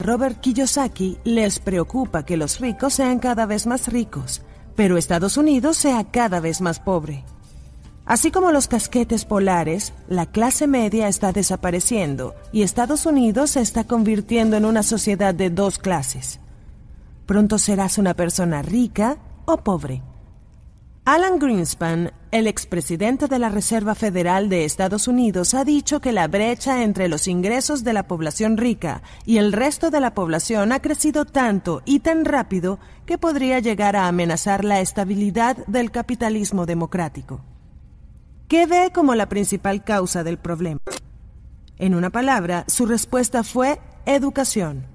Robert Kiyosaki les preocupa que los ricos sean cada vez más ricos, pero Estados Unidos sea cada vez más pobre. Así como los casquetes polares, la clase media está desapareciendo y Estados Unidos se está convirtiendo en una sociedad de dos clases. Pronto serás una persona rica o pobre. Alan Greenspan, el expresidente de la Reserva Federal de Estados Unidos, ha dicho que la brecha entre los ingresos de la población rica y el resto de la población ha crecido tanto y tan rápido que podría llegar a amenazar la estabilidad del capitalismo democrático. ¿Qué ve como la principal causa del problema? En una palabra, su respuesta fue educación.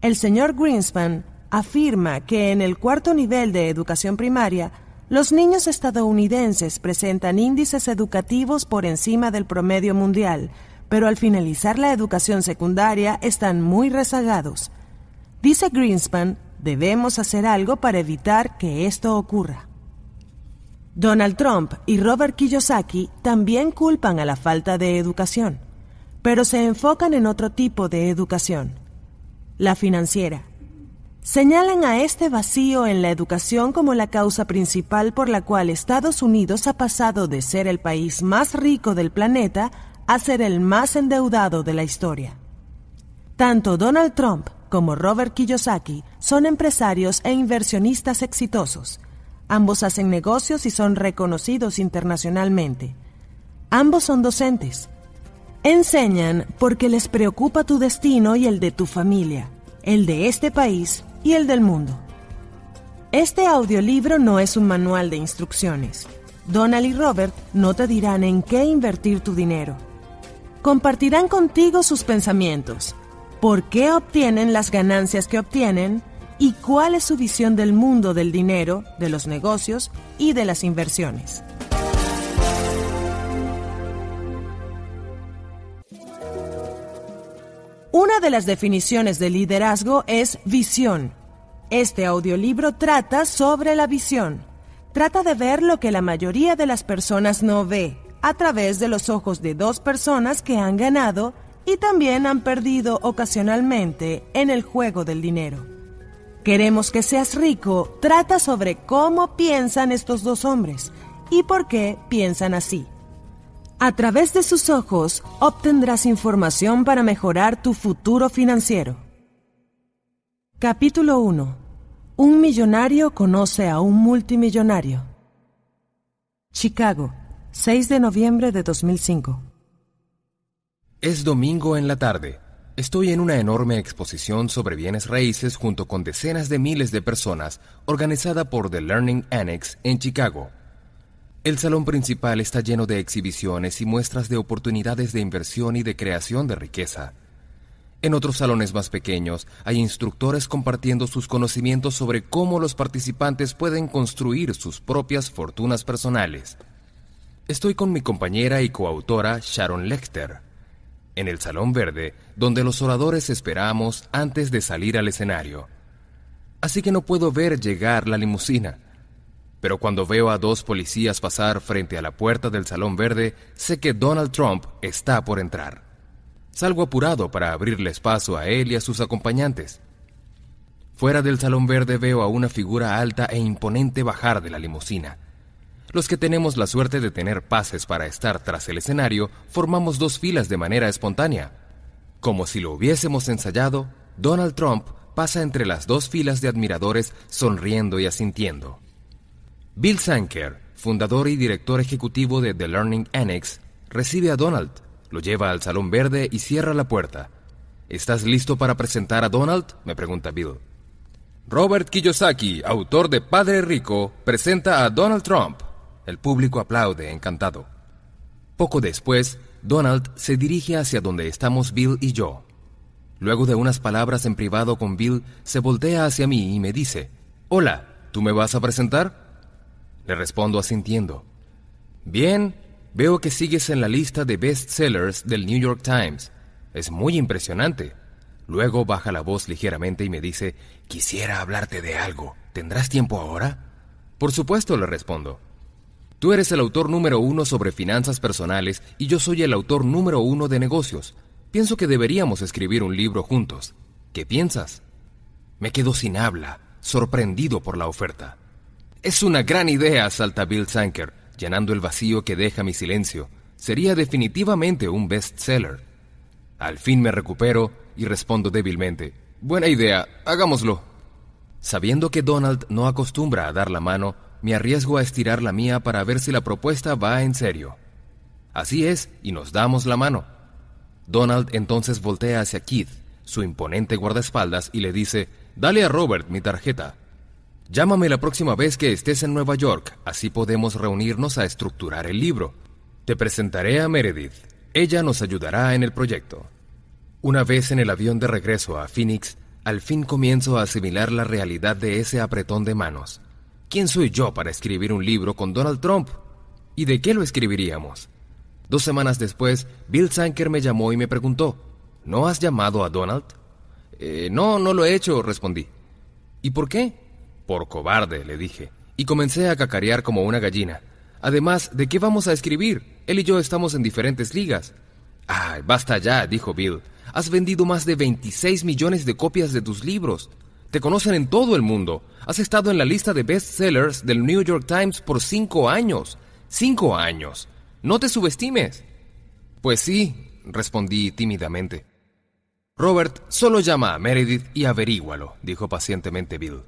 El señor Greenspan afirma que en el cuarto nivel de educación primaria, los niños estadounidenses presentan índices educativos por encima del promedio mundial, pero al finalizar la educación secundaria están muy rezagados. Dice Greenspan, debemos hacer algo para evitar que esto ocurra. Donald Trump y Robert Kiyosaki también culpan a la falta de educación, pero se enfocan en otro tipo de educación, la financiera. Señalan a este vacío en la educación como la causa principal por la cual Estados Unidos ha pasado de ser el país más rico del planeta a ser el más endeudado de la historia. Tanto Donald Trump como Robert Kiyosaki son empresarios e inversionistas exitosos. Ambos hacen negocios y son reconocidos internacionalmente. Ambos son docentes. Enseñan porque les preocupa tu destino y el de tu familia, el de este país y el del mundo. Este audiolibro no es un manual de instrucciones. Donald y Robert no te dirán en qué invertir tu dinero. Compartirán contigo sus pensamientos, por qué obtienen las ganancias que obtienen y cuál es su visión del mundo del dinero, de los negocios y de las inversiones. Una de las definiciones de liderazgo es visión. Este audiolibro trata sobre la visión. Trata de ver lo que la mayoría de las personas no ve, a través de los ojos de dos personas que han ganado y también han perdido ocasionalmente en el juego del dinero. Queremos que seas rico trata sobre cómo piensan estos dos hombres y por qué piensan así. A través de sus ojos obtendrás información para mejorar tu futuro financiero. Capítulo 1. Un millonario conoce a un multimillonario. Chicago, 6 de noviembre de 2005. Es domingo en la tarde. Estoy en una enorme exposición sobre bienes raíces junto con decenas de miles de personas organizada por The Learning Annex en Chicago. El salón principal está lleno de exhibiciones y muestras de oportunidades de inversión y de creación de riqueza. En otros salones más pequeños hay instructores compartiendo sus conocimientos sobre cómo los participantes pueden construir sus propias fortunas personales. Estoy con mi compañera y coautora Sharon Lecter, en el Salón Verde, donde los oradores esperamos antes de salir al escenario. Así que no puedo ver llegar la limusina pero cuando veo a dos policías pasar frente a la puerta del Salón Verde, sé que Donald Trump está por entrar. Salgo apurado para abrirles paso a él y a sus acompañantes. Fuera del Salón Verde veo a una figura alta e imponente bajar de la limusina. Los que tenemos la suerte de tener pases para estar tras el escenario formamos dos filas de manera espontánea. Como si lo hubiésemos ensayado, Donald Trump pasa entre las dos filas de admiradores sonriendo y asintiendo. Bill Sanker, fundador y director ejecutivo de The Learning Annex, recibe a Donald, lo lleva al Salón Verde y cierra la puerta. ¿Estás listo para presentar a Donald? me pregunta Bill. Robert Kiyosaki, autor de Padre Rico, presenta a Donald Trump. El público aplaude, encantado. Poco después, Donald se dirige hacia donde estamos Bill y yo. Luego de unas palabras en privado con Bill, se voltea hacia mí y me dice, Hola, ¿tú me vas a presentar? Le respondo asintiendo. Bien, veo que sigues en la lista de bestsellers del New York Times. Es muy impresionante. Luego baja la voz ligeramente y me dice, quisiera hablarte de algo. ¿Tendrás tiempo ahora? Por supuesto, le respondo. Tú eres el autor número uno sobre finanzas personales y yo soy el autor número uno de negocios. Pienso que deberíamos escribir un libro juntos. ¿Qué piensas? Me quedo sin habla, sorprendido por la oferta. Es una gran idea, salta Bill Sanker, llenando el vacío que deja mi silencio. Sería definitivamente un bestseller. Al fin me recupero y respondo débilmente. Buena idea, hagámoslo. Sabiendo que Donald no acostumbra a dar la mano, me arriesgo a estirar la mía para ver si la propuesta va en serio. Así es, y nos damos la mano. Donald entonces voltea hacia Keith, su imponente guardaespaldas, y le dice, Dale a Robert mi tarjeta. Llámame la próxima vez que estés en Nueva York, así podemos reunirnos a estructurar el libro. Te presentaré a Meredith. Ella nos ayudará en el proyecto. Una vez en el avión de regreso a Phoenix, al fin comienzo a asimilar la realidad de ese apretón de manos. ¿Quién soy yo para escribir un libro con Donald Trump? ¿Y de qué lo escribiríamos? Dos semanas después, Bill Sanker me llamó y me preguntó, ¿No has llamado a Donald? Eh, no, no lo he hecho, respondí. ¿Y por qué? Por cobarde, le dije, y comencé a cacarear como una gallina. Además, ¿de qué vamos a escribir? Él y yo estamos en diferentes ligas. Ay, basta ya, dijo Bill. Has vendido más de 26 millones de copias de tus libros. Te conocen en todo el mundo. Has estado en la lista de bestsellers del New York Times por cinco años. Cinco años. No te subestimes. Pues sí, respondí tímidamente. Robert, solo llama a Meredith y averígualo, dijo pacientemente Bill.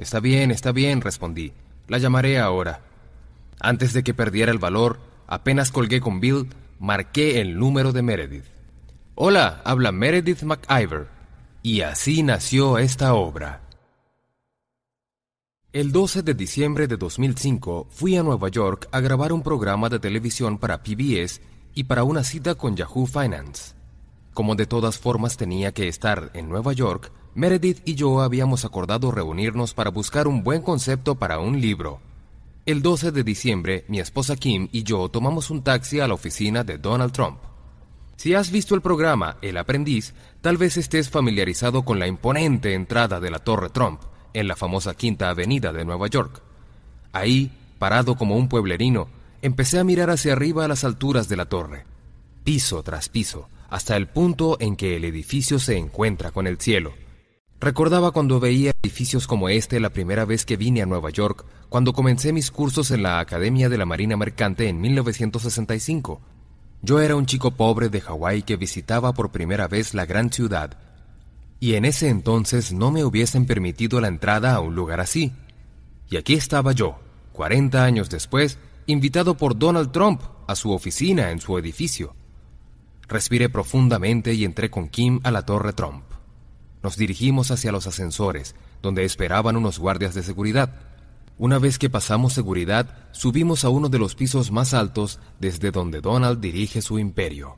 Está bien, está bien, respondí. La llamaré ahora. Antes de que perdiera el valor, apenas colgué con Bill, marqué el número de Meredith. Hola, habla Meredith McIver. Y así nació esta obra. El 12 de diciembre de 2005 fui a Nueva York a grabar un programa de televisión para PBS y para una cita con Yahoo Finance. Como de todas formas tenía que estar en Nueva York, Meredith y yo habíamos acordado reunirnos para buscar un buen concepto para un libro. El 12 de diciembre, mi esposa Kim y yo tomamos un taxi a la oficina de Donald Trump. Si has visto el programa El aprendiz, tal vez estés familiarizado con la imponente entrada de la Torre Trump en la famosa Quinta Avenida de Nueva York. Ahí, parado como un pueblerino, empecé a mirar hacia arriba a las alturas de la torre, piso tras piso, hasta el punto en que el edificio se encuentra con el cielo. Recordaba cuando veía edificios como este la primera vez que vine a Nueva York, cuando comencé mis cursos en la Academia de la Marina Mercante en 1965. Yo era un chico pobre de Hawái que visitaba por primera vez la gran ciudad y en ese entonces no me hubiesen permitido la entrada a un lugar así. Y aquí estaba yo, 40 años después, invitado por Donald Trump a su oficina en su edificio. Respiré profundamente y entré con Kim a la Torre Trump. Nos dirigimos hacia los ascensores, donde esperaban unos guardias de seguridad. Una vez que pasamos seguridad, subimos a uno de los pisos más altos desde donde Donald dirige su imperio.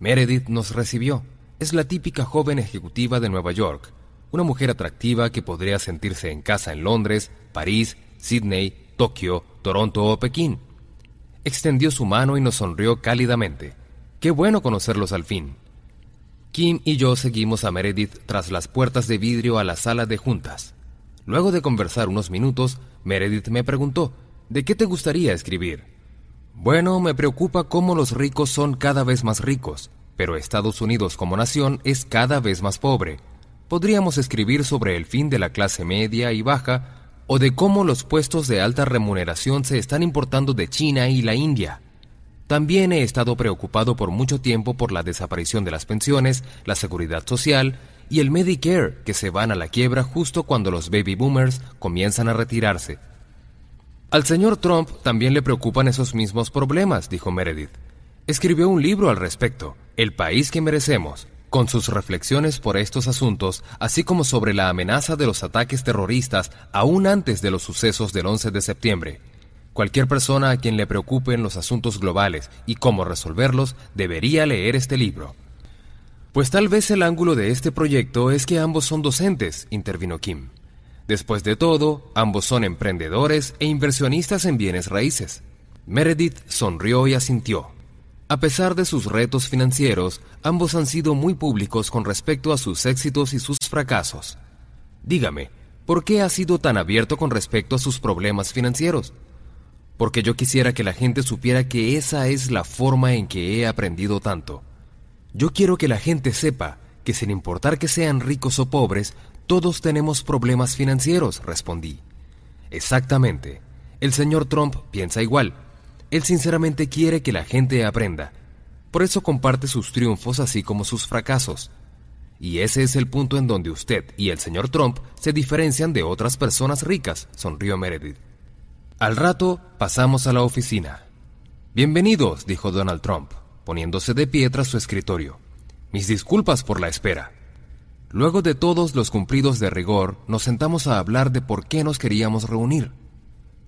Meredith nos recibió es la típica joven ejecutiva de Nueva York, una mujer atractiva que podría sentirse en casa en Londres, París, Sydney, Tokio, Toronto o Pekín. Extendió su mano y nos sonrió cálidamente. Qué bueno conocerlos al fin. Kim y yo seguimos a Meredith tras las puertas de vidrio a la sala de juntas. Luego de conversar unos minutos, Meredith me preguntó, ¿de qué te gustaría escribir? Bueno, me preocupa cómo los ricos son cada vez más ricos pero Estados Unidos como nación es cada vez más pobre. Podríamos escribir sobre el fin de la clase media y baja o de cómo los puestos de alta remuneración se están importando de China y la India. También he estado preocupado por mucho tiempo por la desaparición de las pensiones, la seguridad social y el Medicare, que se van a la quiebra justo cuando los baby boomers comienzan a retirarse. Al señor Trump también le preocupan esos mismos problemas, dijo Meredith escribió un libro al respecto, El país que merecemos, con sus reflexiones por estos asuntos, así como sobre la amenaza de los ataques terroristas aún antes de los sucesos del 11 de septiembre. Cualquier persona a quien le preocupen los asuntos globales y cómo resolverlos debería leer este libro. Pues tal vez el ángulo de este proyecto es que ambos son docentes, intervino Kim. Después de todo, ambos son emprendedores e inversionistas en bienes raíces. Meredith sonrió y asintió. A pesar de sus retos financieros, ambos han sido muy públicos con respecto a sus éxitos y sus fracasos. Dígame, ¿por qué ha sido tan abierto con respecto a sus problemas financieros? Porque yo quisiera que la gente supiera que esa es la forma en que he aprendido tanto. Yo quiero que la gente sepa que sin importar que sean ricos o pobres, todos tenemos problemas financieros, respondí. Exactamente. El señor Trump piensa igual. Él sinceramente quiere que la gente aprenda. Por eso comparte sus triunfos así como sus fracasos. Y ese es el punto en donde usted y el señor Trump se diferencian de otras personas ricas, sonrió Meredith. Al rato pasamos a la oficina. Bienvenidos, dijo Donald Trump, poniéndose de pie tras su escritorio. Mis disculpas por la espera. Luego de todos los cumplidos de rigor, nos sentamos a hablar de por qué nos queríamos reunir.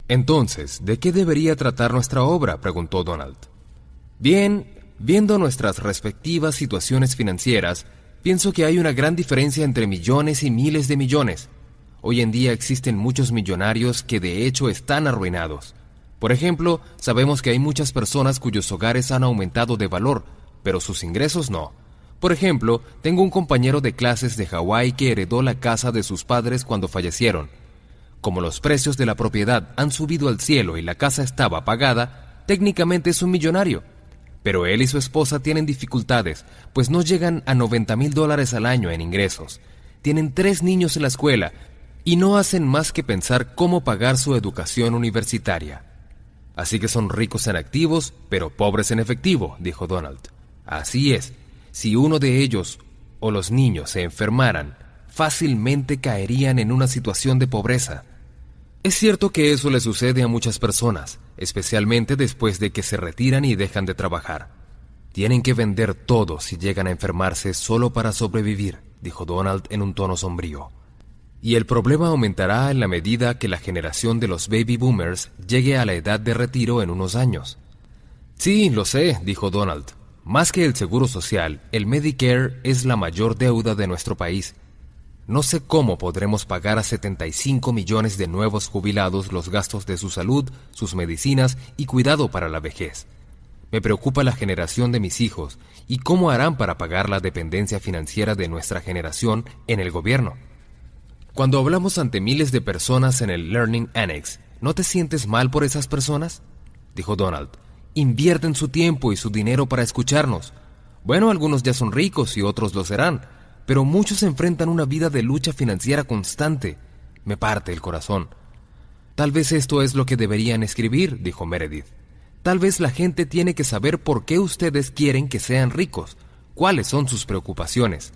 Entonces, ¿de qué debería tratar nuestra obra? preguntó Donald. Bien, viendo nuestras respectivas situaciones financieras, pienso que hay una gran diferencia entre millones y miles de millones. Hoy en día existen muchos millonarios que de hecho están arruinados. Por ejemplo, sabemos que hay muchas personas cuyos hogares han aumentado de valor, pero sus ingresos no. Por ejemplo, tengo un compañero de clases de Hawái que heredó la casa de sus padres cuando fallecieron. Como los precios de la propiedad han subido al cielo y la casa estaba pagada, técnicamente es un millonario. Pero él y su esposa tienen dificultades, pues no llegan a 90 mil dólares al año en ingresos. Tienen tres niños en la escuela y no hacen más que pensar cómo pagar su educación universitaria. Así que son ricos en activos, pero pobres en efectivo, dijo Donald. Así es, si uno de ellos o los niños se enfermaran, fácilmente caerían en una situación de pobreza. Es cierto que eso le sucede a muchas personas, especialmente después de que se retiran y dejan de trabajar. Tienen que vender todo si llegan a enfermarse solo para sobrevivir, dijo Donald en un tono sombrío. Y el problema aumentará en la medida que la generación de los baby boomers llegue a la edad de retiro en unos años. Sí, lo sé, dijo Donald. Más que el Seguro Social, el Medicare es la mayor deuda de nuestro país. No sé cómo podremos pagar a 75 millones de nuevos jubilados los gastos de su salud, sus medicinas y cuidado para la vejez. Me preocupa la generación de mis hijos y cómo harán para pagar la dependencia financiera de nuestra generación en el gobierno. Cuando hablamos ante miles de personas en el Learning Annex, ¿no te sientes mal por esas personas? dijo Donald invierten su tiempo y su dinero para escucharnos. Bueno, algunos ya son ricos y otros lo serán, pero muchos enfrentan una vida de lucha financiera constante. Me parte el corazón. Tal vez esto es lo que deberían escribir, dijo Meredith. Tal vez la gente tiene que saber por qué ustedes quieren que sean ricos, cuáles son sus preocupaciones.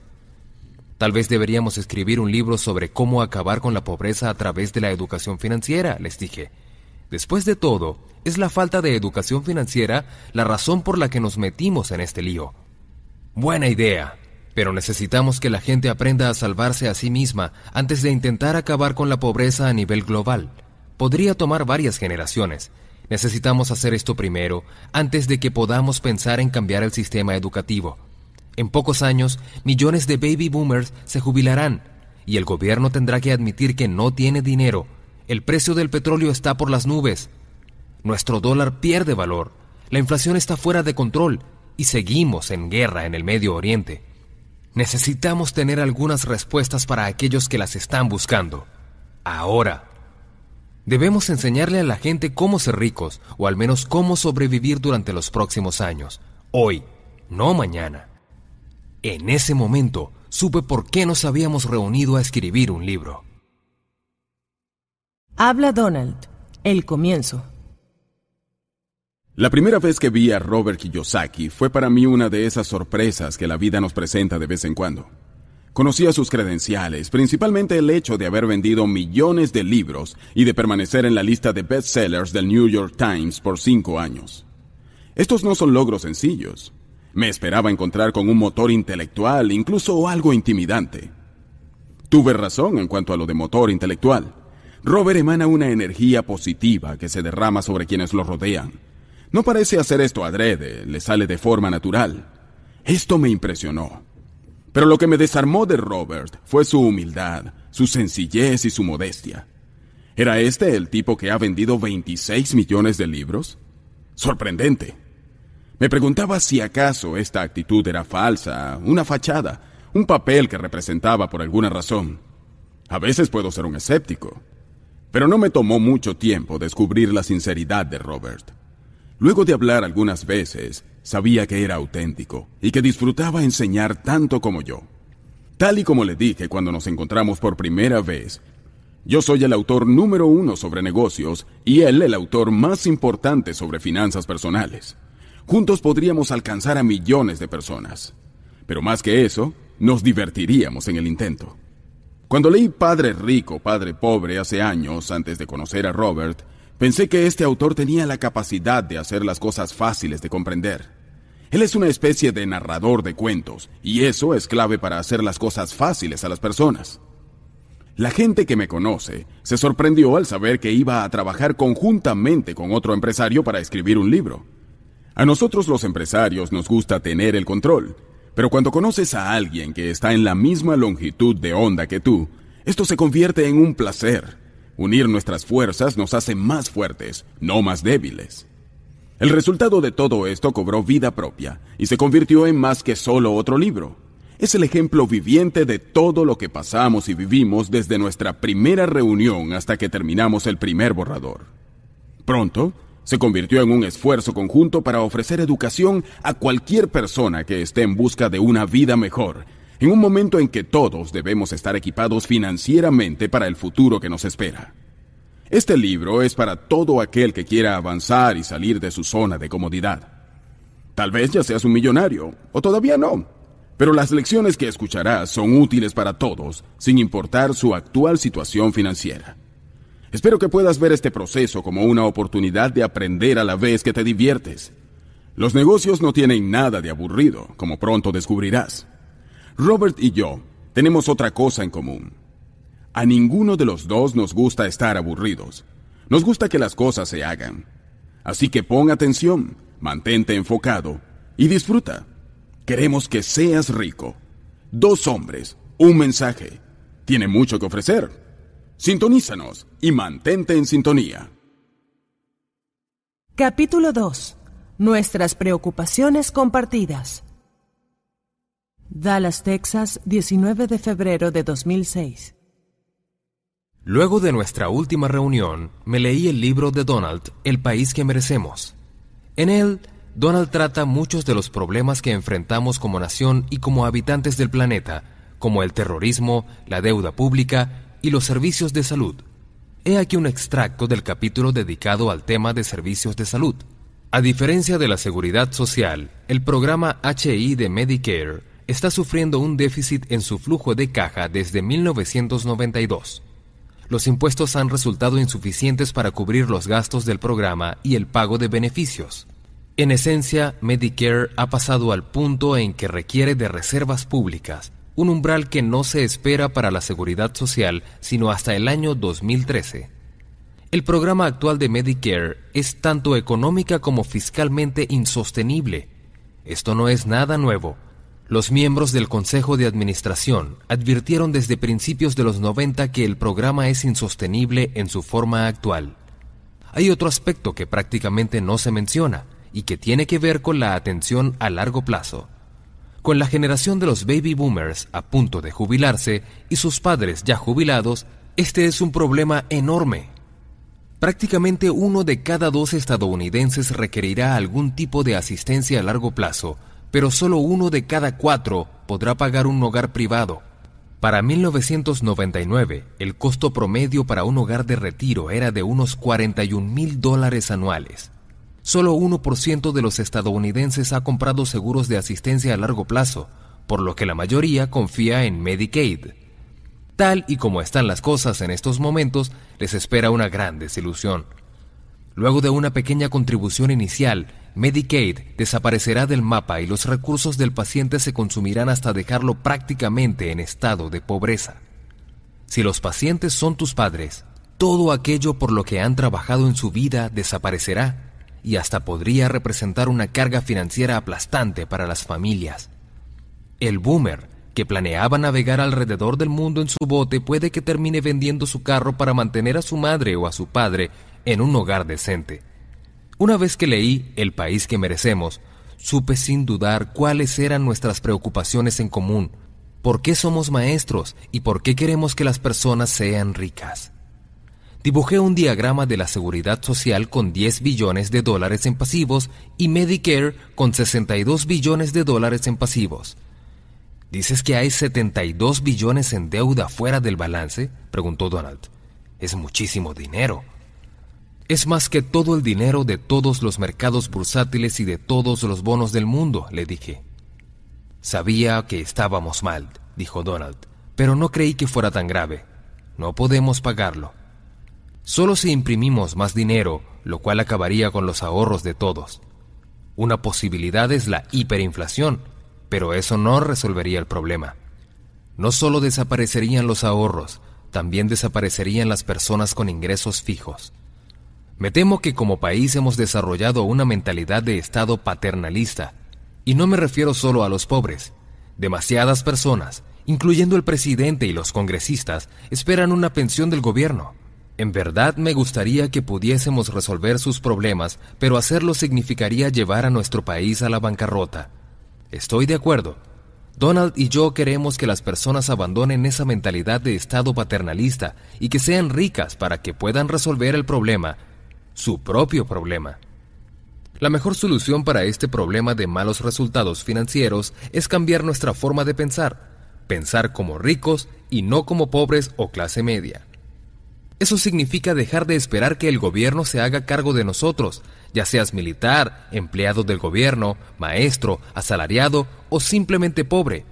Tal vez deberíamos escribir un libro sobre cómo acabar con la pobreza a través de la educación financiera, les dije. Después de todo, es la falta de educación financiera la razón por la que nos metimos en este lío. Buena idea, pero necesitamos que la gente aprenda a salvarse a sí misma antes de intentar acabar con la pobreza a nivel global. Podría tomar varias generaciones. Necesitamos hacer esto primero, antes de que podamos pensar en cambiar el sistema educativo. En pocos años, millones de baby boomers se jubilarán, y el gobierno tendrá que admitir que no tiene dinero. El precio del petróleo está por las nubes, nuestro dólar pierde valor, la inflación está fuera de control y seguimos en guerra en el Medio Oriente. Necesitamos tener algunas respuestas para aquellos que las están buscando. Ahora. Debemos enseñarle a la gente cómo ser ricos, o al menos cómo sobrevivir durante los próximos años. Hoy, no mañana. En ese momento, supe por qué nos habíamos reunido a escribir un libro. Habla Donald. El comienzo. La primera vez que vi a Robert Kiyosaki fue para mí una de esas sorpresas que la vida nos presenta de vez en cuando. Conocía sus credenciales, principalmente el hecho de haber vendido millones de libros y de permanecer en la lista de bestsellers del New York Times por cinco años. Estos no son logros sencillos. Me esperaba encontrar con un motor intelectual, incluso algo intimidante. Tuve razón en cuanto a lo de motor intelectual. Robert emana una energía positiva que se derrama sobre quienes lo rodean no parece hacer esto adrede, le sale de forma natural. Esto me impresionó. Pero lo que me desarmó de Robert fue su humildad, su sencillez y su modestia. ¿Era este el tipo que ha vendido 26 millones de libros? Sorprendente. Me preguntaba si acaso esta actitud era falsa, una fachada, un papel que representaba por alguna razón. A veces puedo ser un escéptico. Pero no me tomó mucho tiempo descubrir la sinceridad de Robert. Luego de hablar algunas veces, sabía que era auténtico y que disfrutaba enseñar tanto como yo. Tal y como le dije cuando nos encontramos por primera vez, yo soy el autor número uno sobre negocios y él el autor más importante sobre finanzas personales. Juntos podríamos alcanzar a millones de personas. Pero más que eso, nos divertiríamos en el intento. Cuando leí Padre Rico, Padre Pobre hace años, antes de conocer a Robert, pensé que este autor tenía la capacidad de hacer las cosas fáciles de comprender. Él es una especie de narrador de cuentos, y eso es clave para hacer las cosas fáciles a las personas. La gente que me conoce se sorprendió al saber que iba a trabajar conjuntamente con otro empresario para escribir un libro. A nosotros los empresarios nos gusta tener el control, pero cuando conoces a alguien que está en la misma longitud de onda que tú, esto se convierte en un placer. Unir nuestras fuerzas nos hace más fuertes, no más débiles. El resultado de todo esto cobró vida propia y se convirtió en más que solo otro libro es el ejemplo viviente de todo lo que pasamos y vivimos desde nuestra primera reunión hasta que terminamos el primer borrador. Pronto, se convirtió en un esfuerzo conjunto para ofrecer educación a cualquier persona que esté en busca de una vida mejor, en un momento en que todos debemos estar equipados financieramente para el futuro que nos espera. Este libro es para todo aquel que quiera avanzar y salir de su zona de comodidad. Tal vez ya seas un millonario, o todavía no, pero las lecciones que escucharás son útiles para todos, sin importar su actual situación financiera. Espero que puedas ver este proceso como una oportunidad de aprender a la vez que te diviertes. Los negocios no tienen nada de aburrido, como pronto descubrirás. Robert y yo tenemos otra cosa en común. A ninguno de los dos nos gusta estar aburridos. Nos gusta que las cosas se hagan. Así que pon atención, mantente enfocado y disfruta. Queremos que seas rico. Dos hombres, un mensaje. Tiene mucho que ofrecer. Sintonízanos y mantente en sintonía. Capítulo 2. Nuestras preocupaciones compartidas. Dallas, Texas, 19 de febrero de 2006. Luego de nuestra última reunión, me leí el libro de Donald, El país que merecemos. En él Donald trata muchos de los problemas que enfrentamos como nación y como habitantes del planeta, como el terrorismo, la deuda pública y los servicios de salud. He aquí un extracto del capítulo dedicado al tema de servicios de salud. A diferencia de la seguridad social, el programa HI de Medicare está sufriendo un déficit en su flujo de caja desde 1992. Los impuestos han resultado insuficientes para cubrir los gastos del programa y el pago de beneficios. En esencia, Medicare ha pasado al punto en que requiere de reservas públicas, un umbral que no se espera para la seguridad social sino hasta el año 2013. El programa actual de Medicare es tanto económica como fiscalmente insostenible. Esto no es nada nuevo. Los miembros del Consejo de Administración advirtieron desde principios de los 90 que el programa es insostenible en su forma actual. Hay otro aspecto que prácticamente no se menciona, y que tiene que ver con la atención a largo plazo. Con la generación de los baby boomers a punto de jubilarse y sus padres ya jubilados, este es un problema enorme. Prácticamente uno de cada dos estadounidenses requerirá algún tipo de asistencia a largo plazo, pero solo uno de cada cuatro podrá pagar un hogar privado. Para 1999, el costo promedio para un hogar de retiro era de unos 41 mil dólares anuales. Solo 1% de los estadounidenses ha comprado seguros de asistencia a largo plazo, por lo que la mayoría confía en Medicaid. Tal y como están las cosas en estos momentos, les espera una gran desilusión. Luego de una pequeña contribución inicial, Medicaid desaparecerá del mapa y los recursos del paciente se consumirán hasta dejarlo prácticamente en estado de pobreza. Si los pacientes son tus padres, todo aquello por lo que han trabajado en su vida desaparecerá y hasta podría representar una carga financiera aplastante para las familias. El boomer, que planeaba navegar alrededor del mundo en su bote, puede que termine vendiendo su carro para mantener a su madre o a su padre en un hogar decente. Una vez que leí El país que merecemos, supe sin dudar cuáles eran nuestras preocupaciones en común, por qué somos maestros y por qué queremos que las personas sean ricas dibujé un diagrama de la seguridad social con 10 billones de dólares en pasivos y Medicare con 62 billones de dólares en pasivos. ¿Dices que hay 72 billones en deuda fuera del balance? preguntó Donald. Es muchísimo dinero. Es más que todo el dinero de todos los mercados bursátiles y de todos los bonos del mundo, le dije. Sabía que estábamos mal, dijo Donald, pero no creí que fuera tan grave. No podemos pagarlo. Solo si imprimimos más dinero, lo cual acabaría con los ahorros de todos. Una posibilidad es la hiperinflación, pero eso no resolvería el problema. No solo desaparecerían los ahorros, también desaparecerían las personas con ingresos fijos. Me temo que como país hemos desarrollado una mentalidad de Estado paternalista, y no me refiero solo a los pobres. Demasiadas personas, incluyendo el presidente y los congresistas, esperan una pensión del gobierno. En verdad me gustaría que pudiésemos resolver sus problemas, pero hacerlo significaría llevar a nuestro país a la bancarrota. Estoy de acuerdo. Donald y yo queremos que las personas abandonen esa mentalidad de Estado paternalista y que sean ricas para que puedan resolver el problema, su propio problema. La mejor solución para este problema de malos resultados financieros es cambiar nuestra forma de pensar, pensar como ricos y no como pobres o clase media. Eso significa dejar de esperar que el gobierno se haga cargo de nosotros, ya seas militar, empleado del gobierno, maestro, asalariado o simplemente pobre.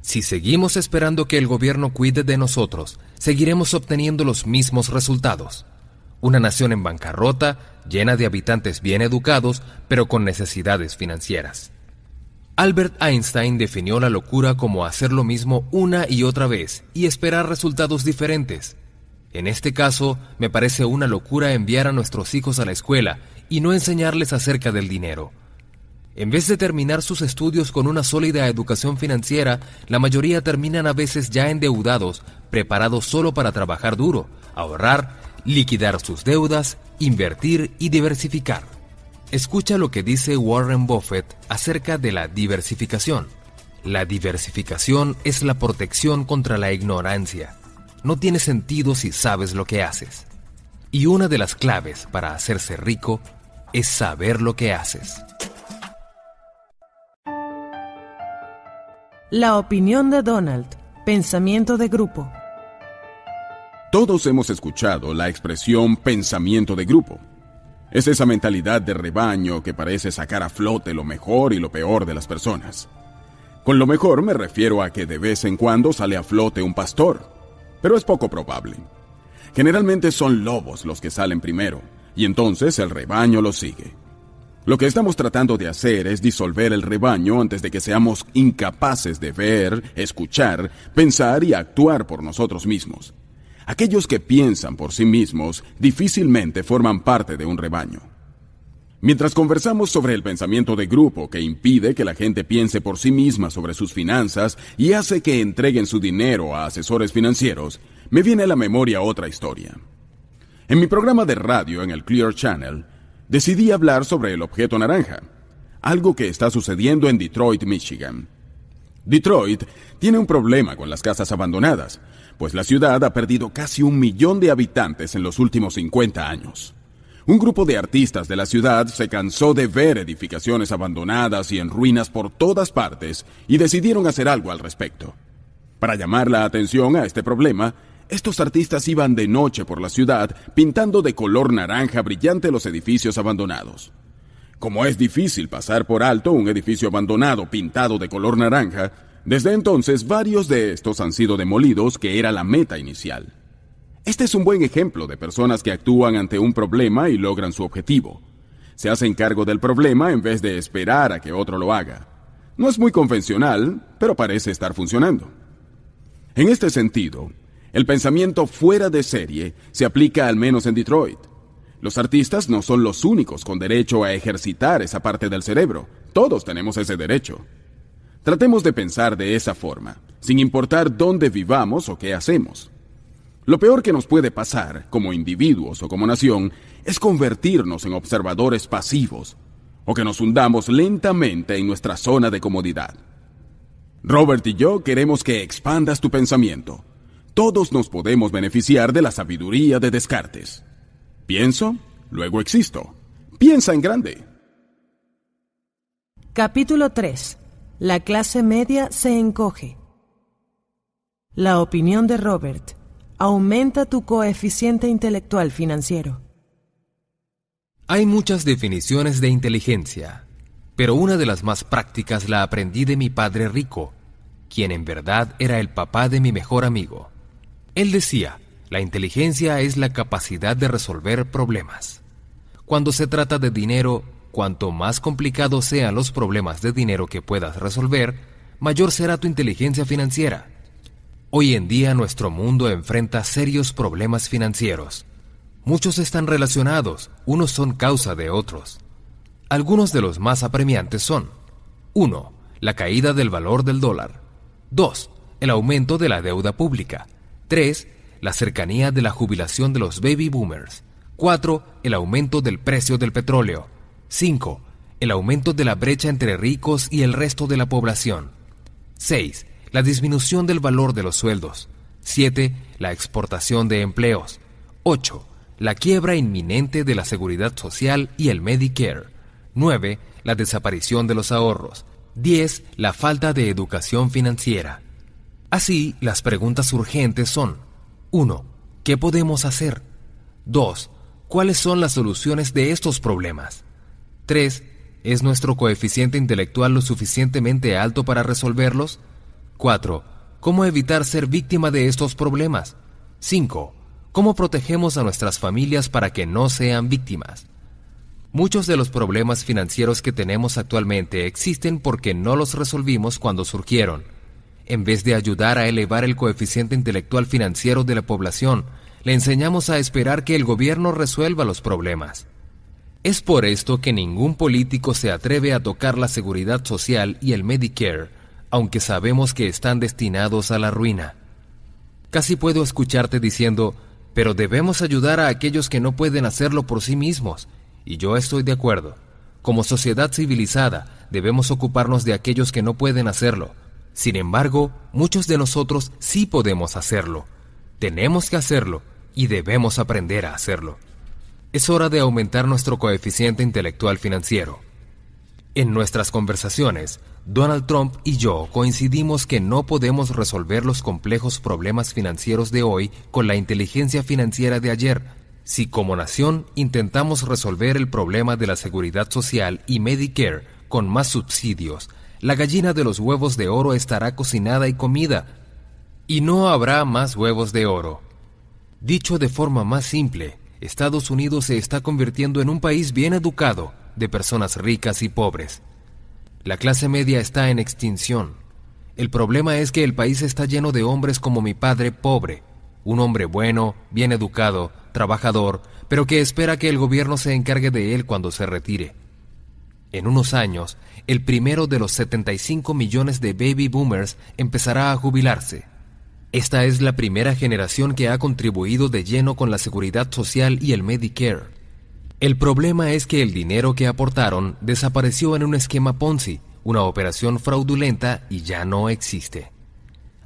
Si seguimos esperando que el gobierno cuide de nosotros, seguiremos obteniendo los mismos resultados. Una nación en bancarrota, llena de habitantes bien educados, pero con necesidades financieras. Albert Einstein definió la locura como hacer lo mismo una y otra vez y esperar resultados diferentes. En este caso, me parece una locura enviar a nuestros hijos a la escuela y no enseñarles acerca del dinero. En vez de terminar sus estudios con una sólida educación financiera, la mayoría terminan a veces ya endeudados, preparados solo para trabajar duro, ahorrar, liquidar sus deudas, invertir y diversificar. Escucha lo que dice Warren Buffett acerca de la diversificación. La diversificación es la protección contra la ignorancia no tiene sentido si sabes lo que haces. Y una de las claves para hacerse rico es saber lo que haces. La opinión de Donald. Pensamiento de grupo. Todos hemos escuchado la expresión pensamiento de grupo. Es esa mentalidad de rebaño que parece sacar a flote lo mejor y lo peor de las personas. Con lo mejor me refiero a que de vez en cuando sale a flote un pastor, pero es poco probable. Generalmente son lobos los que salen primero, y entonces el rebaño los sigue. Lo que estamos tratando de hacer es disolver el rebaño antes de que seamos incapaces de ver, escuchar, pensar y actuar por nosotros mismos. Aquellos que piensan por sí mismos difícilmente forman parte de un rebaño. Mientras conversamos sobre el pensamiento de grupo que impide que la gente piense por sí misma sobre sus finanzas y hace que entreguen su dinero a asesores financieros, me viene a la memoria otra historia. En mi programa de radio en el Clear Channel, decidí hablar sobre el objeto naranja, algo que está sucediendo en Detroit, Michigan. Detroit tiene un problema con las casas abandonadas, pues la ciudad ha perdido casi un millón de habitantes en los últimos 50 años. Un grupo de artistas de la ciudad se cansó de ver edificaciones abandonadas y en ruinas por todas partes y decidieron hacer algo al respecto. Para llamar la atención a este problema, estos artistas iban de noche por la ciudad pintando de color naranja brillante los edificios abandonados. Como es difícil pasar por alto un edificio abandonado pintado de color naranja, desde entonces varios de estos han sido demolidos, que era la meta inicial. Este es un buen ejemplo de personas que actúan ante un problema y logran su objetivo. Se hacen cargo del problema en vez de esperar a que otro lo haga. No es muy convencional, pero parece estar funcionando. En este sentido, el pensamiento fuera de serie se aplica al menos en Detroit. Los artistas no son los únicos con derecho a ejercitar esa parte del cerebro. Todos tenemos ese derecho. Tratemos de pensar de esa forma, sin importar dónde vivamos o qué hacemos. Lo peor que nos puede pasar, como individuos o como nación, es convertirnos en observadores pasivos, o que nos hundamos lentamente en nuestra zona de comodidad. Robert y yo queremos que expandas tu pensamiento. Todos nos podemos beneficiar de la sabiduría de Descartes. Pienso, luego existo. Piensa en grande. Capítulo 3. La clase media se encoge. La opinión de Robert aumenta tu coeficiente intelectual financiero. Hay muchas definiciones de inteligencia, pero una de las más prácticas la aprendí de mi padre rico, quien en verdad era el papá de mi mejor amigo. Él decía, la inteligencia es la capacidad de resolver problemas. Cuando se trata de dinero, cuanto más complicados sean los problemas de dinero que puedas resolver, mayor será tu inteligencia financiera. Hoy en día nuestro mundo enfrenta serios problemas financieros. Muchos están relacionados, unos son causa de otros. Algunos de los más apremiantes son 1. La caída del valor del dólar. 2. El aumento de la deuda pública. 3. La cercanía de la jubilación de los baby boomers. 4. El aumento del precio del petróleo. 5. El aumento de la brecha entre ricos y el resto de la población. 6. La disminución del valor de los sueldos. 7. La exportación de empleos. 8. La quiebra inminente de la seguridad social y el Medicare. 9. La desaparición de los ahorros. 10. La falta de educación financiera. Así, las preguntas urgentes son 1. ¿Qué podemos hacer? 2. ¿Cuáles son las soluciones de estos problemas? 3. ¿Es nuestro coeficiente intelectual lo suficientemente alto para resolverlos? 4. ¿Cómo evitar ser víctima de estos problemas? 5. ¿Cómo protegemos a nuestras familias para que no sean víctimas? Muchos de los problemas financieros que tenemos actualmente existen porque no los resolvimos cuando surgieron. En vez de ayudar a elevar el coeficiente intelectual financiero de la población, le enseñamos a esperar que el gobierno resuelva los problemas. Es por esto que ningún político se atreve a tocar la seguridad social y el Medicare, aunque sabemos que están destinados a la ruina. Casi puedo escucharte diciendo, pero debemos ayudar a aquellos que no pueden hacerlo por sí mismos, y yo estoy de acuerdo. Como sociedad civilizada, debemos ocuparnos de aquellos que no pueden hacerlo. Sin embargo, muchos de nosotros sí podemos hacerlo. Tenemos que hacerlo y debemos aprender a hacerlo. Es hora de aumentar nuestro coeficiente intelectual financiero. En nuestras conversaciones, Donald Trump y yo coincidimos que no podemos resolver los complejos problemas financieros de hoy con la inteligencia financiera de ayer, si como nación intentamos resolver el problema de la seguridad social y Medicare con más subsidios, la gallina de los huevos de oro estará cocinada y comida, y no habrá más huevos de oro. Dicho de forma más simple, Estados Unidos se está convirtiendo en un país bien educado, de personas ricas y pobres. La clase media está en extinción. El problema es que el país está lleno de hombres como mi padre pobre, un hombre bueno, bien educado, trabajador, pero que espera que el gobierno se encargue de él cuando se retire. En unos años, el primero de los 75 millones de baby boomers empezará a jubilarse. Esta es la primera generación que ha contribuido de lleno con la seguridad social y el Medicare. El problema es que el dinero que aportaron desapareció en un esquema Ponzi, una operación fraudulenta y ya no existe.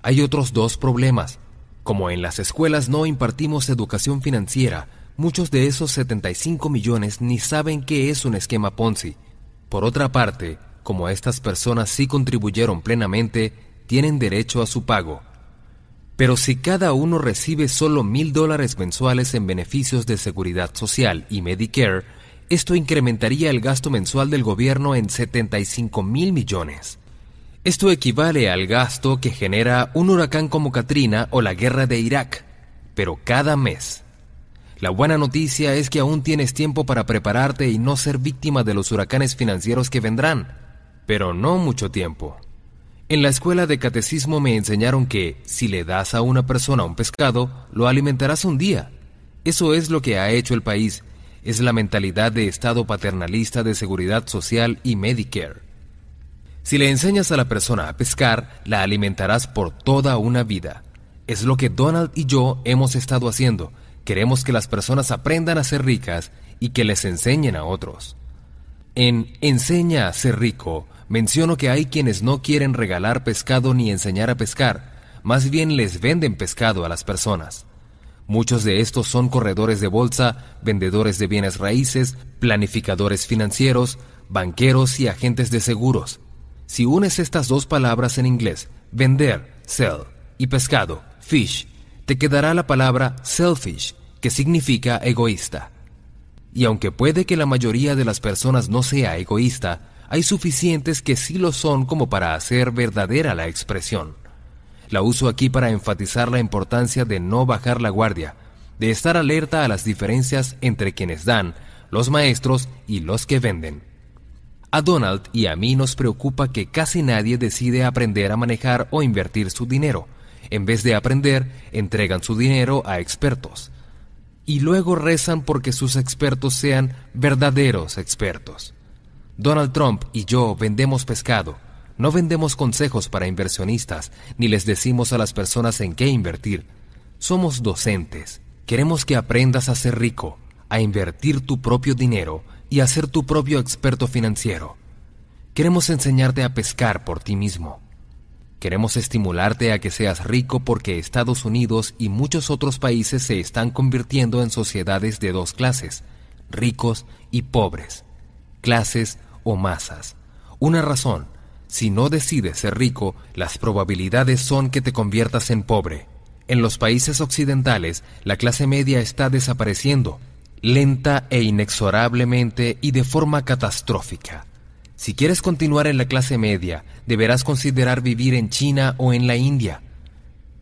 Hay otros dos problemas. Como en las escuelas no impartimos educación financiera, muchos de esos 75 millones ni saben qué es un esquema Ponzi. Por otra parte, como estas personas sí contribuyeron plenamente, tienen derecho a su pago. Pero si cada uno recibe solo mil dólares mensuales en beneficios de seguridad social y Medicare, esto incrementaría el gasto mensual del gobierno en 75 mil millones. Esto equivale al gasto que genera un huracán como Katrina o la guerra de Irak, pero cada mes. La buena noticia es que aún tienes tiempo para prepararte y no ser víctima de los huracanes financieros que vendrán, pero no mucho tiempo. En la escuela de catecismo me enseñaron que si le das a una persona un pescado, lo alimentarás un día. Eso es lo que ha hecho el país. Es la mentalidad de Estado paternalista de seguridad social y Medicare. Si le enseñas a la persona a pescar, la alimentarás por toda una vida. Es lo que Donald y yo hemos estado haciendo. Queremos que las personas aprendan a ser ricas y que les enseñen a otros. En Enseña a ser rico, menciono que hay quienes no quieren regalar pescado ni enseñar a pescar, más bien les venden pescado a las personas. Muchos de estos son corredores de bolsa, vendedores de bienes raíces, planificadores financieros, banqueros y agentes de seguros. Si unes estas dos palabras en inglés, vender, sell, y pescado, fish, te quedará la palabra selfish, que significa egoísta. Y aunque puede que la mayoría de las personas no sea egoísta, hay suficientes que sí lo son como para hacer verdadera la expresión. La uso aquí para enfatizar la importancia de no bajar la guardia, de estar alerta a las diferencias entre quienes dan, los maestros y los que venden. A Donald y a mí nos preocupa que casi nadie decide aprender a manejar o invertir su dinero. En vez de aprender, entregan su dinero a expertos. Y luego rezan porque sus expertos sean verdaderos expertos. Donald Trump y yo vendemos pescado. No vendemos consejos para inversionistas, ni les decimos a las personas en qué invertir. Somos docentes. Queremos que aprendas a ser rico, a invertir tu propio dinero y a ser tu propio experto financiero. Queremos enseñarte a pescar por ti mismo. Queremos estimularte a que seas rico porque Estados Unidos y muchos otros países se están convirtiendo en sociedades de dos clases, ricos y pobres, clases o masas. Una razón, si no decides ser rico, las probabilidades son que te conviertas en pobre. En los países occidentales, la clase media está desapareciendo lenta e inexorablemente y de forma catastrófica. Si quieres continuar en la clase media, deberás considerar vivir en China o en la India.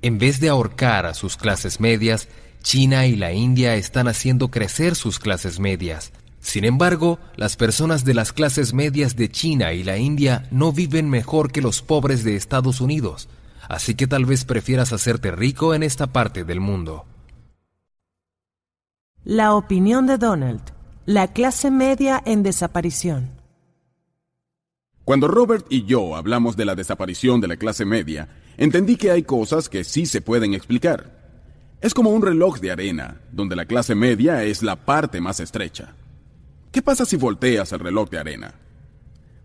En vez de ahorcar a sus clases medias, China y la India están haciendo crecer sus clases medias. Sin embargo, las personas de las clases medias de China y la India no viven mejor que los pobres de Estados Unidos, así que tal vez prefieras hacerte rico en esta parte del mundo. La opinión de Donald. La clase media en desaparición. Cuando Robert y yo hablamos de la desaparición de la clase media, entendí que hay cosas que sí se pueden explicar. Es como un reloj de arena, donde la clase media es la parte más estrecha. ¿Qué pasa si volteas el reloj de arena?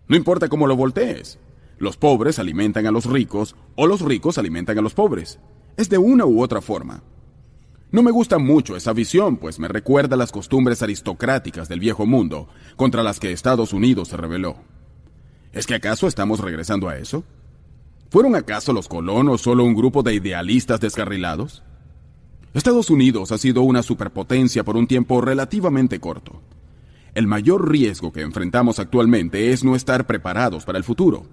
No importa cómo lo voltees. Los pobres alimentan a los ricos o los ricos alimentan a los pobres. Es de una u otra forma. No me gusta mucho esa visión, pues me recuerda las costumbres aristocráticas del viejo mundo contra las que Estados Unidos se rebeló. ¿Es que acaso estamos regresando a eso? ¿Fueron acaso los colonos solo un grupo de idealistas descarrilados? Estados Unidos ha sido una superpotencia por un tiempo relativamente corto. El mayor riesgo que enfrentamos actualmente es no estar preparados para el futuro.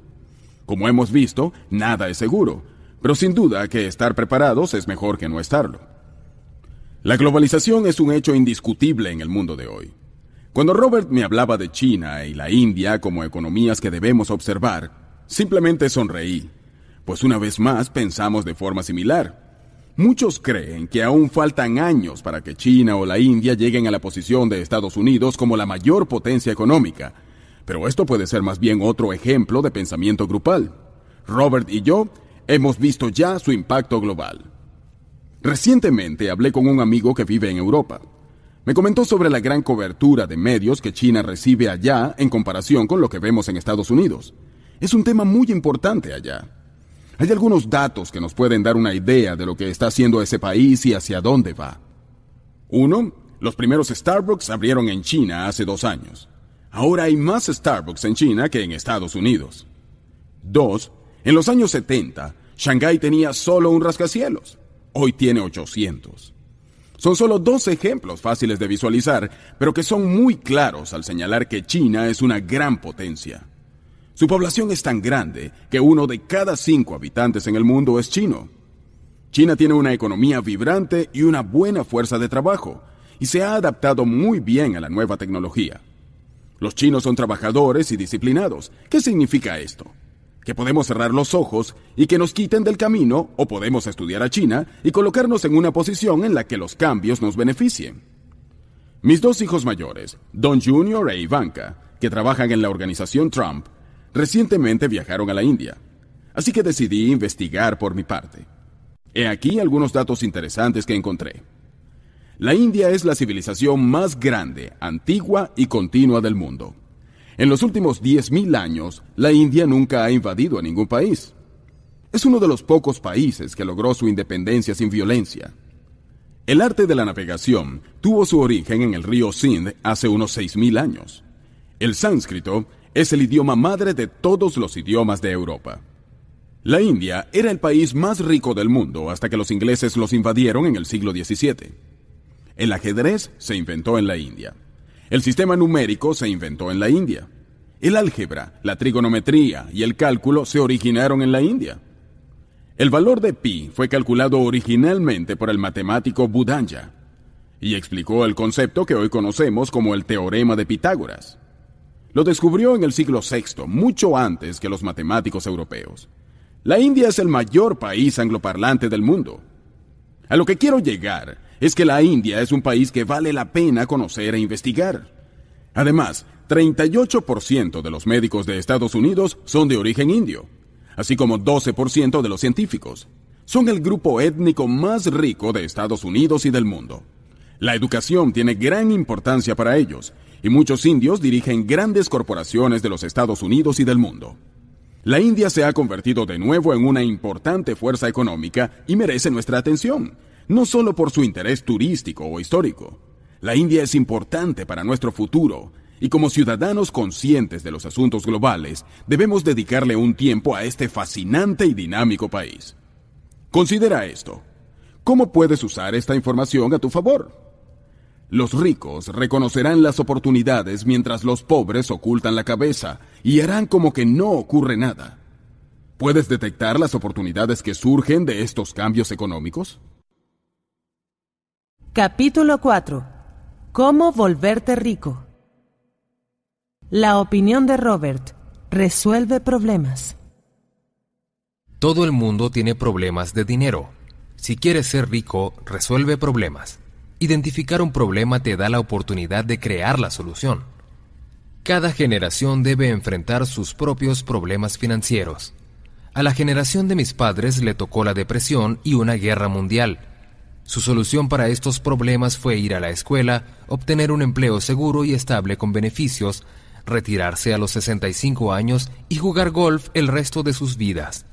Como hemos visto, nada es seguro, pero sin duda que estar preparados es mejor que no estarlo. La globalización es un hecho indiscutible en el mundo de hoy. Cuando Robert me hablaba de China y la India como economías que debemos observar, simplemente sonreí, pues una vez más pensamos de forma similar. Muchos creen que aún faltan años para que China o la India lleguen a la posición de Estados Unidos como la mayor potencia económica, pero esto puede ser más bien otro ejemplo de pensamiento grupal. Robert y yo hemos visto ya su impacto global. Recientemente hablé con un amigo que vive en Europa. Me comentó sobre la gran cobertura de medios que China recibe allá en comparación con lo que vemos en Estados Unidos. Es un tema muy importante allá. Hay algunos datos que nos pueden dar una idea de lo que está haciendo ese país y hacia dónde va. Uno, los primeros Starbucks abrieron en China hace dos años. Ahora hay más Starbucks en China que en Estados Unidos. Dos, en los años 70, Shanghái tenía solo un rascacielos hoy tiene 800. Son solo dos ejemplos fáciles de visualizar, pero que son muy claros al señalar que China es una gran potencia. Su población es tan grande que uno de cada cinco habitantes en el mundo es chino. China tiene una economía vibrante y una buena fuerza de trabajo, y se ha adaptado muy bien a la nueva tecnología. Los chinos son trabajadores y disciplinados. ¿Qué significa esto? que podemos cerrar los ojos y que nos quiten del camino o podemos estudiar a China y colocarnos en una posición en la que los cambios nos beneficien. Mis dos hijos mayores, Don Jr. e Ivanka, que trabajan en la organización Trump, recientemente viajaron a la India, así que decidí investigar por mi parte. He aquí algunos datos interesantes que encontré. La India es la civilización más grande, antigua y continua del mundo. En los últimos 10.000 años, la India nunca ha invadido a ningún país. Es uno de los pocos países que logró su independencia sin violencia. El arte de la navegación tuvo su origen en el río Sindh hace unos 6.000 años. El sánscrito es el idioma madre de todos los idiomas de Europa. La India era el país más rico del mundo hasta que los ingleses los invadieron en el siglo XVII. El ajedrez se inventó en la India. El sistema numérico se inventó en la India. El álgebra, la trigonometría y el cálculo se originaron en la India. El valor de pi fue calculado originalmente por el matemático Budanja y explicó el concepto que hoy conocemos como el teorema de Pitágoras. Lo descubrió en el siglo VI, mucho antes que los matemáticos europeos. La India es el mayor país angloparlante del mundo. A lo que quiero llegar es que la India es un país que vale la pena conocer e investigar. Además, 38% de los médicos de Estados Unidos son de origen indio, así como 12% de los científicos. Son el grupo étnico más rico de Estados Unidos y del mundo. La educación tiene gran importancia para ellos, y muchos indios dirigen grandes corporaciones de los Estados Unidos y del mundo. La India se ha convertido de nuevo en una importante fuerza económica y merece nuestra atención, no solo por su interés turístico o histórico. La India es importante para nuestro futuro y como ciudadanos conscientes de los asuntos globales debemos dedicarle un tiempo a este fascinante y dinámico país. Considera esto. ¿Cómo puedes usar esta información a tu favor? Los ricos reconocerán las oportunidades mientras los pobres ocultan la cabeza y harán como que no ocurre nada. ¿Puedes detectar las oportunidades que surgen de estos cambios económicos? Capítulo 4. ¿Cómo volverte rico? La opinión de Robert resuelve problemas. Todo el mundo tiene problemas de dinero. Si quieres ser rico, resuelve problemas. Identificar un problema te da la oportunidad de crear la solución. Cada generación debe enfrentar sus propios problemas financieros. A la generación de mis padres le tocó la depresión y una guerra mundial su solución para estos problemas fue ir a la escuela, obtener un empleo seguro y estable con beneficios, retirarse a los 65 años y jugar golf el resto de sus vidas.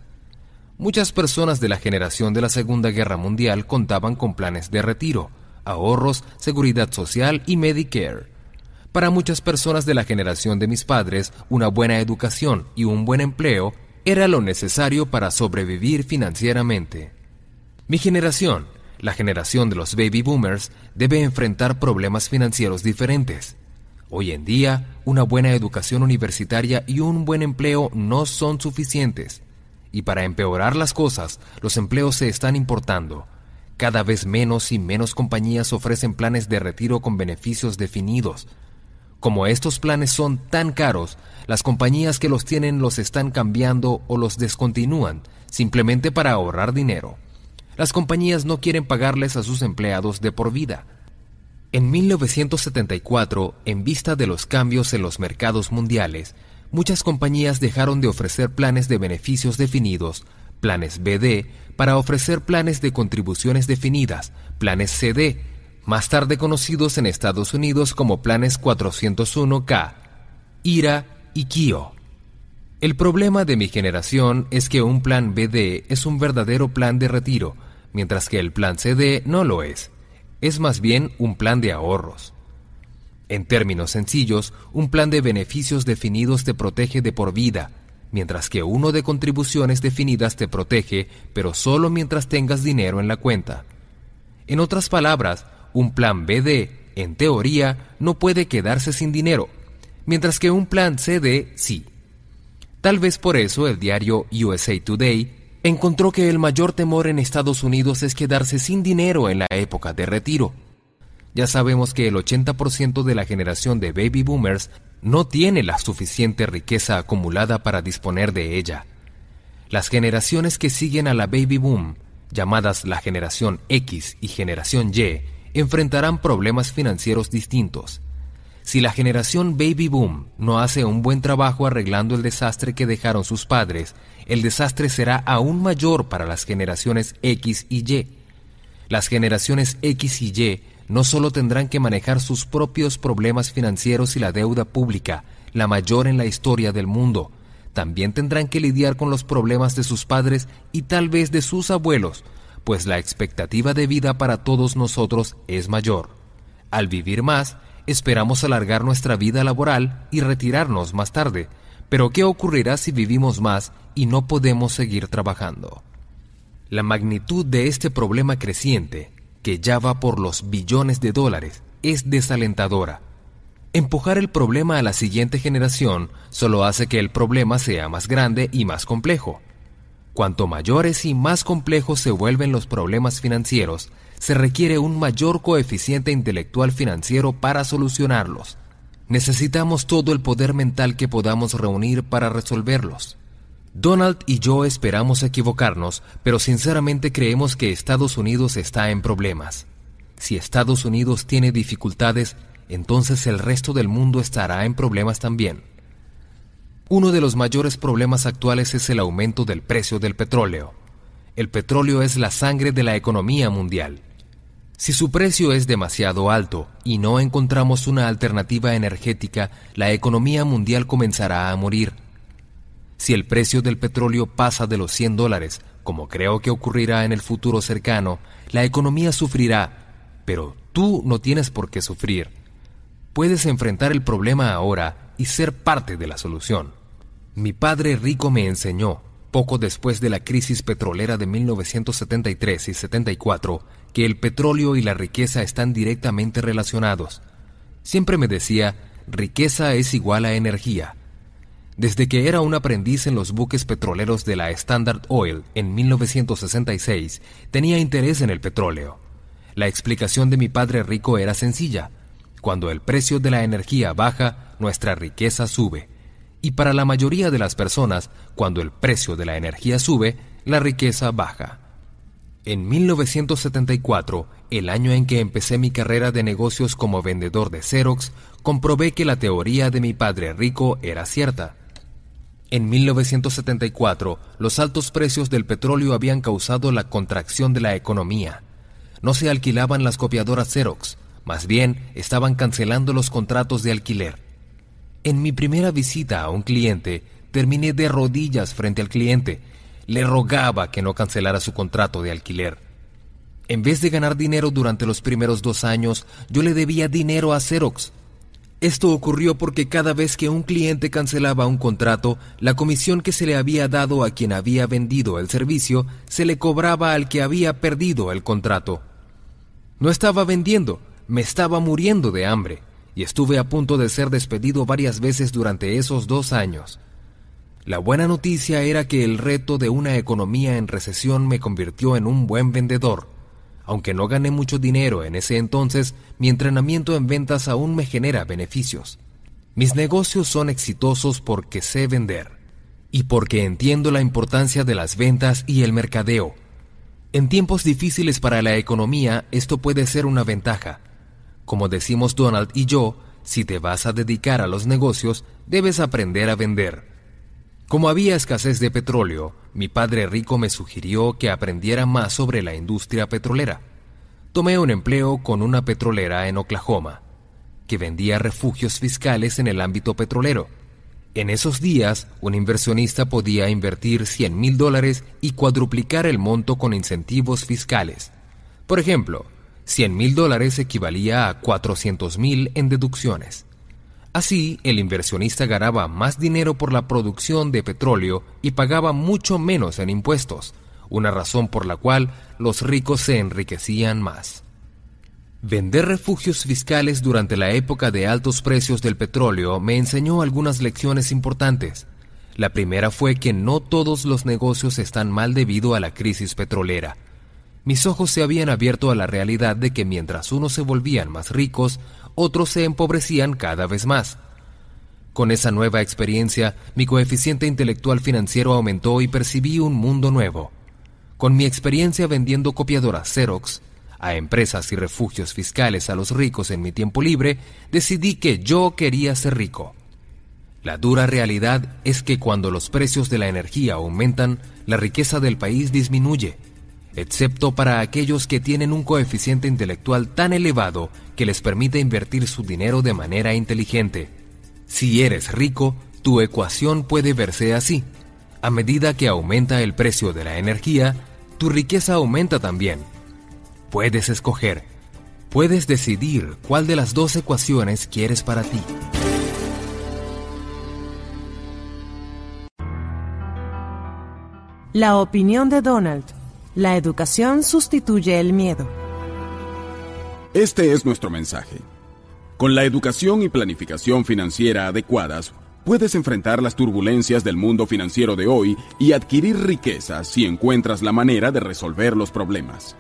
Muchas personas de la generación de la Segunda Guerra Mundial contaban con planes de retiro, ahorros, seguridad social y Medicare. Para muchas personas de la generación de mis padres, una buena educación y un buen empleo era lo necesario para sobrevivir financieramente. Mi generación, la generación de los baby boomers debe enfrentar problemas financieros diferentes. Hoy en día, una buena educación universitaria y un buen empleo no son suficientes. Y para empeorar las cosas, los empleos se están importando. Cada vez menos y menos compañías ofrecen planes de retiro con beneficios definidos. Como estos planes son tan caros, las compañías que los tienen los están cambiando o los descontinúan, simplemente para ahorrar dinero las compañías no quieren pagarles a sus empleados de por vida. En 1974, en vista de los cambios en los mercados mundiales, muchas compañías dejaron de ofrecer planes de beneficios definidos, planes BD, para ofrecer planes de contribuciones definidas, planes CD, más tarde conocidos en Estados Unidos como planes 401K, IRA y KIO. El problema de mi generación es que un plan BD es un verdadero plan de retiro, mientras que el plan CD no lo es. Es más bien un plan de ahorros. En términos sencillos, un plan de beneficios definidos te protege de por vida, mientras que uno de contribuciones definidas te protege, pero solo mientras tengas dinero en la cuenta. En otras palabras, un plan BD, en teoría, no puede quedarse sin dinero, mientras que un plan CD sí. Tal vez por eso el diario USA Today encontró que el mayor temor en Estados Unidos es quedarse sin dinero en la época de retiro. Ya sabemos que el 80% de la generación de baby boomers no tiene la suficiente riqueza acumulada para disponer de ella. Las generaciones que siguen a la baby boom, llamadas la generación X y generación Y, enfrentarán problemas financieros distintos. Si la generación baby boom no hace un buen trabajo arreglando el desastre que dejaron sus padres, el desastre será aún mayor para las generaciones X y Y. Las generaciones X y Y no solo tendrán que manejar sus propios problemas financieros y la deuda pública, la mayor en la historia del mundo, también tendrán que lidiar con los problemas de sus padres y tal vez de sus abuelos, pues la expectativa de vida para todos nosotros es mayor. Al vivir más, esperamos alargar nuestra vida laboral y retirarnos más tarde, pero ¿qué ocurrirá si vivimos más y no podemos seguir trabajando? La magnitud de este problema creciente, que ya va por los billones de dólares, es desalentadora. Empujar el problema a la siguiente generación solo hace que el problema sea más grande y más complejo. Cuanto mayores y más complejos se vuelven los problemas financieros, se requiere un mayor coeficiente intelectual financiero para solucionarlos. Necesitamos todo el poder mental que podamos reunir para resolverlos. Donald y yo esperamos equivocarnos, pero sinceramente creemos que Estados Unidos está en problemas. Si Estados Unidos tiene dificultades, entonces el resto del mundo estará en problemas también. Uno de los mayores problemas actuales es el aumento del precio del petróleo. El petróleo es la sangre de la economía mundial. Si su precio es demasiado alto y no encontramos una alternativa energética, la economía mundial comenzará a morir si el precio del petróleo pasa de los 100 dólares, como creo que ocurrirá en el futuro cercano, la economía sufrirá, pero tú no tienes por qué sufrir. Puedes enfrentar el problema ahora y ser parte de la solución. Mi padre rico me enseñó, poco después de la crisis petrolera de 1973 y 74, que el petróleo y la riqueza están directamente relacionados. Siempre me decía, riqueza es igual a energía, desde que era un aprendiz en los buques petroleros de la Standard Oil en 1966, tenía interés en el petróleo. La explicación de mi padre rico era sencilla. Cuando el precio de la energía baja, nuestra riqueza sube. Y para la mayoría de las personas, cuando el precio de la energía sube, la riqueza baja. En 1974, el año en que empecé mi carrera de negocios como vendedor de Xerox, comprobé que la teoría de mi padre rico era cierta. En 1974, los altos precios del petróleo habían causado la contracción de la economía. No se alquilaban las copiadoras Xerox, más bien estaban cancelando los contratos de alquiler. En mi primera visita a un cliente, terminé de rodillas frente al cliente. Le rogaba que no cancelara su contrato de alquiler. En vez de ganar dinero durante los primeros dos años, yo le debía dinero a Xerox. Esto ocurrió porque cada vez que un cliente cancelaba un contrato, la comisión que se le había dado a quien había vendido el servicio se le cobraba al que había perdido el contrato. No estaba vendiendo, me estaba muriendo de hambre, y estuve a punto de ser despedido varias veces durante esos dos años. La buena noticia era que el reto de una economía en recesión me convirtió en un buen vendedor. Aunque no gané mucho dinero en ese entonces, mi entrenamiento en ventas aún me genera beneficios. Mis negocios son exitosos porque sé vender y porque entiendo la importancia de las ventas y el mercadeo. En tiempos difíciles para la economía, esto puede ser una ventaja. Como decimos Donald y yo, si te vas a dedicar a los negocios, debes aprender a vender. Como había escasez de petróleo, mi padre rico me sugirió que aprendiera más sobre la industria petrolera. Tomé un empleo con una petrolera en Oklahoma, que vendía refugios fiscales en el ámbito petrolero. En esos días, un inversionista podía invertir 100 mil dólares y cuadruplicar el monto con incentivos fiscales. Por ejemplo, 100 mil dólares equivalía a 400 mil en deducciones. Así, el inversionista ganaba más dinero por la producción de petróleo y pagaba mucho menos en impuestos, una razón por la cual los ricos se enriquecían más. Vender refugios fiscales durante la época de altos precios del petróleo me enseñó algunas lecciones importantes. La primera fue que no todos los negocios están mal debido a la crisis petrolera. Mis ojos se habían abierto a la realidad de que mientras unos se volvían más ricos, otros se empobrecían cada vez más. Con esa nueva experiencia, mi coeficiente intelectual financiero aumentó y percibí un mundo nuevo. Con mi experiencia vendiendo copiadoras Xerox a empresas y refugios fiscales a los ricos en mi tiempo libre, decidí que yo quería ser rico. La dura realidad es que cuando los precios de la energía aumentan, la riqueza del país disminuye excepto para aquellos que tienen un coeficiente intelectual tan elevado que les permite invertir su dinero de manera inteligente. Si eres rico, tu ecuación puede verse así. A medida que aumenta el precio de la energía, tu riqueza aumenta también. Puedes escoger. puedes decidir cuál de las dos ecuaciones quieres para ti. La opinión de Donald. La educación sustituye el miedo. Este es nuestro mensaje. Con la educación y planificación financiera adecuadas, puedes enfrentar las turbulencias del mundo financiero de hoy y adquirir riqueza si encuentras la manera de resolver los problemas.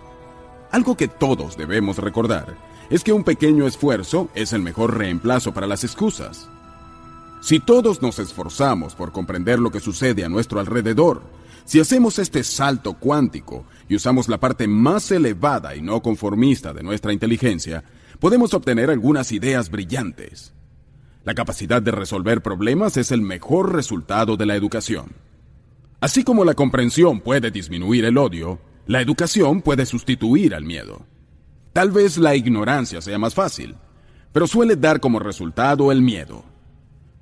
Algo que todos debemos recordar es que un pequeño esfuerzo es el mejor reemplazo para las excusas. Si todos nos esforzamos por comprender lo que sucede a nuestro alrededor, si hacemos este salto cuántico y usamos la parte más elevada y no conformista de nuestra inteligencia, podemos obtener algunas ideas brillantes. La capacidad de resolver problemas es el mejor resultado de la educación. Así como la comprensión puede disminuir el odio, la educación puede sustituir al miedo. Tal vez la ignorancia sea más fácil, pero suele dar como resultado el miedo.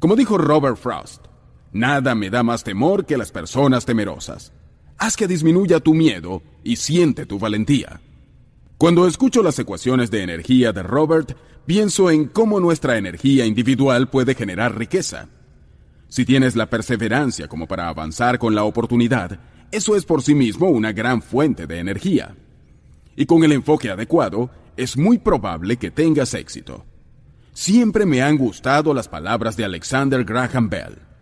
Como dijo Robert Frost, Nada me da más temor que las personas temerosas. Haz que disminuya tu miedo y siente tu valentía. Cuando escucho las ecuaciones de energía de Robert, pienso en cómo nuestra energía individual puede generar riqueza. Si tienes la perseverancia como para avanzar con la oportunidad, eso es por sí mismo una gran fuente de energía. Y con el enfoque adecuado, es muy probable que tengas éxito. Siempre me han gustado las palabras de Alexander Graham Bell.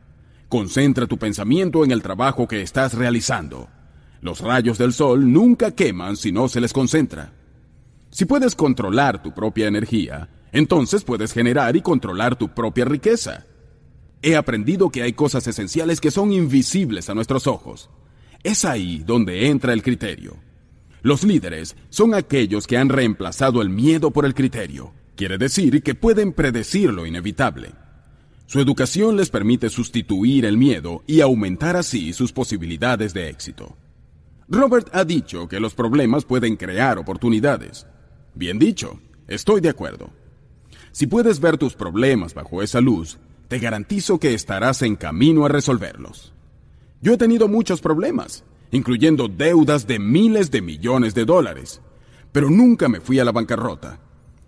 Concentra tu pensamiento en el trabajo que estás realizando. Los rayos del sol nunca queman si no se les concentra. Si puedes controlar tu propia energía, entonces puedes generar y controlar tu propia riqueza. He aprendido que hay cosas esenciales que son invisibles a nuestros ojos. Es ahí donde entra el criterio. Los líderes son aquellos que han reemplazado el miedo por el criterio. Quiere decir que pueden predecir lo inevitable. Su educación les permite sustituir el miedo y aumentar así sus posibilidades de éxito. Robert ha dicho que los problemas pueden crear oportunidades. Bien dicho, estoy de acuerdo. Si puedes ver tus problemas bajo esa luz, te garantizo que estarás en camino a resolverlos. Yo he tenido muchos problemas, incluyendo deudas de miles de millones de dólares, pero nunca me fui a la bancarrota.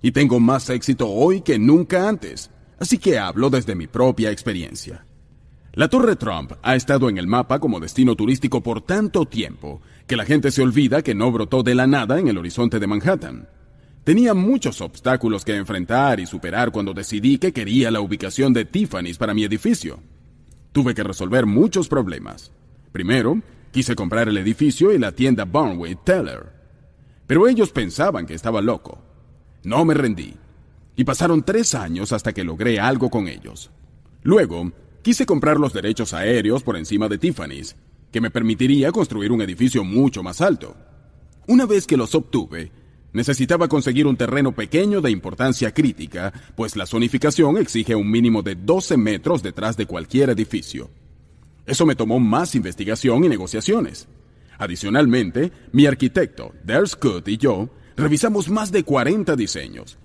Y tengo más éxito hoy que nunca antes, así que hablo desde mi propia experiencia. La Torre Trump ha estado en el mapa como destino turístico por tanto tiempo que la gente se olvida que no brotó de la nada en el horizonte de Manhattan. Tenía muchos obstáculos que enfrentar y superar cuando decidí que quería la ubicación de Tiffany's para mi edificio. Tuve que resolver muchos problemas. Primero, quise comprar el edificio y la tienda Barnway Teller. Pero ellos pensaban que estaba loco. No me rendí y pasaron tres años hasta que logré algo con ellos. Luego, quise comprar los derechos aéreos por encima de Tiffany's, que me permitiría construir un edificio mucho más alto. Una vez que los obtuve, necesitaba conseguir un terreno pequeño de importancia crítica, pues la zonificación exige un mínimo de 12 metros detrás de cualquier edificio. Eso me tomó más investigación y negociaciones. Adicionalmente, mi arquitecto, Der Scott y yo revisamos más de 40 diseños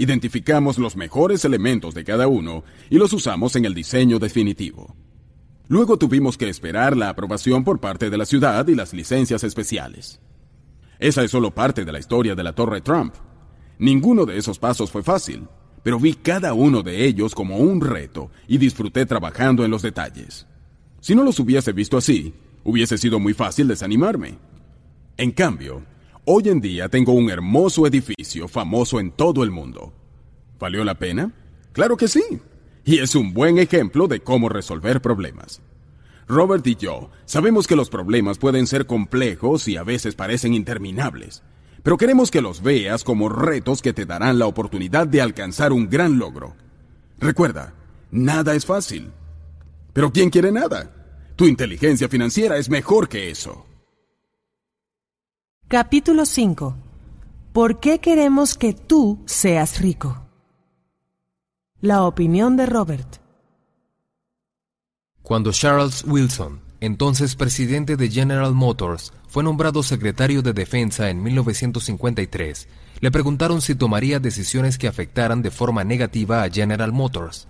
Identificamos los mejores elementos de cada uno y los usamos en el diseño definitivo. Luego tuvimos que esperar la aprobación por parte de la ciudad y las licencias especiales. Esa es solo parte de la historia de la Torre Trump. Ninguno de esos pasos fue fácil, pero vi cada uno de ellos como un reto y disfruté trabajando en los detalles. Si no los hubiese visto así, hubiese sido muy fácil desanimarme. En cambio, Hoy en día tengo un hermoso edificio famoso en todo el mundo. ¿Valió la pena? Claro que sí. Y es un buen ejemplo de cómo resolver problemas. Robert y yo sabemos que los problemas pueden ser complejos y a veces parecen interminables, pero queremos que los veas como retos que te darán la oportunidad de alcanzar un gran logro. Recuerda, nada es fácil. Pero ¿quién quiere nada? Tu inteligencia financiera es mejor que eso. Capítulo 5. ¿Por qué queremos que tú seas rico? La opinión de Robert. Cuando Charles Wilson, entonces presidente de General Motors, fue nombrado secretario de Defensa en 1953, le preguntaron si tomaría decisiones que afectaran de forma negativa a General Motors.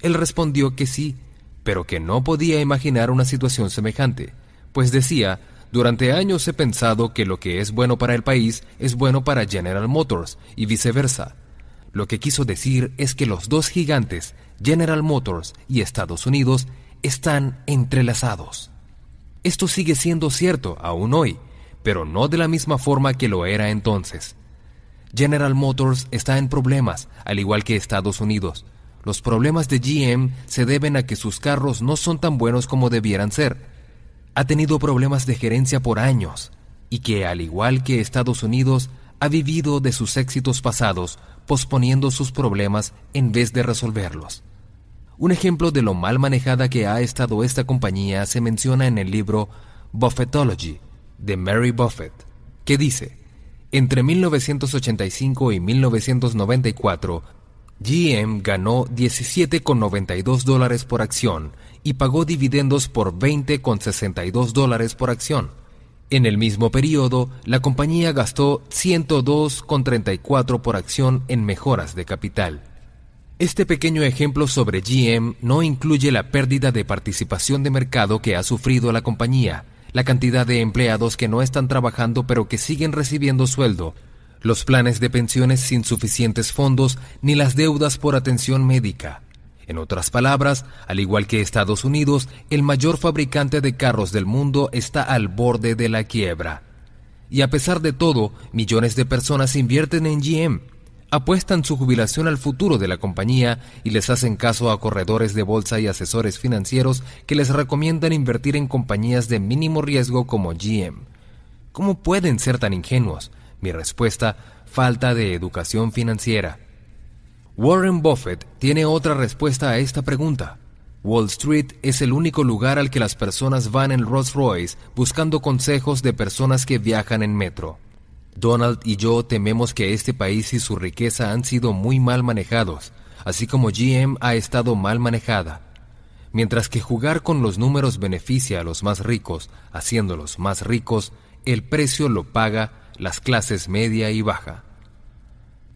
Él respondió que sí, pero que no podía imaginar una situación semejante, pues decía Durante años he pensado que lo que es bueno para el país es bueno para General Motors y viceversa. Lo que quiso decir es que los dos gigantes, General Motors y Estados Unidos, están entrelazados. Esto sigue siendo cierto aún hoy, pero no de la misma forma que lo era entonces. General Motors está en problemas, al igual que Estados Unidos. Los problemas de GM se deben a que sus carros no son tan buenos como debieran ser ha tenido problemas de gerencia por años y que, al igual que Estados Unidos, ha vivido de sus éxitos pasados posponiendo sus problemas en vez de resolverlos. Un ejemplo de lo mal manejada que ha estado esta compañía se menciona en el libro Buffettology de Mary Buffett, que dice, entre 1985 y 1994, GM ganó 17,92 dólares por acción y pagó dividendos por 20,62 dólares por acción. En el mismo periodo, la compañía gastó 102,34 por acción en mejoras de capital. Este pequeño ejemplo sobre GM no incluye la pérdida de participación de mercado que ha sufrido la compañía, la cantidad de empleados que no están trabajando pero que siguen recibiendo sueldo, los planes de pensiones sin suficientes fondos ni las deudas por atención médica. En otras palabras, al igual que Estados Unidos, el mayor fabricante de carros del mundo está al borde de la quiebra. Y a pesar de todo, millones de personas invierten en GM, apuestan su jubilación al futuro de la compañía y les hacen caso a corredores de bolsa y asesores financieros que les recomiendan invertir en compañías de mínimo riesgo como GM. ¿Cómo pueden ser tan ingenuos? Mi respuesta, falta de educación financiera. Warren Buffett tiene otra respuesta a esta pregunta. Wall Street es el único lugar al que las personas van en Rolls Royce buscando consejos de personas que viajan en metro. Donald y yo tememos que este país y su riqueza han sido muy mal manejados, así como GM ha estado mal manejada. Mientras que jugar con los números beneficia a los más ricos, haciéndolos más ricos, el precio lo paga las clases media y baja.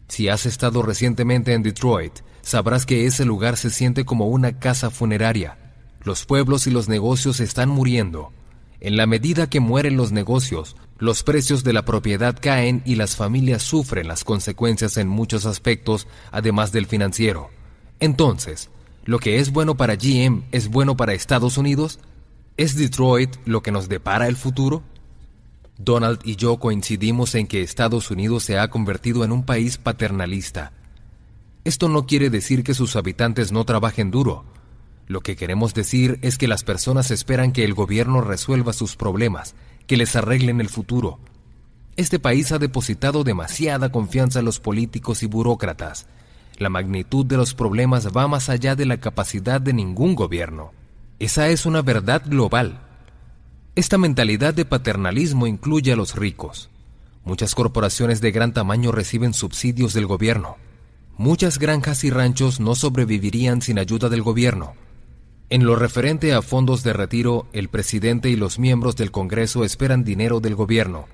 Si has estado recientemente en Detroit, sabrás que ese lugar se siente como una casa funeraria. Los pueblos y los negocios están muriendo. En la medida que mueren los negocios, los precios de la propiedad caen y las familias sufren las consecuencias en muchos aspectos, además del financiero. Entonces, ¿lo que es bueno para GM es bueno para Estados Unidos? ¿Es Detroit lo que nos depara el futuro? Donald y yo coincidimos en que Estados Unidos se ha convertido en un país paternalista. Esto no quiere decir que sus habitantes no trabajen duro. Lo que queremos decir es que las personas esperan que el gobierno resuelva sus problemas, que les arreglen el futuro. Este país ha depositado demasiada confianza en los políticos y burócratas. La magnitud de los problemas va más allá de la capacidad de ningún gobierno. Esa es una verdad global esta mentalidad de paternalismo incluye a los ricos. Muchas corporaciones de gran tamaño reciben subsidios del gobierno. Muchas granjas y ranchos no sobrevivirían sin ayuda del gobierno. En lo referente a fondos de retiro, el presidente y los miembros del Congreso esperan dinero del gobierno.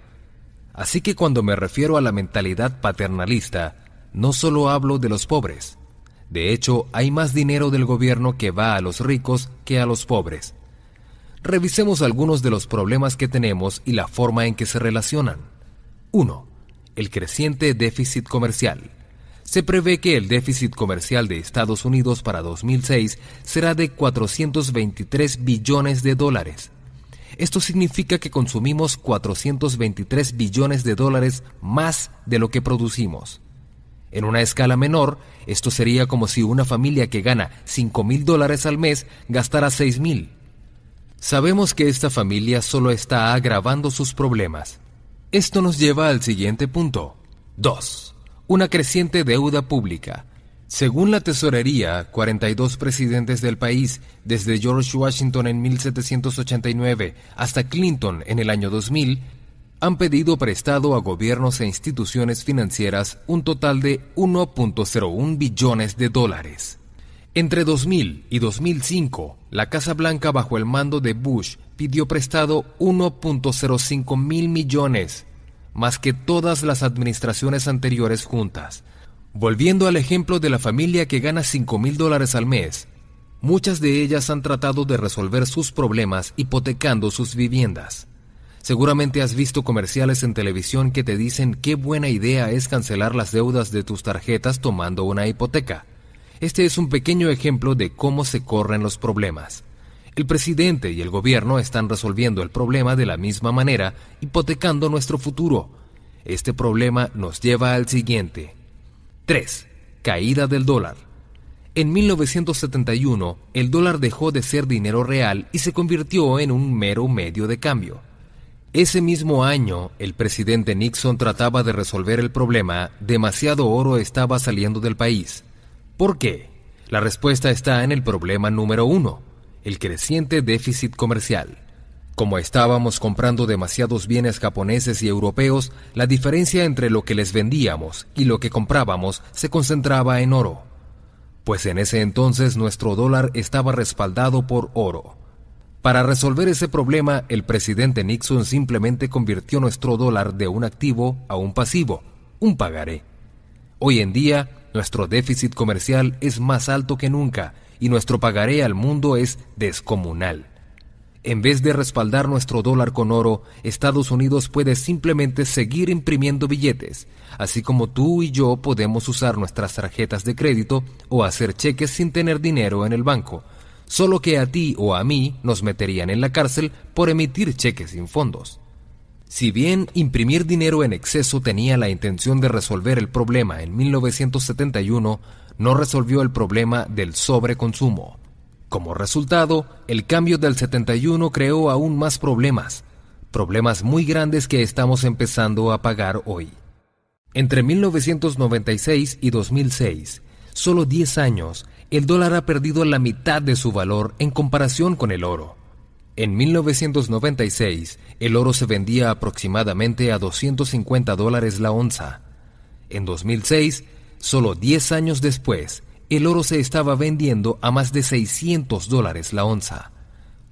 Así que cuando me refiero a la mentalidad paternalista, no solo hablo de los pobres. De hecho, hay más dinero del gobierno que va a los ricos que a los pobres revisemos algunos de los problemas que tenemos y la forma en que se relacionan. 1. El creciente déficit comercial. Se prevé que el déficit comercial de Estados Unidos para 2006 será de 423 billones de dólares. Esto significa que consumimos 423 billones de dólares más de lo que producimos. En una escala menor, esto sería como si una familia que gana 5 mil dólares al mes gastara 6 mil. Sabemos que esta familia solo está agravando sus problemas. Esto nos lleva al siguiente punto. 2. Una creciente deuda pública. Según la tesorería, 42 presidentes del país, desde George Washington en 1789 hasta Clinton en el año 2000, han pedido prestado a gobiernos e instituciones financieras un total de 1.01 billones de dólares. Entre 2000 y 2005, la Casa Blanca bajo el mando de Bush pidió prestado 1.05 mil millones, más que todas las administraciones anteriores juntas. Volviendo al ejemplo de la familia que gana 5 mil dólares al mes, muchas de ellas han tratado de resolver sus problemas hipotecando sus viviendas. Seguramente has visto comerciales en televisión que te dicen qué buena idea es cancelar las deudas de tus tarjetas tomando una hipoteca. Este es un pequeño ejemplo de cómo se corren los problemas. El presidente y el gobierno están resolviendo el problema de la misma manera, hipotecando nuestro futuro. Este problema nos lleva al siguiente. 3. Caída del dólar. En 1971, el dólar dejó de ser dinero real y se convirtió en un mero medio de cambio. Ese mismo año, el presidente Nixon trataba de resolver el problema, demasiado oro estaba saliendo del país. ¿Por qué? La respuesta está en el problema número uno, el creciente déficit comercial. Como estábamos comprando demasiados bienes japoneses y europeos, la diferencia entre lo que les vendíamos y lo que comprábamos se concentraba en oro. Pues en ese entonces nuestro dólar estaba respaldado por oro. Para resolver ese problema, el presidente Nixon simplemente convirtió nuestro dólar de un activo a un pasivo, un pagaré. Hoy en día, nuestro déficit comercial es más alto que nunca y nuestro pagaré al mundo es descomunal. En vez de respaldar nuestro dólar con oro, Estados Unidos puede simplemente seguir imprimiendo billetes, así como tú y yo podemos usar nuestras tarjetas de crédito o hacer cheques sin tener dinero en el banco, solo que a ti o a mí nos meterían en la cárcel por emitir cheques sin fondos. Si bien imprimir dinero en exceso tenía la intención de resolver el problema en 1971, no resolvió el problema del sobreconsumo. Como resultado, el cambio del 71 creó aún más problemas, problemas muy grandes que estamos empezando a pagar hoy. Entre 1996 y 2006, solo 10 años, el dólar ha perdido la mitad de su valor en comparación con el oro. En 1996, el oro se vendía aproximadamente a 250 dólares la onza. En 2006, solo 10 años después, el oro se estaba vendiendo a más de 600 dólares la onza.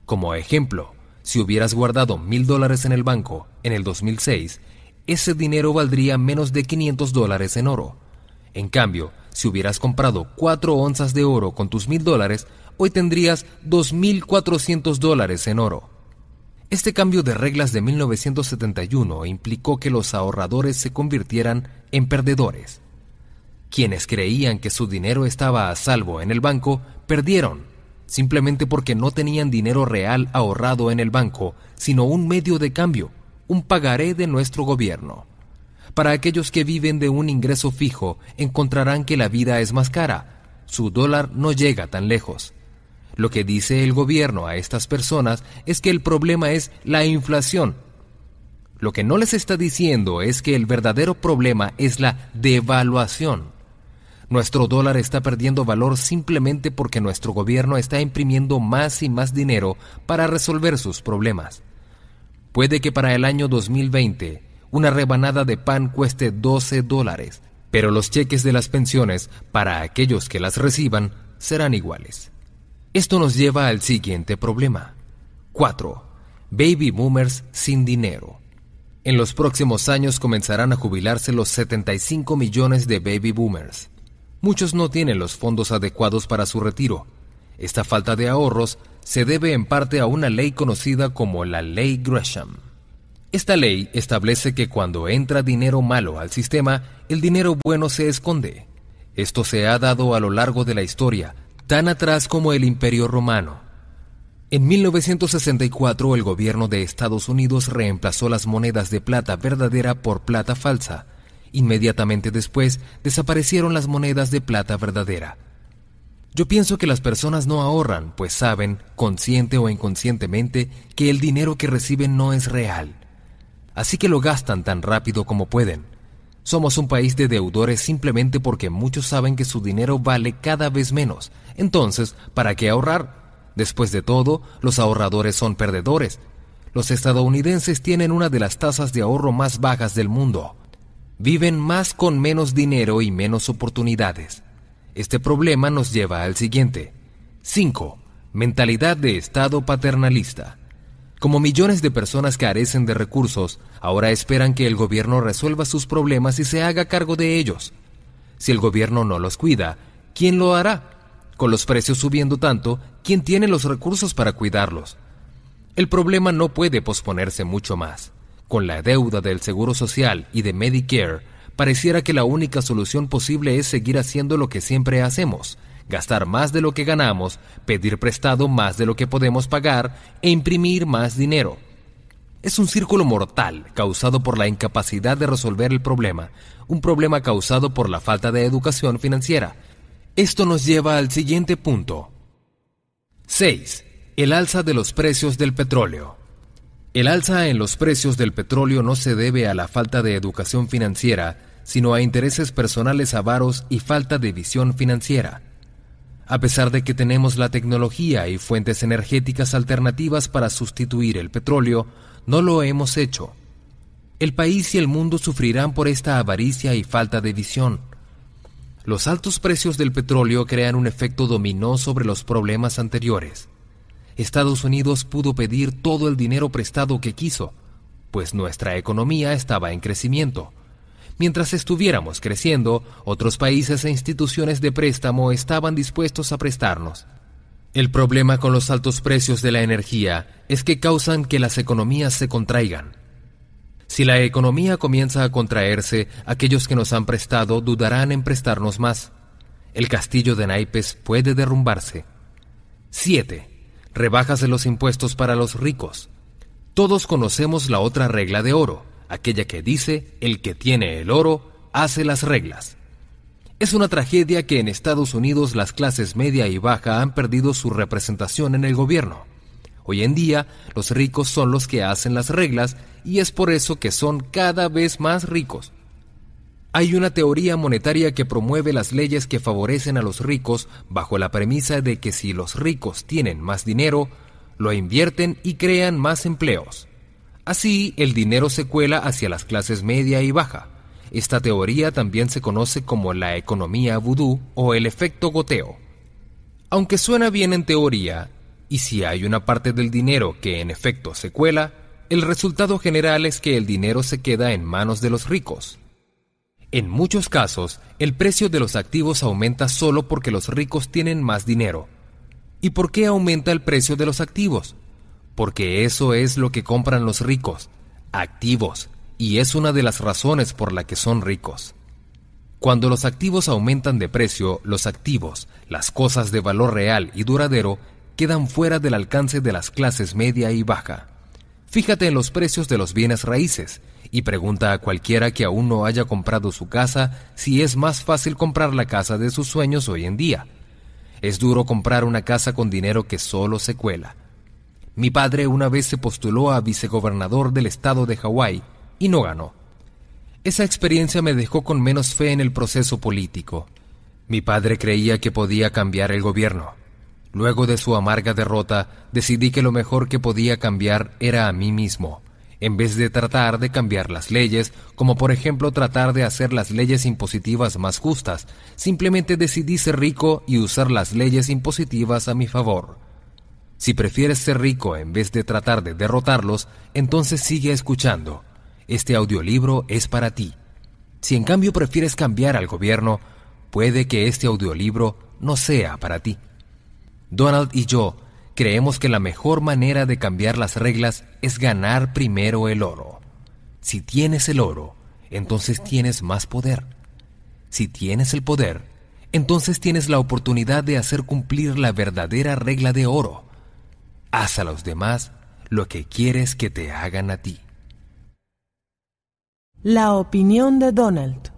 Como ejemplo, si hubieras guardado mil dólares en el banco en el 2006, ese dinero valdría menos de 500 dólares en oro. En cambio, si hubieras comprado cuatro onzas de oro con tus mil dólares, hoy tendrías 2.400 dólares en oro. Este cambio de reglas de 1971 implicó que los ahorradores se convirtieran en perdedores. Quienes creían que su dinero estaba a salvo en el banco, perdieron, simplemente porque no tenían dinero real ahorrado en el banco, sino un medio de cambio, un pagaré de nuestro gobierno. Para aquellos que viven de un ingreso fijo, encontrarán que la vida es más cara. Su dólar no llega tan lejos. Lo que dice el gobierno a estas personas es que el problema es la inflación. Lo que no les está diciendo es que el verdadero problema es la devaluación. Nuestro dólar está perdiendo valor simplemente porque nuestro gobierno está imprimiendo más y más dinero para resolver sus problemas. Puede que para el año 2020 una rebanada de pan cueste 12 dólares, pero los cheques de las pensiones para aquellos que las reciban serán iguales. Esto nos lleva al siguiente problema. 4. Baby boomers sin dinero. En los próximos años comenzarán a jubilarse los 75 millones de baby boomers. Muchos no tienen los fondos adecuados para su retiro. Esta falta de ahorros se debe en parte a una ley conocida como la Ley Gresham. Esta ley establece que cuando entra dinero malo al sistema, el dinero bueno se esconde. Esto se ha dado a lo largo de la historia, tan atrás como el Imperio Romano. En 1964 el gobierno de Estados Unidos reemplazó las monedas de plata verdadera por plata falsa. Inmediatamente después desaparecieron las monedas de plata verdadera. Yo pienso que las personas no ahorran, pues saben, consciente o inconscientemente, que el dinero que reciben no es real así que lo gastan tan rápido como pueden. Somos un país de deudores simplemente porque muchos saben que su dinero vale cada vez menos. Entonces, ¿para qué ahorrar? Después de todo, los ahorradores son perdedores. Los estadounidenses tienen una de las tasas de ahorro más bajas del mundo. Viven más con menos dinero y menos oportunidades. Este problema nos lleva al siguiente. 5. Mentalidad de Estado paternalista. Como millones de personas carecen de recursos, ahora esperan que el gobierno resuelva sus problemas y se haga cargo de ellos. Si el gobierno no los cuida, ¿quién lo hará? Con los precios subiendo tanto, ¿quién tiene los recursos para cuidarlos? El problema no puede posponerse mucho más. Con la deuda del Seguro Social y de Medicare, pareciera que la única solución posible es seguir haciendo lo que siempre hacemos, gastar más de lo que ganamos, pedir prestado más de lo que podemos pagar e imprimir más dinero. Es un círculo mortal causado por la incapacidad de resolver el problema, un problema causado por la falta de educación financiera. Esto nos lleva al siguiente punto. 6. El alza de los precios del petróleo. El alza en los precios del petróleo no se debe a la falta de educación financiera, sino a intereses personales avaros y falta de visión financiera. A pesar de que tenemos la tecnología y fuentes energéticas alternativas para sustituir el petróleo, no lo hemos hecho. El país y el mundo sufrirán por esta avaricia y falta de visión. Los altos precios del petróleo crean un efecto dominó sobre los problemas anteriores. Estados Unidos pudo pedir todo el dinero prestado que quiso, pues nuestra economía estaba en crecimiento. Mientras estuviéramos creciendo, otros países e instituciones de préstamo estaban dispuestos a prestarnos. El problema con los altos precios de la energía es que causan que las economías se contraigan. Si la economía comienza a contraerse, aquellos que nos han prestado dudarán en prestarnos más. El castillo de naipes puede derrumbarse. 7 rebajas de los impuestos para los ricos. Todos conocemos la otra regla de oro, aquella que dice, el que tiene el oro hace las reglas. Es una tragedia que en Estados Unidos las clases media y baja han perdido su representación en el gobierno. Hoy en día, los ricos son los que hacen las reglas y es por eso que son cada vez más ricos. Hay una teoría monetaria que promueve las leyes que favorecen a los ricos bajo la premisa de que si los ricos tienen más dinero, lo invierten y crean más empleos. Así, el dinero se cuela hacia las clases media y baja. Esta teoría también se conoce como la economía vudú o el efecto goteo. Aunque suena bien en teoría, y si hay una parte del dinero que en efecto se cuela, el resultado general es que el dinero se queda en manos de los ricos. En muchos casos, el precio de los activos aumenta solo porque los ricos tienen más dinero. ¿Y por qué aumenta el precio de los activos? Porque eso es lo que compran los ricos, activos, y es una de las razones por la que son ricos. Cuando los activos aumentan de precio, los activos, las cosas de valor real y duradero, quedan fuera del alcance de las clases media y baja. Fíjate en los precios de los bienes raíces y pregunta a cualquiera que aún no haya comprado su casa si es más fácil comprar la casa de sus sueños hoy en día. Es duro comprar una casa con dinero que solo se cuela. Mi padre una vez se postuló a vicegobernador del estado de Hawái y no ganó. Esa experiencia me dejó con menos fe en el proceso político. Mi padre creía que podía cambiar el gobierno. Luego de su amarga derrota, decidí que lo mejor que podía cambiar era a mí mismo, en vez de tratar de cambiar las leyes, como por ejemplo tratar de hacer las leyes impositivas más justas, simplemente decidí ser rico y usar las leyes impositivas a mi favor. Si prefieres ser rico en vez de tratar de derrotarlos, entonces sigue escuchando. Este audiolibro es para ti. Si en cambio prefieres cambiar al gobierno, puede que este audiolibro no sea para ti. Donald y yo creemos que la mejor manera de cambiar las reglas es ganar primero el oro. Si tienes el oro, entonces tienes más poder. Si tienes el poder, entonces tienes la oportunidad de hacer cumplir la verdadera regla de oro. Haz a los demás lo que quieres que te hagan a ti. La opinión de Donald.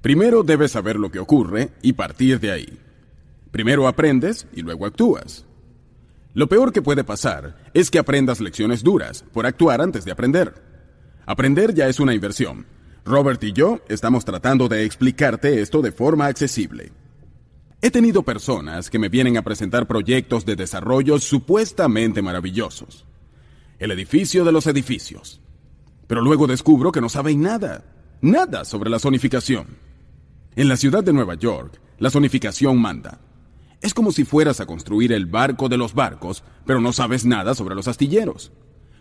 Primero debes saber lo que ocurre y partir de ahí. Primero aprendes y luego actúas. Lo peor que puede pasar es que aprendas lecciones duras por actuar antes de aprender. Aprender ya es una inversión. Robert y yo estamos tratando de explicarte esto de forma accesible. He tenido personas que me vienen a presentar proyectos de desarrollo supuestamente maravillosos. El edificio de los edificios. Pero luego descubro que no saben nada, nada sobre la zonificación. En la ciudad de Nueva York, la zonificación manda. Es como si fueras a construir el barco de los barcos, pero no sabes nada sobre los astilleros.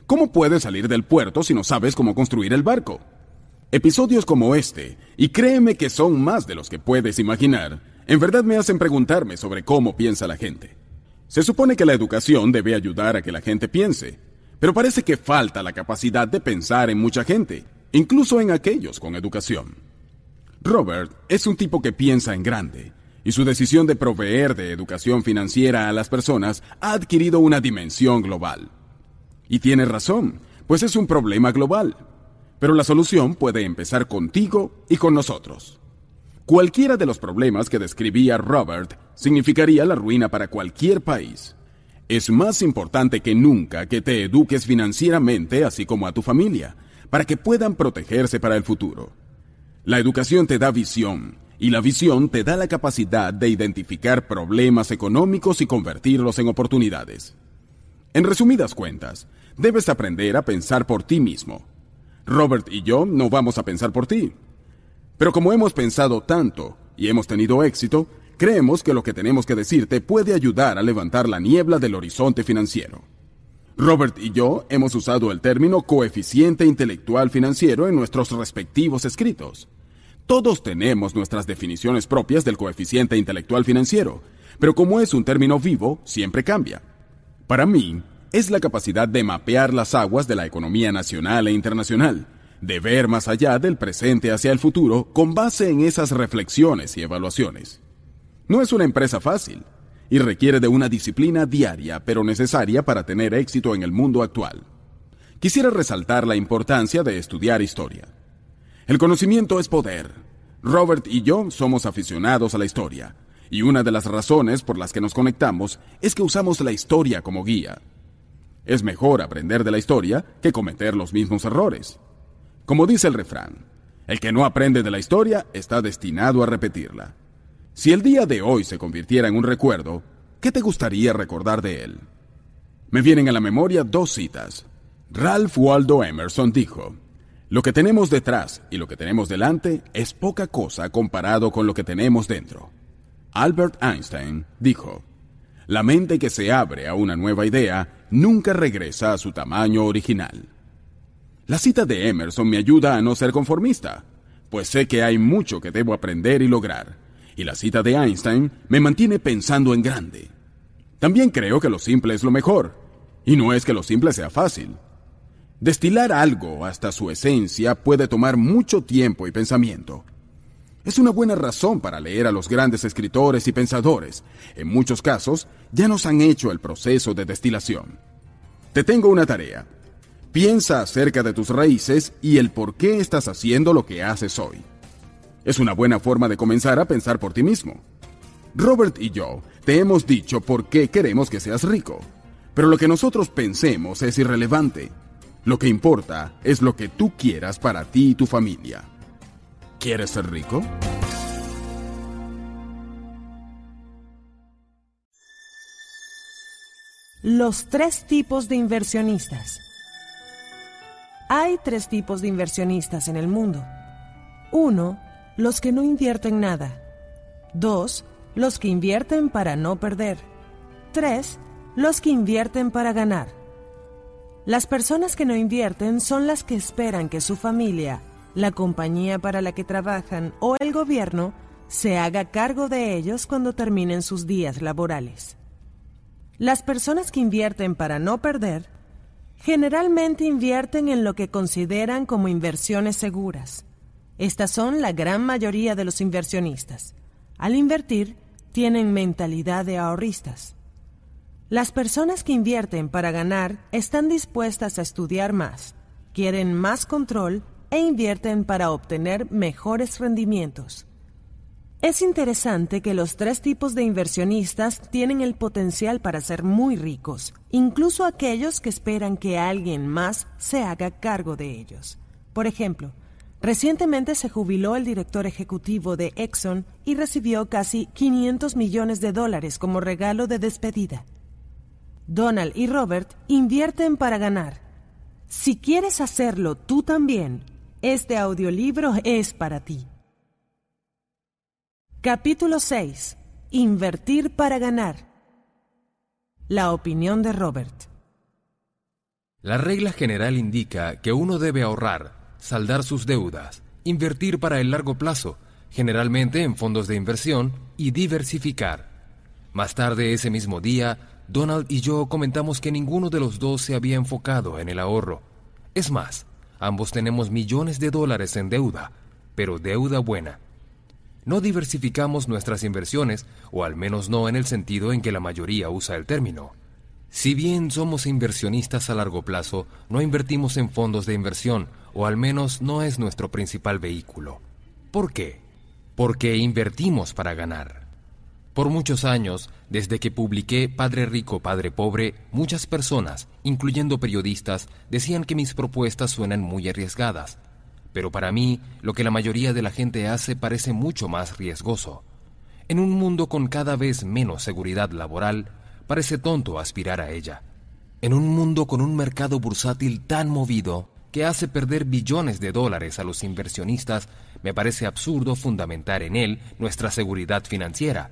¿Cómo puedes salir del puerto si no sabes cómo construir el barco? Episodios como este, y créeme que son más de los que puedes imaginar, en verdad me hacen preguntarme sobre cómo piensa la gente. Se supone que la educación debe ayudar a que la gente piense, pero parece que falta la capacidad de pensar en mucha gente, incluso en aquellos con educación. Robert es un tipo que piensa en grande, y su decisión de proveer de educación financiera a las personas ha adquirido una dimensión global. Y tiene razón, pues es un problema global. Pero la solución puede empezar contigo y con nosotros. Cualquiera de los problemas que describía Robert significaría la ruina para cualquier país. Es más importante que nunca que te eduques financieramente, así como a tu familia, para que puedan protegerse para el futuro. La educación te da visión, y la visión te da la capacidad de identificar problemas económicos y convertirlos en oportunidades. En resumidas cuentas, debes aprender a pensar por ti mismo. Robert y yo no vamos a pensar por ti. Pero como hemos pensado tanto y hemos tenido éxito, creemos que lo que tenemos que decirte puede ayudar a levantar la niebla del horizonte financiero. Robert y yo hemos usado el término coeficiente intelectual financiero en nuestros respectivos escritos. Todos tenemos nuestras definiciones propias del coeficiente intelectual financiero, pero como es un término vivo, siempre cambia. Para mí, es la capacidad de mapear las aguas de la economía nacional e internacional, de ver más allá del presente hacia el futuro con base en esas reflexiones y evaluaciones. No es una empresa fácil y requiere de una disciplina diaria pero necesaria para tener éxito en el mundo actual. Quisiera resaltar la importancia de estudiar historia. El conocimiento es poder. Robert y yo somos aficionados a la historia, y una de las razones por las que nos conectamos es que usamos la historia como guía. Es mejor aprender de la historia que cometer los mismos errores. Como dice el refrán, el que no aprende de la historia está destinado a repetirla. Si el día de hoy se convirtiera en un recuerdo, ¿qué te gustaría recordar de él? Me vienen a la memoria dos citas. Ralph Waldo Emerson dijo, Lo que tenemos detrás y lo que tenemos delante es poca cosa comparado con lo que tenemos dentro. Albert Einstein dijo, La mente que se abre a una nueva idea nunca regresa a su tamaño original. La cita de Emerson me ayuda a no ser conformista, pues sé que hay mucho que debo aprender y lograr, y la cita de Einstein me mantiene pensando en grande. También creo que lo simple es lo mejor, y no es que lo simple sea fácil. Destilar algo hasta su esencia puede tomar mucho tiempo y pensamiento. Es una buena razón para leer a los grandes escritores y pensadores. En muchos casos ya nos han hecho el proceso de destilación. Te tengo una tarea. Piensa acerca de tus raíces y el por qué estás haciendo lo que haces hoy. Es una buena forma de comenzar a pensar por ti mismo. Robert y yo te hemos dicho por qué queremos que seas rico, pero lo que nosotros pensemos es irrelevante. Lo que importa es lo que tú quieras para ti y tu familia. ¿Quieres ser rico? Los tres tipos de inversionistas. Hay tres tipos de inversionistas en el mundo. Uno, los que no invierten nada. Dos, los que invierten para no perder. Tres, los que invierten para ganar. Las personas que no invierten son las que esperan que su familia, la compañía para la que trabajan o el gobierno se haga cargo de ellos cuando terminen sus días laborales. Las personas que invierten para no perder Generalmente invierten en lo que consideran como inversiones seguras. Estas son la gran mayoría de los inversionistas. Al invertir, tienen mentalidad de ahorristas. Las personas que invierten para ganar están dispuestas a estudiar más, quieren más control e invierten para obtener mejores rendimientos. Es interesante que los tres tipos de inversionistas tienen el potencial para ser muy ricos, incluso aquellos que esperan que alguien más se haga cargo de ellos. Por ejemplo, recientemente se jubiló el director ejecutivo de Exxon y recibió casi 500 millones de dólares como regalo de despedida. Donald y Robert invierten para ganar. Si quieres hacerlo tú también, este audiolibro es para ti. Capítulo 6. Invertir para ganar. La opinión de Robert. La regla general indica que uno debe ahorrar, saldar sus deudas, invertir para el largo plazo, generalmente en fondos de inversión, y diversificar. Más tarde ese mismo día, Donald y yo comentamos que ninguno de los dos se había enfocado en el ahorro. Es más, ambos tenemos millones de dólares en deuda, pero deuda buena. No diversificamos nuestras inversiones, o al menos no en el sentido en que la mayoría usa el término. Si bien somos inversionistas a largo plazo, no invertimos en fondos de inversión, o al menos no es nuestro principal vehículo. ¿Por qué? Porque invertimos para ganar. Por muchos años, desde que publiqué Padre Rico, Padre Pobre, muchas personas, incluyendo periodistas, decían que mis propuestas suenan muy arriesgadas. Pero para mí, lo que la mayoría de la gente hace parece mucho más riesgoso. En un mundo con cada vez menos seguridad laboral, parece tonto aspirar a ella. En un mundo con un mercado bursátil tan movido que hace perder billones de dólares a los inversionistas, me parece absurdo fundamentar en él nuestra seguridad financiera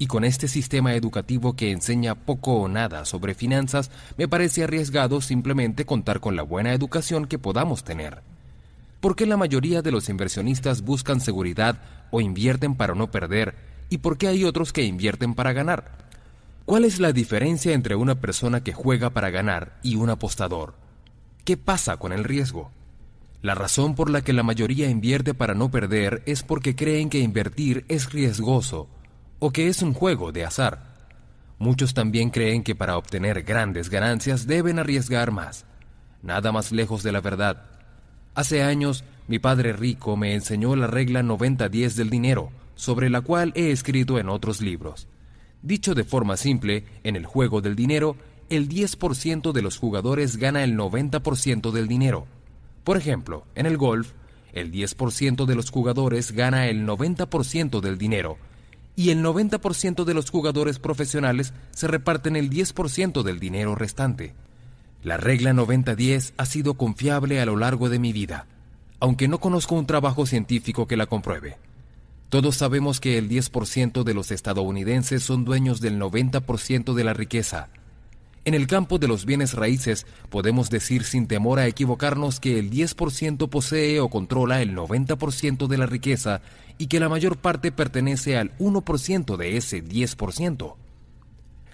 y con este sistema educativo que enseña poco o nada sobre finanzas, me parece arriesgado simplemente contar con la buena educación que podamos tener. ¿Por qué la mayoría de los inversionistas buscan seguridad o invierten para no perder? ¿Y por qué hay otros que invierten para ganar? ¿Cuál es la diferencia entre una persona que juega para ganar y un apostador? ¿Qué pasa con el riesgo? La razón por la que la mayoría invierte para no perder es porque creen que invertir es riesgoso o que es un juego de azar. Muchos también creen que para obtener grandes ganancias deben arriesgar más. Nada más lejos de la verdad. Hace años, mi padre rico me enseñó la regla 90-10 del dinero, sobre la cual he escrito en otros libros. Dicho de forma simple, en el juego del dinero, el 10% de los jugadores gana el 90% del dinero. Por ejemplo, en el golf, el 10% de los jugadores gana el 90% del dinero, y el 90% de los jugadores profesionales se reparten el 10% del dinero restante. La regla 90-10 ha sido confiable a lo largo de mi vida, aunque no conozco un trabajo científico que la compruebe. Todos sabemos que el 10% de los estadounidenses son dueños del 90% de la riqueza. En el campo de los bienes raíces podemos decir sin temor a equivocarnos que el 10% posee o controla el 90% de la riqueza y que la mayor parte pertenece al 1% de ese 10%.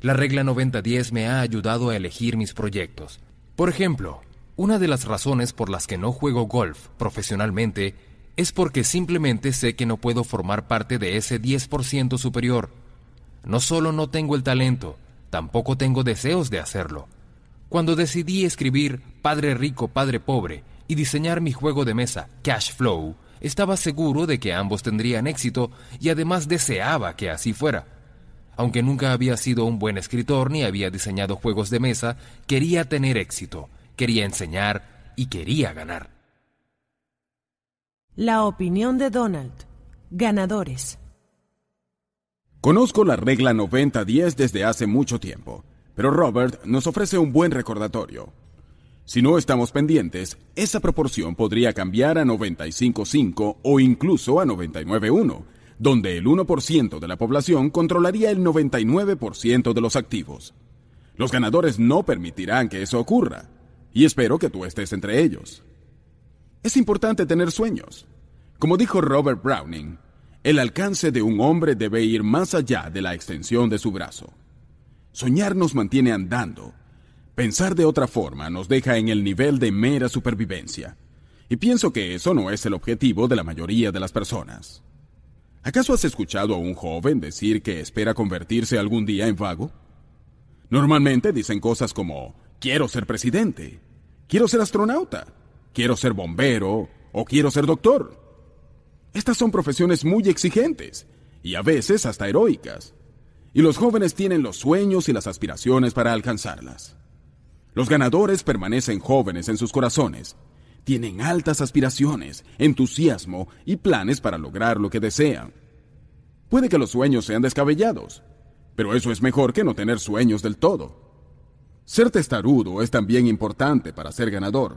La regla 90-10 me ha ayudado a elegir mis proyectos. Por ejemplo, una de las razones por las que no juego golf profesionalmente es porque simplemente sé que no puedo formar parte de ese 10% superior. No solo no tengo el talento, tampoco tengo deseos de hacerlo. Cuando decidí escribir Padre Rico, Padre Pobre y diseñar mi juego de mesa Cash Flow, estaba seguro de que ambos tendrían éxito y además deseaba que así fuera. Aunque nunca había sido un buen escritor ni había diseñado juegos de mesa, quería tener éxito, quería enseñar y quería ganar. La opinión de Donald. Ganadores. Conozco la regla 90-10 desde hace mucho tiempo, pero Robert nos ofrece un buen recordatorio. Si no estamos pendientes, esa proporción podría cambiar a 95.5 o incluso a 99.1, donde el 1% de la población controlaría el 99% de los activos. Los ganadores no permitirán que eso ocurra, y espero que tú estés entre ellos. Es importante tener sueños. Como dijo Robert Browning, el alcance de un hombre debe ir más allá de la extensión de su brazo. Soñar nos mantiene andando, Pensar de otra forma nos deja en el nivel de mera supervivencia. Y pienso que eso no es el objetivo de la mayoría de las personas. ¿Acaso has escuchado a un joven decir que espera convertirse algún día en vago? Normalmente dicen cosas como, quiero ser presidente, quiero ser astronauta, quiero ser bombero o quiero ser doctor. Estas son profesiones muy exigentes y a veces hasta heroicas. Y los jóvenes tienen los sueños y las aspiraciones para alcanzarlas. Los ganadores permanecen jóvenes en sus corazones. Tienen altas aspiraciones, entusiasmo y planes para lograr lo que desean. Puede que los sueños sean descabellados, pero eso es mejor que no tener sueños del todo. Ser testarudo es también importante para ser ganador.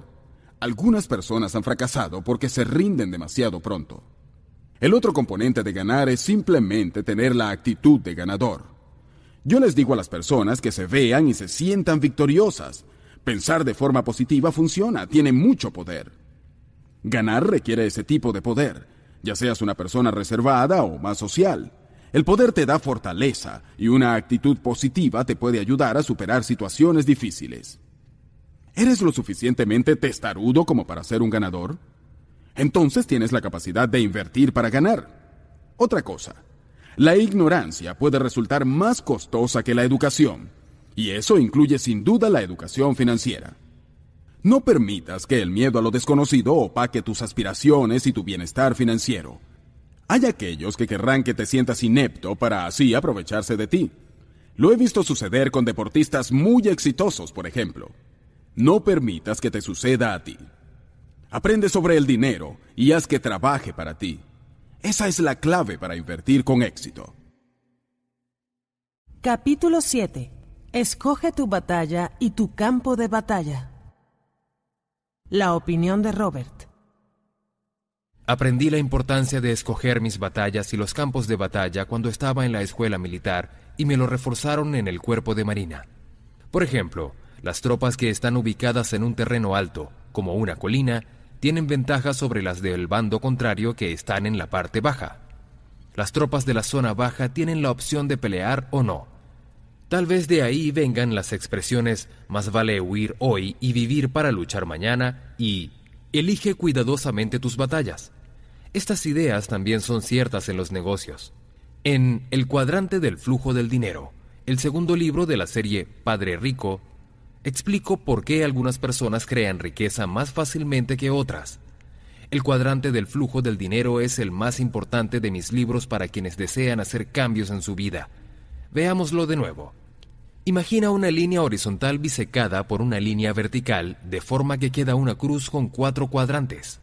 Algunas personas han fracasado porque se rinden demasiado pronto. El otro componente de ganar es simplemente tener la actitud de ganador. Yo les digo a las personas que se vean y se sientan victoriosas. Pensar de forma positiva funciona, tiene mucho poder. Ganar requiere ese tipo de poder, ya seas una persona reservada o más social. El poder te da fortaleza y una actitud positiva te puede ayudar a superar situaciones difíciles. ¿Eres lo suficientemente testarudo como para ser un ganador? Entonces tienes la capacidad de invertir para ganar. Otra cosa, la ignorancia puede resultar más costosa que la educación, y eso incluye sin duda la educación financiera. No permitas que el miedo a lo desconocido opaque tus aspiraciones y tu bienestar financiero. Hay aquellos que querrán que te sientas inepto para así aprovecharse de ti. Lo he visto suceder con deportistas muy exitosos, por ejemplo. No permitas que te suceda a ti. Aprende sobre el dinero y haz que trabaje para ti. Esa es la clave para invertir con éxito. Capítulo 7. Escoge tu batalla y tu campo de batalla. La opinión de Robert. Aprendí la importancia de escoger mis batallas y los campos de batalla cuando estaba en la escuela militar y me lo reforzaron en el cuerpo de marina. Por ejemplo, las tropas que están ubicadas en un terreno alto, como una colina, tienen ventajas sobre las del bando contrario que están en la parte baja. Las tropas de la zona baja tienen la opción de pelear o no. Tal vez de ahí vengan las expresiones más vale huir hoy y vivir para luchar mañana y elige cuidadosamente tus batallas. Estas ideas también son ciertas en los negocios. En El cuadrante del flujo del dinero, el segundo libro de la serie Padre Rico, explico por qué algunas personas crean riqueza más fácilmente que otras. El cuadrante del flujo del dinero es el más importante de mis libros para quienes desean hacer cambios en su vida. Veámoslo de nuevo. Imagina una línea horizontal bisecada por una línea vertical de forma que queda una cruz con cuatro cuadrantes.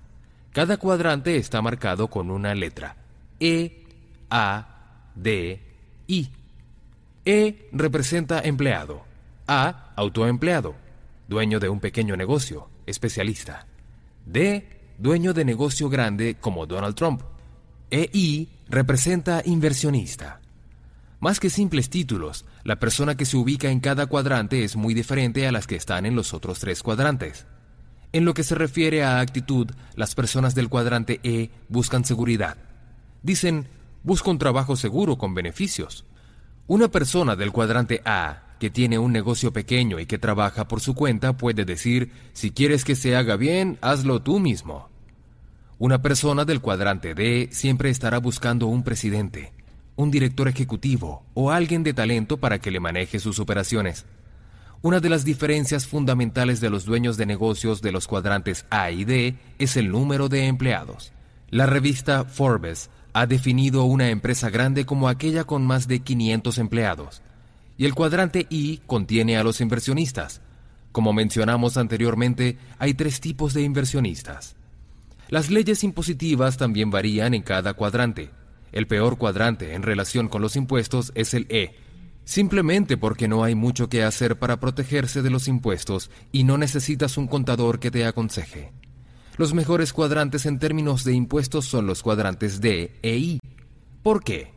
Cada cuadrante está marcado con una letra. E, A, D, I. E representa empleado. A, autoempleado, dueño de un pequeño negocio, especialista. D, dueño de negocio grande como Donald Trump. E, I representa inversionista. Más que simples títulos, la persona que se ubica en cada cuadrante es muy diferente a las que están en los otros tres cuadrantes. En lo que se refiere a actitud, las personas del cuadrante E buscan seguridad. Dicen, busco un trabajo seguro con beneficios. Una persona del cuadrante A, que tiene un negocio pequeño y que trabaja por su cuenta, puede decir, si quieres que se haga bien, hazlo tú mismo. Una persona del cuadrante D siempre estará buscando un presidente, un director ejecutivo o alguien de talento para que le maneje sus operaciones. Una de las diferencias fundamentales de los dueños de negocios de los cuadrantes A y D es el número de empleados. La revista Forbes ha definido una empresa grande como aquella con más de 500 empleados, y el cuadrante I contiene a los inversionistas. Como mencionamos anteriormente, hay tres tipos de inversionistas. Las leyes impositivas también varían en cada cuadrante. El peor cuadrante en relación con los impuestos es el E, simplemente porque no hay mucho que hacer para protegerse de los impuestos y no necesitas un contador que te aconseje. Los mejores cuadrantes en términos de impuestos son los cuadrantes D e I. ¿Por qué?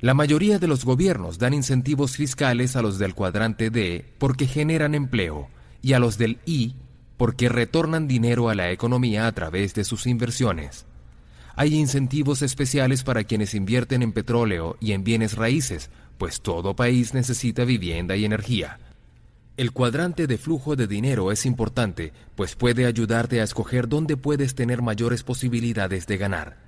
La mayoría de los gobiernos dan incentivos fiscales a los del cuadrante D porque generan empleo y a los del I porque retornan dinero a la economía a través de sus inversiones. Hay incentivos especiales para quienes invierten en petróleo y en bienes raíces pues todo país necesita vivienda y energía. El cuadrante de flujo de dinero es importante, pues puede ayudarte a escoger dónde puedes tener mayores posibilidades de ganar.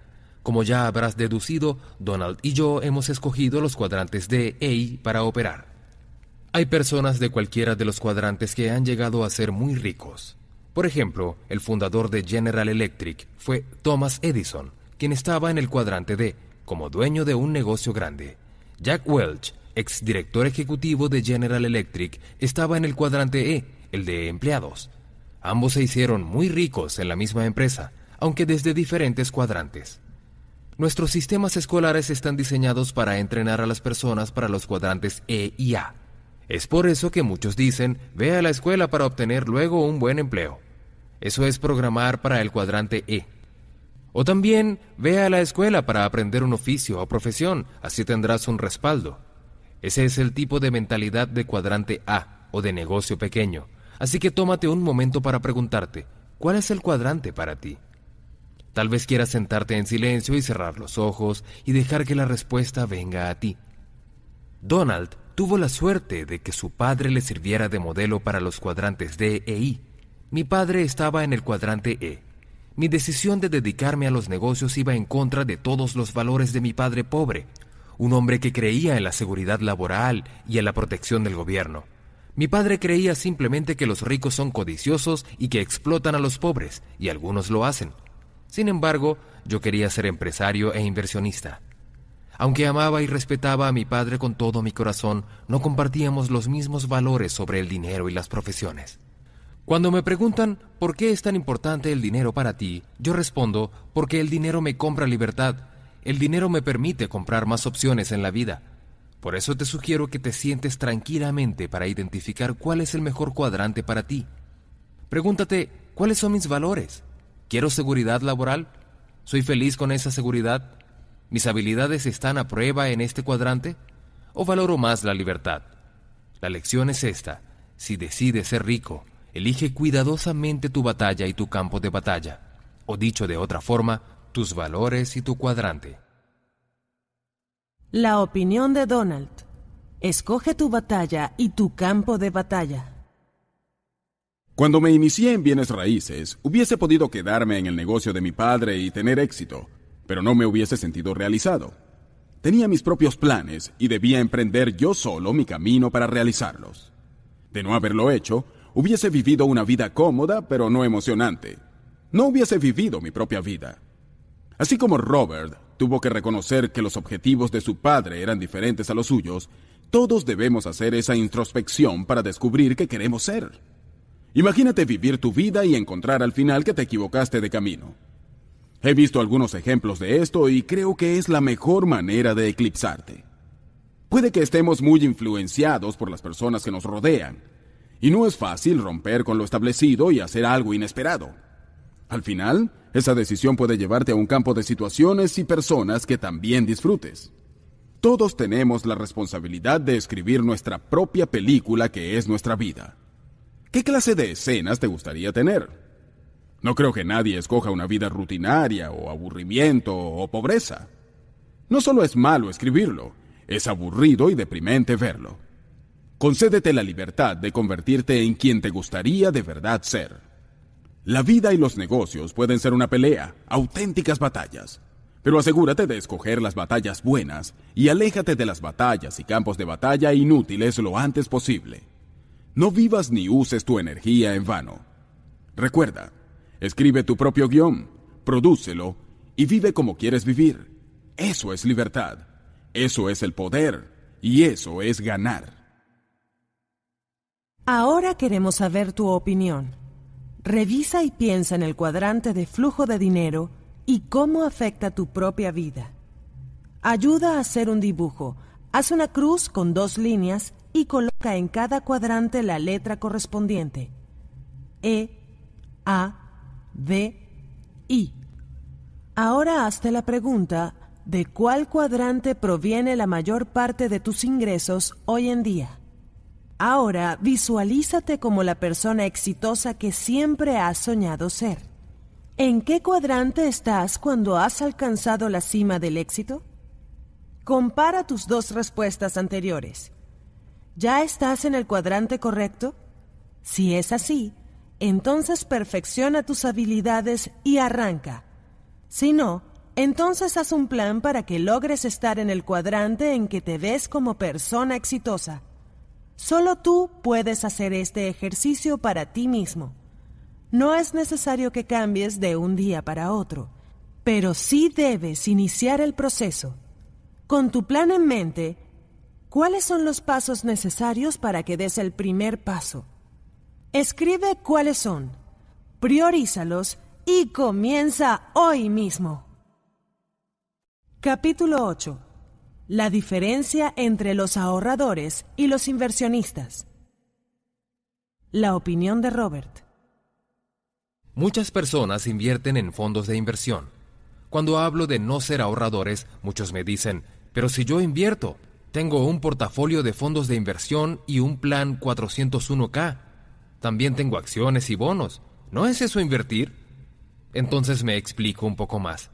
Como ya habrás deducido, Donald y yo hemos escogido los cuadrantes de E para operar. Hay personas de cualquiera de los cuadrantes que han llegado a ser muy ricos. Por ejemplo, el fundador de General Electric fue Thomas Edison, quien estaba en el cuadrante D, como dueño de un negocio grande. Jack Welch, exdirector ejecutivo de General Electric, estaba en el cuadrante E, el de empleados. Ambos se hicieron muy ricos en la misma empresa, aunque desde diferentes cuadrantes. Nuestros sistemas escolares están diseñados para entrenar a las personas para los cuadrantes E y A. Es por eso que muchos dicen, ve a la escuela para obtener luego un buen empleo. Eso es programar para el cuadrante E. O también ve a la escuela para aprender un oficio o profesión, así tendrás un respaldo. Ese es el tipo de mentalidad de cuadrante A o de negocio pequeño. Así que tómate un momento para preguntarte, ¿cuál es el cuadrante para ti? Tal vez quieras sentarte en silencio y cerrar los ojos y dejar que la respuesta venga a ti. Donald tuvo la suerte de que su padre le sirviera de modelo para los cuadrantes D e I. Mi padre estaba en el cuadrante E. Mi decisión de dedicarme a los negocios iba en contra de todos los valores de mi padre pobre, un hombre que creía en la seguridad laboral y en la protección del gobierno. Mi padre creía simplemente que los ricos son codiciosos y que explotan a los pobres, y algunos lo hacen. Sin embargo, yo quería ser empresario e inversionista. Aunque amaba y respetaba a mi padre con todo mi corazón, no compartíamos los mismos valores sobre el dinero y las profesiones. Cuando me preguntan por qué es tan importante el dinero para ti, yo respondo porque el dinero me compra libertad. El dinero me permite comprar más opciones en la vida. Por eso te sugiero que te sientes tranquilamente para identificar cuál es el mejor cuadrante para ti. Pregúntate, ¿cuáles son mis valores? ¿Quiero seguridad laboral? ¿Soy feliz con esa seguridad? ¿Mis habilidades están a prueba en este cuadrante? ¿O valoro más la libertad? La lección es esta. Si decides ser rico, elige cuidadosamente tu batalla y tu campo de batalla. O dicho de otra forma, tus valores y tu cuadrante. La opinión de Donald. Escoge tu batalla y tu campo de batalla. Cuando me inicié en bienes raíces, hubiese podido quedarme en el negocio de mi padre y tener éxito, pero no me hubiese sentido realizado. Tenía mis propios planes y debía emprender yo solo mi camino para realizarlos. De no haberlo hecho, hubiese vivido una vida cómoda pero no emocionante. No hubiese vivido mi propia vida. Así como Robert tuvo que reconocer que los objetivos de su padre eran diferentes a los suyos, todos debemos hacer esa introspección para descubrir qué queremos ser. Imagínate vivir tu vida y encontrar al final que te equivocaste de camino. He visto algunos ejemplos de esto y creo que es la mejor manera de eclipsarte. Puede que estemos muy influenciados por las personas que nos rodean, y no es fácil romper con lo establecido y hacer algo inesperado. Al final, esa decisión puede llevarte a un campo de situaciones y personas que también disfrutes. Todos tenemos la responsabilidad de escribir nuestra propia película que es nuestra vida. ¿Qué clase de escenas te gustaría tener? No creo que nadie escoja una vida rutinaria o aburrimiento o pobreza. No solo es malo escribirlo, es aburrido y deprimente verlo. Concédete la libertad de convertirte en quien te gustaría de verdad ser. La vida y los negocios pueden ser una pelea, auténticas batallas. Pero asegúrate de escoger las batallas buenas y aléjate de las batallas y campos de batalla inútiles lo antes posible. No vivas ni uses tu energía en vano. Recuerda, escribe tu propio guion, prodúcelo y vive como quieres vivir. Eso es libertad, eso es el poder y eso es ganar. Ahora queremos saber tu opinión. Revisa y piensa en el cuadrante de flujo de dinero y cómo afecta tu propia vida. Ayuda a hacer un dibujo. Haz una cruz con dos líneas y coloca en cada cuadrante la letra correspondiente. E, A, D, I. Ahora hazte la pregunta de cuál cuadrante proviene la mayor parte de tus ingresos hoy en día. Ahora visualízate como la persona exitosa que siempre has soñado ser. ¿En qué cuadrante estás cuando has alcanzado la cima del éxito? Compara tus dos respuestas anteriores. ¿Ya estás en el cuadrante correcto? Si es así, entonces perfecciona tus habilidades y arranca. Si no, entonces haz un plan para que logres estar en el cuadrante en que te ves como persona exitosa. Solo tú puedes hacer este ejercicio para ti mismo. No es necesario que cambies de un día para otro, pero sí debes iniciar el proceso. Con tu plan en mente, ¿Cuáles son los pasos necesarios para que des el primer paso? Escribe cuáles son, priorízalos y comienza hoy mismo. Capítulo 8. La diferencia entre los ahorradores y los inversionistas. La opinión de Robert. Muchas personas invierten en fondos de inversión. Cuando hablo de no ser ahorradores, muchos me dicen, pero si yo invierto, tengo un portafolio de fondos de inversión y un plan 401k. También tengo acciones y bonos. ¿No es eso invertir? Entonces me explico un poco más.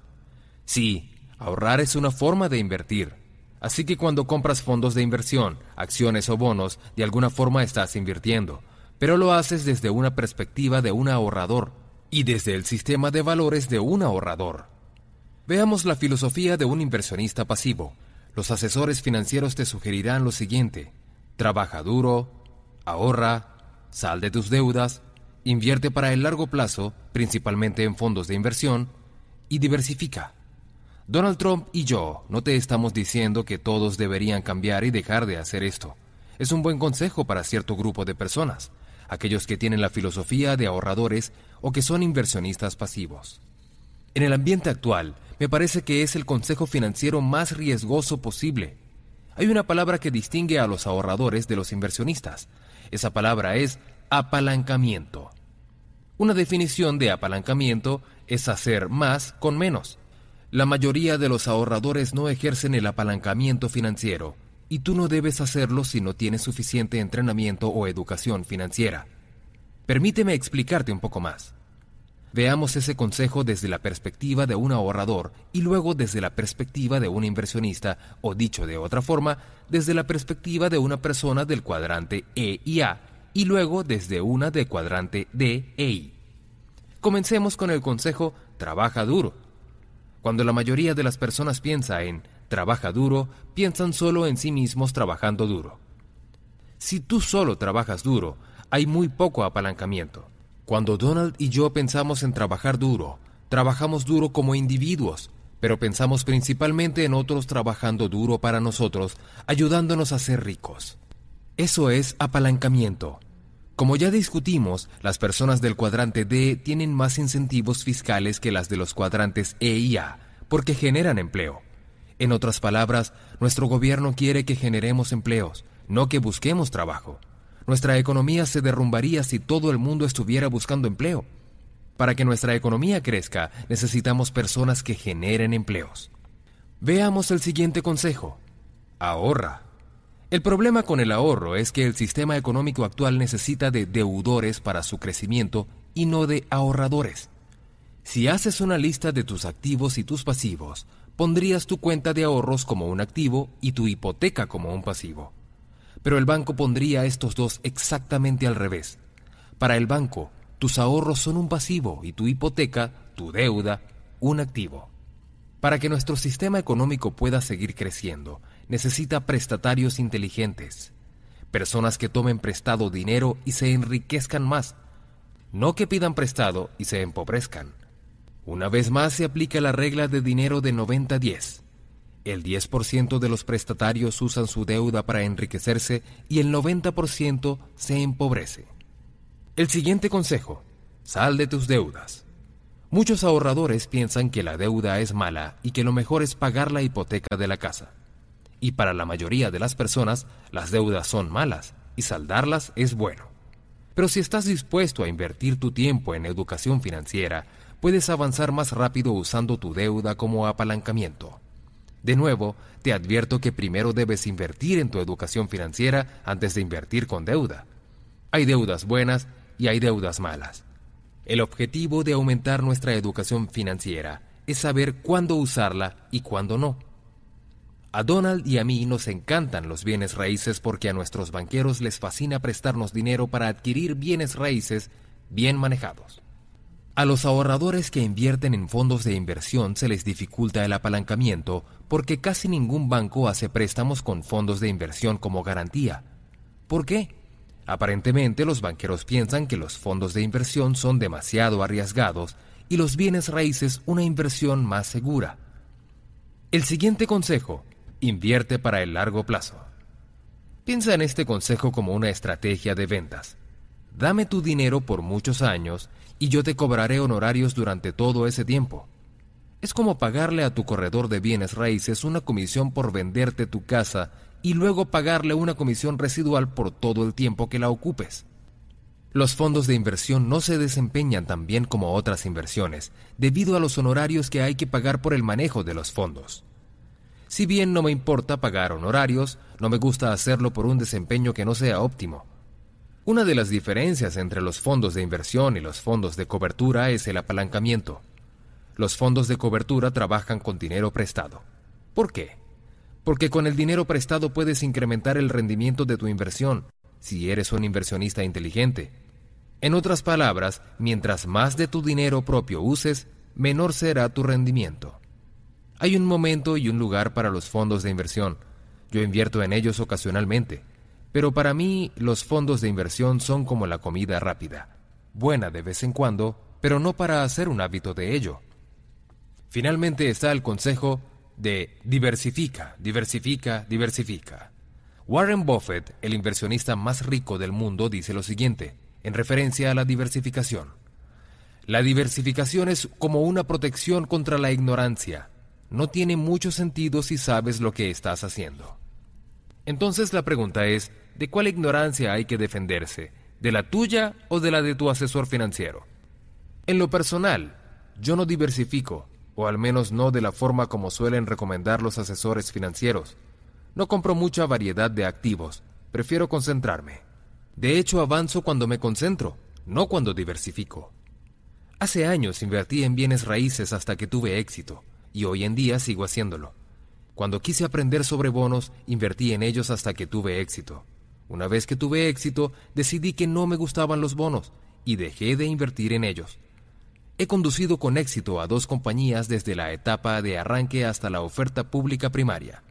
Sí, ahorrar es una forma de invertir. Así que cuando compras fondos de inversión, acciones o bonos, de alguna forma estás invirtiendo, pero lo haces desde una perspectiva de un ahorrador y desde el sistema de valores de un ahorrador. Veamos la filosofía de un inversionista pasivo. Los asesores financieros te sugerirán lo siguiente. Trabaja duro, ahorra, sal de tus deudas, invierte para el largo plazo, principalmente en fondos de inversión, y diversifica. Donald Trump y yo no te estamos diciendo que todos deberían cambiar y dejar de hacer esto. Es un buen consejo para cierto grupo de personas, aquellos que tienen la filosofía de ahorradores o que son inversionistas pasivos. En el ambiente actual, me parece que es el consejo financiero más riesgoso posible. Hay una palabra que distingue a los ahorradores de los inversionistas. Esa palabra es apalancamiento. Una definición de apalancamiento es hacer más con menos. La mayoría de los ahorradores no ejercen el apalancamiento financiero, y tú no debes hacerlo si no tienes suficiente entrenamiento o educación financiera. Permíteme explicarte un poco más. Veamos ese consejo desde la perspectiva de un ahorrador y luego desde la perspectiva de un inversionista, o dicho de otra forma, desde la perspectiva de una persona del cuadrante E y A, y luego desde una del cuadrante D e I. Comencemos con el consejo trabaja duro. Cuando la mayoría de las personas piensa en trabaja duro, piensan solo en sí mismos trabajando duro. Si tú solo trabajas duro, hay muy poco apalancamiento. Cuando Donald y yo pensamos en trabajar duro, trabajamos duro como individuos, pero pensamos principalmente en otros trabajando duro para nosotros, ayudándonos a ser ricos. Eso es apalancamiento. Como ya discutimos, las personas del cuadrante D tienen más incentivos fiscales que las de los cuadrantes E y A, porque generan empleo. En otras palabras, nuestro gobierno quiere que generemos empleos, no que busquemos trabajo. Nuestra economía se derrumbaría si todo el mundo estuviera buscando empleo. Para que nuestra economía crezca, necesitamos personas que generen empleos. Veamos el siguiente consejo. Ahorra. El problema con el ahorro es que el sistema económico actual necesita de deudores para su crecimiento y no de ahorradores. Si haces una lista de tus activos y tus pasivos, pondrías tu cuenta de ahorros como un activo y tu hipoteca como un pasivo. Pero el banco pondría estos dos exactamente al revés. Para el banco, tus ahorros son un pasivo y tu hipoteca, tu deuda, un activo. Para que nuestro sistema económico pueda seguir creciendo, necesita prestatarios inteligentes, personas que tomen prestado dinero y se enriquezcan más, no que pidan prestado y se empobrezcan. Una vez más se aplica la regla de dinero de 90-10. El 10% de los prestatarios usan su deuda para enriquecerse y el 90% se empobrece. El siguiente consejo, sal de tus deudas. Muchos ahorradores piensan que la deuda es mala y que lo mejor es pagar la hipoteca de la casa. Y para la mayoría de las personas, las deudas son malas y saldarlas es bueno. Pero si estás dispuesto a invertir tu tiempo en educación financiera, puedes avanzar más rápido usando tu deuda como apalancamiento. De nuevo, te advierto que primero debes invertir en tu educación financiera antes de invertir con deuda. Hay deudas buenas y hay deudas malas. El objetivo de aumentar nuestra educación financiera es saber cuándo usarla y cuándo no. A Donald y a mí nos encantan los bienes raíces porque a nuestros banqueros les fascina prestarnos dinero para adquirir bienes raíces bien manejados. A los ahorradores que invierten en fondos de inversión se les dificulta el apalancamiento porque casi ningún banco hace préstamos con fondos de inversión como garantía. ¿Por qué? Aparentemente los banqueros piensan que los fondos de inversión son demasiado arriesgados y los bienes raíces una inversión más segura. El siguiente consejo, invierte para el largo plazo. Piensa en este consejo como una estrategia de ventas. Dame tu dinero por muchos años y yo te cobraré honorarios durante todo ese tiempo. Es como pagarle a tu corredor de bienes raíces una comisión por venderte tu casa y luego pagarle una comisión residual por todo el tiempo que la ocupes. Los fondos de inversión no se desempeñan tan bien como otras inversiones, debido a los honorarios que hay que pagar por el manejo de los fondos. Si bien no me importa pagar honorarios, no me gusta hacerlo por un desempeño que no sea óptimo. Una de las diferencias entre los fondos de inversión y los fondos de cobertura es el apalancamiento. los fondos de cobertura trabajan con dinero prestado. ¿Por qué? Porque con el dinero prestado puedes incrementar el rendimiento de tu inversión, si eres un inversionista inteligente. En otras palabras, mientras más de tu dinero propio uses, menor será tu rendimiento. Hay un momento y un lugar para los fondos de inversión. Yo invierto en ellos ocasionalmente, pero para mí los fondos de inversión son como la comida rápida, buena de vez en cuando, pero no para hacer un hábito de ello. Finalmente está el consejo de diversifica, diversifica, diversifica. Warren Buffett, el inversionista más rico del mundo, dice lo siguiente, en referencia a la diversificación. La diversificación es como una protección contra la ignorancia. No tiene mucho sentido si sabes lo que estás haciendo. Entonces la pregunta es, ¿de cuál ignorancia hay que defenderse? ¿De la tuya o de la de tu asesor financiero? En lo personal, yo no diversifico, o al menos no de la forma como suelen recomendar los asesores financieros. No compro mucha variedad de activos, prefiero concentrarme. De hecho, avanzo cuando me concentro, no cuando diversifico. Hace años invertí en bienes raíces hasta que tuve éxito, y hoy en día sigo haciéndolo. Cuando quise aprender sobre bonos, invertí en ellos hasta que tuve éxito. Una vez que tuve éxito, decidí que no me gustaban los bonos y dejé de invertir en ellos. He conducido con éxito a dos compañías desde la etapa de arranque hasta la oferta pública primaria.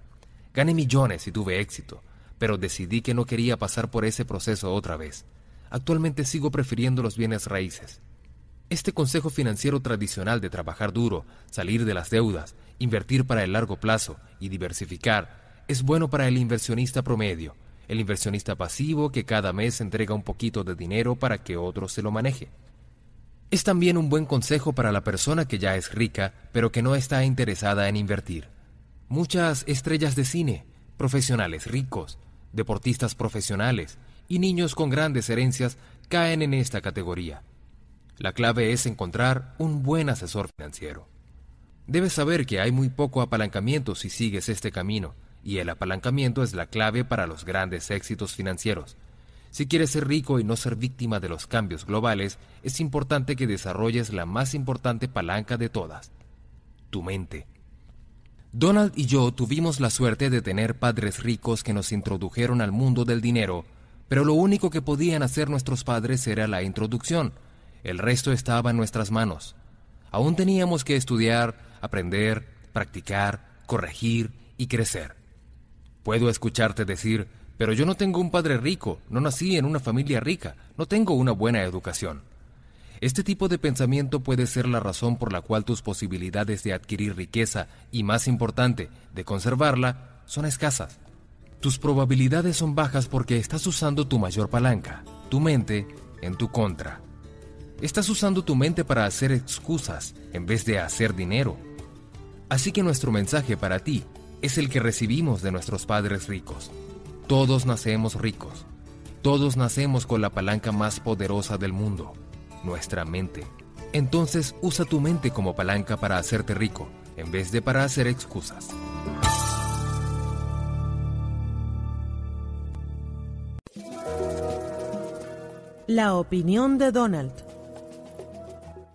Gané millones y tuve éxito, pero decidí que no quería pasar por ese proceso otra vez. Actualmente sigo prefiriendo los bienes raíces. Este consejo financiero tradicional de trabajar duro, salir de las deudas, invertir para el largo plazo y diversificar es bueno para el inversionista promedio, el inversionista pasivo que cada mes entrega un poquito de dinero para que otro se lo maneje. Es también un buen consejo para la persona que ya es rica, pero que no está interesada en invertir. Muchas estrellas de cine, profesionales ricos, deportistas profesionales y niños con grandes herencias caen en esta categoría. La clave es encontrar un buen asesor financiero. Debes saber que hay muy poco apalancamiento si sigues este camino, y el apalancamiento es la clave para los grandes éxitos financieros. Si quieres ser rico y no ser víctima de los cambios globales, es importante que desarrolles la más importante palanca de todas, tu mente. Donald y yo tuvimos la suerte de tener padres ricos que nos introdujeron al mundo del dinero, pero lo único que podían hacer nuestros padres era la introducción. El resto estaba en nuestras manos. Aún teníamos que estudiar, aprender, practicar, corregir y crecer. Puedo escucharte decir, pero yo no tengo un padre rico, no nací en una familia rica, no tengo una buena educación. Este tipo de pensamiento puede ser la razón por la cual tus posibilidades de adquirir riqueza y, más importante, de conservarla, son escasas. Tus probabilidades son bajas porque estás usando tu mayor palanca, tu mente, en tu contra. Estás usando tu mente para hacer excusas en vez de hacer dinero. Así que nuestro mensaje para ti es el que recibimos de nuestros padres ricos. Todos nacemos ricos. Todos nacemos con la palanca más poderosa del mundo, nuestra mente. Entonces usa tu mente como palanca para hacerte rico, en vez de para hacer excusas. La opinión de Donald.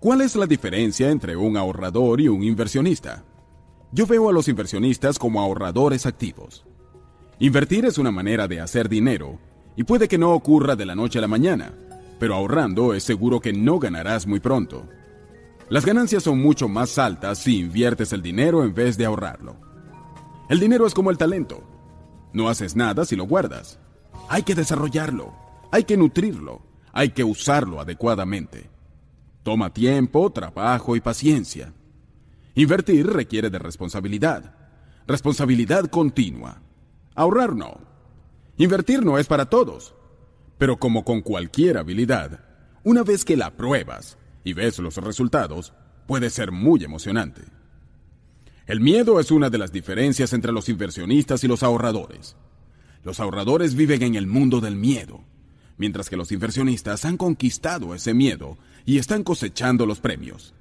¿Cuál es la diferencia entre un ahorrador y un inversionista? Yo veo a los inversionistas como ahorradores activos. Invertir es una manera de hacer dinero y puede que no ocurra de la noche a la mañana, pero ahorrando es seguro que no ganarás muy pronto. Las ganancias son mucho más altas si inviertes el dinero en vez de ahorrarlo. El dinero es como el talento. No haces nada si lo guardas. Hay que desarrollarlo, hay que nutrirlo, hay que usarlo adecuadamente. Toma tiempo, trabajo y paciencia. Invertir requiere de responsabilidad, responsabilidad continua. Ahorrar no. Invertir no es para todos. Pero como con cualquier habilidad, una vez que la pruebas y ves los resultados, puede ser muy emocionante. El miedo es una de las diferencias entre los inversionistas y los ahorradores. Los ahorradores viven en el mundo del miedo, mientras que los inversionistas han conquistado ese miedo y están cosechando los premios.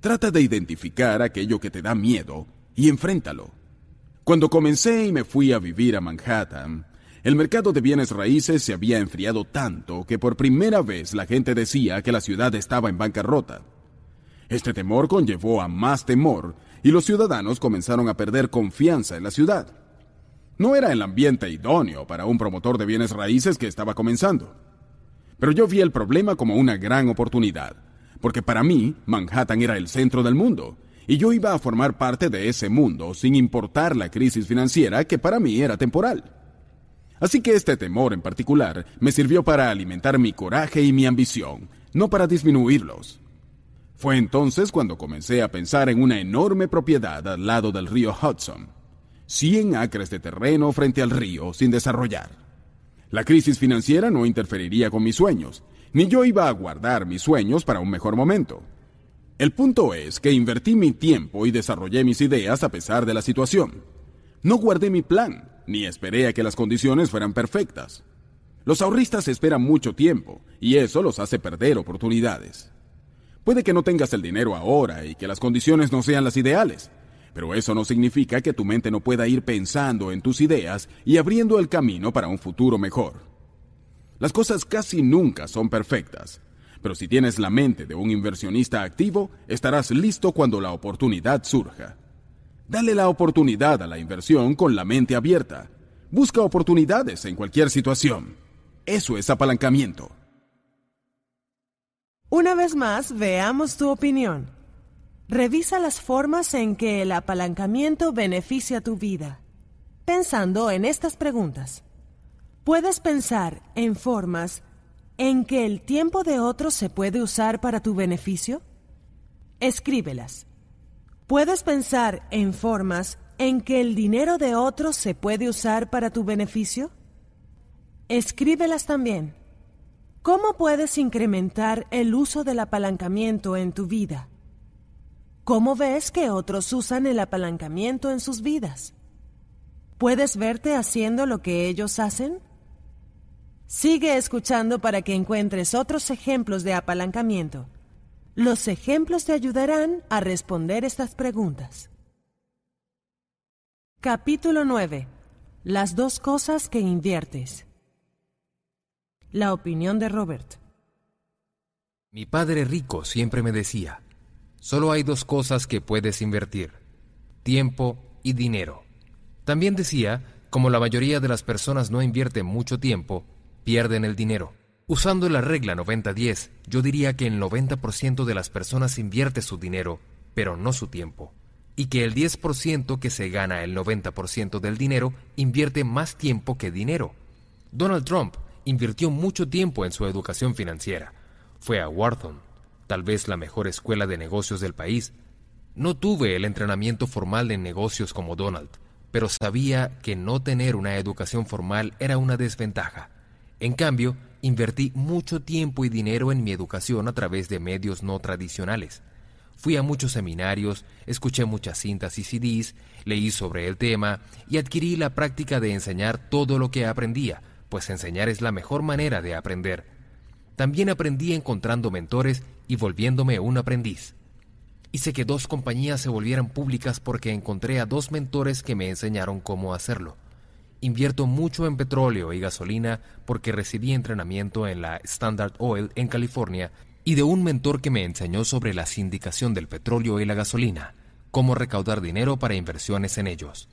Trata de identificar aquello que te da miedo y enfréntalo. Cuando comencé y me fui a vivir a Manhattan, el mercado de bienes raíces se había enfriado tanto que por primera vez la gente decía que la ciudad estaba en bancarrota. Este temor conllevó a más temor y los ciudadanos comenzaron a perder confianza en la ciudad. No era el ambiente idóneo para un promotor de bienes raíces que estaba comenzando. Pero yo vi el problema como una gran oportunidad, porque para mí Manhattan era el centro del mundo, y yo iba a formar parte de ese mundo sin importar la crisis financiera que para mí era temporal. Así que este temor en particular me sirvió para alimentar mi coraje y mi ambición, no para disminuirlos. Fue entonces cuando comencé a pensar en una enorme propiedad al lado del río Hudson. 100 acres de terreno frente al río sin desarrollar. La crisis financiera no interferiría con mis sueños, ni yo iba a guardar mis sueños para un mejor momento. El punto es que invertí mi tiempo y desarrollé mis ideas a pesar de la situación. No guardé mi plan, ni esperé a que las condiciones fueran perfectas. Los ahorristas esperan mucho tiempo, y eso los hace perder oportunidades. Puede que no tengas el dinero ahora y que las condiciones no sean las ideales, pero eso no significa que tu mente no pueda ir pensando en tus ideas y abriendo el camino para un futuro mejor. Las cosas casi nunca son perfectas, pero si tienes la mente de un inversionista activo, estarás listo cuando la oportunidad surja. Dale la oportunidad a la inversión con la mente abierta. Busca oportunidades en cualquier situación. Eso es apalancamiento. Una vez más, veamos tu opinión. Revisa las formas en que el apalancamiento beneficia tu vida. Pensando en estas preguntas. ¿Puedes pensar en formas en que el tiempo de otros se puede usar para tu beneficio? Escríbelas. ¿Puedes pensar en formas en que el dinero de otros se puede usar para tu beneficio? Escríbelas también. ¿Cómo puedes incrementar el uso del apalancamiento en tu vida? ¿Cómo ves que otros usan el apalancamiento en sus vidas? ¿Puedes verte haciendo lo que ellos hacen? Sigue escuchando para que encuentres otros ejemplos de apalancamiento. Los ejemplos te ayudarán a responder estas preguntas. Capítulo 9. Las dos cosas que inviertes. La opinión de Robert. Mi padre rico siempre me decía, solo hay dos cosas que puedes invertir, tiempo y dinero. También decía, como la mayoría de las personas no invierten mucho tiempo, pierden el dinero. Usando la regla 90-10, yo diría que el 90% de las personas invierte su dinero, pero no su tiempo. Y que el 10% que se gana el 90% del dinero invierte más tiempo que dinero. Donald Trump invirtió mucho tiempo en su educación financiera. Fue a Wharton, tal vez la mejor escuela de negocios del país. No tuve el entrenamiento formal en negocios como Donald, pero sabía que no tener una educación formal era una desventaja. En cambio, invertí mucho tiempo y dinero en mi educación a través de medios no tradicionales. Fui a muchos seminarios, escuché muchas cintas y CDs, leí sobre el tema y adquirí la práctica de enseñar todo lo que aprendía, pues enseñar es la mejor manera de aprender. También aprendí encontrando mentores y volviéndome un aprendiz. Hice que dos compañías se volvieran públicas porque encontré a dos mentores que me enseñaron cómo hacerlo. Invierto mucho en petróleo y gasolina porque recibí entrenamiento en la Standard Oil en California y de un mentor que me enseñó sobre la sindicación del petróleo y la gasolina, cómo recaudar dinero para inversiones en ellos.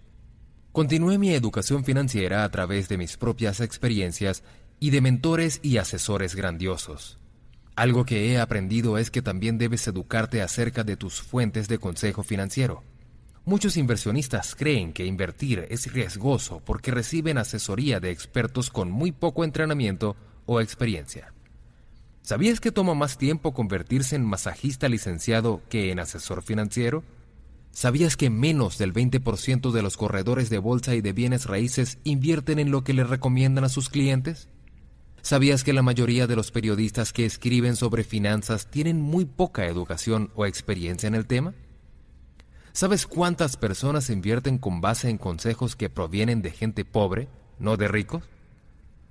Continué mi educación financiera a través de mis propias experiencias y de mentores y asesores grandiosos. Algo que he aprendido es que también debes educarte acerca de tus fuentes de consejo financiero. Muchos inversionistas creen que invertir es riesgoso porque reciben asesoría de expertos con muy poco entrenamiento o experiencia. ¿Sabías que toma más tiempo convertirse en masajista licenciado que en asesor financiero? ¿Sabías que menos del 20% de los corredores de bolsa y de bienes raíces invierten en lo que les recomiendan a sus clientes? ¿Sabías que la mayoría de los periodistas que escriben sobre finanzas tienen muy poca educación o experiencia en el tema? ¿Sabes cuántas personas invierten con base en consejos que provienen de gente pobre, no de ricos?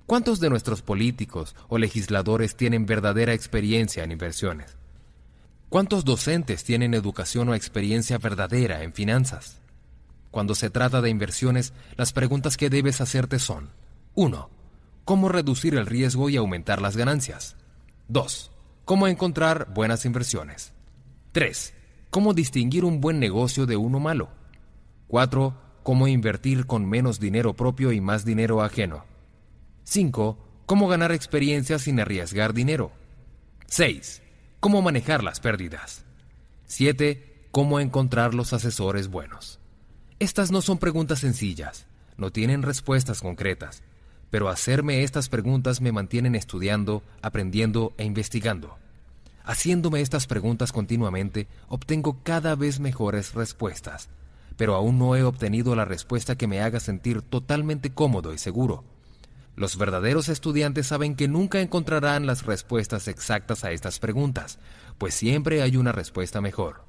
¿Cuántos de nuestros políticos o legisladores tienen verdadera experiencia en inversiones? ¿Cuántos docentes tienen educación o experiencia verdadera en finanzas? Cuando se trata de inversiones, las preguntas que debes hacerte son 1. ¿Cómo reducir el riesgo y aumentar las ganancias? 2. ¿Cómo encontrar buenas inversiones? 3. Cómo distinguir un buen negocio de uno malo. 4. Cómo invertir con menos dinero propio y más dinero ajeno. 5. Cómo ganar experiencia sin arriesgar dinero. 6. Cómo manejar las pérdidas. 7. Cómo encontrar los asesores buenos. Estas no son preguntas sencillas, no tienen respuestas concretas, pero hacerme estas preguntas me mantienen estudiando, aprendiendo e investigando. Haciéndome estas preguntas continuamente, obtengo cada vez mejores respuestas, pero aún no he obtenido la respuesta que me haga sentir totalmente cómodo y seguro. Los verdaderos estudiantes saben que nunca encontrarán las respuestas exactas a estas preguntas, pues siempre hay una respuesta mejor.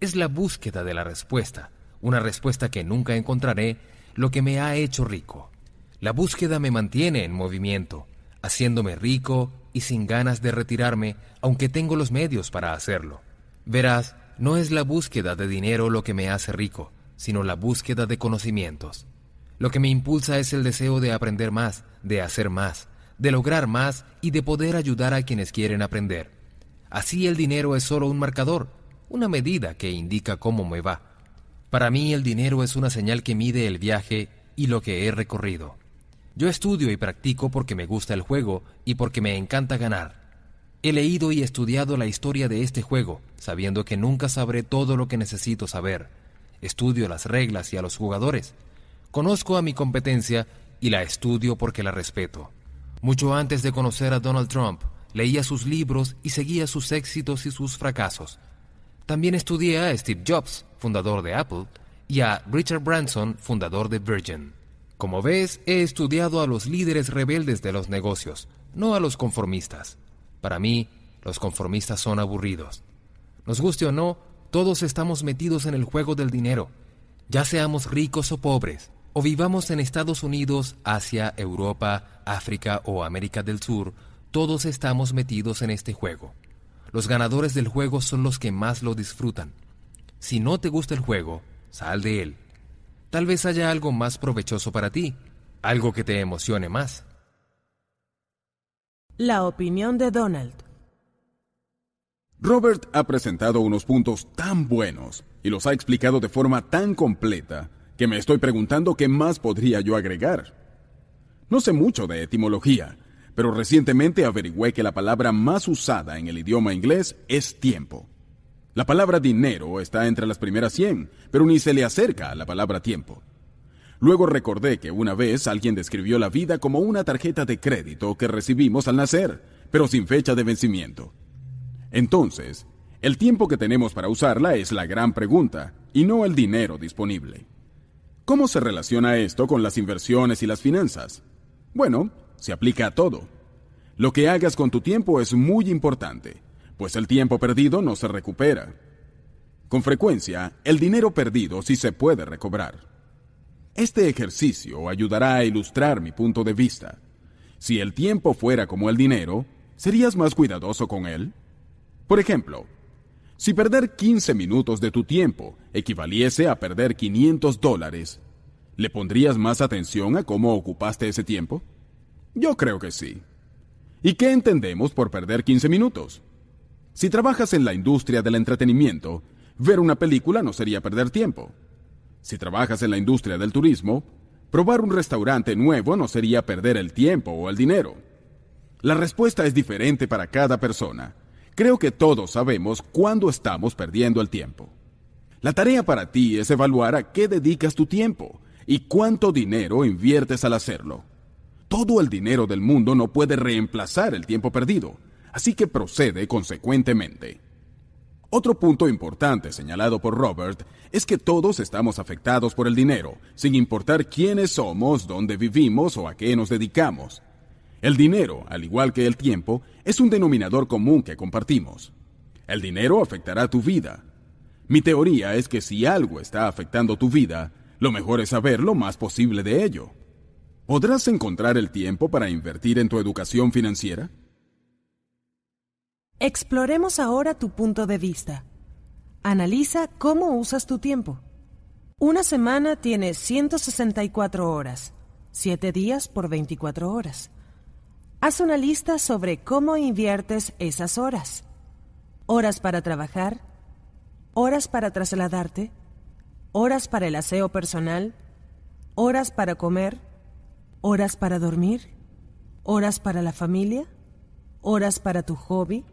Es la búsqueda de la respuesta, una respuesta que nunca encontraré, lo que me ha hecho rico. La búsqueda me mantiene en movimiento, haciéndome rico y sin ganas de retirarme, aunque tengo los medios para hacerlo. Verás, no es la búsqueda de dinero lo que me hace rico, sino la búsqueda de conocimientos. Lo que me impulsa es el deseo de aprender más, de hacer más, de lograr más y de poder ayudar a quienes quieren aprender. Así el dinero es solo un marcador, una medida que indica cómo me va. Para mí el dinero es una señal que mide el viaje y lo que he recorrido. Yo estudio y practico porque me gusta el juego y porque me encanta ganar. He leído y estudiado la historia de este juego, sabiendo que nunca sabré todo lo que necesito saber. Estudio las reglas y a los jugadores, Conozco a mi competencia y la estudio porque la respeto. Mucho antes de conocer a Donald Trump, leía sus libros y seguía sus éxitos y sus fracasos. También estudié a Steve Jobs, fundador de Apple, y a Richard Branson, fundador de Virgin. Como ves, he estudiado a los líderes rebeldes de los negocios, no a los conformistas. Para mí, los conformistas son aburridos. Nos guste o no, todos estamos metidos en el juego del dinero, ya seamos ricos o pobres, o vivamos en Estados Unidos, Asia, Europa, África o América del Sur, todos estamos metidos en este juego. Los ganadores del juego son los que más lo disfrutan. Si no te gusta el juego, sal de él. Tal vez haya algo más provechoso para ti, algo que te emocione más. La opinión de Donald. Robert ha presentado unos puntos tan buenos y los ha explicado de forma tan completa que me estoy preguntando qué más podría yo agregar. No sé mucho de etimología, pero recientemente averigüé que la palabra más usada en el idioma inglés es tiempo. La palabra dinero está entre las primeras 100, pero ni se le acerca a la palabra tiempo. Luego recordé que una vez alguien describió la vida como una tarjeta de crédito que recibimos al nacer, pero sin fecha de vencimiento. Entonces, el tiempo que tenemos para usarla es la gran pregunta, y no el dinero disponible. ¿Cómo se relaciona esto con las inversiones y las finanzas? Bueno, se aplica a todo. Lo que hagas con tu tiempo es muy importante, pues el tiempo perdido no se recupera. Con frecuencia, el dinero perdido sí se puede recobrar. Este ejercicio ayudará a ilustrar mi punto de vista. Si el tiempo fuera como el dinero, ¿serías más cuidadoso con él? Por ejemplo, si perder 15 minutos de tu tiempo equivaliese a perder 500 dólares, ¿le pondrías más atención a cómo ocupaste ese tiempo? Yo creo que sí. ¿Y qué entendemos por perder 15 minutos? Si trabajas en la industria del entretenimiento, ver una película no sería perder tiempo. Si trabajas en la industria del turismo, probar un restaurante nuevo no sería perder el tiempo o el dinero. La respuesta es diferente para cada persona Creo que todos sabemos cuándo estamos perdiendo el tiempo. La tarea para ti es evaluar a qué dedicas tu tiempo y cuánto dinero inviertes al hacerlo. Todo el dinero del mundo no puede reemplazar el tiempo perdido, así que procede consecuentemente. Otro punto importante señalado por Robert es que todos estamos afectados por el dinero, sin importar quiénes somos, dónde vivimos o a qué nos dedicamos. El dinero, al igual que el tiempo, es un denominador común que compartimos. El dinero afectará tu vida. Mi teoría es que si algo está afectando tu vida, lo mejor es saber lo más posible de ello. ¿Podrás encontrar el tiempo para invertir en tu educación financiera? Exploremos ahora tu punto de vista. Analiza cómo usas tu tiempo. Una semana tiene 164 horas, 7 días por 24 horas. Haz una lista sobre cómo inviertes esas horas. Horas para trabajar, horas para trasladarte, horas para el aseo personal, horas para comer, horas para dormir, horas para la familia, horas para tu hobby,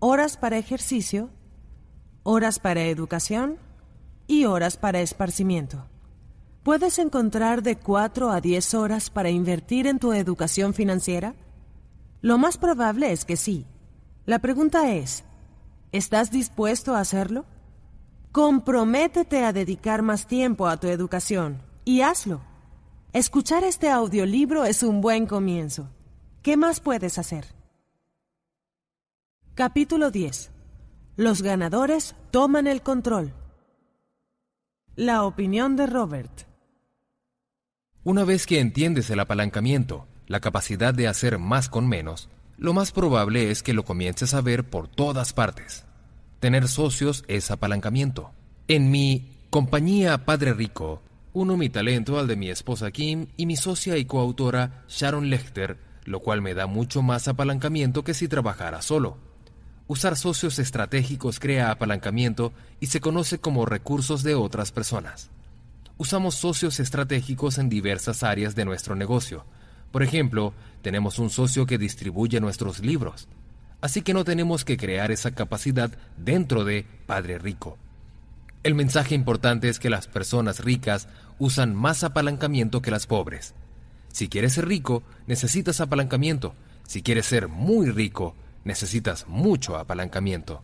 horas para ejercicio, horas para educación y horas para esparcimiento. ¿Puedes encontrar de 4 a 10 horas para invertir en tu educación financiera? Lo más probable es que sí. La pregunta es, ¿estás dispuesto a hacerlo? Comprométete a dedicar más tiempo a tu educación y hazlo. Escuchar este audiolibro es un buen comienzo. ¿Qué más puedes hacer? Capítulo 10. Los ganadores toman el control. La opinión de Robert. Una vez que entiendes el apalancamiento, la capacidad de hacer más con menos, lo más probable es que lo comiences a ver por todas partes. Tener socios es apalancamiento. En mi compañía Padre Rico, uno mi talento al de mi esposa Kim y mi socia y coautora Sharon Lechter, lo cual me da mucho más apalancamiento que si trabajara solo. Usar socios estratégicos crea apalancamiento y se conoce como recursos de otras personas. Usamos socios estratégicos en diversas áreas de nuestro negocio. Por ejemplo, tenemos un socio que distribuye nuestros libros. Así que no tenemos que crear esa capacidad dentro de Padre Rico. El mensaje importante es que las personas ricas usan más apalancamiento que las pobres. Si quieres ser rico, necesitas apalancamiento. Si quieres ser muy rico, necesitas mucho apalancamiento.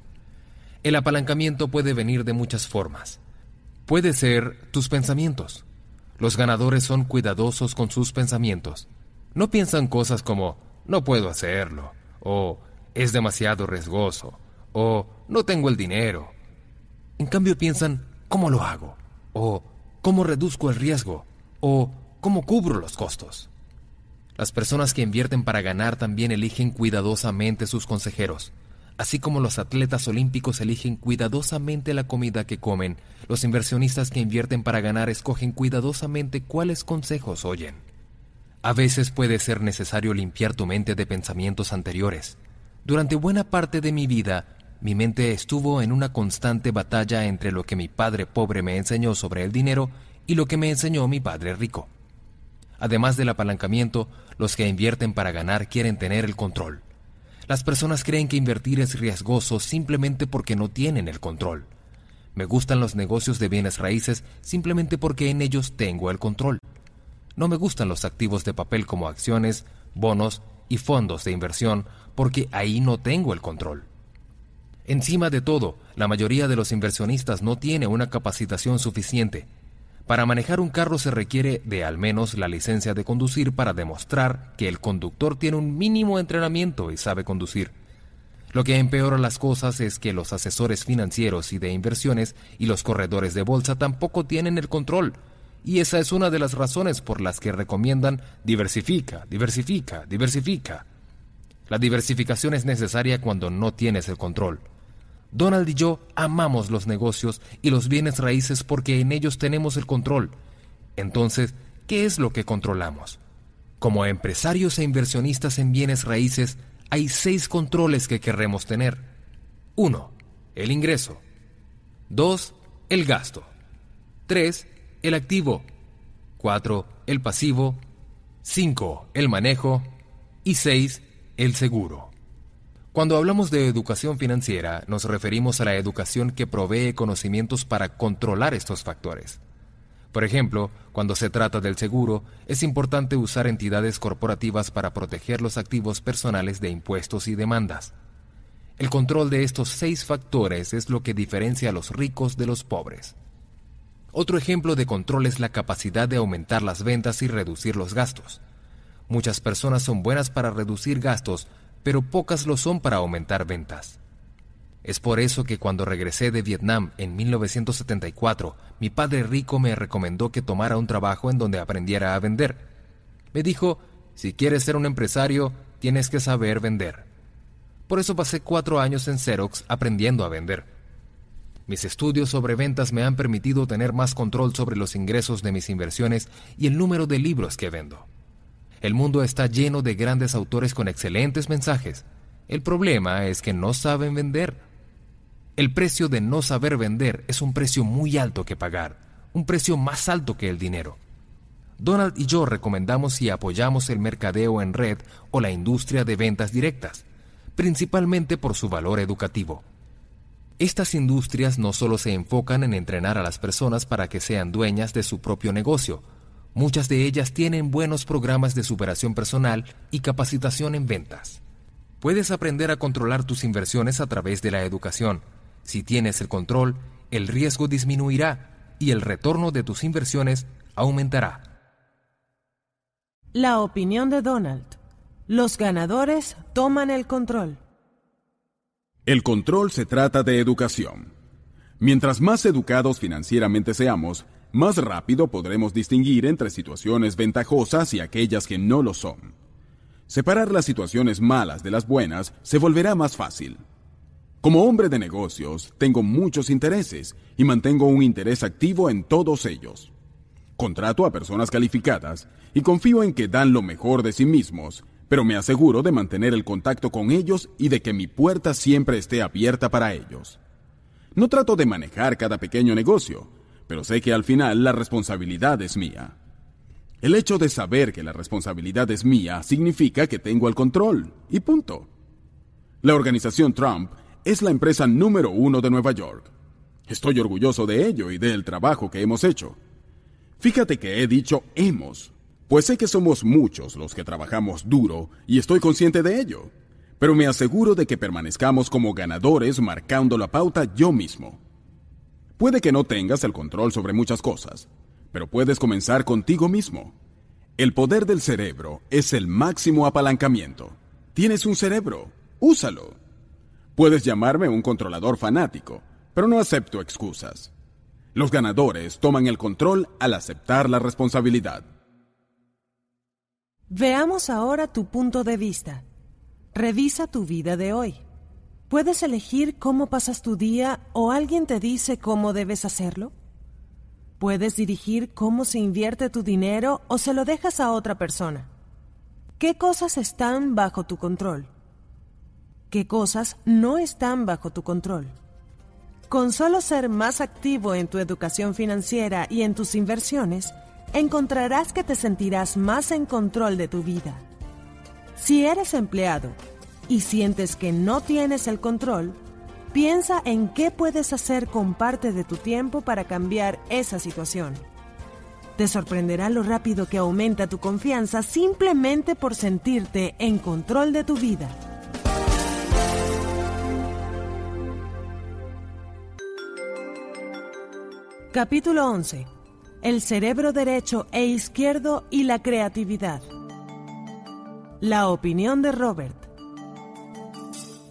El apalancamiento puede venir de muchas formas. Puede ser tus pensamientos. Los ganadores son cuidadosos con sus pensamientos. No piensan cosas como no puedo hacerlo, o es demasiado riesgoso, o no tengo el dinero. En cambio piensan ¿cómo lo hago? o ¿cómo reduzco el riesgo? o ¿cómo cubro los costos? Las personas que invierten para ganar también eligen cuidadosamente sus consejeros. Así como los atletas olímpicos eligen cuidadosamente la comida que comen, los inversionistas que invierten para ganar escogen cuidadosamente cuáles consejos oyen. A veces puede ser necesario limpiar tu mente de pensamientos anteriores. Durante buena parte de mi vida, mi mente estuvo en una constante batalla entre lo que mi padre pobre me enseñó sobre el dinero y lo que me enseñó mi padre rico. Además del apalancamiento, los que invierten para ganar quieren tener el control. Las personas creen que invertir es riesgoso simplemente porque no tienen el control. Me gustan los negocios de bienes raíces simplemente porque en ellos tengo el control. No me gustan los activos de papel como acciones, bonos y fondos de inversión porque ahí no tengo el control. Encima de todo, la mayoría de los inversionistas no tiene una capacitación suficiente para manejar un carro se requiere de al menos la licencia de conducir para demostrar que el conductor tiene un mínimo entrenamiento y sabe conducir. Lo que empeora las cosas es que los asesores financieros y de inversiones y los corredores de bolsa tampoco tienen el control. Y esa es una de las razones por las que recomiendan diversifica, diversifica, diversifica. La diversificación es necesaria cuando no tienes el control. Donald y yo amamos los negocios y los bienes raíces porque en ellos tenemos el control. Entonces, ¿qué es lo que controlamos? Como empresarios e inversionistas en bienes raíces, hay seis controles que querremos tener. 1. El ingreso. 2. El gasto. 3. El activo. 4. El pasivo. 5. El manejo. Y 6. El seguro. Cuando hablamos de educación financiera, nos referimos a la educación que provee conocimientos para controlar estos factores. Por ejemplo, cuando se trata del seguro, es importante usar entidades corporativas para proteger los activos personales de impuestos y demandas. El control de estos seis factores es lo que diferencia a los ricos de los pobres. Otro ejemplo de control es la capacidad de aumentar las ventas y reducir los gastos. Muchas personas son buenas para reducir gastos, pero pocas lo son para aumentar ventas. Es por eso que cuando regresé de Vietnam en 1974, mi padre rico me recomendó que tomara un trabajo en donde aprendiera a vender. Me dijo, si quieres ser un empresario, tienes que saber vender. Por eso pasé cuatro años en Xerox aprendiendo a vender. Mis estudios sobre ventas me han permitido tener más control sobre los ingresos de mis inversiones y el número de libros que vendo. El mundo está lleno de grandes autores con excelentes mensajes. El problema es que no saben vender. El precio de no saber vender es un precio muy alto que pagar, un precio más alto que el dinero. Donald y yo recomendamos y apoyamos el mercadeo en red o la industria de ventas directas, principalmente por su valor educativo. Estas industrias no solo se enfocan en entrenar a las personas para que sean dueñas de su propio negocio, muchas de ellas tienen buenos programas de superación personal y capacitación en ventas. Puedes aprender a controlar tus inversiones a través de la educación. Si tienes el control, el riesgo disminuirá y el retorno de tus inversiones aumentará. La opinión de Donald. Los ganadores toman el control. El control se trata de educación. Mientras más educados financieramente seamos, más rápido podremos distinguir entre situaciones ventajosas y aquellas que no lo son. Separar las situaciones malas de las buenas se volverá más fácil. Como hombre de negocios, tengo muchos intereses y mantengo un interés activo en todos ellos. Contrato a personas calificadas y confío en que dan lo mejor de sí mismos pero me aseguro de mantener el contacto con ellos y de que mi puerta siempre esté abierta para ellos. No trato de manejar cada pequeño negocio, pero sé que al final la responsabilidad es mía. El hecho de saber que la responsabilidad es mía significa que tengo el control, y punto. La organización Trump es la empresa número uno de Nueva York. Estoy orgulloso de ello y del trabajo que hemos hecho. Fíjate que he dicho hemos, pues sé que somos muchos los que trabajamos duro y estoy consciente de ello, pero me aseguro de que permanezcamos como ganadores marcando la pauta yo mismo. Puede que no tengas el control sobre muchas cosas, pero puedes comenzar contigo mismo. El poder del cerebro es el máximo apalancamiento. Tienes un cerebro, úsalo. Puedes llamarme un controlador fanático, pero no acepto excusas. Los ganadores toman el control al aceptar la responsabilidad. Veamos ahora tu punto de vista. Revisa tu vida de hoy. ¿Puedes elegir cómo pasas tu día o alguien te dice cómo debes hacerlo? ¿Puedes dirigir cómo se invierte tu dinero o se lo dejas a otra persona? ¿Qué cosas están bajo tu control? ¿Qué cosas no están bajo tu control? Con solo ser más activo en tu educación financiera y en tus inversiones, encontrarás que te sentirás más en control de tu vida. Si eres empleado y sientes que no tienes el control, piensa en qué puedes hacer con parte de tu tiempo para cambiar esa situación. Te sorprenderá lo rápido que aumenta tu confianza simplemente por sentirte en control de tu vida. Capítulo 11 el cerebro derecho e izquierdo y la creatividad. La opinión de Robert.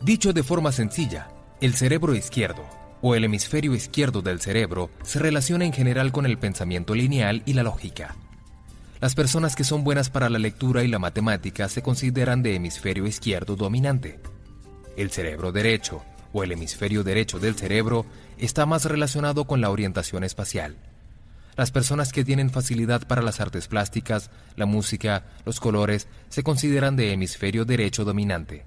Dicho de forma sencilla, el cerebro izquierdo, o el hemisferio izquierdo del cerebro, se relaciona en general con el pensamiento lineal y la lógica. Las personas que son buenas para la lectura y la matemática se consideran de hemisferio izquierdo dominante. El cerebro derecho, o el hemisferio derecho del cerebro, está más relacionado con la orientación espacial las personas que tienen facilidad para las artes plásticas, la música, los colores, se consideran de hemisferio derecho dominante.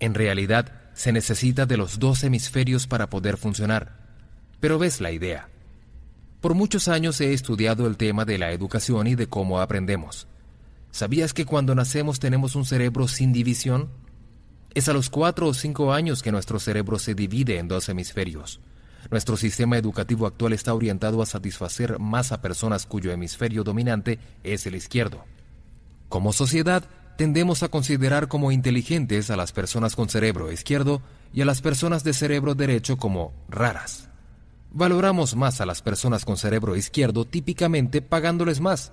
En realidad, se necesita de los dos hemisferios para poder funcionar. Pero ves la idea. Por muchos años he estudiado el tema de la educación y de cómo aprendemos. ¿Sabías que cuando nacemos tenemos un cerebro sin división? Es a los cuatro o cinco años que nuestro cerebro se divide en dos hemisferios. Nuestro sistema educativo actual está orientado a satisfacer más a personas cuyo hemisferio dominante es el izquierdo. Como sociedad, tendemos a considerar como inteligentes a las personas con cerebro izquierdo y a las personas de cerebro derecho como raras. Valoramos más a las personas con cerebro izquierdo típicamente pagándoles más.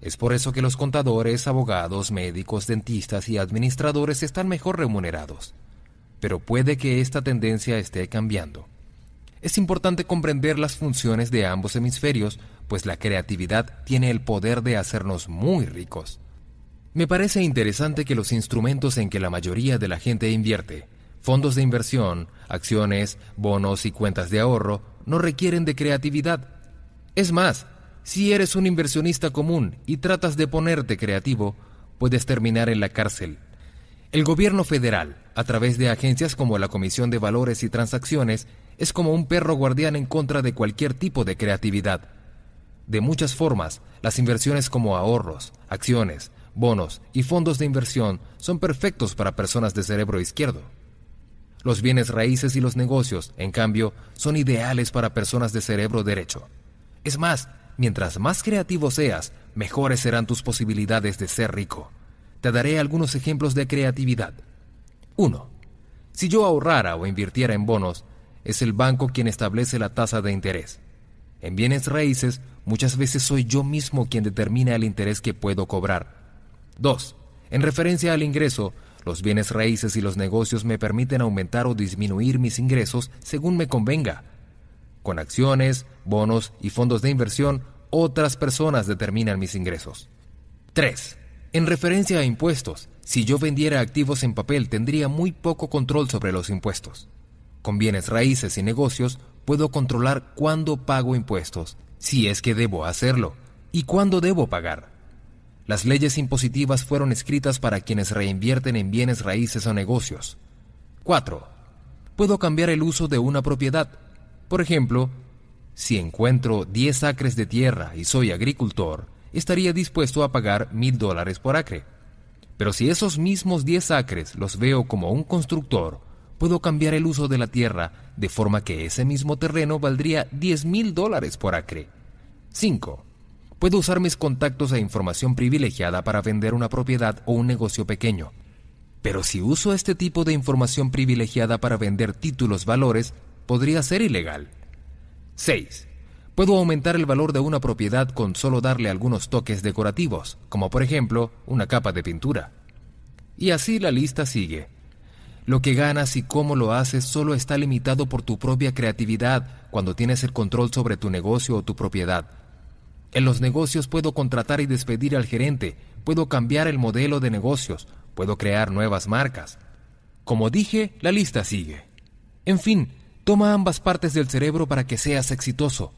Es por eso que los contadores, abogados, médicos, dentistas y administradores están mejor remunerados. Pero puede que esta tendencia esté cambiando. Es importante comprender las funciones de ambos hemisferios, pues la creatividad tiene el poder de hacernos muy ricos. Me parece interesante que los instrumentos en que la mayoría de la gente invierte, fondos de inversión, acciones, bonos y cuentas de ahorro, no requieren de creatividad. Es más, si eres un inversionista común y tratas de ponerte creativo, puedes terminar en la cárcel. El gobierno federal, a través de agencias como la Comisión de Valores y Transacciones, es como un perro guardián en contra de cualquier tipo de creatividad. De muchas formas, las inversiones como ahorros, acciones, bonos y fondos de inversión son perfectos para personas de cerebro izquierdo. Los bienes raíces y los negocios, en cambio, son ideales para personas de cerebro derecho. Es más, mientras más creativo seas, mejores serán tus posibilidades de ser rico. Te daré algunos ejemplos de creatividad. 1. Si yo ahorrara o invirtiera en bonos, es el banco quien establece la tasa de interés. En bienes raíces, muchas veces soy yo mismo quien determina el interés que puedo cobrar. 2. En referencia al ingreso, los bienes raíces y los negocios me permiten aumentar o disminuir mis ingresos según me convenga. Con acciones, bonos y fondos de inversión, otras personas determinan mis ingresos. 3. En referencia a impuestos, si yo vendiera activos en papel tendría muy poco control sobre los impuestos. Con bienes raíces y negocios puedo controlar cuándo pago impuestos, si es que debo hacerlo, y cuándo debo pagar. Las leyes impositivas fueron escritas para quienes reinvierten en bienes raíces o negocios. 4. Puedo cambiar el uso de una propiedad. Por ejemplo, si encuentro 10 acres de tierra y soy agricultor, estaría dispuesto a pagar mil dólares por acre. Pero si esos mismos 10 acres los veo como un constructor puedo cambiar el uso de la tierra de forma que ese mismo terreno valdría 10 mil dólares por acre. 5. Puedo usar mis contactos e información privilegiada para vender una propiedad o un negocio pequeño. Pero si uso este tipo de información privilegiada para vender títulos valores, podría ser ilegal. 6. Puedo aumentar el valor de una propiedad con solo darle algunos toques decorativos, como por ejemplo una capa de pintura. Y así la lista sigue. Lo que ganas y cómo lo haces solo está limitado por tu propia creatividad cuando tienes el control sobre tu negocio o tu propiedad. En los negocios puedo contratar y despedir al gerente, puedo cambiar el modelo de negocios, puedo crear nuevas marcas. Como dije, la lista sigue. En fin, toma ambas partes del cerebro para que seas exitoso.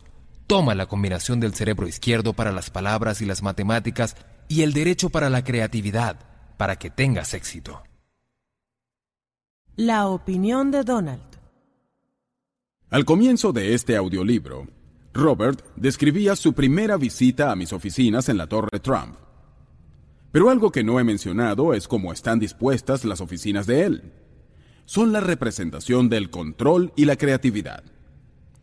Toma la combinación del cerebro izquierdo para las palabras y las matemáticas y el derecho para la creatividad, para que tengas éxito. La opinión de Donald. Al comienzo de este audiolibro, Robert describía su primera visita a mis oficinas en la Torre Trump. Pero algo que no he mencionado es cómo están dispuestas las oficinas de él. Son la representación del control y la creatividad.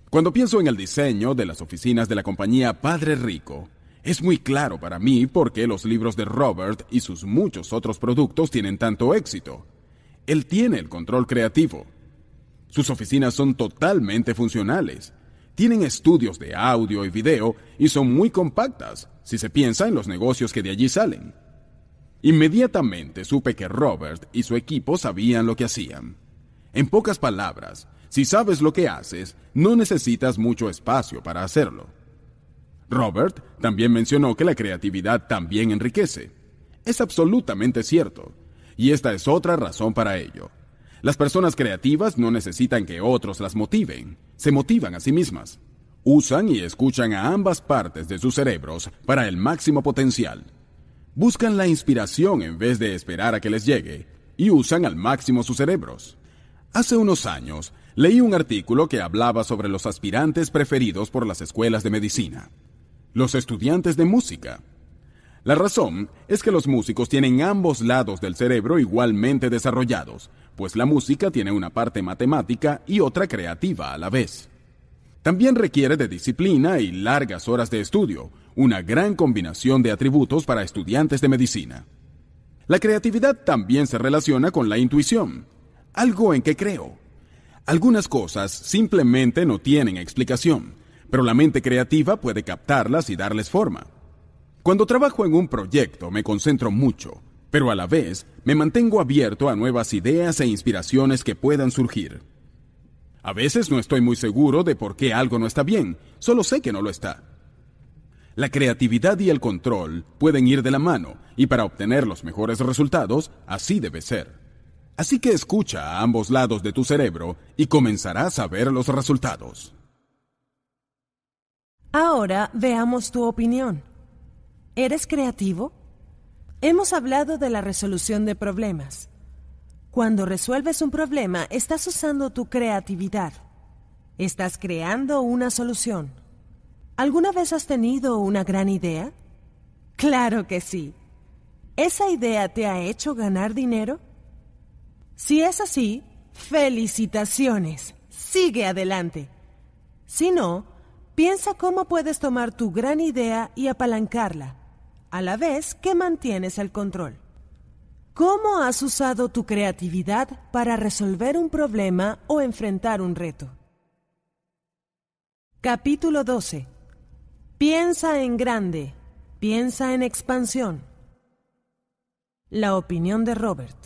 Cuando pienso en el diseño de las oficinas de la compañía Padre Rico, es muy claro para mí por qué los libros de Robert y sus muchos otros productos tienen tanto éxito él tiene el control creativo. Sus oficinas son totalmente funcionales. Tienen estudios de audio y video y son muy compactas si se piensa en los negocios que de allí salen. Inmediatamente supe que Robert y su equipo sabían lo que hacían. En pocas palabras, si sabes lo que haces, no necesitas mucho espacio para hacerlo. Robert también mencionó que la creatividad también enriquece. Es absolutamente cierto. Y esta es otra razón para ello. Las personas creativas no necesitan que otros las motiven, se motivan a sí mismas. Usan y escuchan a ambas partes de sus cerebros para el máximo potencial. Buscan la inspiración en vez de esperar a que les llegue y usan al máximo sus cerebros. Hace unos años leí un artículo que hablaba sobre los aspirantes preferidos por las escuelas de medicina. Los estudiantes de música, la razón es que los músicos tienen ambos lados del cerebro igualmente desarrollados, pues la música tiene una parte matemática y otra creativa a la vez. También requiere de disciplina y largas horas de estudio, una gran combinación de atributos para estudiantes de medicina. La creatividad también se relaciona con la intuición, algo en que creo. Algunas cosas simplemente no tienen explicación, pero la mente creativa puede captarlas y darles forma. Cuando trabajo en un proyecto me concentro mucho, pero a la vez me mantengo abierto a nuevas ideas e inspiraciones que puedan surgir. A veces no estoy muy seguro de por qué algo no está bien, solo sé que no lo está. La creatividad y el control pueden ir de la mano, y para obtener los mejores resultados, así debe ser. Así que escucha a ambos lados de tu cerebro y comenzarás a ver los resultados. Ahora veamos tu opinión. ¿Eres creativo? Hemos hablado de la resolución de problemas. Cuando resuelves un problema, estás usando tu creatividad. Estás creando una solución. ¿Alguna vez has tenido una gran idea? Claro que sí. ¿Esa idea te ha hecho ganar dinero? Si es así, felicitaciones. Sigue adelante. Si no, piensa cómo puedes tomar tu gran idea y apalancarla, a la vez que mantienes el control. ¿Cómo has usado tu creatividad para resolver un problema o enfrentar un reto? Capítulo 12. Piensa en grande, piensa en expansión. La opinión de Robert.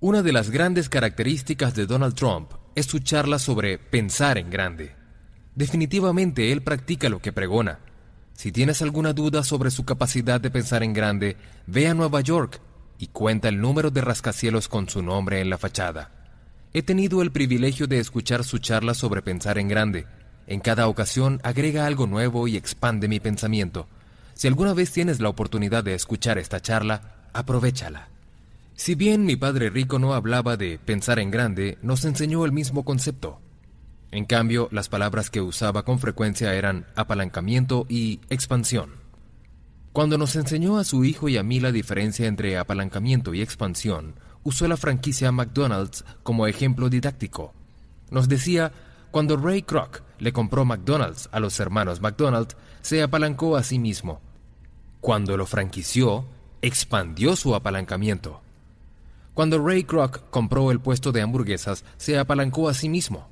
Una de las grandes características de Donald Trump es su charla sobre pensar en grande. Definitivamente él practica lo que pregona. Si tienes alguna duda sobre su capacidad de pensar en grande, ve a Nueva York y cuenta el número de rascacielos con su nombre en la fachada. He tenido el privilegio de escuchar su charla sobre pensar en grande. En cada ocasión agrega algo nuevo y expande mi pensamiento. Si alguna vez tienes la oportunidad de escuchar esta charla, aprovechala. Si bien mi padre rico no hablaba de pensar en grande, nos enseñó el mismo concepto. En cambio, las palabras que usaba con frecuencia eran apalancamiento y expansión. Cuando nos enseñó a su hijo y a mí la diferencia entre apalancamiento y expansión, usó la franquicia McDonald's como ejemplo didáctico. Nos decía, cuando Ray Kroc le compró McDonald's a los hermanos McDonald, se apalancó a sí mismo. Cuando lo franquició, expandió su apalancamiento. Cuando Ray Kroc compró el puesto de hamburguesas, se apalancó a sí mismo,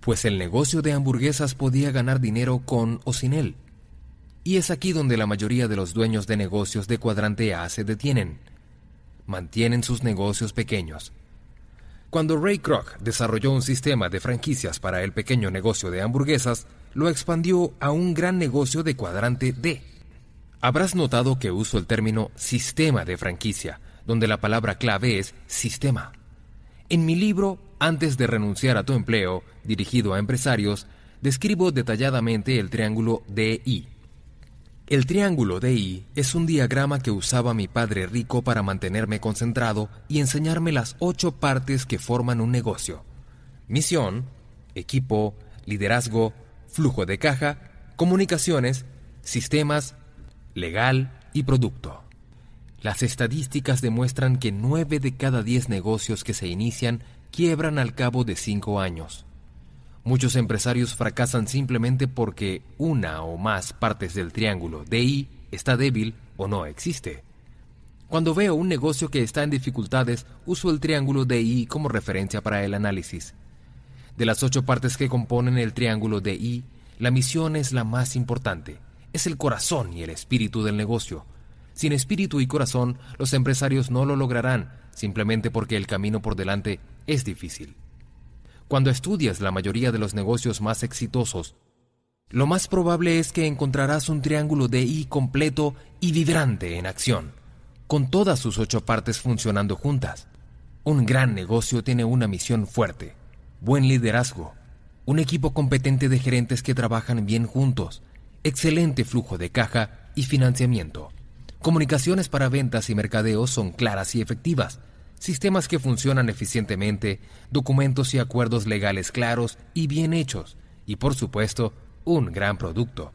pues el negocio de hamburguesas podía ganar dinero con o sin él. Y es aquí donde la mayoría de los dueños de negocios de cuadrante A se detienen. Mantienen sus negocios pequeños. Cuando Ray Kroc desarrolló un sistema de franquicias para el pequeño negocio de hamburguesas, lo expandió a un gran negocio de cuadrante D. Habrás notado que uso el término sistema de franquicia, donde la palabra clave es sistema. En mi libro, Antes de renunciar a tu empleo, dirigido a empresarios, describo detalladamente el triángulo DI. El triángulo DI es un diagrama que usaba mi padre rico para mantenerme concentrado y enseñarme las ocho partes que forman un negocio. Misión, equipo, liderazgo, flujo de caja, comunicaciones, sistemas, legal y producto. Las estadísticas demuestran que 9 de cada 10 negocios que se inician quiebran al cabo de 5 años. Muchos empresarios fracasan simplemente porque una o más partes del triángulo DI está débil o no existe. Cuando veo un negocio que está en dificultades, uso el triángulo DI como referencia para el análisis. De las ocho partes que componen el triángulo DI, la misión es la más importante. Es el corazón y el espíritu del negocio. Sin espíritu y corazón, los empresarios no lo lograrán, simplemente porque el camino por delante es difícil. Cuando estudias la mayoría de los negocios más exitosos, lo más probable es que encontrarás un triángulo de I completo y vibrante en acción, con todas sus ocho partes funcionando juntas. Un gran negocio tiene una misión fuerte, buen liderazgo, un equipo competente de gerentes que trabajan bien juntos, excelente flujo de caja y financiamiento. Comunicaciones para ventas y mercadeo son claras y efectivas, sistemas que funcionan eficientemente, documentos y acuerdos legales claros y bien hechos, y por supuesto, un gran producto.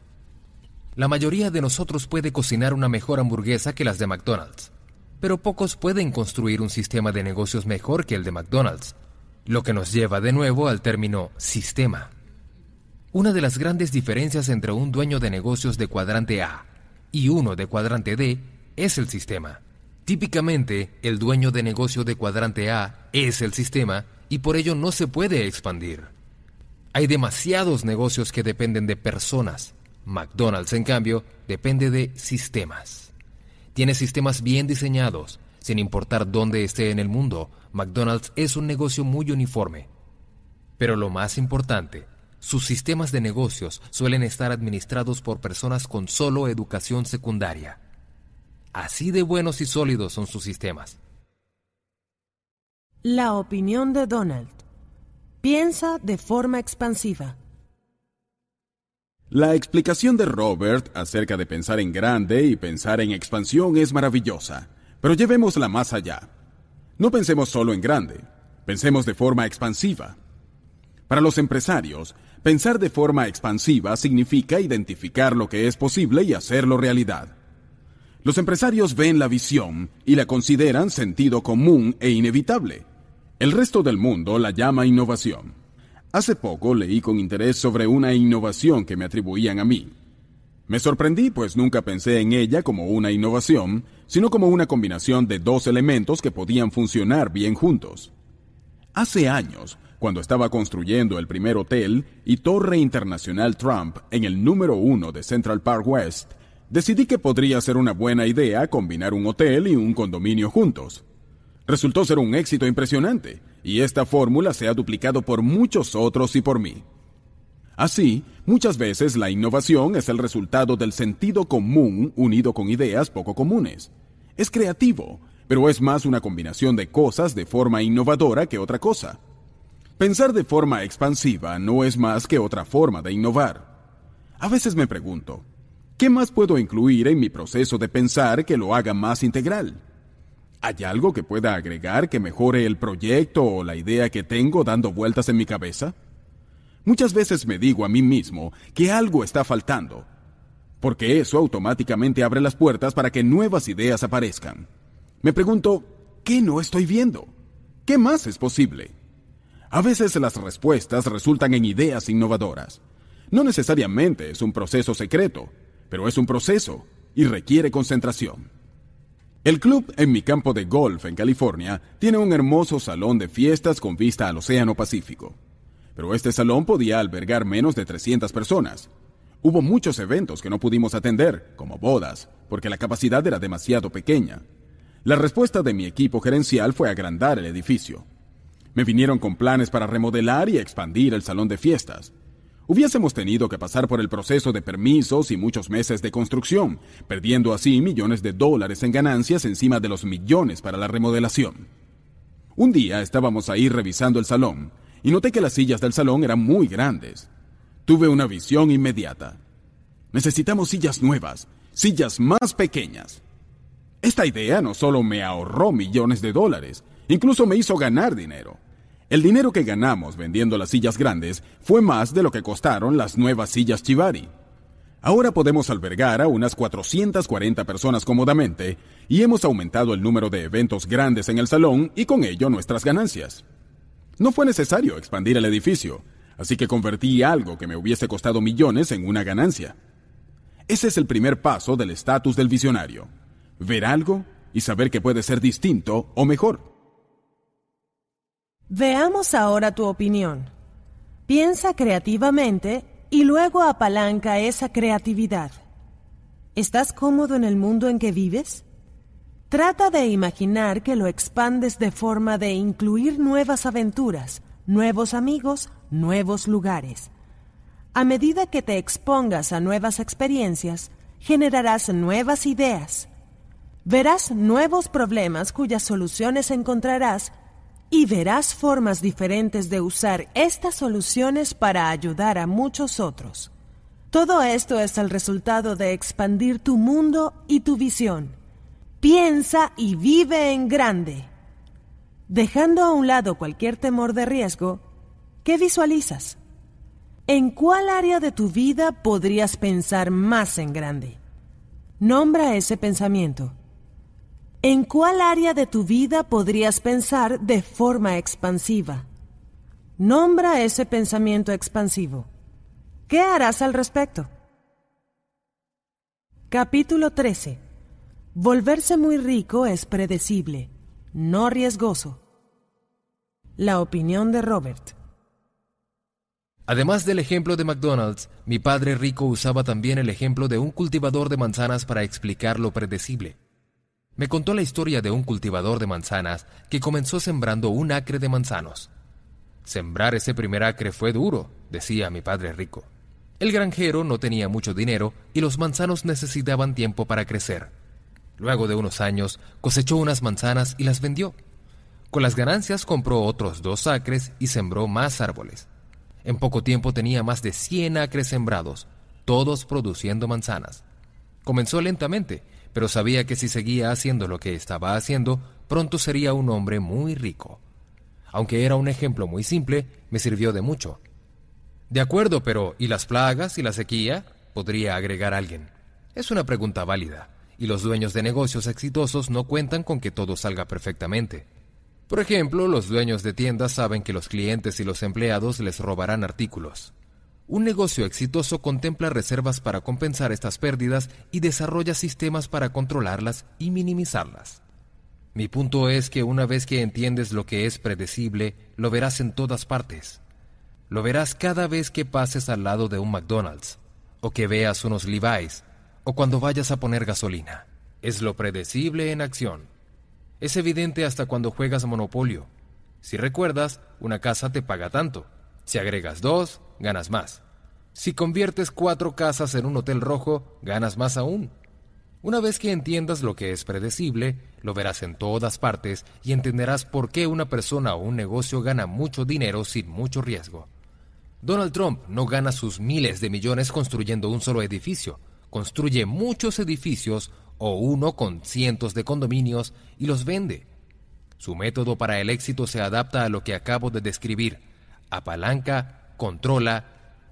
La mayoría de nosotros puede cocinar una mejor hamburguesa que las de McDonald's, pero pocos pueden construir un sistema de negocios mejor que el de McDonald's, lo que nos lleva de nuevo al término sistema. Una de las grandes diferencias entre un dueño de negocios de cuadrante A y uno de cuadrante D es el sistema. Típicamente, el dueño de negocio de cuadrante A es el sistema y por ello no se puede expandir. Hay demasiados negocios que dependen de personas. McDonald's, en cambio, depende de sistemas. Tiene sistemas bien diseñados. Sin importar dónde esté en el mundo, McDonald's es un negocio muy uniforme. Pero lo más importante, sus sistemas de negocios suelen estar administrados por personas con solo educación secundaria. Así de buenos y sólidos son sus sistemas. La opinión de Donald. Piensa de forma expansiva. La explicación de Robert acerca de pensar en grande y pensar en expansión es maravillosa, pero llevémosla más allá. No pensemos solo en grande, pensemos de forma expansiva. Para los empresarios, pensar de forma expansiva significa identificar lo que es posible y hacerlo realidad. Los empresarios ven la visión y la consideran sentido común e inevitable. El resto del mundo la llama innovación. Hace poco leí con interés sobre una innovación que me atribuían a mí. Me sorprendí pues nunca pensé en ella como una innovación, sino como una combinación de dos elementos que podían funcionar bien juntos. Hace años, cuando estaba construyendo el primer hotel y torre internacional Trump en el número uno de Central Park West, decidí que podría ser una buena idea combinar un hotel y un condominio juntos. Resultó ser un éxito impresionante, y esta fórmula se ha duplicado por muchos otros y por mí. Así, muchas veces la innovación es el resultado del sentido común unido con ideas poco comunes. Es creativo, pero es más una combinación de cosas de forma innovadora que otra cosa. Pensar de forma expansiva no es más que otra forma de innovar. A veces me pregunto, ¿qué más puedo incluir en mi proceso de pensar que lo haga más integral? ¿Hay algo que pueda agregar que mejore el proyecto o la idea que tengo dando vueltas en mi cabeza? Muchas veces me digo a mí mismo que algo está faltando, porque eso automáticamente abre las puertas para que nuevas ideas aparezcan. Me pregunto, ¿qué no estoy viendo? ¿Qué más es posible? A veces las respuestas resultan en ideas innovadoras. No necesariamente es un proceso secreto, pero es un proceso y requiere concentración. El club en mi campo de golf en California tiene un hermoso salón de fiestas con vista al Océano Pacífico pero este salón podía albergar menos de 300 personas. Hubo muchos eventos que no pudimos atender, como bodas, porque la capacidad era demasiado pequeña. La respuesta de mi equipo gerencial fue agrandar el edificio. Me vinieron con planes para remodelar y expandir el salón de fiestas. Hubiésemos tenido que pasar por el proceso de permisos y muchos meses de construcción, perdiendo así millones de dólares en ganancias encima de los millones para la remodelación. Un día estábamos ahí revisando el salón y noté que las sillas del salón eran muy grandes. Tuve una visión inmediata. Necesitamos sillas nuevas, sillas más pequeñas. Esta idea no solo me ahorró millones de dólares, incluso me hizo ganar dinero. El dinero que ganamos vendiendo las sillas grandes fue más de lo que costaron las nuevas sillas Chivari. Ahora podemos albergar a unas 440 personas cómodamente y hemos aumentado el número de eventos grandes en el salón y con ello nuestras ganancias. No fue necesario expandir el edificio, así que convertí algo que me hubiese costado millones en una ganancia. Ese es el primer paso del estatus del visionario. Ver algo y saber que puede ser distinto o mejor. Veamos ahora tu opinión. Piensa creativamente y luego apalanca esa creatividad. ¿Estás cómodo en el mundo en que vives? Trata de imaginar que lo expandes de forma de incluir nuevas aventuras, nuevos amigos, nuevos lugares. A medida que te expongas a nuevas experiencias, generarás nuevas ideas. Verás nuevos problemas cuyas soluciones encontrarás y verás formas diferentes de usar estas soluciones para ayudar a muchos otros. Todo esto es el resultado de expandir tu mundo y tu visión. Piensa y vive en grande. Dejando a un lado cualquier temor de riesgo, ¿qué visualizas? ¿En cuál área de tu vida podrías pensar más en grande? Nombra ese pensamiento. ¿En cuál área de tu vida podrías pensar de forma expansiva? Nombra ese pensamiento expansivo. ¿Qué harás al respecto? Capítulo 13 Volverse muy rico es predecible, no riesgoso. La opinión de Robert. Además del ejemplo de McDonald's, mi padre rico usaba también el ejemplo de un cultivador de manzanas para explicar lo predecible. Me contó la historia de un cultivador de manzanas que comenzó sembrando un acre de manzanos. Sembrar ese primer acre fue duro, decía mi padre rico. El granjero no tenía mucho dinero y los manzanos necesitaban tiempo para crecer. Luego de unos años cosechó unas manzanas y las vendió. Con las ganancias compró otros dos acres y sembró más árboles. En poco tiempo tenía más de 100 acres sembrados, todos produciendo manzanas. Comenzó lentamente, pero sabía que si seguía haciendo lo que estaba haciendo, pronto sería un hombre muy rico. Aunque era un ejemplo muy simple, me sirvió de mucho. De acuerdo, pero ¿y las plagas y la sequía? podría agregar alguien. Es una pregunta válida, y los dueños de negocios exitosos no cuentan con que todo salga perfectamente. Por ejemplo, los dueños de tiendas saben que los clientes y los empleados les robarán artículos. Un negocio exitoso contempla reservas para compensar estas pérdidas y desarrolla sistemas para controlarlas y minimizarlas. Mi punto es que una vez que entiendes lo que es predecible, lo verás en todas partes. Lo verás cada vez que pases al lado de un McDonald's, o que veas unos Levi's, o cuando vayas a poner gasolina. Es lo predecible en acción. Es evidente hasta cuando juegas Monopolio. Si recuerdas, una casa te paga tanto. Si agregas dos, ganas más. Si conviertes cuatro casas en un hotel rojo, ganas más aún. Una vez que entiendas lo que es predecible, lo verás en todas partes y entenderás por qué una persona o un negocio gana mucho dinero sin mucho riesgo. Donald Trump no gana sus miles de millones construyendo un solo edificio, construye muchos edificios o uno con cientos de condominios y los vende. Su método para el éxito se adapta a lo que acabo de describir. Apalanca, controla,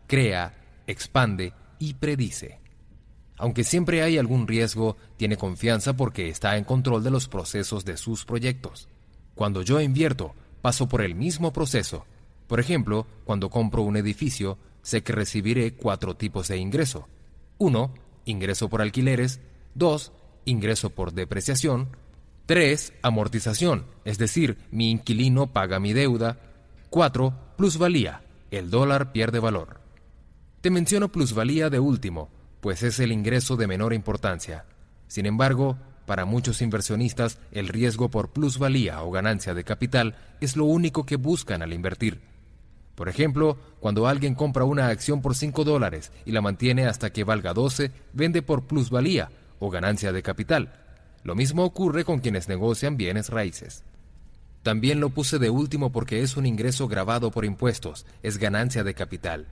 crea, expande y predice. Aunque siempre hay algún riesgo, tiene confianza porque está en control de los procesos de sus proyectos. Cuando yo invierto, paso por el mismo proceso. Por ejemplo, cuando compro un edificio, sé que recibiré cuatro tipos de ingreso. Uno, ingreso por alquileres. Dos, ingreso por depreciación. Tres, amortización, es decir, mi inquilino paga mi deuda. Cuatro, plusvalía, el dólar pierde valor. Te menciono plusvalía de último, pues es el ingreso de menor importancia. Sin embargo, para muchos inversionistas, el riesgo por plusvalía o ganancia de capital es lo único que buscan al invertir. Por ejemplo, cuando alguien compra una acción por 5 dólares y la mantiene hasta que valga 12, vende por plusvalía o ganancia de capital. Lo mismo ocurre con quienes negocian bienes raíces. También lo puse de último porque es un ingreso grabado por impuestos, es ganancia de capital.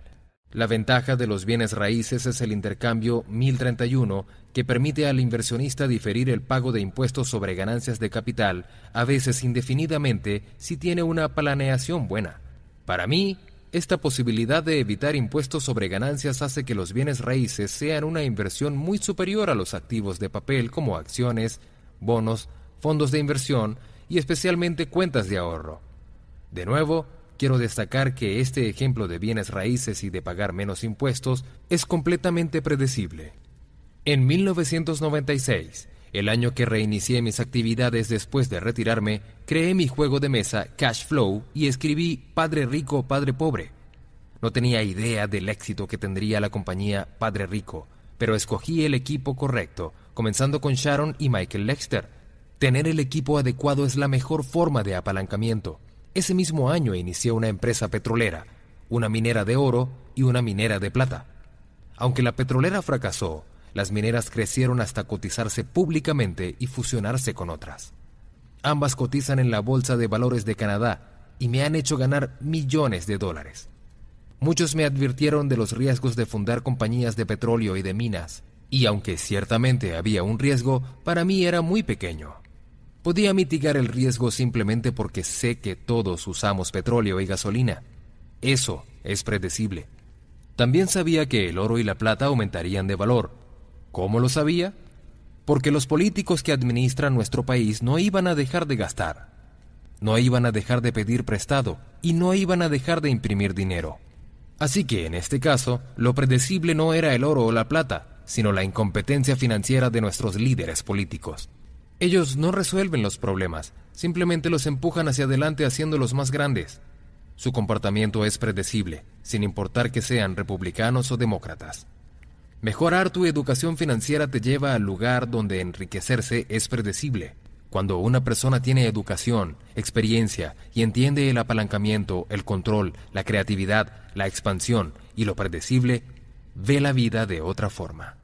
La ventaja de los bienes raíces es el intercambio 1031, que permite al inversionista diferir el pago de impuestos sobre ganancias de capital, a veces indefinidamente, si tiene una planeación buena. Para mí, esta posibilidad de evitar impuestos sobre ganancias hace que los bienes raíces sean una inversión muy superior a los activos de papel como acciones, bonos, fondos de inversión y especialmente cuentas de ahorro. De nuevo, quiero destacar que este ejemplo de bienes raíces y de pagar menos impuestos es completamente predecible. En 1996, el año que reinicié mis actividades después de retirarme, creé mi juego de mesa Cash Flow y escribí Padre Rico, Padre Pobre. No tenía idea del éxito que tendría la compañía Padre Rico, pero escogí el equipo correcto, comenzando con Sharon y Michael Lexter. Tener el equipo adecuado es la mejor forma de apalancamiento. Ese mismo año inicié una empresa petrolera, una minera de oro y una minera de plata. Aunque la petrolera fracasó, las mineras crecieron hasta cotizarse públicamente y fusionarse con otras. Ambas cotizan en la Bolsa de Valores de Canadá y me han hecho ganar millones de dólares. Muchos me advirtieron de los riesgos de fundar compañías de petróleo y de minas, y aunque ciertamente había un riesgo, para mí era muy pequeño. Podía mitigar el riesgo simplemente porque sé que todos usamos petróleo y gasolina. Eso es predecible. También sabía que el oro y la plata aumentarían de valor. ¿Cómo lo sabía? Porque los políticos que administran nuestro país no iban a dejar de gastar, no iban a dejar de pedir prestado y no iban a dejar de imprimir dinero. Así que, en este caso, lo predecible no era el oro o la plata, sino la incompetencia financiera de nuestros líderes políticos. Ellos no resuelven los problemas, simplemente los empujan hacia adelante haciéndolos más grandes. Su comportamiento es predecible, sin importar que sean republicanos o demócratas. Mejorar tu educación financiera te lleva al lugar donde enriquecerse es predecible. Cuando una persona tiene educación, experiencia y entiende el apalancamiento, el control, la creatividad, la expansión y lo predecible, ve la vida de otra forma.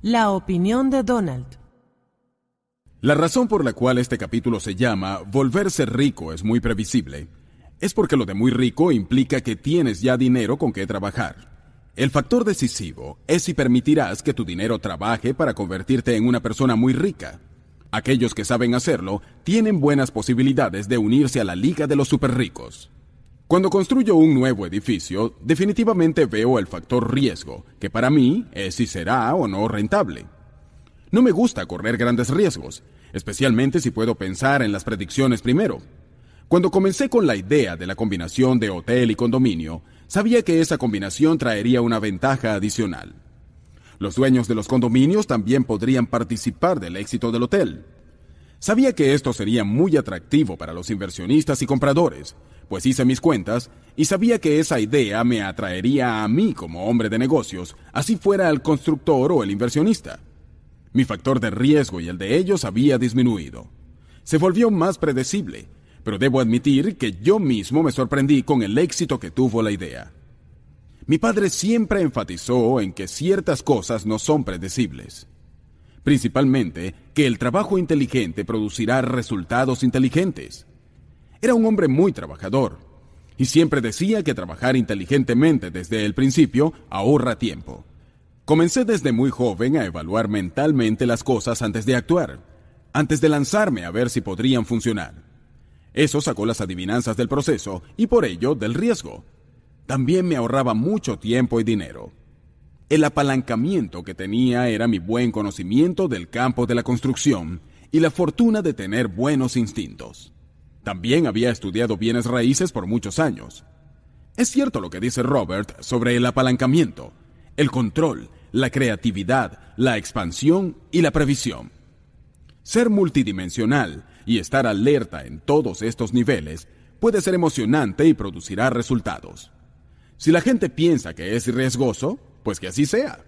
La opinión de Donald la razón por la cual este capítulo se llama Volverse rico es muy previsible es porque lo de muy rico implica que tienes ya dinero con que trabajar. El factor decisivo es si permitirás que tu dinero trabaje para convertirte en una persona muy rica. Aquellos que saben hacerlo tienen buenas posibilidades de unirse a la Liga de los Superricos. Cuando construyo un nuevo edificio, definitivamente veo el factor riesgo, que para mí es si será o no rentable. No me gusta correr grandes riesgos, especialmente si puedo pensar en las predicciones primero. Cuando comencé con la idea de la combinación de hotel y condominio, sabía que esa combinación traería una ventaja adicional. Los dueños de los condominios también podrían participar del éxito del hotel. Sabía que esto sería muy atractivo para los inversionistas y compradores, pues hice mis cuentas y sabía que esa idea me atraería a mí como hombre de negocios, así fuera el constructor o el inversionista. Mi factor de riesgo y el de ellos había disminuido. Se volvió más predecible, pero debo admitir que yo mismo me sorprendí con el éxito que tuvo la idea. Mi padre siempre enfatizó en que ciertas cosas no son predecibles. Principalmente que el trabajo inteligente producirá resultados inteligentes. Era un hombre muy trabajador y siempre decía que trabajar inteligentemente desde el principio ahorra tiempo. Comencé desde muy joven a evaluar mentalmente las cosas antes de actuar, antes de lanzarme a ver si podrían funcionar. Eso sacó las adivinanzas del proceso y por ello del riesgo, también me ahorraba mucho tiempo y dinero. El apalancamiento que tenía era mi buen conocimiento del campo de la construcción y la fortuna de tener buenos instintos. También había estudiado bienes raíces por muchos años. Es cierto lo que dice Robert sobre el apalancamiento, el control, la creatividad, la expansión y la previsión. Ser multidimensional y estar alerta en todos estos niveles puede ser emocionante y producirá resultados. Si la gente piensa que es riesgoso, pues que así sea.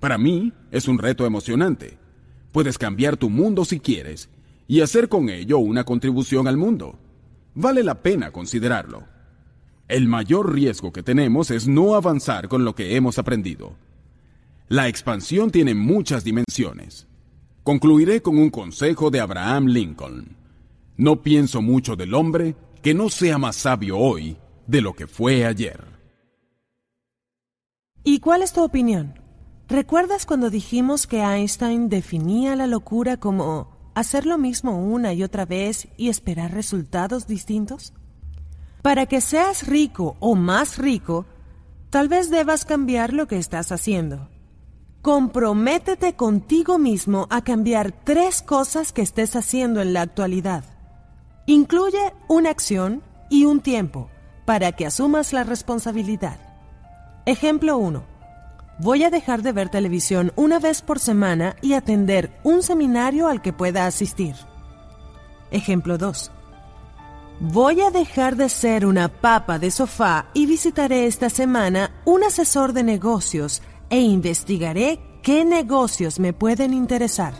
Para mí es un reto emocionante. Puedes cambiar tu mundo si quieres y hacer con ello una contribución al mundo. Vale la pena considerarlo. El mayor riesgo que tenemos es no avanzar con lo que hemos aprendido. La expansión tiene muchas dimensiones. Concluiré con un consejo de Abraham Lincoln. No pienso mucho del hombre que no sea más sabio hoy de lo que fue ayer. ¿Y cuál es tu opinión? ¿Recuerdas cuando dijimos que Einstein definía la locura como hacer lo mismo una y otra vez y esperar resultados distintos? Para que seas rico o más rico, tal vez debas cambiar lo que estás haciendo. Comprométete contigo mismo a cambiar tres cosas que estés haciendo en la actualidad. Incluye una acción y un tiempo para que asumas la responsabilidad. Ejemplo 1. Voy a dejar de ver televisión una vez por semana y atender un seminario al que pueda asistir. Ejemplo 2. Voy a dejar de ser una papa de sofá y visitaré esta semana un asesor de negocios e investigaré qué negocios me pueden interesar.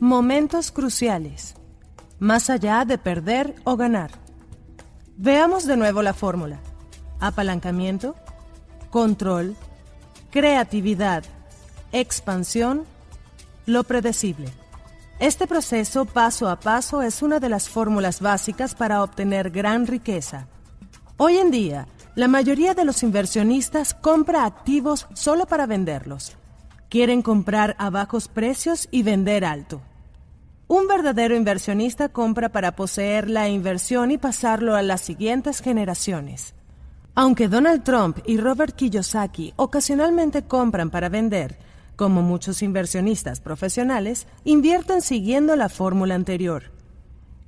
Momentos cruciales más allá de perder o ganar. Veamos de nuevo la fórmula. Apalancamiento, control, creatividad, expansión, lo predecible. Este proceso paso a paso es una de las fórmulas básicas para obtener gran riqueza. Hoy en día, la mayoría de los inversionistas compra activos solo para venderlos. Quieren comprar a bajos precios y vender alto. Un verdadero inversionista compra para poseer la inversión y pasarlo a las siguientes generaciones. Aunque Donald Trump y Robert Kiyosaki ocasionalmente compran para vender, como muchos inversionistas profesionales, invierten siguiendo la fórmula anterior.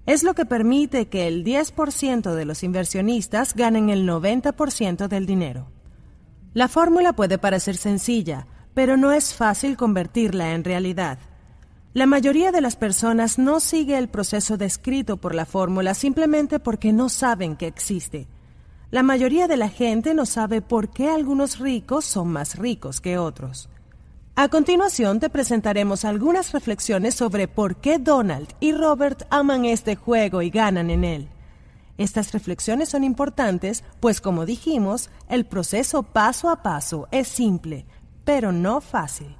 Es lo que permite que el 10% de los inversionistas ganen el 90% del dinero. La fórmula puede parecer sencilla, pero no es fácil convertirla en realidad. La mayoría de las personas no sigue el proceso descrito por la fórmula simplemente porque no saben que existe. La mayoría de la gente no sabe por qué algunos ricos son más ricos que otros. A continuación te presentaremos algunas reflexiones sobre por qué Donald y Robert aman este juego y ganan en él. Estas reflexiones son importantes, pues como dijimos, el proceso paso a paso es simple, pero no fácil.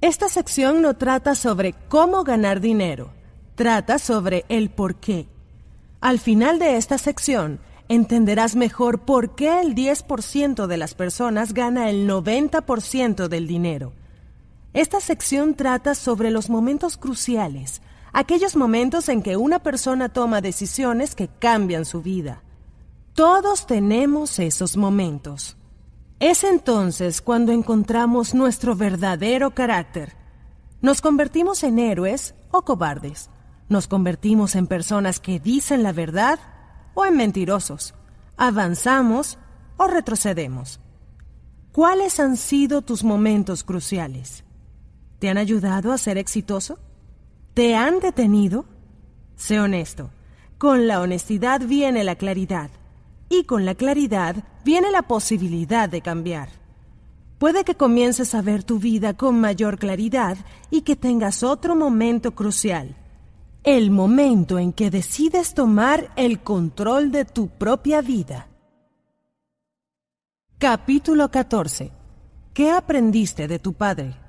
Esta sección no trata sobre cómo ganar dinero, trata sobre el por qué. Al final de esta sección, entenderás mejor por qué el 10% de las personas gana el 90% del dinero. Esta sección trata sobre los momentos cruciales, aquellos momentos en que una persona toma decisiones que cambian su vida. Todos tenemos esos momentos. Es entonces cuando encontramos nuestro verdadero carácter. Nos convertimos en héroes o cobardes. Nos convertimos en personas que dicen la verdad o en mentirosos. Avanzamos o retrocedemos. ¿Cuáles han sido tus momentos cruciales? ¿Te han ayudado a ser exitoso? ¿Te han detenido? Sé honesto. Con la honestidad viene la claridad y con la claridad viene la posibilidad de cambiar. Puede que comiences a ver tu vida con mayor claridad y que tengas otro momento crucial, el momento en que decides tomar el control de tu propia vida. Capítulo 14. ¿Qué aprendiste de tu padre?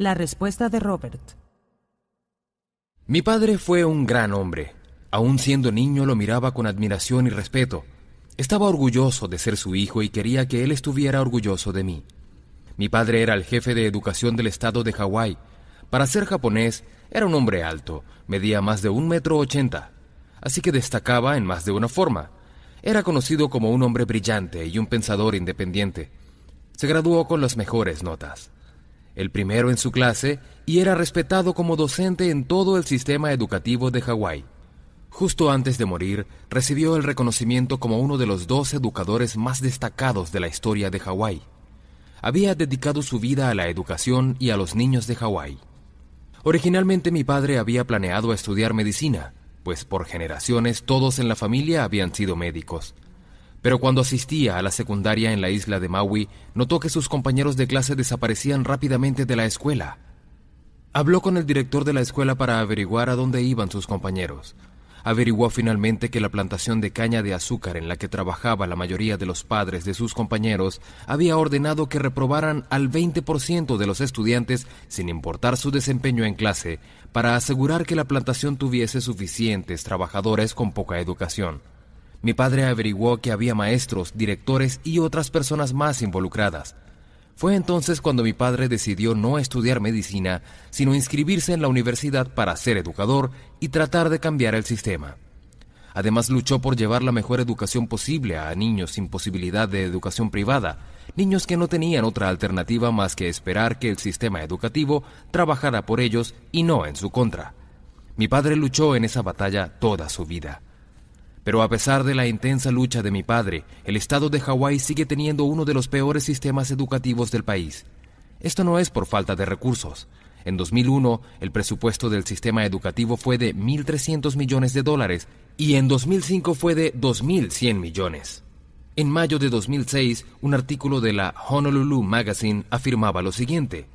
La respuesta de Robert. Mi padre fue un gran hombre Aún siendo niño lo miraba con admiración y respeto. Estaba orgulloso de ser su hijo y quería que él estuviera orgulloso de mí. Mi padre era el jefe de educación del estado de Hawái. Para ser japonés, era un hombre alto, medía más de un metro ochenta, así que destacaba en más de una forma. Era conocido como un hombre brillante y un pensador independiente. Se graduó con las mejores notas. El primero en su clase y era respetado como docente en todo el sistema educativo de Hawái. Justo antes de morir, recibió el reconocimiento como uno de los dos educadores más destacados de la historia de Hawái. Había dedicado su vida a la educación y a los niños de Hawái. Originalmente mi padre había planeado estudiar medicina, pues por generaciones todos en la familia habían sido médicos. Pero cuando asistía a la secundaria en la isla de Maui, notó que sus compañeros de clase desaparecían rápidamente de la escuela. Habló con el director de la escuela para averiguar a dónde iban sus compañeros averiguó finalmente que la plantación de caña de azúcar en la que trabajaba la mayoría de los padres de sus compañeros había ordenado que reprobaran al 20% de los estudiantes sin importar su desempeño en clase, para asegurar que la plantación tuviese suficientes trabajadores con poca educación. Mi padre averiguó que había maestros, directores y otras personas más involucradas. Fue entonces cuando mi padre decidió no estudiar medicina, sino inscribirse en la universidad para ser educador y tratar de cambiar el sistema. Además luchó por llevar la mejor educación posible a niños sin posibilidad de educación privada, niños que no tenían otra alternativa más que esperar que el sistema educativo trabajara por ellos y no en su contra. Mi padre luchó en esa batalla toda su vida. Pero a pesar de la intensa lucha de mi padre, el estado de Hawái sigue teniendo uno de los peores sistemas educativos del país. Esto no es por falta de recursos. En 2001, el presupuesto del sistema educativo fue de 1.300 millones de dólares y en 2005 fue de 2.100 millones. En mayo de 2006, un artículo de la Honolulu Magazine afirmaba lo siguiente.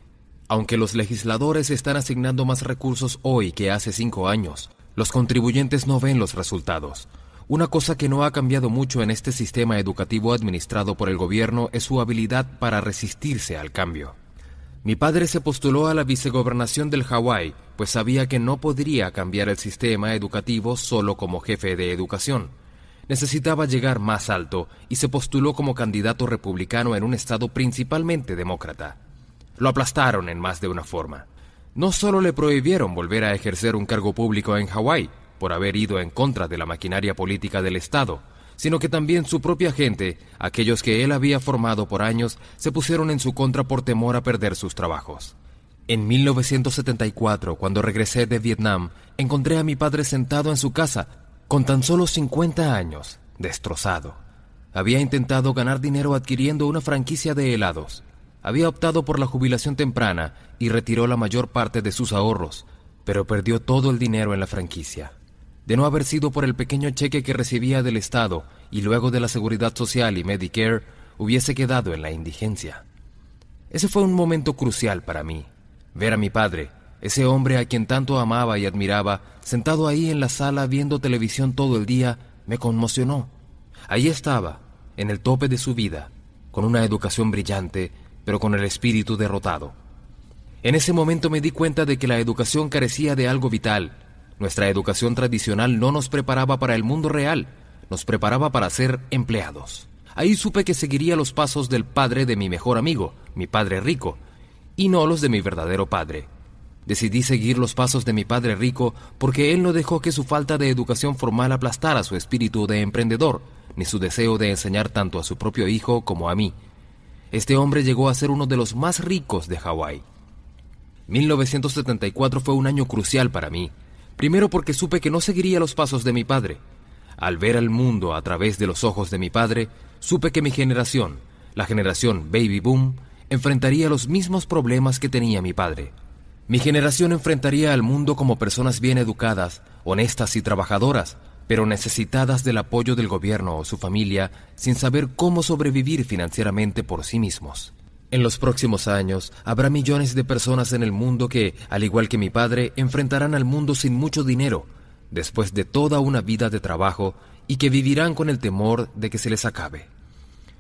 Aunque los legisladores están asignando más recursos hoy que hace cinco años, los contribuyentes no ven los resultados. Una cosa que no ha cambiado mucho en este sistema educativo administrado por el gobierno es su habilidad para resistirse al cambio. Mi padre se postuló a la vicegobernación del Hawái, pues sabía que no podría cambiar el sistema educativo solo como jefe de educación. Necesitaba llegar más alto y se postuló como candidato republicano en un estado principalmente demócrata. Lo aplastaron en más de una forma. No solo le prohibieron volver a ejercer un cargo público en Hawái, por haber ido en contra de la maquinaria política del Estado, sino que también su propia gente, aquellos que él había formado por años, se pusieron en su contra por temor a perder sus trabajos. En 1974, cuando regresé de Vietnam, encontré a mi padre sentado en su casa, con tan solo 50 años, destrozado. Había intentado ganar dinero adquiriendo una franquicia de helados. Había optado por la jubilación temprana y retiró la mayor parte de sus ahorros, pero perdió todo el dinero en la franquicia de no haber sido por el pequeño cheque que recibía del Estado y luego de la Seguridad Social y Medicare, hubiese quedado en la indigencia. Ese fue un momento crucial para mí. Ver a mi padre, ese hombre a quien tanto amaba y admiraba, sentado ahí en la sala viendo televisión todo el día, me conmocionó. Ahí estaba, en el tope de su vida, con una educación brillante, pero con el espíritu derrotado. En ese momento me di cuenta de que la educación carecía de algo vital, nuestra educación tradicional no nos preparaba para el mundo real. nos preparaba para ser empleados. Ahí supe que seguiría los pasos del padre de mi mejor amigo, mi padre rico, y no los de mi verdadero padre. Decidí seguir los pasos de mi padre rico porque él no dejó que su falta de educación formal aplastara su espíritu de emprendedor, ni su deseo de enseñar tanto a su propio hijo como a mí. Este hombre llegó a ser uno de los más ricos de Hawái. 1974 fue un año crucial para mí, primero porque supe que no seguiría los pasos de mi padre. Al ver al mundo a través de los ojos de mi padre, supe que mi generación, la generación Baby Boom, enfrentaría los mismos problemas que tenía mi padre. Mi generación enfrentaría al mundo como personas bien educadas, honestas y trabajadoras, pero necesitadas del apoyo del gobierno o su familia sin saber cómo sobrevivir financieramente por sí mismos. En los próximos años habrá millones de personas en el mundo que, al igual que mi padre, enfrentarán al mundo sin mucho dinero, después de toda una vida de trabajo, y que vivirán con el temor de que se les acabe.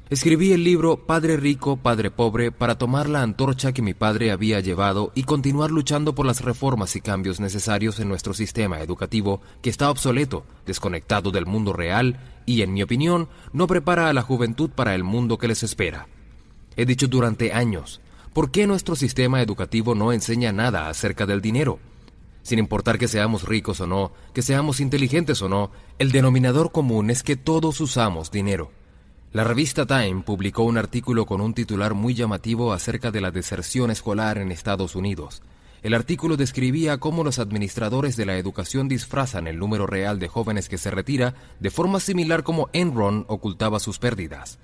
Escribí el libro Padre Rico, Padre Pobre para tomar la antorcha que mi padre había llevado y continuar luchando por las reformas y cambios necesarios en nuestro sistema educativo que está obsoleto, desconectado del mundo real y, en mi opinión, no prepara a la juventud para el mundo que les espera. He dicho durante años, ¿por qué nuestro sistema educativo no enseña nada acerca del dinero? Sin importar que seamos ricos o no, que seamos inteligentes o no, el denominador común es que todos usamos dinero. La revista Time publicó un artículo con un titular muy llamativo acerca de la deserción escolar en Estados Unidos. El artículo describía cómo los administradores de la educación disfrazan el número real de jóvenes que se retira de forma similar como Enron ocultaba sus pérdidas.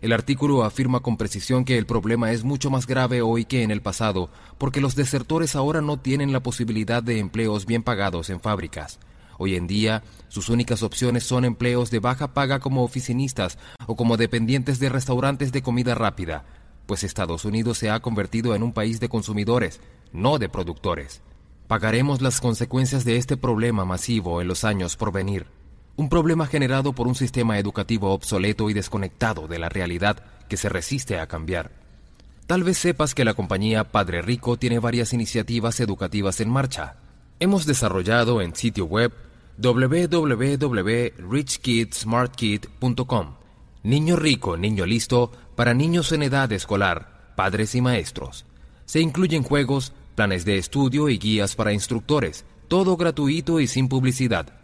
El artículo afirma con precisión que el problema es mucho más grave hoy que en el pasado, porque los desertores ahora no tienen la posibilidad de empleos bien pagados en fábricas. Hoy en día, sus únicas opciones son empleos de baja paga como oficinistas o como dependientes de restaurantes de comida rápida, pues Estados Unidos se ha convertido en un país de consumidores, no de productores. Pagaremos las consecuencias de este problema masivo en los años por venir. Un problema generado por un sistema educativo obsoleto y desconectado de la realidad que se resiste a cambiar. Tal vez sepas que la compañía Padre Rico tiene varias iniciativas educativas en marcha. Hemos desarrollado en sitio web www.richkidsmartkid.com. Niño rico, niño listo, para niños en edad escolar, padres y maestros. Se incluyen juegos, planes de estudio y guías para instructores, todo gratuito y sin publicidad.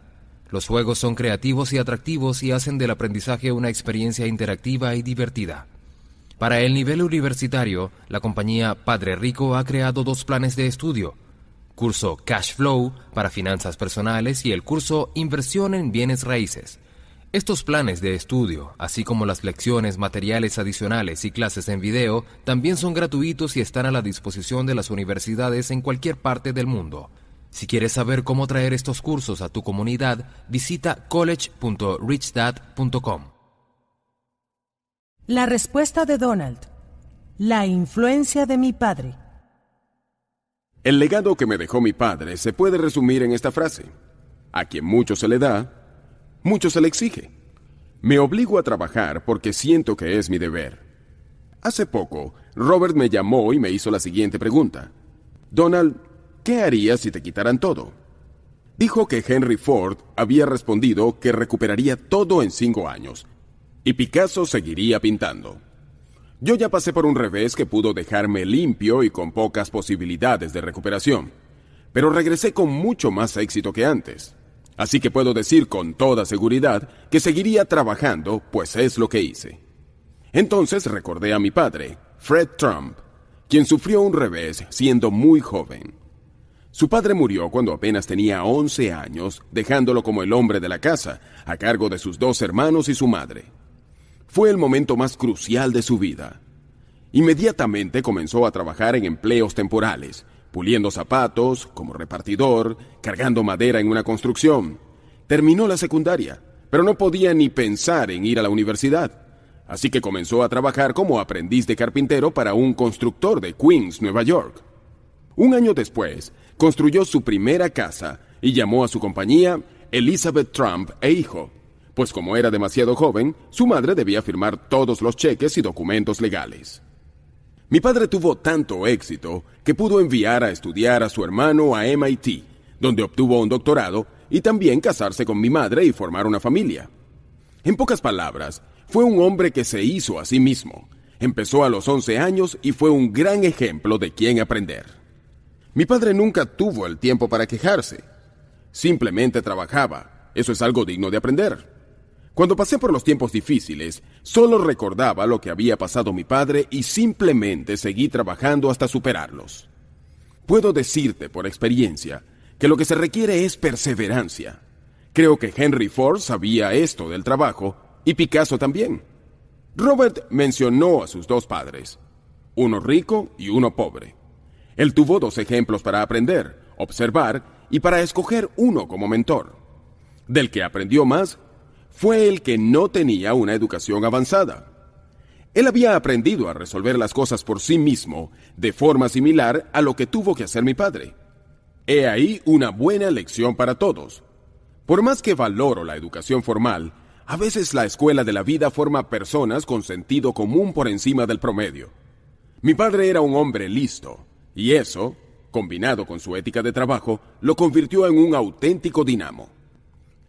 Los juegos son creativos y atractivos y hacen del aprendizaje una experiencia interactiva y divertida. Para el nivel universitario, la compañía Padre Rico ha creado dos planes de estudio, curso Cash Flow para finanzas personales y el curso Inversión en bienes raíces. Estos planes de estudio, así como las lecciones, materiales adicionales y clases en video, también son gratuitos y están a la disposición de las universidades en cualquier parte del mundo. Si quieres saber cómo traer estos cursos a tu comunidad, visita college.richdad.com. La respuesta de Donald. La influencia de mi padre. El legado que me dejó mi padre se puede resumir en esta frase. A quien mucho se le da, mucho se le exige. Me obligo a trabajar porque siento que es mi deber. Hace poco, Robert me llamó y me hizo la siguiente pregunta. Donald, ¿qué harías si te quitaran todo? Dijo que Henry Ford había respondido que recuperaría todo en cinco años y Picasso seguiría pintando. Yo ya pasé por un revés que pudo dejarme limpio y con pocas posibilidades de recuperación, pero regresé con mucho más éxito que antes. Así que puedo decir con toda seguridad que seguiría trabajando, pues es lo que hice. Entonces recordé a mi padre, Fred Trump, quien sufrió un revés siendo muy joven. Su padre murió cuando apenas tenía 11 años, dejándolo como el hombre de la casa, a cargo de sus dos hermanos y su madre. Fue el momento más crucial de su vida. Inmediatamente comenzó a trabajar en empleos temporales, puliendo zapatos, como repartidor, cargando madera en una construcción. Terminó la secundaria, pero no podía ni pensar en ir a la universidad. Así que comenzó a trabajar como aprendiz de carpintero para un constructor de Queens, Nueva York. Un año después, construyó su primera casa y llamó a su compañía Elizabeth Trump e Hijo, pues como era demasiado joven, su madre debía firmar todos los cheques y documentos legales. Mi padre tuvo tanto éxito que pudo enviar a estudiar a su hermano a MIT, donde obtuvo un doctorado y también casarse con mi madre y formar una familia. En pocas palabras, fue un hombre que se hizo a sí mismo. Empezó a los 11 años y fue un gran ejemplo de quién aprender. Mi padre nunca tuvo el tiempo para quejarse. Simplemente trabajaba. Eso es algo digno de aprender. Cuando pasé por los tiempos difíciles, solo recordaba lo que había pasado mi padre y simplemente seguí trabajando hasta superarlos. Puedo decirte por experiencia que lo que se requiere es perseverancia. Creo que Henry Ford sabía esto del trabajo y Picasso también. Robert mencionó a sus dos padres, uno rico y uno pobre. Él tuvo dos ejemplos para aprender, observar y para escoger uno como mentor. Del que aprendió más fue el que no tenía una educación avanzada. Él había aprendido a resolver las cosas por sí mismo de forma similar a lo que tuvo que hacer mi padre. He ahí una buena lección para todos. Por más que valoro la educación formal, a veces la escuela de la vida forma personas con sentido común por encima del promedio. Mi padre era un hombre listo, y eso, combinado con su ética de trabajo, lo convirtió en un auténtico dinamo.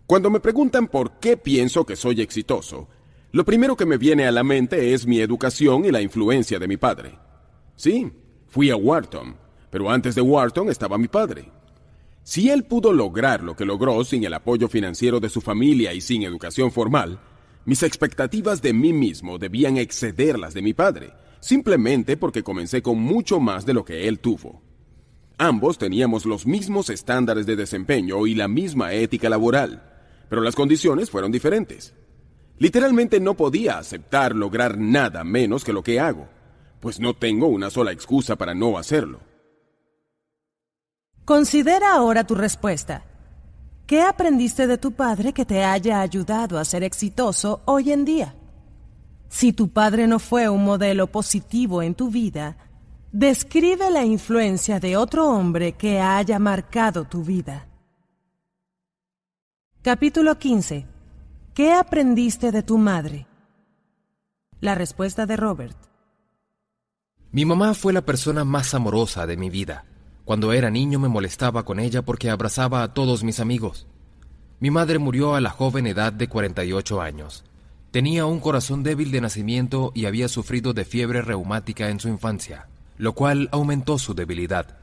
Cuando me preguntan por qué pienso que soy exitoso, lo primero que me viene a la mente es mi educación y la influencia de mi padre. Sí, fui a Wharton, pero antes de Wharton estaba mi padre. Si él pudo lograr lo que logró sin el apoyo financiero de su familia y sin educación formal, mis expectativas de mí mismo debían exceder las de mi padre, simplemente porque comencé con mucho más de lo que él tuvo. Ambos teníamos los mismos estándares de desempeño y la misma ética laboral, pero las condiciones fueron diferentes. Literalmente no podía aceptar lograr nada menos que lo que hago, pues no tengo una sola excusa para no hacerlo. Considera ahora tu respuesta. ¿Qué aprendiste de tu padre que te haya ayudado a ser exitoso hoy en día? Si tu padre no fue un modelo positivo en tu vida, describe la influencia de otro hombre que haya marcado tu vida. Capítulo 15. ¿Qué aprendiste de tu madre? La respuesta de Robert. Mi mamá fue la persona más amorosa de mi vida. Cuando era niño me molestaba con ella porque abrazaba a todos mis amigos. Mi madre murió a la joven edad de 48 años. Tenía un corazón débil de nacimiento y había sufrido de fiebre reumática en su infancia, lo cual aumentó su debilidad.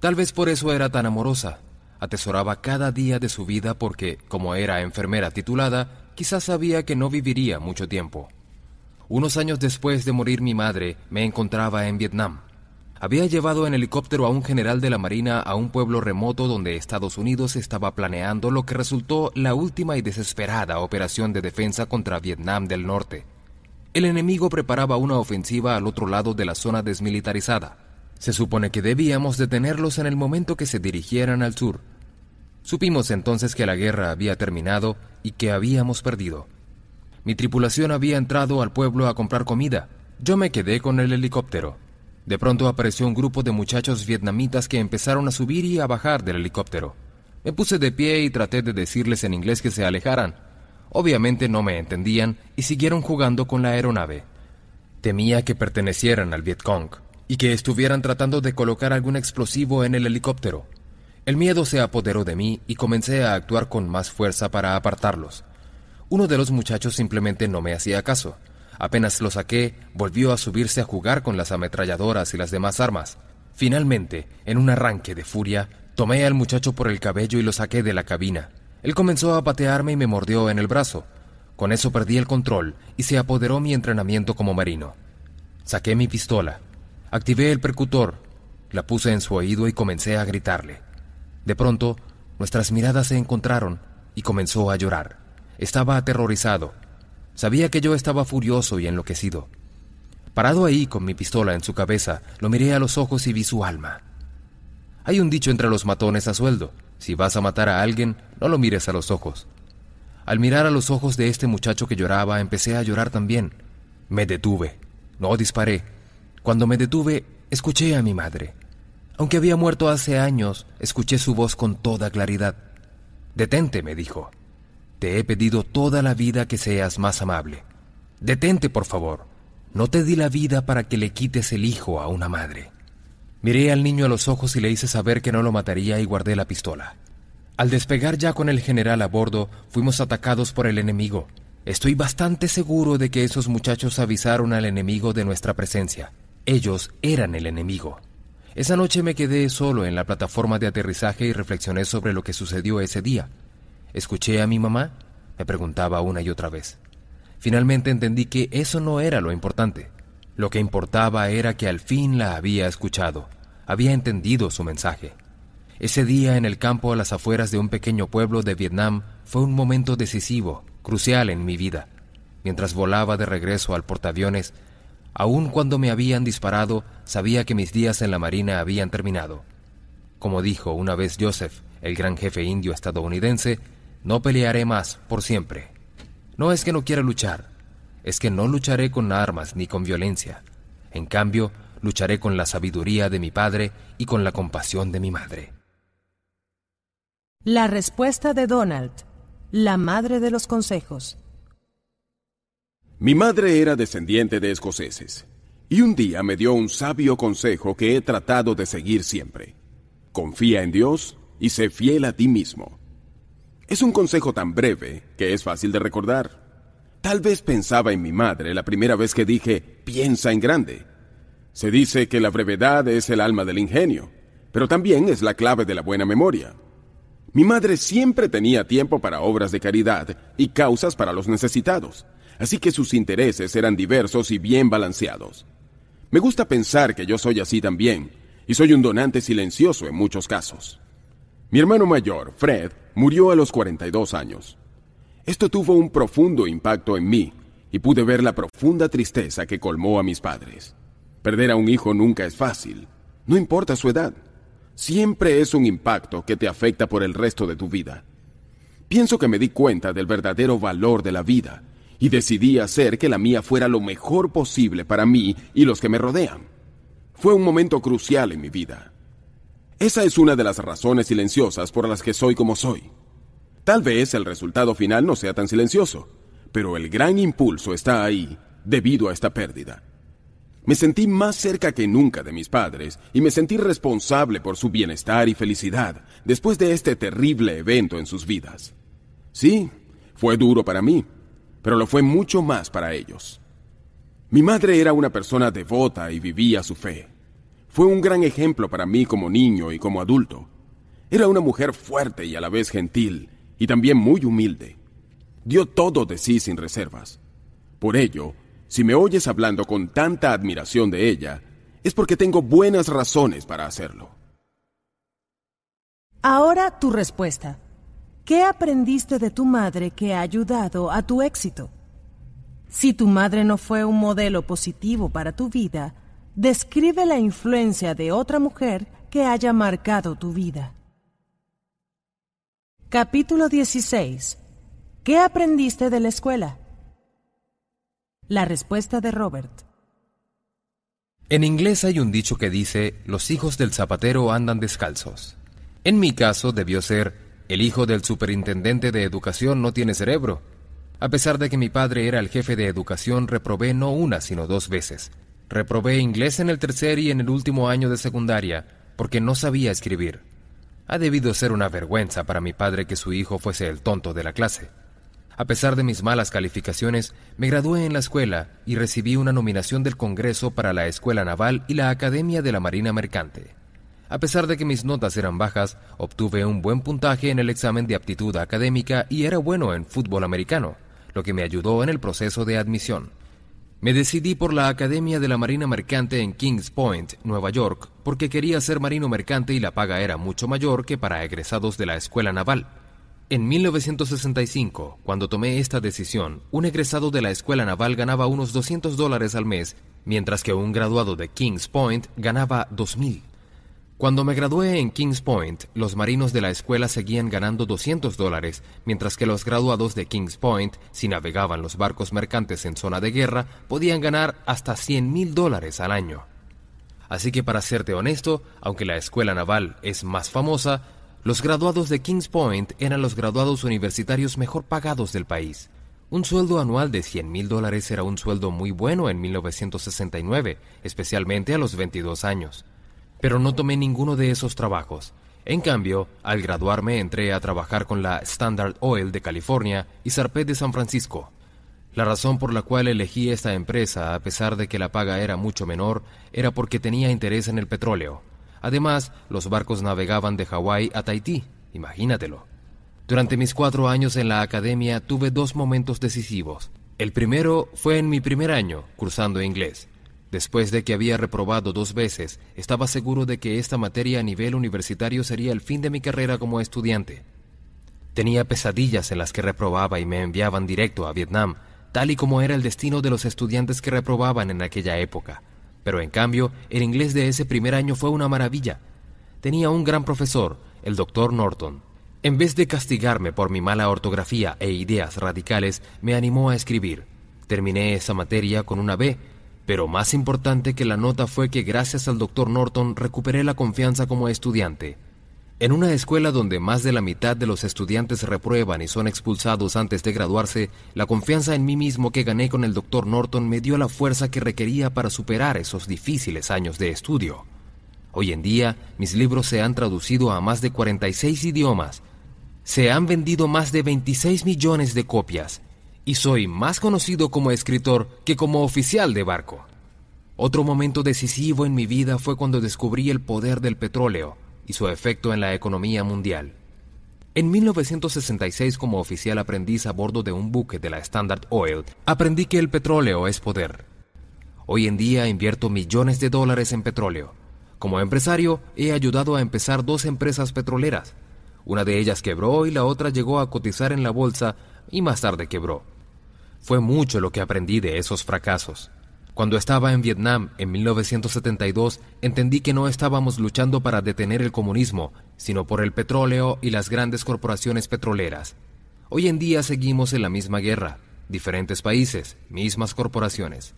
Tal vez por eso era tan amorosa, atesoraba cada día de su vida porque, como era enfermera titulada, quizás sabía que no viviría mucho tiempo. Unos años después de morir mi madre, me encontraba en Vietnam. Había llevado en helicóptero a un general de la Marina a un pueblo remoto donde Estados Unidos estaba planeando lo que resultó la última y desesperada operación de defensa contra Vietnam del Norte. El enemigo preparaba una ofensiva al otro lado de la zona desmilitarizada. Se supone que debíamos detenerlos en el momento que se dirigieran al sur. Supimos entonces que la guerra había terminado y que habíamos perdido. Mi tripulación había entrado al pueblo a comprar comida. Yo me quedé con el helicóptero. De pronto apareció un grupo de muchachos vietnamitas que empezaron a subir y a bajar del helicóptero. Me puse de pie y traté de decirles en inglés que se alejaran. Obviamente no me entendían y siguieron jugando con la aeronave. Temía que pertenecieran al Vietcong y que estuvieran tratando de colocar algún explosivo en el helicóptero. El miedo se apoderó de mí y comencé a actuar con más fuerza para apartarlos. Uno de los muchachos simplemente no me hacía caso. Apenas lo saqué, volvió a subirse a jugar con las ametralladoras y las demás armas. Finalmente, en un arranque de furia, tomé al muchacho por el cabello y lo saqué de la cabina. Él comenzó a patearme y me mordió en el brazo. Con eso perdí el control y se apoderó mi entrenamiento como marino. Saqué mi pistola, Activé el percutor, la puse en su oído y comencé a gritarle. De pronto, nuestras miradas se encontraron y comenzó a llorar. Estaba aterrorizado. Sabía que yo estaba furioso y enloquecido. Parado ahí con mi pistola en su cabeza, lo miré a los ojos y vi su alma. Hay un dicho entre los matones a sueldo. Si vas a matar a alguien, no lo mires a los ojos. Al mirar a los ojos de este muchacho que lloraba, empecé a llorar también. Me detuve. No disparé cuando me detuve, escuché a mi madre. Aunque había muerto hace años, escuché su voz con toda claridad. Detente, me dijo. Te he pedido toda la vida que seas más amable. Detente, por favor. No te di la vida para que le quites el hijo a una madre. Miré al niño a los ojos y le hice saber que no lo mataría y guardé la pistola. Al despegar ya con el general a bordo, fuimos atacados por el enemigo. Estoy bastante seguro de que esos muchachos avisaron al enemigo de nuestra presencia. Ellos eran el enemigo. Esa noche me quedé solo en la plataforma de aterrizaje y reflexioné sobre lo que sucedió ese día. ¿Escuché a mi mamá? Me preguntaba una y otra vez. Finalmente entendí que eso no era lo importante. Lo que importaba era que al fin la había escuchado, había entendido su mensaje. Ese día en el campo a las afueras de un pequeño pueblo de Vietnam fue un momento decisivo, crucial en mi vida. Mientras volaba de regreso al portaaviones, aun cuando me habían disparado, sabía que mis días en la Marina habían terminado. Como dijo una vez Joseph, el gran jefe indio estadounidense, no pelearé más por siempre. No es que no quiera luchar, es que no lucharé con armas ni con violencia. En cambio, lucharé con la sabiduría de mi padre y con la compasión de mi madre. La respuesta de Donald la madre de los consejos. Mi madre era descendiente de escoceses, y un día me dio un sabio consejo que he tratado de seguir siempre. Confía en Dios y sé fiel a ti mismo. Es un consejo tan breve que es fácil de recordar. Tal vez pensaba en mi madre la primera vez que dije, piensa en grande. Se dice que la brevedad es el alma del ingenio, pero también es la clave de la buena memoria. Mi madre siempre tenía tiempo para obras de caridad y causas para los necesitados, así que sus intereses eran diversos y bien balanceados. Me gusta pensar que yo soy así también, y soy un donante silencioso en muchos casos. Mi hermano mayor, Fred, murió a los 42 años. Esto tuvo un profundo impacto en mí, y pude ver la profunda tristeza que colmó a mis padres. Perder a un hijo nunca es fácil, no importa su edad siempre es un impacto que te afecta por el resto de tu vida. Pienso que me di cuenta del verdadero valor de la vida y decidí hacer que la mía fuera lo mejor posible para mí y los que me rodean. Fue un momento crucial en mi vida. Esa es una de las razones silenciosas por las que soy como soy. Tal vez el resultado final no sea tan silencioso, pero el gran impulso está ahí debido a esta pérdida. Me sentí más cerca que nunca de mis padres y me sentí responsable por su bienestar y felicidad después de este terrible evento en sus vidas. Sí, fue duro para mí, pero lo fue mucho más para ellos. Mi madre era una persona devota y vivía su fe. Fue un gran ejemplo para mí como niño y como adulto. Era una mujer fuerte y a la vez gentil, y también muy humilde. Dio todo de sí sin reservas. Por ello, si me oyes hablando con tanta admiración de ella, es porque tengo buenas razones para hacerlo. Ahora tu respuesta. ¿Qué aprendiste de tu madre que ha ayudado a tu éxito? Si tu madre no fue un modelo positivo para tu vida, describe la influencia de otra mujer que haya marcado tu vida. Capítulo 16. ¿Qué aprendiste de la escuela? La respuesta de Robert. En inglés hay un dicho que dice, los hijos del zapatero andan descalzos. En mi caso debió ser, el hijo del superintendente de educación no tiene cerebro. A pesar de que mi padre era el jefe de educación, reprobé no una, sino dos veces. Reprobé inglés en el tercer y en el último año de secundaria, porque no sabía escribir. Ha debido ser una vergüenza para mi padre que su hijo fuese el tonto de la clase. A pesar de mis malas calificaciones, me gradué en la escuela y recibí una nominación del Congreso para la Escuela Naval y la Academia de la Marina Mercante. A pesar de que mis notas eran bajas, obtuve un buen puntaje en el examen de aptitud académica y era bueno en fútbol americano, lo que me ayudó en el proceso de admisión. Me decidí por la Academia de la Marina Mercante en Kings Point, Nueva York, porque quería ser marino mercante y la paga era mucho mayor que para egresados de la Escuela Naval. En 1965, cuando tomé esta decisión, un egresado de la escuela naval ganaba unos 200 dólares al mes, mientras que un graduado de Kings Point ganaba 2.000. Cuando me gradué en Kings Point, los marinos de la escuela seguían ganando 200 dólares, mientras que los graduados de Kings Point, si navegaban los barcos mercantes en zona de guerra, podían ganar hasta 100 mil dólares al año. Así que para serte honesto, aunque la escuela naval es más famosa, los graduados de Kings Point eran los graduados universitarios mejor pagados del país. Un sueldo anual de 100 mil dólares era un sueldo muy bueno en 1969, especialmente a los 22 años. Pero no tomé ninguno de esos trabajos. En cambio, al graduarme entré a trabajar con la Standard Oil de California y Sarpet de San Francisco. La razón por la cual elegí esta empresa, a pesar de que la paga era mucho menor, era porque tenía interés en el petróleo. Además, los barcos navegaban de Hawái a Tahití, imagínatelo. Durante mis cuatro años en la academia tuve dos momentos decisivos. El primero fue en mi primer año, cursando inglés. Después de que había reprobado dos veces, estaba seguro de que esta materia a nivel universitario sería el fin de mi carrera como estudiante. Tenía pesadillas en las que reprobaba y me enviaban directo a Vietnam, tal y como era el destino de los estudiantes que reprobaban en aquella época. Pero en cambio, el inglés de ese primer año fue una maravilla. Tenía un gran profesor, el doctor Norton. En vez de castigarme por mi mala ortografía e ideas radicales, me animó a escribir. Terminé esa materia con una B, pero más importante que la nota fue que gracias al doctor Norton recuperé la confianza como estudiante. En una escuela donde más de la mitad de los estudiantes reprueban y son expulsados antes de graduarse, la confianza en mí mismo que gané con el Dr. Norton me dio la fuerza que requería para superar esos difíciles años de estudio. Hoy en día, mis libros se han traducido a más de 46 idiomas, se han vendido más de 26 millones de copias, y soy más conocido como escritor que como oficial de barco. Otro momento decisivo en mi vida fue cuando descubrí el poder del petróleo, y su efecto en la economía mundial. En 1966, como oficial aprendiz a bordo de un buque de la Standard Oil, aprendí que el petróleo es poder. Hoy en día invierto millones de dólares en petróleo. Como empresario, he ayudado a empezar dos empresas petroleras. Una de ellas quebró y la otra llegó a cotizar en la bolsa y más tarde quebró. Fue mucho lo que aprendí de esos fracasos. Cuando estaba en Vietnam en 1972, entendí que no estábamos luchando para detener el comunismo, sino por el petróleo y las grandes corporaciones petroleras. Hoy en día seguimos en la misma guerra, diferentes países, mismas corporaciones.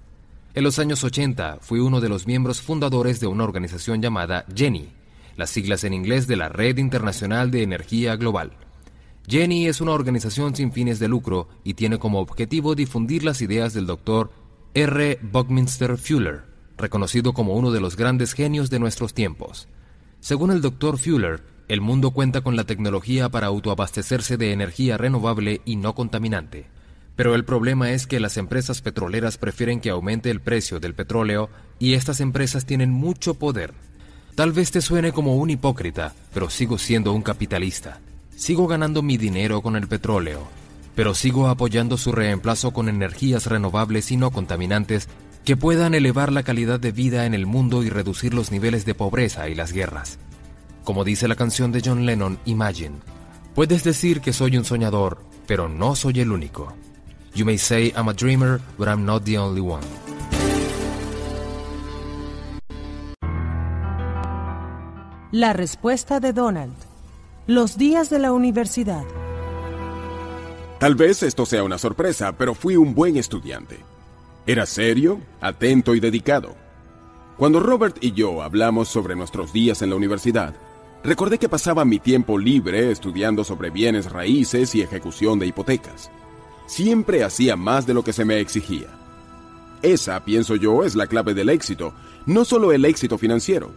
En los años 80 fui uno de los miembros fundadores de una organización llamada GENI, las siglas en inglés de la Red Internacional de Energía Global. GENI es una organización sin fines de lucro y tiene como objetivo difundir las ideas del doctor R. Buckminster Fuller, reconocido como uno de los grandes genios de nuestros tiempos. Según el Dr. Fuller, el mundo cuenta con la tecnología para autoabastecerse de energía renovable y no contaminante. Pero el problema es que las empresas petroleras prefieren que aumente el precio del petróleo y estas empresas tienen mucho poder. Tal vez te suene como un hipócrita, pero sigo siendo un capitalista. Sigo ganando mi dinero con el petróleo pero sigo apoyando su reemplazo con energías renovables y no contaminantes que puedan elevar la calidad de vida en el mundo y reducir los niveles de pobreza y las guerras. Como dice la canción de John Lennon, Imagine, puedes decir que soy un soñador, pero no soy el único. You may say I'm a dreamer, but I'm not the only one. La respuesta de Donald. Los días de la universidad. Tal vez esto sea una sorpresa, pero fui un buen estudiante. Era serio, atento y dedicado. Cuando Robert y yo hablamos sobre nuestros días en la universidad, recordé que pasaba mi tiempo libre estudiando sobre bienes raíces y ejecución de hipotecas. Siempre hacía más de lo que se me exigía. Esa, pienso yo, es la clave del éxito, no solo el éxito financiero.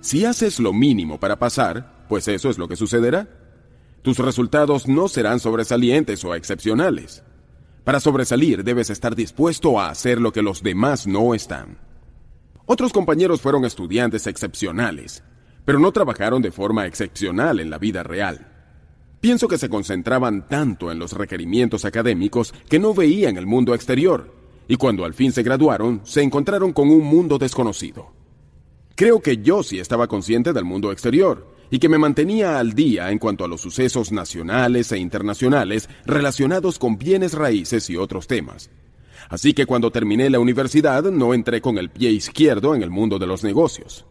Si haces lo mínimo para pasar, pues eso es lo que sucederá. Tus resultados no serán sobresalientes o excepcionales. Para sobresalir debes estar dispuesto a hacer lo que los demás no están. Otros compañeros fueron estudiantes excepcionales, pero no trabajaron de forma excepcional en la vida real. Pienso que se concentraban tanto en los requerimientos académicos que no veían el mundo exterior, y cuando al fin se graduaron, se encontraron con un mundo desconocido. Creo que yo sí estaba consciente del mundo exterior, y que me mantenía al día en cuanto a los sucesos nacionales e internacionales relacionados con bienes raíces y otros temas. Así que cuando terminé la universidad no entré con el pie izquierdo en el mundo de los negocios.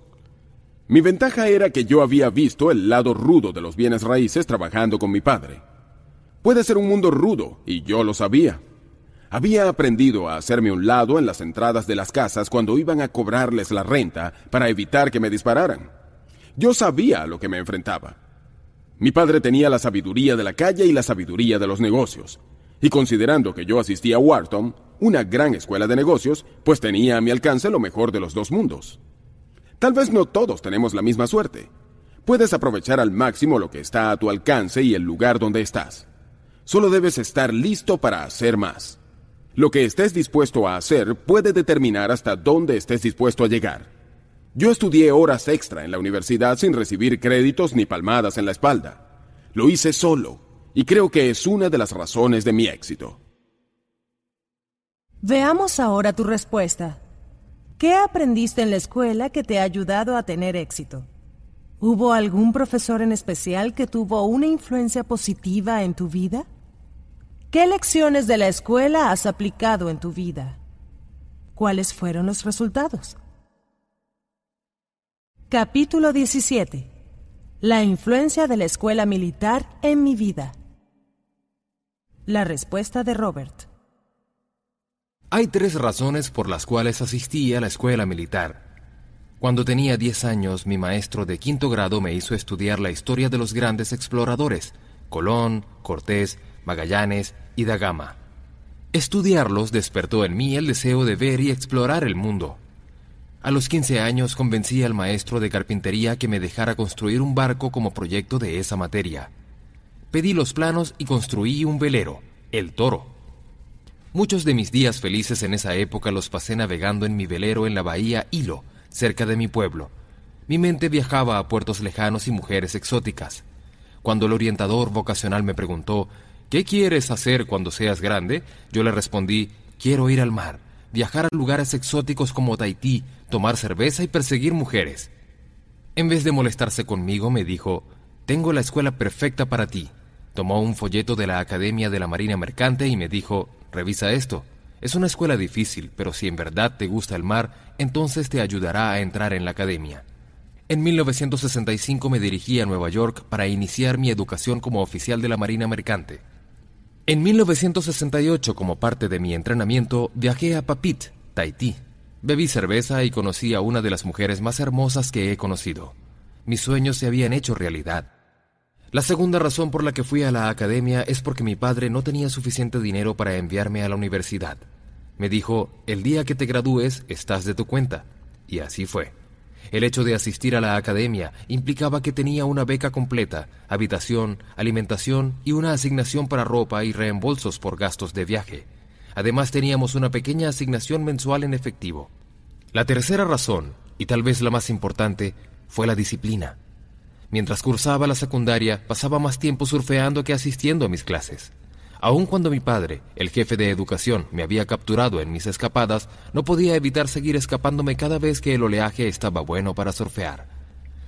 Mi ventaja era que yo había visto el lado rudo de los bienes raíces trabajando con mi padre. Puede ser un mundo rudo, y yo lo sabía. Había aprendido a hacerme un lado en las entradas de las casas cuando iban a cobrarles la renta para evitar que me dispararan. Yo sabía a lo que me enfrentaba. Mi padre tenía la sabiduría de la calle y la sabiduría de los negocios. Y considerando que yo asistía a Wharton, una gran escuela de negocios, pues tenía a mi alcance lo mejor de los dos mundos. Tal vez no todos tenemos la misma suerte. Puedes aprovechar al máximo lo que está a tu alcance y el lugar donde estás. Solo debes estar listo para hacer más. Lo que estés dispuesto a hacer puede determinar hasta dónde estés dispuesto a llegar. Yo estudié horas extra en la universidad sin recibir créditos ni palmadas en la espalda. Lo hice solo, y creo que es una de las razones de mi éxito. Veamos ahora tu respuesta. ¿Qué aprendiste en la escuela que te ha ayudado a tener éxito? ¿Hubo algún profesor en especial que tuvo una influencia positiva en tu vida? ¿Qué lecciones de la escuela has aplicado en tu vida? ¿Cuáles fueron los resultados? Capítulo 17. La influencia de la escuela militar en mi vida. La respuesta de Robert. Hay tres razones por las cuales asistí a la escuela militar. Cuando tenía 10 años, mi maestro de quinto grado me hizo estudiar la historia de los grandes exploradores, Colón, Cortés, Magallanes y da Gama. Estudiarlos despertó en mí el deseo de ver y explorar el mundo. A los 15 años convencí al maestro de carpintería que me dejara construir un barco como proyecto de esa materia. Pedí los planos y construí un velero, el Toro. Muchos de mis días felices en esa época los pasé navegando en mi velero en la bahía Hilo, cerca de mi pueblo. Mi mente viajaba a puertos lejanos y mujeres exóticas. Cuando el orientador vocacional me preguntó ¿Qué quieres hacer cuando seas grande? Yo le respondí, quiero ir al mar, viajar a lugares exóticos como Tahití, tomar cerveza y perseguir mujeres. En vez de molestarse conmigo, me dijo, tengo la escuela perfecta para ti. Tomó un folleto de la Academia de la Marina Mercante y me dijo, revisa esto. Es una escuela difícil, pero si en verdad te gusta el mar, entonces te ayudará a entrar en la academia. En 1965 me dirigí a Nueva York para iniciar mi educación como oficial de la Marina Mercante. En 1968, como parte de mi entrenamiento, viajé a Papit, Tahití. Bebí cerveza y conocí a una de las mujeres más hermosas que he conocido. Mis sueños se habían hecho realidad. La segunda razón por la que fui a la academia es porque mi padre no tenía suficiente dinero para enviarme a la universidad. Me dijo, el día que te gradúes estás de tu cuenta. Y así fue. El hecho de asistir a la academia implicaba que tenía una beca completa, habitación, alimentación y una asignación para ropa y reembolsos por gastos de viaje. Además teníamos una pequeña asignación mensual en efectivo. La tercera razón, y tal vez la más importante, fue la disciplina. Mientras cursaba la secundaria, pasaba más tiempo surfeando que asistiendo a mis clases. Aun cuando mi padre, el jefe de educación, me había capturado en mis escapadas, no podía evitar seguir escapándome cada vez que el oleaje estaba bueno para surfear.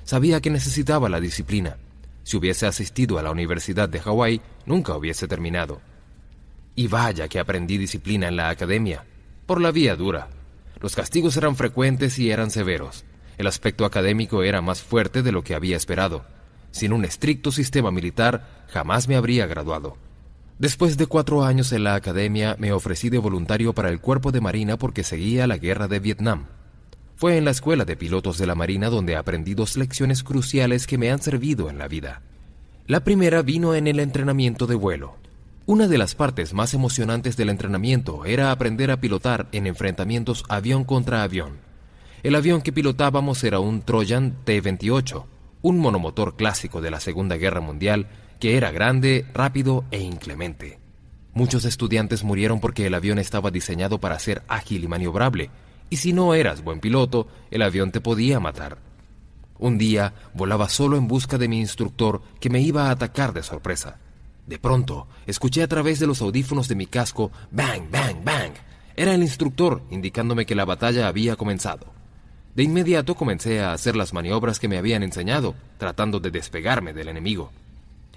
Sabía que necesitaba la disciplina. Si hubiese asistido a la Universidad de Hawái, nunca hubiese terminado. Y vaya que aprendí disciplina en la academia, por la vía dura. Los castigos eran frecuentes y eran severos. El aspecto académico era más fuerte de lo que había esperado. Sin un estricto sistema militar, jamás me habría graduado. Después de cuatro años en la academia, me ofrecí de voluntario para el cuerpo de Marina porque seguía la guerra de Vietnam. Fue en la escuela de pilotos de la Marina donde aprendí dos lecciones cruciales que me han servido en la vida. La primera vino en el entrenamiento de vuelo. Una de las partes más emocionantes del entrenamiento era aprender a pilotar en enfrentamientos avión contra avión. El avión que pilotábamos era un Trojan T-28, un monomotor clásico de la Segunda Guerra Mundial que era grande, rápido e inclemente. Muchos estudiantes murieron porque el avión estaba diseñado para ser ágil y maniobrable, y si no eras buen piloto, el avión te podía matar. Un día volaba solo en busca de mi instructor que me iba a atacar de sorpresa. De pronto, escuché a través de los audífonos de mi casco bang, bang, bang. Era el instructor indicándome que la batalla había comenzado. De inmediato comencé a hacer las maniobras que me habían enseñado, tratando de despegarme del enemigo.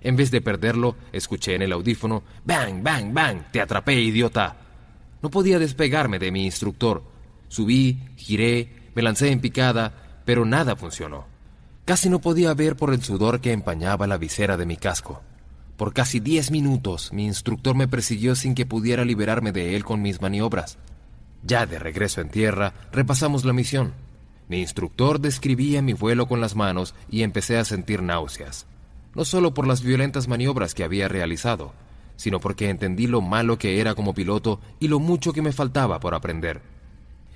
En vez de perderlo, escuché en el audífono, ¡Bang, bang, bang! ¡Te atrapé, idiota! No podía despegarme de mi instructor. Subí, giré, me lancé en picada, pero nada funcionó. Casi no podía ver por el sudor que empañaba la visera de mi casco. Por casi diez minutos mi instructor me persiguió sin que pudiera liberarme de él con mis maniobras. Ya de regreso en tierra, repasamos la misión. Mi instructor describía mi vuelo con las manos y empecé a sentir náuseas no solo por las violentas maniobras que había realizado, sino porque entendí lo malo que era como piloto y lo mucho que me faltaba por aprender.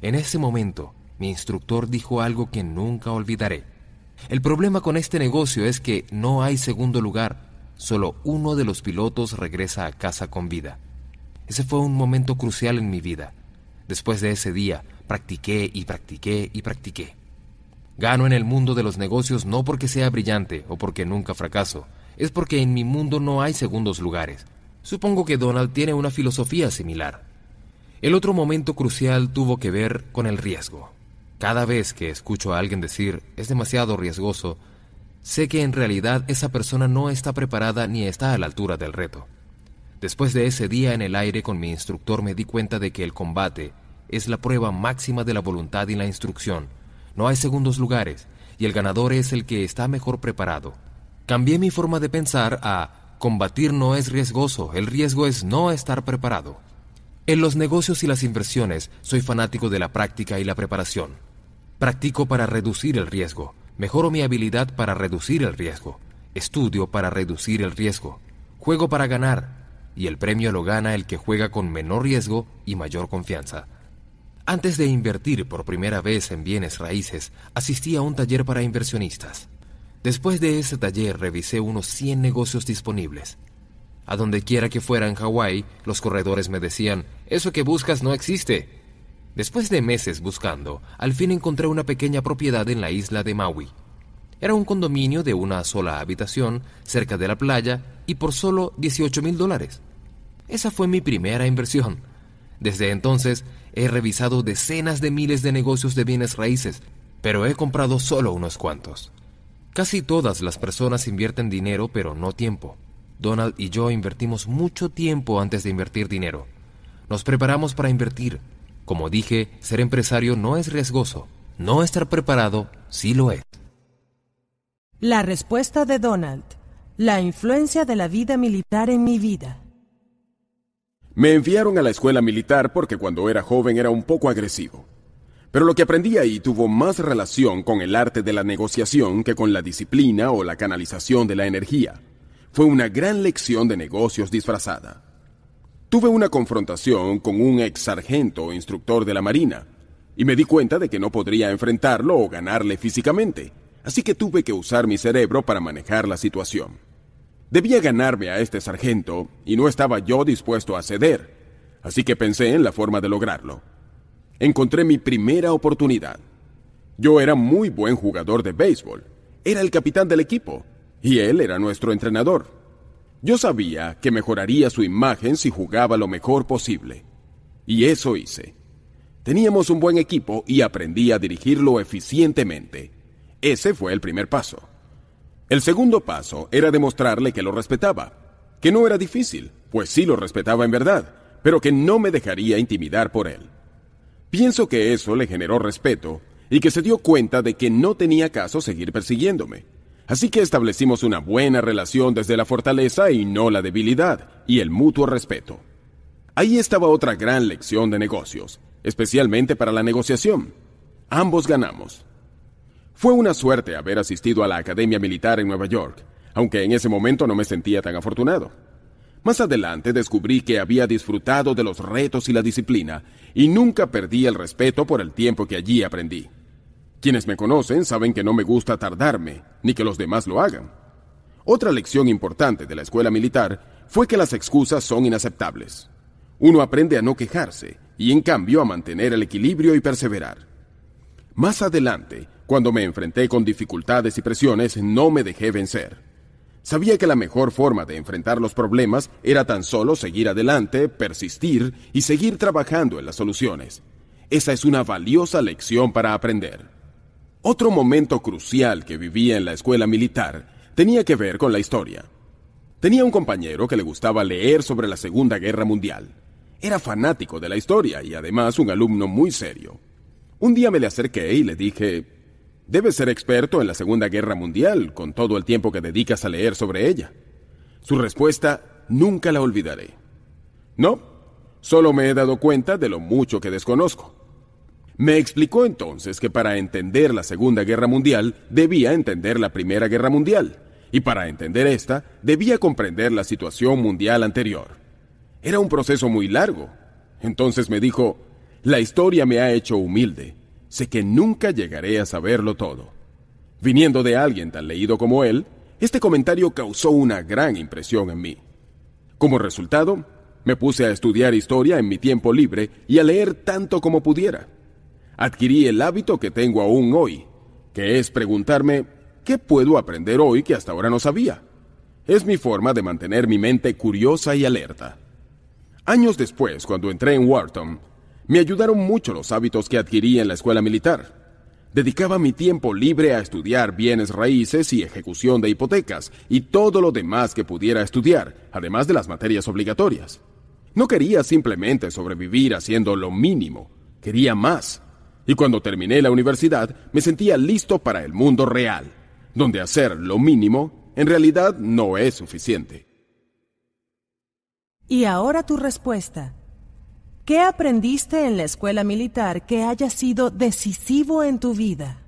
En ese momento, mi instructor dijo algo que nunca olvidaré. El problema con este negocio es que no hay segundo lugar, solo uno de los pilotos regresa a casa con vida. Ese fue un momento crucial en mi vida. Después de ese día, practiqué y practiqué y practiqué. Gano en el mundo de los negocios no porque sea brillante o porque nunca fracaso, es porque en mi mundo no hay segundos lugares. Supongo que Donald tiene una filosofía similar. El otro momento crucial tuvo que ver con el riesgo. Cada vez que escucho a alguien decir es demasiado riesgoso, sé que en realidad esa persona no está preparada ni está a la altura del reto. Después de ese día en el aire con mi instructor me di cuenta de que el combate es la prueba máxima de la voluntad y la instrucción. No hay segundos lugares y el ganador es el que está mejor preparado. Cambié mi forma de pensar a combatir no es riesgoso, el riesgo es no estar preparado. En los negocios y las inversiones soy fanático de la práctica y la preparación. Practico para reducir el riesgo, mejoro mi habilidad para reducir el riesgo, estudio para reducir el riesgo, juego para ganar, y el premio lo gana el que juega con menor riesgo y mayor confianza. Antes de invertir por primera vez en bienes raíces, asistí a un taller para inversionistas. Después de ese taller revisé unos 100 negocios disponibles. A donde quiera que fuera en Hawái, los corredores me decían, eso que buscas no existe. Después de meses buscando, al fin encontré una pequeña propiedad en la isla de Maui. Era un condominio de una sola habitación, cerca de la playa, y por solo 18 mil dólares. Esa fue mi primera inversión. Desde entonces he revisado decenas de miles de negocios de bienes raíces, pero he comprado solo unos cuantos. Casi todas las personas invierten dinero, pero no tiempo. Donald y yo invertimos mucho tiempo antes de invertir dinero. Nos preparamos para invertir. Como dije, ser empresario no es riesgoso. No estar preparado sí lo es. La respuesta de Donald. La influencia de la vida militar en mi vida. Me enviaron a la escuela militar porque cuando era joven era un poco agresivo. Pero lo que aprendí ahí tuvo más relación con el arte de la negociación que con la disciplina o la canalización de la energía. Fue una gran lección de negocios disfrazada. Tuve una confrontación con un ex sargento instructor de la Marina, y me di cuenta de que no podría enfrentarlo o ganarle físicamente, así que tuve que usar mi cerebro para manejar la situación. Debía ganarme a este sargento, y no estaba yo dispuesto a ceder, así que pensé en la forma de lograrlo encontré mi primera oportunidad. Yo era muy buen jugador de béisbol, era el capitán del equipo, y él era nuestro entrenador. Yo sabía que mejoraría su imagen si jugaba lo mejor posible. Y eso hice. Teníamos un buen equipo y aprendí a dirigirlo eficientemente. Ese fue el primer paso. El segundo paso era demostrarle que lo respetaba, que no era difícil, pues sí lo respetaba en verdad, pero que no me dejaría intimidar por él. Pienso que eso le generó respeto y que se dio cuenta de que no tenía caso seguir persiguiéndome. Así que establecimos una buena relación desde la fortaleza y no la debilidad, y el mutuo respeto. Ahí estaba otra gran lección de negocios, especialmente para la negociación. Ambos ganamos. Fue una suerte haber asistido a la Academia Militar en Nueva York, aunque en ese momento no me sentía tan afortunado. Más adelante descubrí que había disfrutado de los retos y la disciplina y nunca perdí el respeto por el tiempo que allí aprendí. Quienes me conocen saben que no me gusta tardarme, ni que los demás lo hagan. Otra lección importante de la escuela militar fue que las excusas son inaceptables. Uno aprende a no quejarse y en cambio a mantener el equilibrio y perseverar. Más adelante, cuando me enfrenté con dificultades y presiones, no me dejé vencer. Sabía que la mejor forma de enfrentar los problemas era tan solo seguir adelante, persistir y seguir trabajando en las soluciones. Esa es una valiosa lección para aprender. Otro momento crucial que vivía en la escuela militar tenía que ver con la historia. Tenía un compañero que le gustaba leer sobre la Segunda Guerra Mundial. Era fanático de la historia y además un alumno muy serio. Un día me le acerqué y le dije, Debes ser experto en la Segunda Guerra Mundial, con todo el tiempo que dedicas a leer sobre ella. Su respuesta nunca la olvidaré. No, solo me he dado cuenta de lo mucho que desconozco. Me explicó entonces que para entender la Segunda Guerra Mundial debía entender la Primera Guerra Mundial, y para entender esta debía comprender la situación mundial anterior. Era un proceso muy largo. Entonces me dijo, la historia me ha hecho humilde sé que nunca llegaré a saberlo todo. Viniendo de alguien tan leído como él, este comentario causó una gran impresión en mí. Como resultado, Me puse a estudiar historia en mi tiempo libre y a leer tanto como pudiera. Adquirí el hábito que tengo aún hoy, que es preguntarme, ¿qué puedo aprender hoy que hasta ahora no sabía? Es mi forma de mantener mi mente curiosa y alerta. Años después, cuando entré en Wharton, me ayudaron mucho los hábitos que adquirí en la escuela militar. Dedicaba mi tiempo libre a estudiar bienes raíces y ejecución de hipotecas y todo lo demás que pudiera estudiar, además de las materias obligatorias. No quería simplemente sobrevivir haciendo lo mínimo, quería más. Y cuando terminé la universidad me sentía listo para el mundo real, donde hacer lo mínimo en realidad no es suficiente. Y ahora tu respuesta. ¿Qué aprendiste en la escuela militar que haya sido decisivo en tu vida?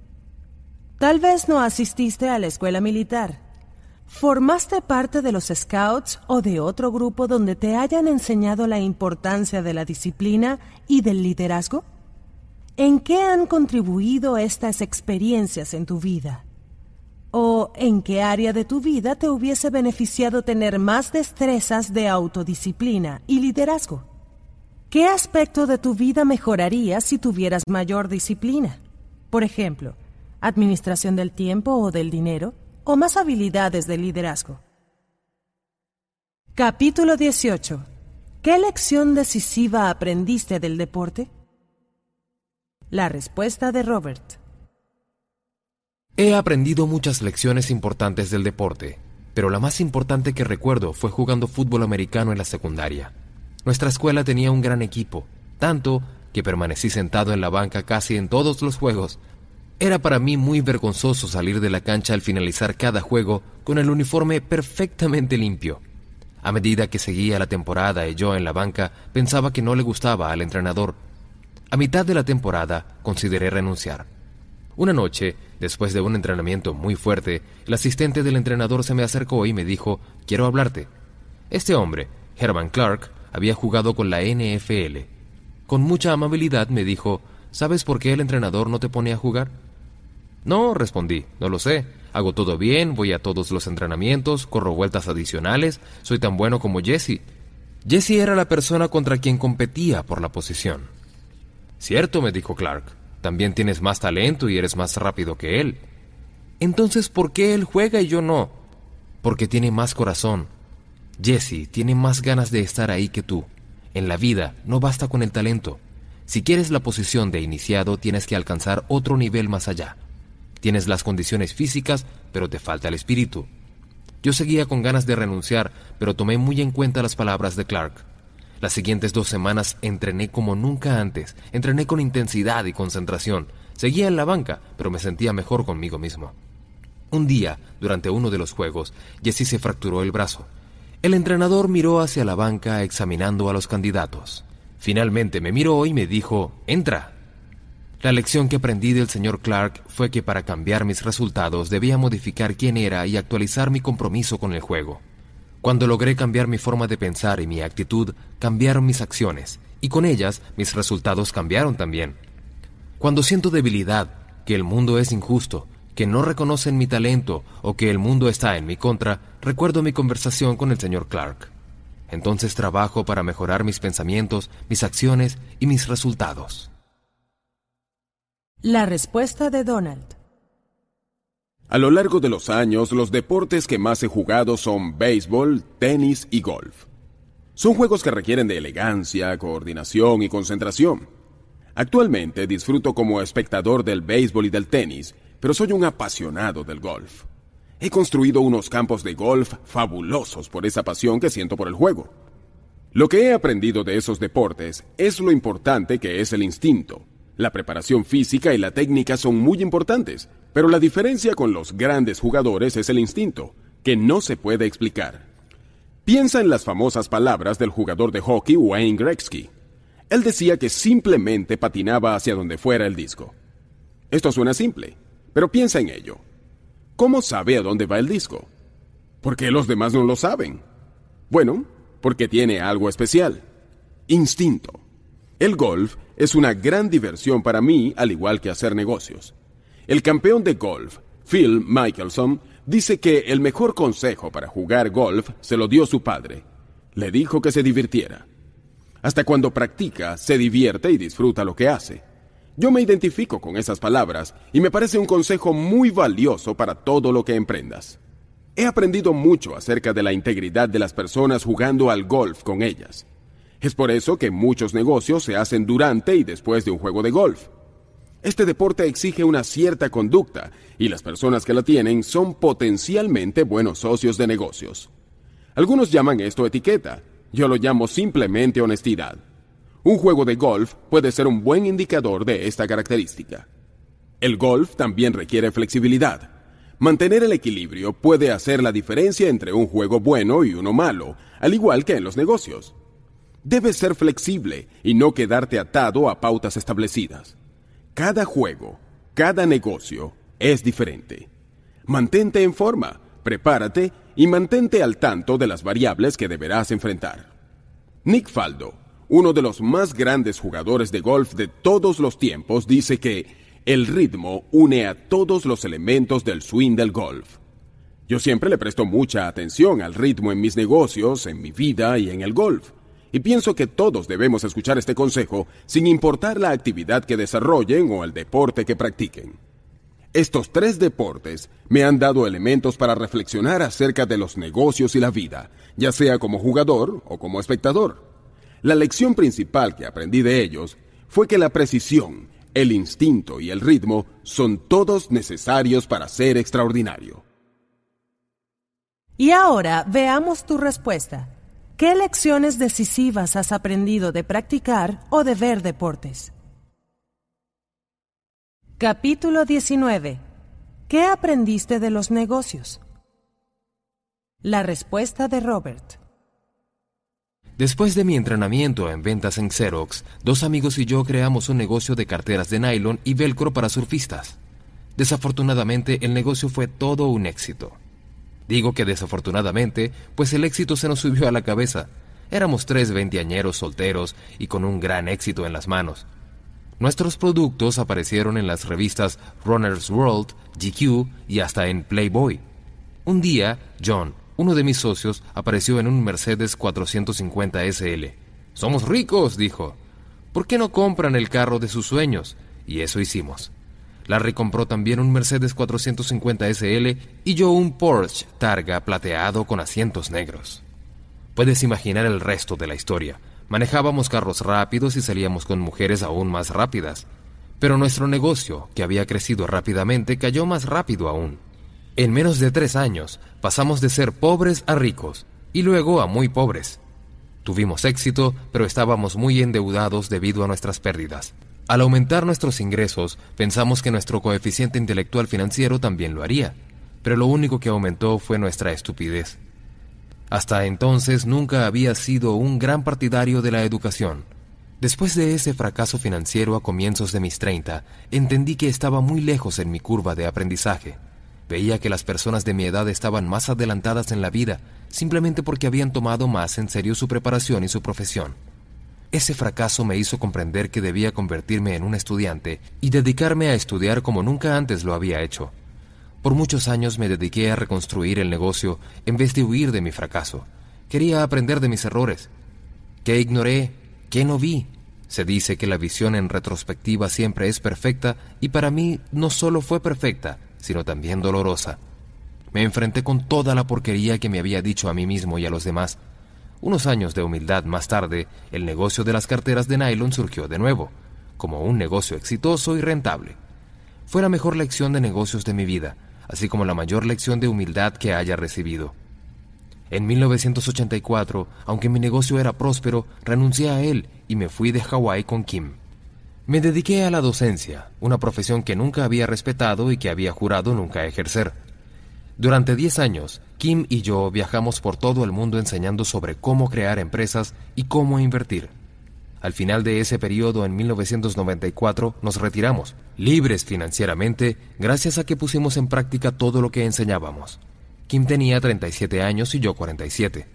Tal vez no asististe a la escuela militar. ¿Formaste parte de los Scouts o de otro grupo donde te hayan enseñado la importancia de la disciplina y del liderazgo? ¿En qué han contribuido estas experiencias en tu vida? ¿O en qué área de tu vida te hubiese beneficiado tener más destrezas de autodisciplina y liderazgo? ¿Qué aspecto de tu vida mejoraría si tuvieras mayor disciplina? Por ejemplo, administración del tiempo o del dinero, o más habilidades de liderazgo. Capítulo 18. ¿Qué lección decisiva aprendiste del deporte? La respuesta de Robert. He aprendido muchas lecciones importantes del deporte, pero la más importante que recuerdo fue jugando fútbol americano en la secundaria. Nuestra escuela tenía un gran equipo, tanto que permanecí sentado en la banca casi en todos los juegos. Era para mí muy vergonzoso salir de la cancha al finalizar cada juego con el uniforme perfectamente limpio. A medida que seguía la temporada y yo en la banca pensaba que no le gustaba al entrenador. A mitad de la temporada consideré renunciar. Una noche, después de un entrenamiento muy fuerte, el asistente del entrenador se me acercó y me dijo, quiero hablarte. Este hombre, Herman Clark, había jugado con la NFL. Con mucha amabilidad me dijo, ¿sabes por qué el entrenador no te pone a jugar? No, respondí, no lo sé. Hago todo bien, voy a todos los entrenamientos, corro vueltas adicionales, soy tan bueno como Jesse. Jesse era la persona contra quien competía por la posición. Cierto, me dijo Clark, también tienes más talento y eres más rápido que él. Entonces, ¿por qué él juega y yo no? Porque tiene más corazón, Jesse tiene más ganas de estar ahí que tú. En la vida no basta con el talento. Si quieres la posición de iniciado, tienes que alcanzar otro nivel más allá. Tienes las condiciones físicas, pero te falta el espíritu. Yo seguía con ganas de renunciar, pero tomé muy en cuenta las palabras de Clark. Las siguientes dos semanas entrené como nunca antes, entrené con intensidad y concentración. Seguía en la banca, pero me sentía mejor conmigo mismo. Un día, durante uno de los juegos, Jesse se fracturó el brazo. El entrenador miró hacia la banca examinando a los candidatos. Finalmente me miró y me dijo, entra. La lección que aprendí del señor Clark fue que para cambiar mis resultados debía modificar quién era y actualizar mi compromiso con el juego. Cuando logré cambiar mi forma de pensar y mi actitud, cambiaron mis acciones, y con ellas mis resultados cambiaron también. Cuando siento debilidad, que el mundo es injusto, que no reconocen mi talento o que el mundo está en mi contra, recuerdo mi conversación con el señor Clark. Entonces trabajo para mejorar mis pensamientos, mis acciones y mis resultados. La respuesta de Donald. A lo largo de los años, los deportes que más he jugado son béisbol, tenis y golf. Son juegos que requieren de elegancia, coordinación y concentración. Actualmente disfruto como espectador del béisbol y del tenis, pero soy un apasionado del golf. He construido unos campos de golf fabulosos por esa pasión que siento por el juego. Lo que he aprendido de esos deportes es lo importante que es el instinto. La preparación física y la técnica son muy importantes, pero la diferencia con los grandes jugadores es el instinto, que no se puede explicar. Piensa en las famosas palabras del jugador de hockey Wayne Gretzky. Él decía que simplemente patinaba hacia donde fuera el disco. Esto suena simple, pero piensa en ello. ¿Cómo sabe a dónde va el disco? ¿Por qué los demás no lo saben? Bueno, porque tiene algo especial. Instinto. El golf es una gran diversión para mí, al igual que hacer negocios. El campeón de golf, Phil Michelson, dice que el mejor consejo para jugar golf se lo dio su padre. Le dijo que se divirtiera. Hasta cuando practica, se divierte y disfruta lo que hace. Yo me identifico con esas palabras y me parece un consejo muy valioso para todo lo que emprendas. He aprendido mucho acerca de la integridad de las personas jugando al golf con ellas. Es por eso que muchos negocios se hacen durante y después de un juego de golf. Este deporte exige una cierta conducta y las personas que la tienen son potencialmente buenos socios de negocios. Algunos llaman esto etiqueta, yo lo llamo simplemente honestidad. Un juego de golf puede ser un buen indicador de esta característica. El golf también requiere flexibilidad. Mantener el equilibrio puede hacer la diferencia entre un juego bueno y uno malo, al igual que en los negocios. Debes ser flexible y no quedarte atado a pautas establecidas. Cada juego, cada negocio es diferente. Mantente en forma, prepárate y mantente al tanto de las variables que deberás enfrentar. Nick Faldo, uno de los más grandes jugadores de golf de todos los tiempos, dice que el ritmo une a todos los elementos del swing del golf. Yo siempre le presto mucha atención al ritmo en mis negocios, en mi vida y en el golf. Y pienso que todos debemos escuchar este consejo sin importar la actividad que desarrollen o el deporte que practiquen. Estos tres deportes me han dado elementos para reflexionar acerca de los negocios y la vida, ya sea como jugador o como espectador. La lección principal que aprendí de ellos fue que la precisión, el instinto y el ritmo son todos necesarios para ser extraordinario. Y ahora veamos tu respuesta. ¿Qué lecciones decisivas has aprendido de practicar o de ver deportes? Capítulo 19. ¿Qué aprendiste de los negocios? La respuesta de Robert. Después de mi entrenamiento en ventas en Xerox, dos amigos y yo creamos un negocio de carteras de nylon y velcro para surfistas. Desafortunadamente, el negocio fue todo un éxito. Digo que desafortunadamente, pues el éxito se nos subió a la cabeza. Éramos tres veinteañeros solteros y con un gran éxito en las manos. Nuestros productos aparecieron en las revistas Runner's World, GQ y hasta en Playboy. Un día, John, uno de mis socios apareció en un Mercedes 450 SL. Somos ricos, dijo. ¿Por qué no compran el carro de sus sueños? Y eso hicimos. Larry compró también un Mercedes 450 SL y yo un Porsche Targa plateado con asientos negros. Puedes imaginar el resto de la historia. Manejábamos carros rápidos y salíamos con mujeres aún más rápidas. Pero nuestro negocio, que había crecido rápidamente, cayó más rápido aún. En menos de tres años pasamos de ser pobres a ricos y luego a muy pobres. Tuvimos éxito, pero estábamos muy endeudados debido a nuestras pérdidas. Al aumentar nuestros ingresos, pensamos que nuestro coeficiente intelectual financiero también lo haría, pero lo único que aumentó fue nuestra estupidez. Hasta entonces nunca había sido un gran partidario de la educación. Después de ese fracaso financiero a comienzos de mis 30, entendí que estaba muy lejos en mi curva de aprendizaje. Veía que las personas de mi edad estaban más adelantadas en la vida simplemente porque habían tomado más en serio su preparación y su profesión. Ese fracaso me hizo comprender que debía convertirme en un estudiante y dedicarme a estudiar como nunca antes lo había hecho. Por muchos años me dediqué a reconstruir el negocio en vez de huir de mi fracaso. Quería aprender de mis errores. ¿Qué ignoré? ¿Qué no vi? Se dice que la visión en retrospectiva siempre es perfecta y para mí no solo fue perfecta, sino también dolorosa. Me enfrenté con toda la porquería que me había dicho a mí mismo y a los demás. Unos años de humildad más tarde, el negocio de las carteras de nylon surgió de nuevo, como un negocio exitoso y rentable. Fue la mejor lección de negocios de mi vida, así como la mayor lección de humildad que haya recibido. En 1984, aunque mi negocio era próspero, renuncié a él y me fui de Hawái con Kim. Me dediqué a la docencia, una profesión que nunca había respetado y que había jurado nunca ejercer. Durante 10 años, Kim y yo viajamos por todo el mundo enseñando sobre cómo crear empresas y cómo invertir. Al final de ese periodo, en 1994, nos retiramos, libres financieramente, gracias a que pusimos en práctica todo lo que enseñábamos. Kim tenía 37 años y yo 47.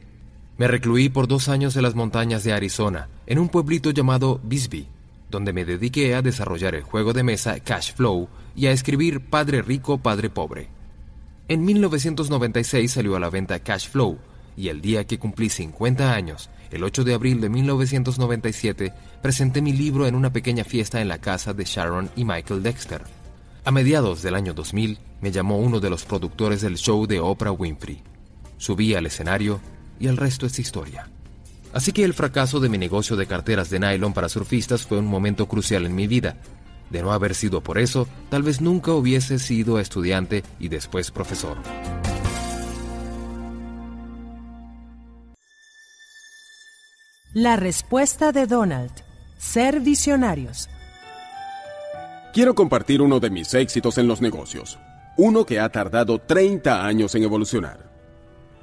Me recluí por dos años en las montañas de Arizona, en un pueblito llamado Bisbee, donde me dediqué a desarrollar el juego de mesa Cash Flow y a escribir Padre Rico, Padre Pobre. En 1996 salió a la venta Cash Flow y el día que cumplí 50 años, el 8 de abril de 1997, presenté mi libro en una pequeña fiesta en la casa de Sharon y Michael Dexter. A mediados del año 2000, me llamó uno de los productores del show de Oprah Winfrey. Subí al escenario y el resto es historia. Así que el fracaso de mi negocio de carteras de nylon para surfistas fue un momento crucial en mi vida. De no haber sido por eso, tal vez nunca hubiese sido estudiante y después profesor. La respuesta de Donald. Ser visionarios. Quiero compartir uno de mis éxitos en los negocios. Uno que ha tardado 30 años en evolucionar.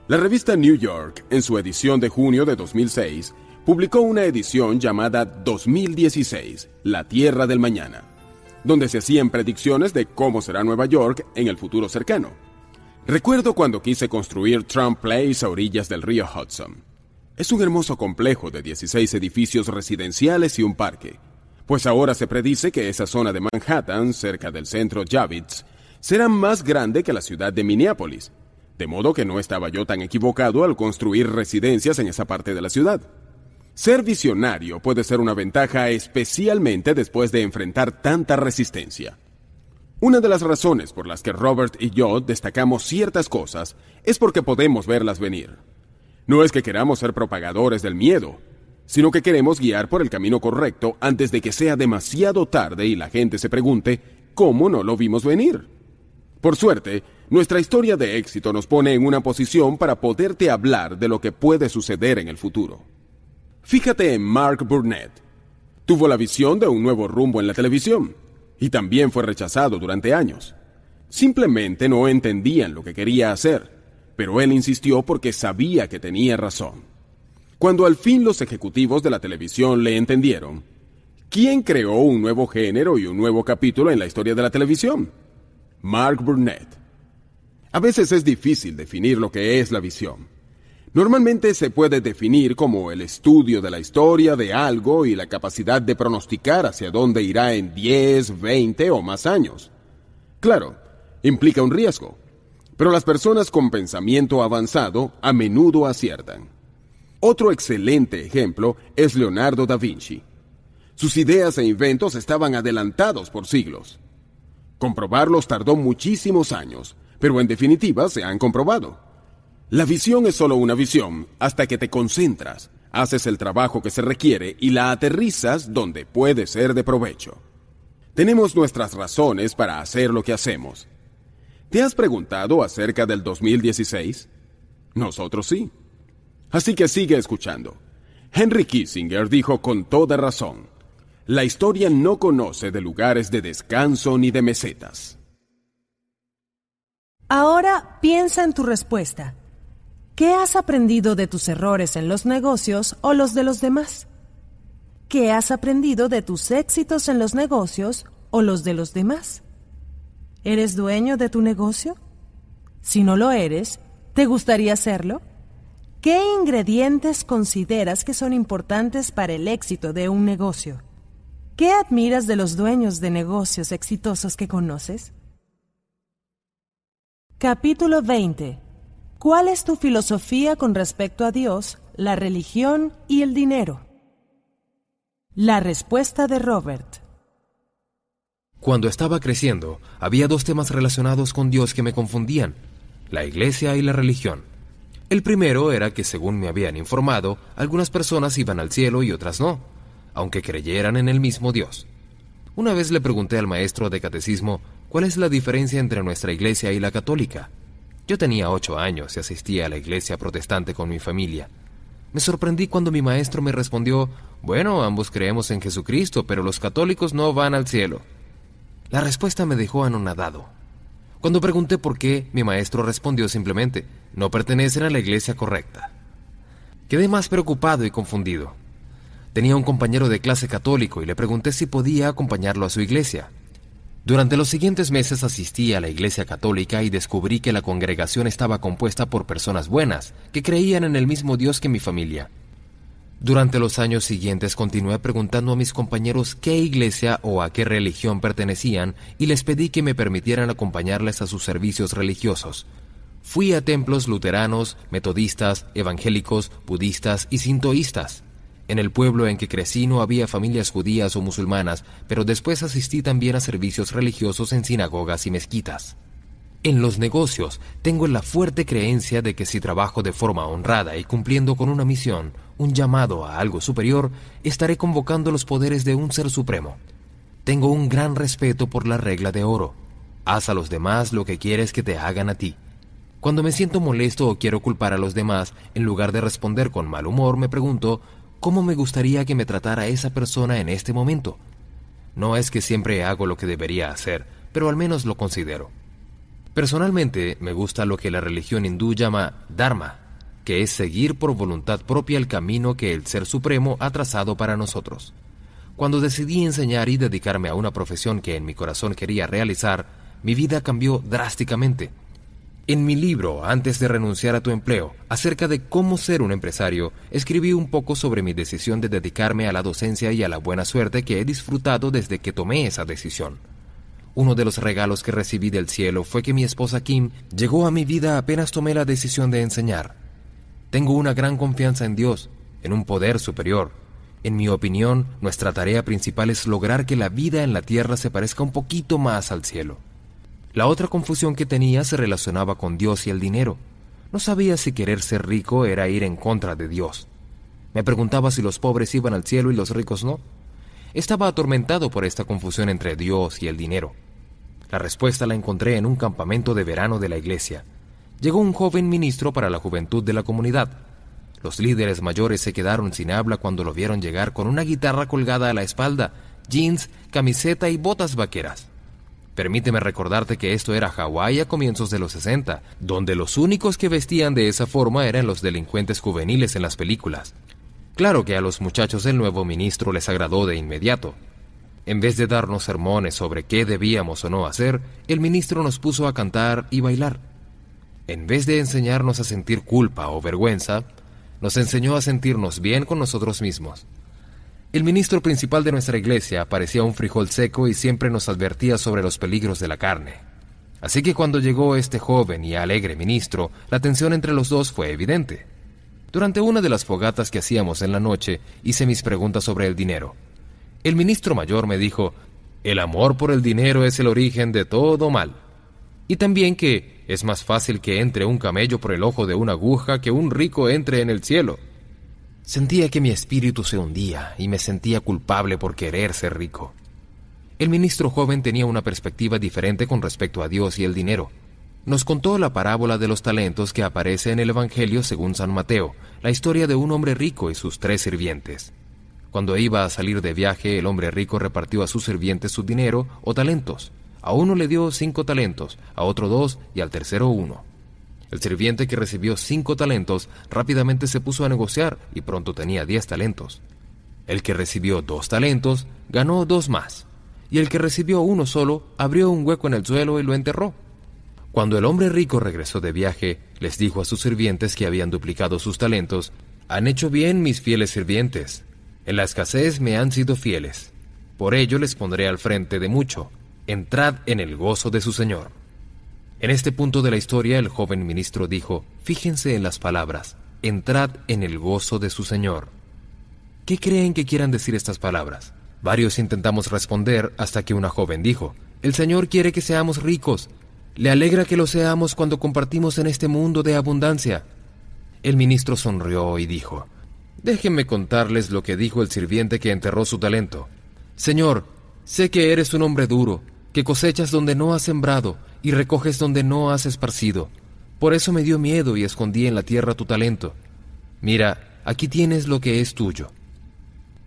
La revista New York, en su edición de junio de 2006, publicó una edición llamada 2016, La Tierra del Mañana, donde se hacían predicciones de cómo será Nueva York en el futuro cercano. Recuerdo cuando quise construir Trump Place a orillas del río Hudson. Es un hermoso complejo de 16 edificios residenciales y un parque, pues ahora se predice que esa zona de Manhattan, cerca del centro Javits, será más grande que la ciudad de Minneapolis, de modo que no estaba yo tan equivocado al construir residencias en esa parte de la ciudad. Ser visionario puede ser una ventaja especialmente después de enfrentar tanta resistencia. Una de las razones por las que Robert y yo destacamos ciertas cosas es porque podemos verlas venir. No es que queramos ser propagadores del miedo, sino que queremos guiar por el camino correcto antes de que sea demasiado tarde y la gente se pregunte cómo no lo vimos venir. Por suerte, nuestra historia de éxito nos pone en una posición para poderte hablar de lo que puede suceder en el futuro. Fíjate en Mark Burnett. Tuvo la visión de un nuevo rumbo en la televisión y también fue rechazado durante años. Simplemente no entendían lo que quería hacer pero él insistió porque sabía que tenía razón. Cuando al fin los ejecutivos de la televisión le entendieron, ¿quién creó un nuevo género y un nuevo capítulo en la historia de la televisión? Mark Burnett. A veces es difícil definir lo que es la visión. Normalmente se puede definir como el estudio de la historia de algo y la capacidad de pronosticar hacia dónde irá en 10, 20 o más años. Claro, implica un riesgo pero las personas con pensamiento avanzado a menudo aciertan. Otro excelente ejemplo es Leonardo da Vinci. Sus ideas e inventos estaban adelantados por siglos. Comprobarlos tardó muchísimos años, pero en definitiva se han comprobado. La visión es solo una visión hasta que te concentras, haces el trabajo que se requiere y la aterrizas donde puede ser de provecho. Tenemos nuestras razones para hacer lo que hacemos, ¿Te has preguntado acerca del 2016? Nosotros sí. Así que sigue escuchando. Henry Kissinger dijo con toda razón, la historia no conoce de lugares de descanso ni de mesetas. Ahora piensa en tu respuesta. ¿Qué has aprendido de tus errores en los negocios o los de los demás? ¿Qué has aprendido de tus éxitos en los negocios o los de los demás? ¿Eres dueño de tu negocio? Si no lo eres, ¿te gustaría serlo? ¿Qué ingredientes consideras que son importantes para el éxito de un negocio? ¿Qué admiras de los dueños de negocios exitosos que conoces? Capítulo 20. ¿Cuál es tu filosofía con respecto a Dios, la religión y el dinero? La respuesta de Robert. Cuando estaba creciendo, había dos temas relacionados con Dios que me confundían, la iglesia y la religión. El primero era que, según me habían informado, algunas personas iban al cielo y otras no, aunque creyeran en el mismo Dios. Una vez le pregunté al maestro de catecismo cuál es la diferencia entre nuestra iglesia y la católica. Yo tenía ocho años y asistía a la iglesia protestante con mi familia. Me sorprendí cuando mi maestro me respondió, bueno, ambos creemos en Jesucristo, pero los católicos no van al cielo. La respuesta me dejó anonadado. Cuando pregunté por qué, mi maestro respondió simplemente, no pertenecen a la iglesia correcta. Quedé más preocupado y confundido. Tenía un compañero de clase católico y le pregunté si podía acompañarlo a su iglesia. Durante los siguientes meses asistí a la iglesia católica y descubrí que la congregación estaba compuesta por personas buenas, que creían en el mismo Dios que mi familia. Durante los años siguientes continué preguntando a mis compañeros qué iglesia o a qué religión pertenecían y les pedí que me permitieran acompañarles a sus servicios religiosos. Fui a templos luteranos, metodistas, evangélicos, budistas y sintoístas. En el pueblo en que crecí no había familias judías o musulmanas, pero después asistí también a servicios religiosos en sinagogas y mezquitas. En los negocios tengo la fuerte creencia de que si trabajo de forma honrada y cumpliendo con una misión, un llamado a algo superior, estaré convocando los poderes de un ser supremo. Tengo un gran respeto por la regla de oro. Haz a los demás lo que quieres que te hagan a ti. Cuando me siento molesto o quiero culpar a los demás, en lugar de responder con mal humor, me pregunto, ¿cómo me gustaría que me tratara esa persona en este momento? No es que siempre hago lo que debería hacer, pero al menos lo considero. Personalmente, me gusta lo que la religión hindú llama Dharma, que es seguir por voluntad propia el camino que el Ser Supremo ha trazado para nosotros. Cuando decidí enseñar y dedicarme a una profesión que en mi corazón quería realizar, mi vida cambió drásticamente. En mi libro, Antes de renunciar a tu empleo, acerca de cómo ser un empresario, escribí un poco sobre mi decisión de dedicarme a la docencia y a la buena suerte que he disfrutado desde que tomé esa decisión. Uno de los regalos que recibí del cielo fue que mi esposa Kim llegó a mi vida apenas tomé la decisión de enseñar. Tengo una gran confianza en Dios, en un poder superior. En mi opinión, nuestra tarea principal es lograr que la vida en la tierra se parezca un poquito más al cielo. La otra confusión que tenía se relacionaba con Dios y el dinero. No sabía si querer ser rico era ir en contra de Dios. Me preguntaba si los pobres iban al cielo y los ricos no. Estaba atormentado por esta confusión entre Dios y el dinero. La respuesta la encontré en un campamento de verano de la iglesia. Llegó un joven ministro para la juventud de la comunidad. Los líderes mayores se quedaron sin habla cuando lo vieron llegar con una guitarra colgada a la espalda, jeans, camiseta y botas vaqueras. Permíteme recordarte que esto era Hawái a comienzos de los 60, donde los únicos que vestían de esa forma eran los delincuentes juveniles en las películas. Claro que a los muchachos el nuevo ministro les agradó de inmediato. En vez de darnos sermones sobre qué debíamos o no hacer, el ministro nos puso a cantar y bailar. En vez de enseñarnos a sentir culpa o vergüenza, nos enseñó a sentirnos bien con nosotros mismos. El ministro principal de nuestra iglesia parecía un frijol seco y siempre nos advertía sobre los peligros de la carne. Así que cuando llegó este joven y alegre ministro, la tensión entre los dos fue evidente. Durante una de las fogatas que hacíamos en la noche, hice mis preguntas sobre el dinero. El ministro mayor me dijo, el amor por el dinero es el origen de todo mal. Y también que es más fácil que entre un camello por el ojo de una aguja que un rico entre en el cielo. Sentía que mi espíritu se hundía y me sentía culpable por querer ser rico. El ministro joven tenía una perspectiva diferente con respecto a Dios y el dinero. Nos contó la parábola de los talentos que aparece en el Evangelio según San Mateo, la historia de un hombre rico y sus tres sirvientes. Cuando iba a salir de viaje, el hombre rico repartió a sus sirvientes su dinero o talentos. A uno le dio cinco talentos, a otro dos y al tercero uno. El sirviente que recibió cinco talentos rápidamente se puso a negociar y pronto tenía diez talentos. El que recibió dos talentos ganó dos más, y el que recibió uno solo abrió un hueco en el suelo y lo enterró. Cuando el hombre rico regresó de viaje, les dijo a sus sirvientes que habían duplicado sus talentos, Han hecho bien mis fieles sirvientes, en la escasez me han sido fieles. Por ello les pondré al frente de mucho. Entrad en el gozo de su Señor. En este punto de la historia el joven ministro dijo, fíjense en las palabras, entrad en el gozo de su Señor. ¿Qué creen que quieran decir estas palabras? Varios intentamos responder hasta que una joven dijo, el Señor quiere que seamos ricos. Le alegra que lo seamos cuando compartimos en este mundo de abundancia. El ministro sonrió y dijo, Déjenme contarles lo que dijo el sirviente que enterró su talento. Señor, sé que eres un hombre duro, que cosechas donde no has sembrado y recoges donde no has esparcido. Por eso me dio miedo y escondí en la tierra tu talento. Mira, aquí tienes lo que es tuyo.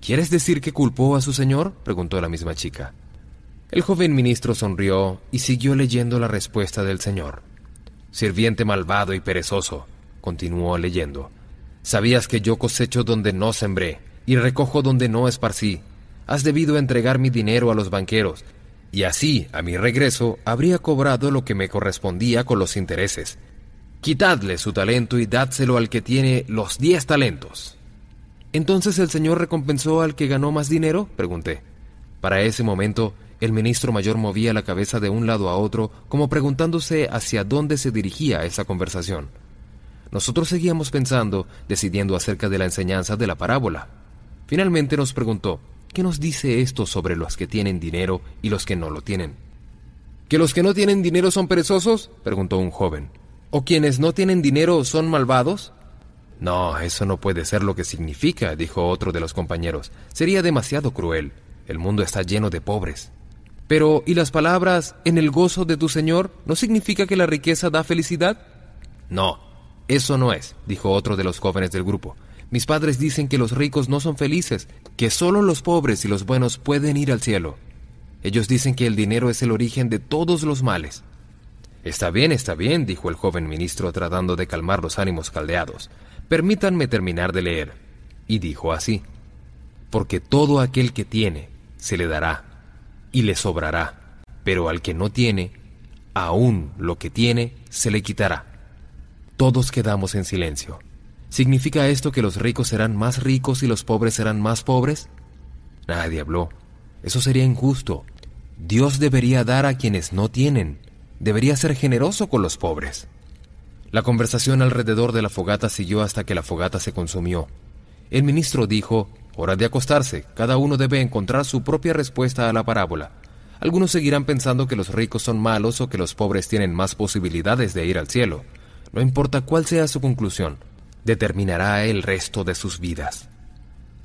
¿Quieres decir que culpó a su señor? preguntó la misma chica. El joven ministro sonrió y siguió leyendo la respuesta del señor. Sirviente malvado y perezoso, continuó leyendo. Sabías que yo cosecho donde no sembré y recojo donde no esparcí. Has debido entregar mi dinero a los banqueros, y así, a mi regreso, habría cobrado lo que me correspondía con los intereses. Quitadle su talento y dádselo al que tiene los diez talentos. ¿Entonces el Señor recompensó al que ganó más dinero? pregunté. Para ese momento, El ministro mayor movía la cabeza de un lado a otro, como preguntándose hacia dónde se dirigía esa conversación. Nosotros seguíamos pensando, decidiendo acerca de la enseñanza de la parábola. Finalmente nos preguntó, ¿qué nos dice esto sobre los que tienen dinero y los que no lo tienen? ¿Que los que no tienen dinero son perezosos? preguntó un joven. ¿O quienes no tienen dinero son malvados? No, eso no puede ser lo que significa, dijo otro de los compañeros. Sería demasiado cruel. El mundo está lleno de pobres. Pero, ¿y las palabras en el gozo de tu Señor no significa que la riqueza da felicidad? No, eso no es, dijo otro de los jóvenes del grupo. Mis padres dicen que los ricos no son felices, que solo los pobres y los buenos pueden ir al cielo. Ellos dicen que el dinero es el origen de todos los males. Está bien, está bien, dijo el joven ministro tratando de calmar los ánimos caldeados. Permítanme terminar de leer. Y dijo así, porque todo aquel que tiene se le dará y le sobrará, pero al que no tiene, aún lo que tiene se le quitará. Todos quedamos en silencio. ¿Significa esto que los ricos serán más ricos y los pobres serán más pobres? Nadie habló. Eso sería injusto. Dios debería dar a quienes no tienen. Debería ser generoso con los pobres. La conversación alrededor de la fogata siguió hasta que la fogata se consumió. El ministro dijo, hora de acostarse, cada uno debe encontrar su propia respuesta a la parábola. Algunos seguirán pensando que los ricos son malos o que los pobres tienen más posibilidades de ir al cielo. No importa cuál sea su conclusión, determinará el resto de sus vidas.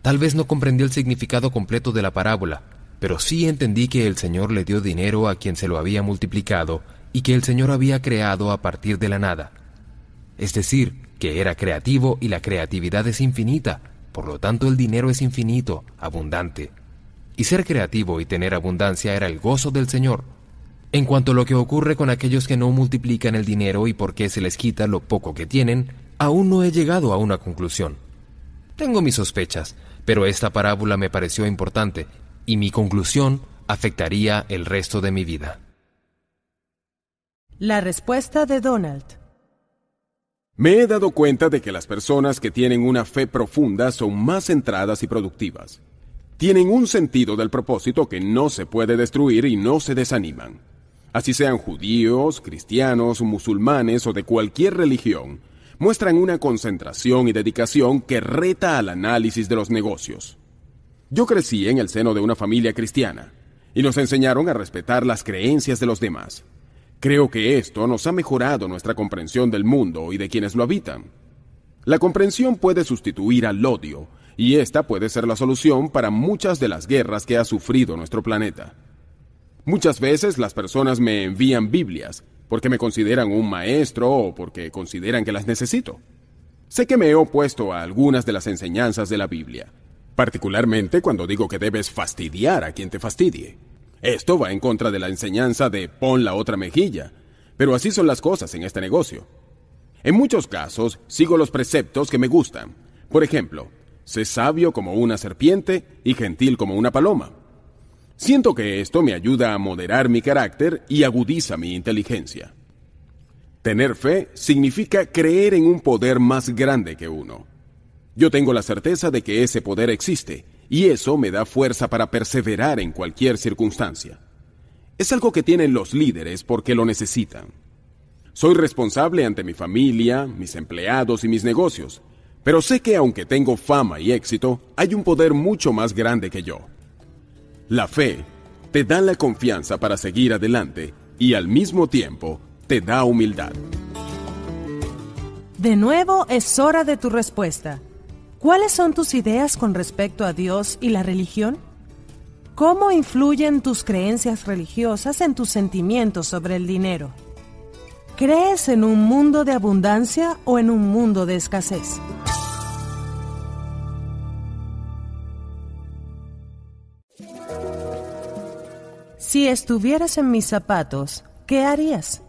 Tal vez no comprendió el significado completo de la parábola, pero sí entendí que el Señor le dio dinero a quien se lo había multiplicado y que el Señor había creado a partir de la nada es decir, que era creativo y la creatividad es infinita, por lo tanto el dinero es infinito, abundante. Y ser creativo y tener abundancia era el gozo del Señor. En cuanto a lo que ocurre con aquellos que no multiplican el dinero y por qué se les quita lo poco que tienen, aún no he llegado a una conclusión. Tengo mis sospechas, pero esta parábola me pareció importante y mi conclusión afectaría el resto de mi vida. La respuesta de Donald. Me he dado cuenta de que las personas que tienen una fe profunda son más centradas y productivas. Tienen un sentido del propósito que no se puede destruir y no se desaniman. Así sean judíos, cristianos, musulmanes o de cualquier religión, muestran una concentración y dedicación que reta al análisis de los negocios. Yo crecí en el seno de una familia cristiana y nos enseñaron a respetar las creencias de los demás. Creo que esto nos ha mejorado nuestra comprensión del mundo y de quienes lo habitan. La comprensión puede sustituir al odio, y esta puede ser la solución para muchas de las guerras que ha sufrido nuestro planeta. Muchas veces las personas me envían Biblias porque me consideran un maestro o porque consideran que las necesito. Sé que me he opuesto a algunas de las enseñanzas de la Biblia, particularmente cuando digo que debes fastidiar a quien te fastidie. Esto va en contra de la enseñanza de pon la otra mejilla, pero así son las cosas en este negocio. En muchos casos sigo los preceptos que me gustan. Por ejemplo, sé sabio como una serpiente y gentil como una paloma. Siento que esto me ayuda a moderar mi carácter y agudiza mi inteligencia. Tener fe significa creer en un poder más grande que uno. Yo tengo la certeza de que ese poder existe y eso me da fuerza para perseverar en cualquier circunstancia. Es algo que tienen los líderes porque lo necesitan. Soy responsable ante mi familia, mis empleados y mis negocios, pero sé que aunque tengo fama y éxito, hay un poder mucho más grande que yo. La fe te da la confianza para seguir adelante y al mismo tiempo te da humildad. De nuevo es hora de tu respuesta. ¿Cuáles son tus ideas con respecto a Dios y la religión? ¿Cómo influyen tus creencias religiosas en tus sentimientos sobre el dinero? ¿Crees en un mundo de abundancia o en un mundo de escasez? Si estuvieras en mis zapatos, ¿qué harías?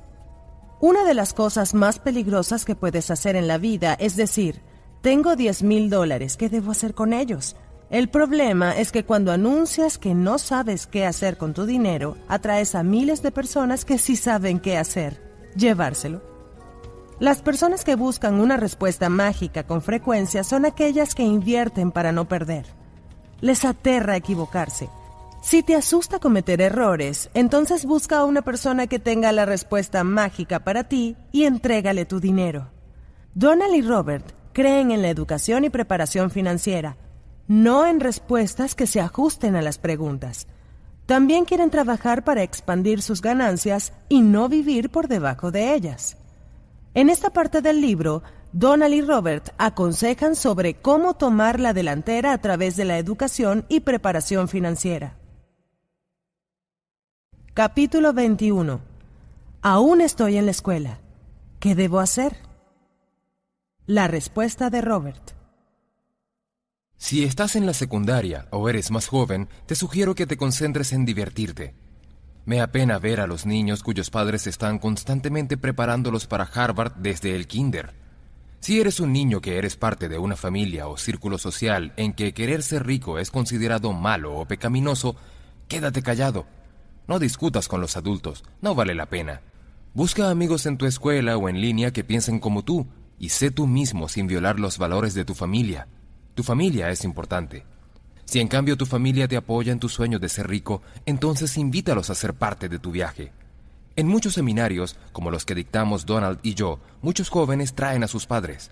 Una de las cosas más peligrosas que puedes hacer en la vida es decir, tengo 10 mil dólares, ¿qué debo hacer con ellos? El problema es que cuando anuncias que no sabes qué hacer con tu dinero, atraes a miles de personas que sí saben qué hacer, llevárselo. Las personas que buscan una respuesta mágica con frecuencia son aquellas que invierten para no perder. Les aterra equivocarse. Si te asusta cometer errores, entonces busca a una persona que tenga la respuesta mágica para ti y entrégale tu dinero. Donald y Robert creen en la educación y preparación financiera, no en respuestas que se ajusten a las preguntas. También quieren trabajar para expandir sus ganancias y no vivir por debajo de ellas. En esta parte del libro, Donald y Robert aconsejan sobre cómo tomar la delantera a través de la educación y preparación financiera. Capítulo 21. Aún estoy en la escuela. ¿Qué debo hacer? La respuesta de Robert. Si estás en la secundaria o eres más joven, te sugiero que te concentres en divertirte. Me apena ver a los niños cuyos padres están constantemente preparándolos para Harvard desde el kinder. Si eres un niño que eres parte de una familia o círculo social en que querer ser rico es considerado malo o pecaminoso, quédate callado no discutas con los adultos, no vale la pena. Busca amigos en tu escuela o en línea que piensen como tú y sé tú mismo sin violar los valores de tu familia. Tu familia es importante. Si en cambio tu familia te apoya en tu sueño de ser rico, entonces invítalos a ser parte de tu viaje. En muchos seminarios, como los que dictamos Donald y yo, muchos jóvenes traen a sus padres.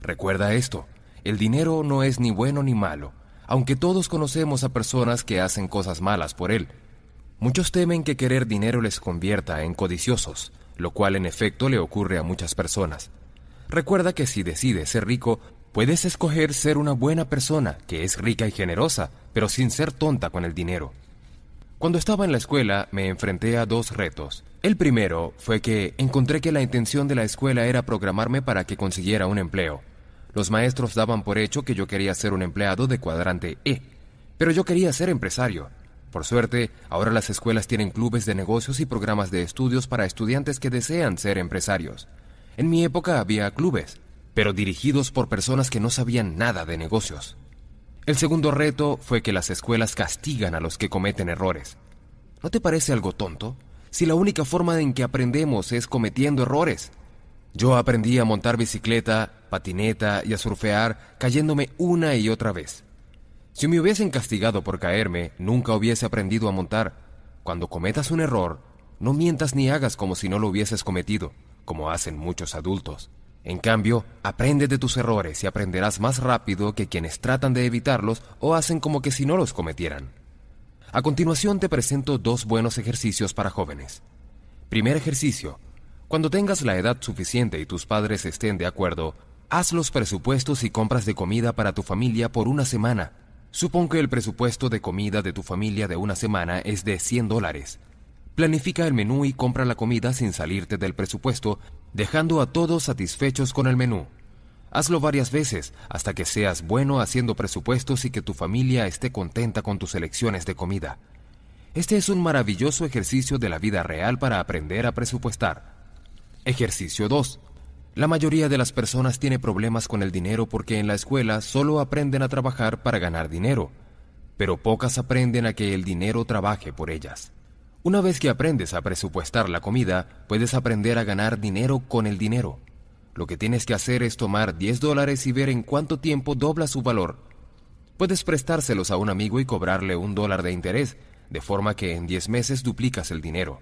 Recuerda esto, el dinero no es ni bueno ni malo, aunque todos conocemos a personas que hacen cosas malas por él, Muchos temen que querer dinero les convierta en codiciosos, lo cual en efecto le ocurre a muchas personas. Recuerda que si decides ser rico, puedes escoger ser una buena persona que es rica y generosa, pero sin ser tonta con el dinero. Cuando estaba en la escuela me enfrenté a dos retos. El primero fue que encontré que la intención de la escuela era programarme para que consiguiera un empleo. Los maestros daban por hecho que yo quería ser un empleado de cuadrante E, pero yo quería ser empresario. Por suerte, ahora las escuelas tienen clubes de negocios y programas de estudios para estudiantes que desean ser empresarios. En mi época había clubes, pero dirigidos por personas que no sabían nada de negocios. El segundo reto fue que las escuelas castigan a los que cometen errores. ¿No te parece algo tonto? Si la única forma en que aprendemos es cometiendo errores. Yo aprendí a montar bicicleta, patineta y a surfear cayéndome una y otra vez. Si me hubiesen castigado por caerme, nunca hubiese aprendido a montar. Cuando cometas un error, no mientas ni hagas como si no lo hubieses cometido, como hacen muchos adultos. En cambio, aprende de tus errores y aprenderás más rápido que quienes tratan de evitarlos o hacen como que si no los cometieran. A continuación te presento dos buenos ejercicios para jóvenes. Primer ejercicio. Cuando tengas la edad suficiente y tus padres estén de acuerdo, haz los presupuestos y compras de comida para tu familia por una semana Supón que el presupuesto de comida de tu familia de una semana es de 100 dólares. Planifica el menú y compra la comida sin salirte del presupuesto, dejando a todos satisfechos con el menú. Hazlo varias veces hasta que seas bueno haciendo presupuestos y que tu familia esté contenta con tus elecciones de comida. Este es un maravilloso ejercicio de la vida real para aprender a presupuestar. Ejercicio 2. La mayoría de las personas tiene problemas con el dinero porque en la escuela solo aprenden a trabajar para ganar dinero, pero pocas aprenden a que el dinero trabaje por ellas. Una vez que aprendes a presupuestar la comida, puedes aprender a ganar dinero con el dinero. Lo que tienes que hacer es tomar 10 dólares y ver en cuánto tiempo dobla su valor. Puedes prestárselos a un amigo y cobrarle un dólar de interés, de forma que en 10 meses duplicas el dinero.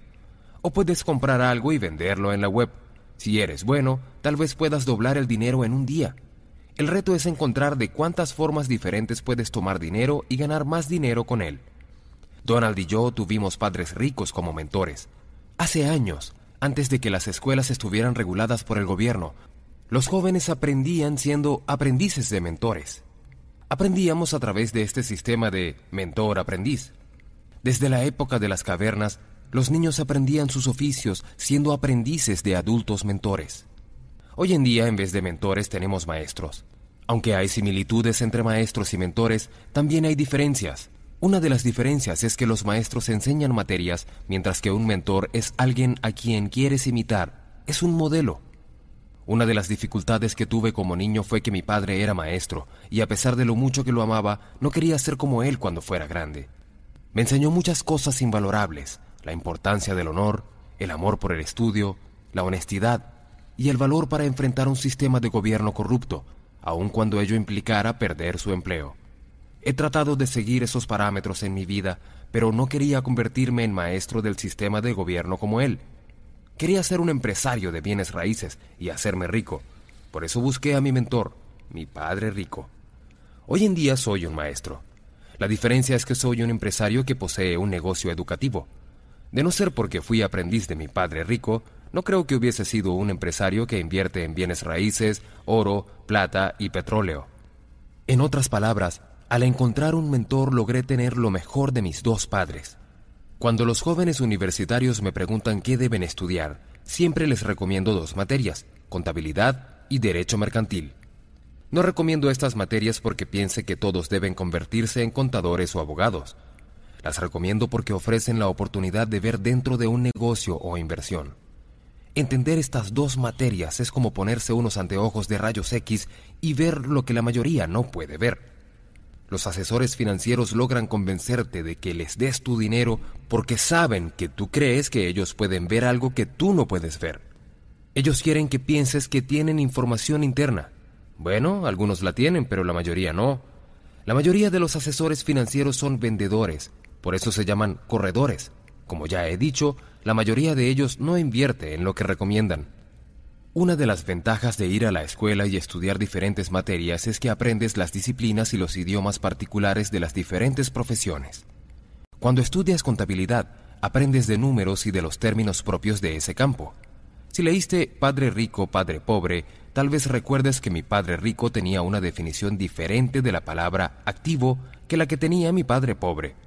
O puedes comprar algo y venderlo en la web si eres bueno, tal vez puedas doblar el dinero en un día. El reto es encontrar de cuántas formas diferentes puedes tomar dinero y ganar más dinero con él. Donald y yo tuvimos padres ricos como mentores. Hace años, antes de que las escuelas estuvieran reguladas por el gobierno, los jóvenes aprendían siendo aprendices de mentores. Aprendíamos a través de este sistema de mentor-aprendiz. Desde la época de las cavernas, los niños aprendían sus oficios siendo aprendices de adultos mentores. Hoy en día, en vez de mentores, tenemos maestros. Aunque hay similitudes entre maestros y mentores, también hay diferencias. Una de las diferencias es que los maestros enseñan materias, mientras que un mentor es alguien a quien quieres imitar, es un modelo. Una de las dificultades que tuve como niño fue que mi padre era maestro, y a pesar de lo mucho que lo amaba, no quería ser como él cuando fuera grande. Me enseñó muchas cosas invalorables, la importancia del honor, el amor por el estudio, la honestidad y el valor para enfrentar un sistema de gobierno corrupto, aun cuando ello implicara perder su empleo. He tratado de seguir esos parámetros en mi vida, pero no quería convertirme en maestro del sistema de gobierno como él. Quería ser un empresario de bienes raíces y hacerme rico. Por eso busqué a mi mentor, mi padre rico. Hoy en día soy un maestro. La diferencia es que soy un empresario que posee un negocio educativo. De no ser porque fui aprendiz de mi padre rico, no creo que hubiese sido un empresario que invierte en bienes raíces, oro, plata y petróleo. En otras palabras, al encontrar un mentor logré tener lo mejor de mis dos padres. Cuando los jóvenes universitarios me preguntan qué deben estudiar, siempre les recomiendo dos materias, contabilidad y derecho mercantil. No recomiendo estas materias porque piense que todos deben convertirse en contadores o abogados. Las recomiendo porque ofrecen la oportunidad de ver dentro de un negocio o inversión. Entender estas dos materias es como ponerse unos anteojos de rayos X y ver lo que la mayoría no puede ver. Los asesores financieros logran convencerte de que les des tu dinero porque saben que tú crees que ellos pueden ver algo que tú no puedes ver. Ellos quieren que pienses que tienen información interna. Bueno, algunos la tienen, pero la mayoría no. La mayoría de los asesores financieros son vendedores, por eso se llaman corredores. Como ya he dicho, la mayoría de ellos no invierte en lo que recomiendan. Una de las ventajas de ir a la escuela y estudiar diferentes materias es que aprendes las disciplinas y los idiomas particulares de las diferentes profesiones. Cuando estudias contabilidad, aprendes de números y de los términos propios de ese campo. Si leíste Padre Rico, Padre Pobre, tal vez recuerdes que mi Padre Rico tenía una definición diferente de la palabra activo que la que tenía mi Padre Pobre.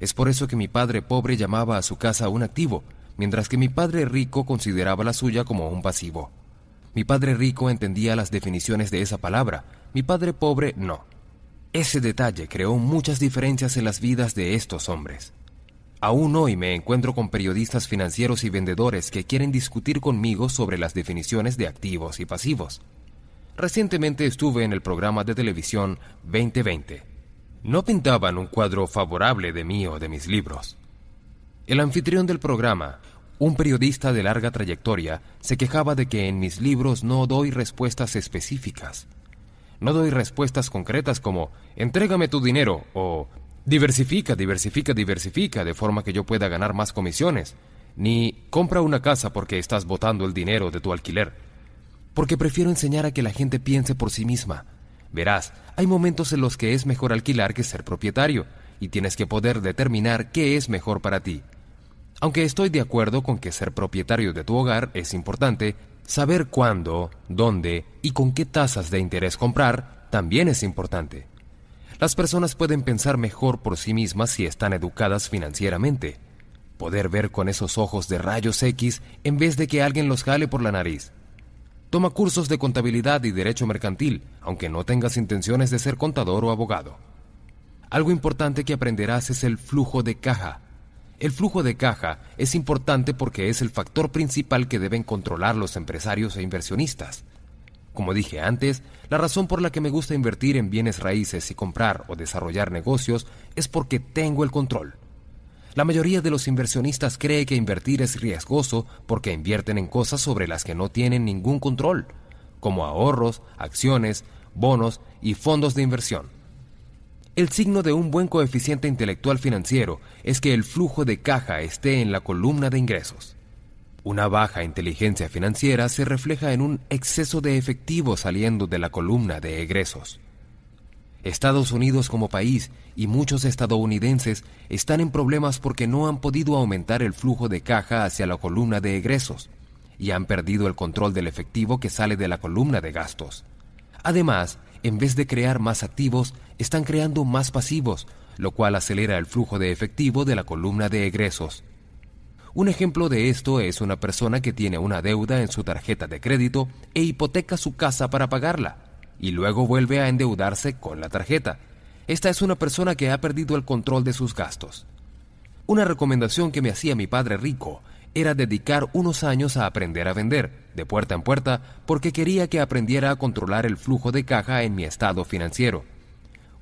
Es por eso que mi Padre Pobre llamaba a su casa un activo, mientras que mi padre rico consideraba la suya como un pasivo. Mi padre rico entendía las definiciones de esa palabra, mi padre pobre no. Ese detalle creó muchas diferencias en las vidas de estos hombres. Aún hoy me encuentro con periodistas financieros y vendedores que quieren discutir conmigo sobre las definiciones de activos y pasivos. Recientemente estuve en el programa de televisión 2020. No pintaban un cuadro favorable de mí o de mis libros. El anfitrión del programa, un periodista de larga trayectoria, se quejaba de que en mis libros no doy respuestas específicas. No doy respuestas concretas como entrégame tu dinero o diversifica, diversifica, diversifica de forma que yo pueda ganar más comisiones, ni compra una casa porque estás botando el dinero de tu alquiler. Porque prefiero enseñar a que la gente piense por sí misma. Verás, hay momentos en los que es mejor alquilar que ser propietario, y tienes que poder determinar qué es mejor para ti. Aunque estoy de acuerdo con que ser propietario de tu hogar es importante, saber cuándo, dónde y con qué tasas de interés comprar también es importante. Las personas pueden pensar mejor por sí mismas si están educadas financieramente. Poder ver con esos ojos de rayos X en vez de que alguien los jale por la nariz. Toma cursos de contabilidad y derecho mercantil, aunque no tengas intenciones de ser contador o abogado. Algo importante que aprenderás es el flujo de caja el flujo de caja es importante porque es el factor principal que deben controlar los empresarios e inversionistas. Como dije antes, la razón por la que me gusta invertir en bienes raíces y comprar o desarrollar negocios es porque tengo el control. La mayoría de los inversionistas cree que invertir es riesgoso porque invierten en cosas sobre las que no tienen ningún control, como ahorros, acciones, bonos y fondos de inversión. El signo de un buen coeficiente intelectual financiero es que el flujo de caja esté en la columna de ingresos. Una baja inteligencia financiera se refleja en un exceso de efectivo saliendo de la columna de egresos. Estados Unidos como país y muchos estadounidenses están en problemas porque no han podido aumentar el flujo de caja hacia la columna de egresos y han perdido el control del efectivo que sale de la columna de gastos. Además, en vez de crear más activos, están creando más pasivos, lo cual acelera el flujo de efectivo de la columna de egresos. Un ejemplo de esto es una persona que tiene una deuda en su tarjeta de crédito e hipoteca su casa para pagarla, y luego vuelve a endeudarse con la tarjeta. Esta es una persona que ha perdido el control de sus gastos. Una recomendación que me hacía mi padre rico era dedicar unos años a aprender a vender, de puerta en puerta, porque quería que aprendiera a controlar el flujo de caja en mi estado financiero.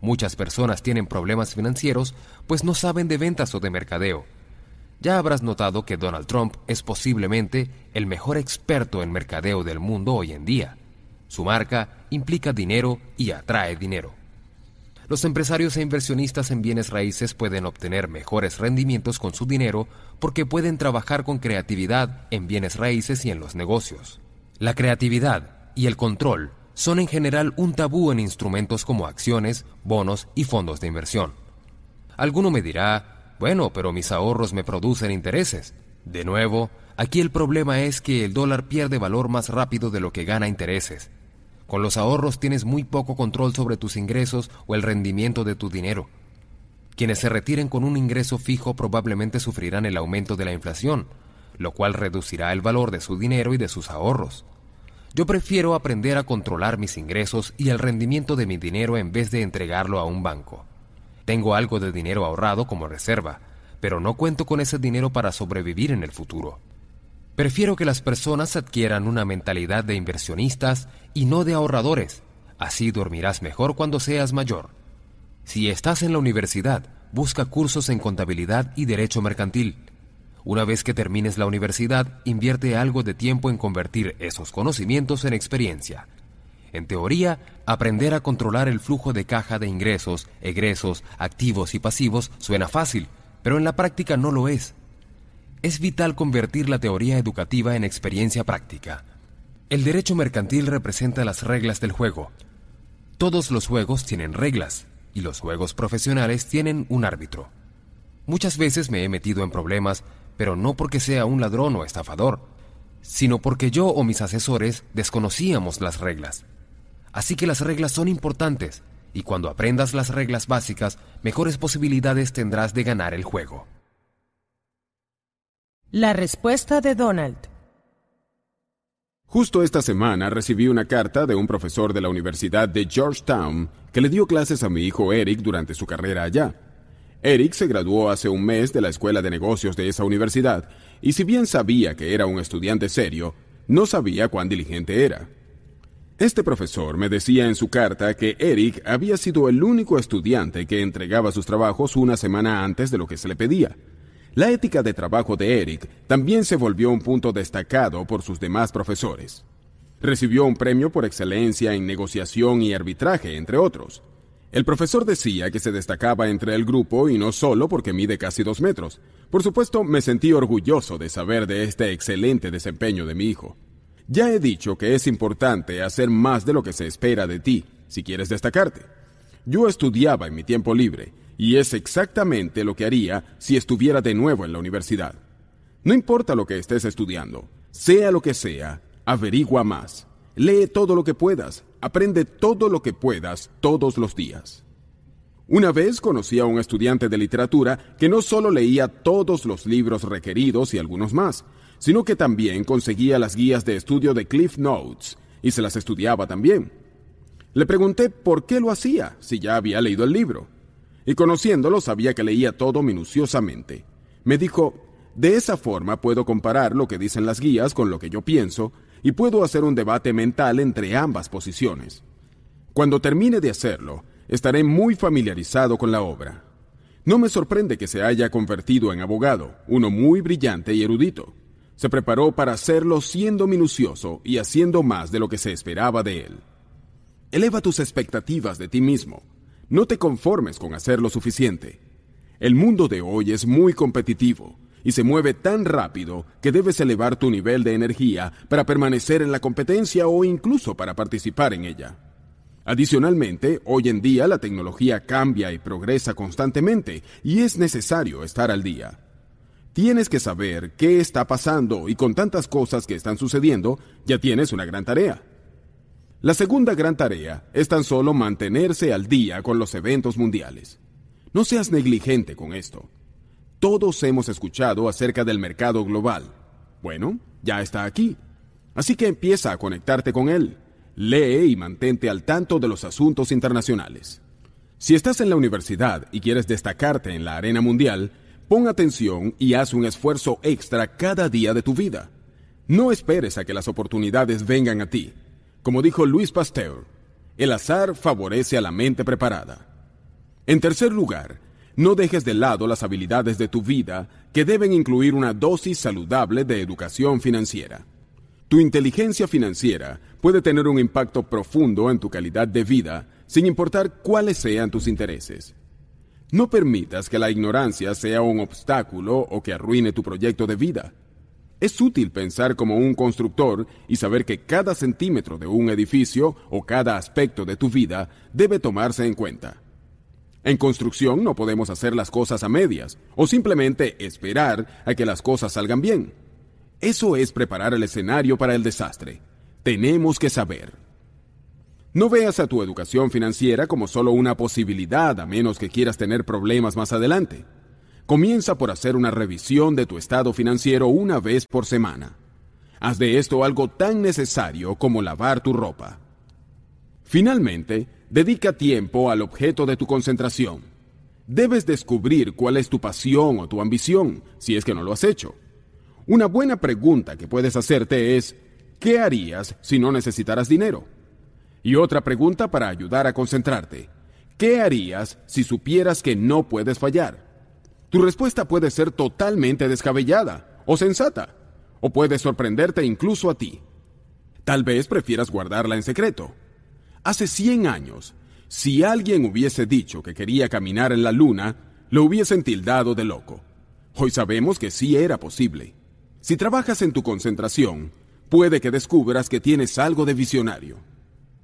Muchas personas tienen problemas financieros pues no saben de ventas o de mercadeo. Ya habrás notado que Donald Trump es posiblemente el mejor experto en mercadeo del mundo hoy en día. Su marca implica dinero y atrae dinero. Los empresarios e inversionistas en bienes raíces pueden obtener mejores rendimientos con su dinero porque pueden trabajar con creatividad en bienes raíces y en los negocios. La creatividad y el control son en general un tabú en instrumentos como acciones, bonos y fondos de inversión. Alguno me dirá, bueno, pero mis ahorros me producen intereses. De nuevo, aquí el problema es que el dólar pierde valor más rápido de lo que gana intereses. Con los ahorros tienes muy poco control sobre tus ingresos o el rendimiento de tu dinero. Quienes se retiren con un ingreso fijo probablemente sufrirán el aumento de la inflación, lo cual reducirá el valor de su dinero y de sus ahorros. Yo prefiero aprender a controlar mis ingresos y el rendimiento de mi dinero en vez de entregarlo a un banco. Tengo algo de dinero ahorrado como reserva, pero no cuento con ese dinero para sobrevivir en el futuro. Prefiero que las personas adquieran una mentalidad de inversionistas y no de ahorradores. Así dormirás mejor cuando seas mayor. Si estás en la universidad, busca cursos en contabilidad y derecho mercantil. Una vez que termines la universidad, invierte algo de tiempo en convertir esos conocimientos en experiencia. En teoría, aprender a controlar el flujo de caja de ingresos, egresos, activos y pasivos suena fácil, pero en la práctica no lo es es vital convertir la teoría educativa en experiencia práctica. El derecho mercantil representa las reglas del juego. Todos los juegos tienen reglas y los juegos profesionales tienen un árbitro. Muchas veces me he metido en problemas, pero no porque sea un ladrón o estafador, sino porque yo o mis asesores desconocíamos las reglas. Así que las reglas son importantes, y cuando aprendas las reglas básicas, mejores posibilidades tendrás de ganar el juego. La respuesta de Donald. Justo esta semana recibí una carta de un profesor de la Universidad de Georgetown que le dio clases a mi hijo Eric durante su carrera allá. Eric se graduó hace un mes de la escuela de negocios de esa universidad y si bien sabía que era un estudiante serio, no sabía cuán diligente era. Este profesor me decía en su carta que Eric había sido el único estudiante que entregaba sus trabajos una semana antes de lo que se le pedía la ética de trabajo de Eric también se volvió un punto destacado por sus demás profesores. Recibió un premio por excelencia en negociación y arbitraje, entre otros. El profesor decía que se destacaba entre el grupo y no solo porque mide casi dos metros. Por supuesto, me sentí orgulloso de saber de este excelente desempeño de mi hijo. Ya he dicho que es importante hacer más de lo que se espera de ti, si quieres destacarte. Yo estudiaba en mi tiempo libre y es exactamente lo que haría si estuviera de nuevo en la universidad. No importa lo que estés estudiando, sea lo que sea, averigua más. Lee todo lo que puedas, aprende todo lo que puedas todos los días. Una vez conocí a un estudiante de literatura que no solo leía todos los libros requeridos y algunos más, sino que también conseguía las guías de estudio de Cliff Notes y se las estudiaba también. Le pregunté por qué lo hacía si ya había leído el libro y conociéndolo sabía que leía todo minuciosamente. Me dijo, de esa forma puedo comparar lo que dicen las guías con lo que yo pienso y puedo hacer un debate mental entre ambas posiciones. Cuando termine de hacerlo, estaré muy familiarizado con la obra. No me sorprende que se haya convertido en abogado, uno muy brillante y erudito. Se preparó para hacerlo siendo minucioso y haciendo más de lo que se esperaba de él. Eleva tus expectativas de ti mismo no te conformes con hacer lo suficiente. El mundo de hoy es muy competitivo y se mueve tan rápido que debes elevar tu nivel de energía para permanecer en la competencia o incluso para participar en ella. Adicionalmente, hoy en día la tecnología cambia y progresa constantemente y es necesario estar al día. Tienes que saber qué está pasando y con tantas cosas que están sucediendo, ya tienes una gran tarea. La segunda gran tarea es tan solo mantenerse al día con los eventos mundiales. No seas negligente con esto. Todos hemos escuchado acerca del mercado global. Bueno, ya está aquí. Así que empieza a conectarte con él. Lee y mantente al tanto de los asuntos internacionales. Si estás en la universidad y quieres destacarte en la arena mundial, pon atención y haz un esfuerzo extra cada día de tu vida. No esperes a que las oportunidades vengan a ti como dijo Luis Pasteur, el azar favorece a la mente preparada. En tercer lugar, no dejes de lado las habilidades de tu vida que deben incluir una dosis saludable de educación financiera. Tu inteligencia financiera puede tener un impacto profundo en tu calidad de vida sin importar cuáles sean tus intereses. No permitas que la ignorancia sea un obstáculo o que arruine tu proyecto de vida. Es útil pensar como un constructor y saber que cada centímetro de un edificio o cada aspecto de tu vida debe tomarse en cuenta. En construcción no podemos hacer las cosas a medias o simplemente esperar a que las cosas salgan bien. Eso es preparar el escenario para el desastre. Tenemos que saber. No veas a tu educación financiera como solo una posibilidad a menos que quieras tener problemas más adelante. Comienza por hacer una revisión de tu estado financiero una vez por semana. Haz de esto algo tan necesario como lavar tu ropa. Finalmente, dedica tiempo al objeto de tu concentración. Debes descubrir cuál es tu pasión o tu ambición, si es que no lo has hecho. Una buena pregunta que puedes hacerte es, ¿qué harías si no necesitaras dinero? Y otra pregunta para ayudar a concentrarte, ¿qué harías si supieras que no puedes fallar? Tu respuesta puede ser totalmente descabellada o sensata, o puede sorprenderte incluso a ti. Tal vez prefieras guardarla en secreto. Hace 100 años, si alguien hubiese dicho que quería caminar en la luna, lo hubiesen tildado de loco. Hoy sabemos que sí era posible. Si trabajas en tu concentración, puede que descubras que tienes algo de visionario.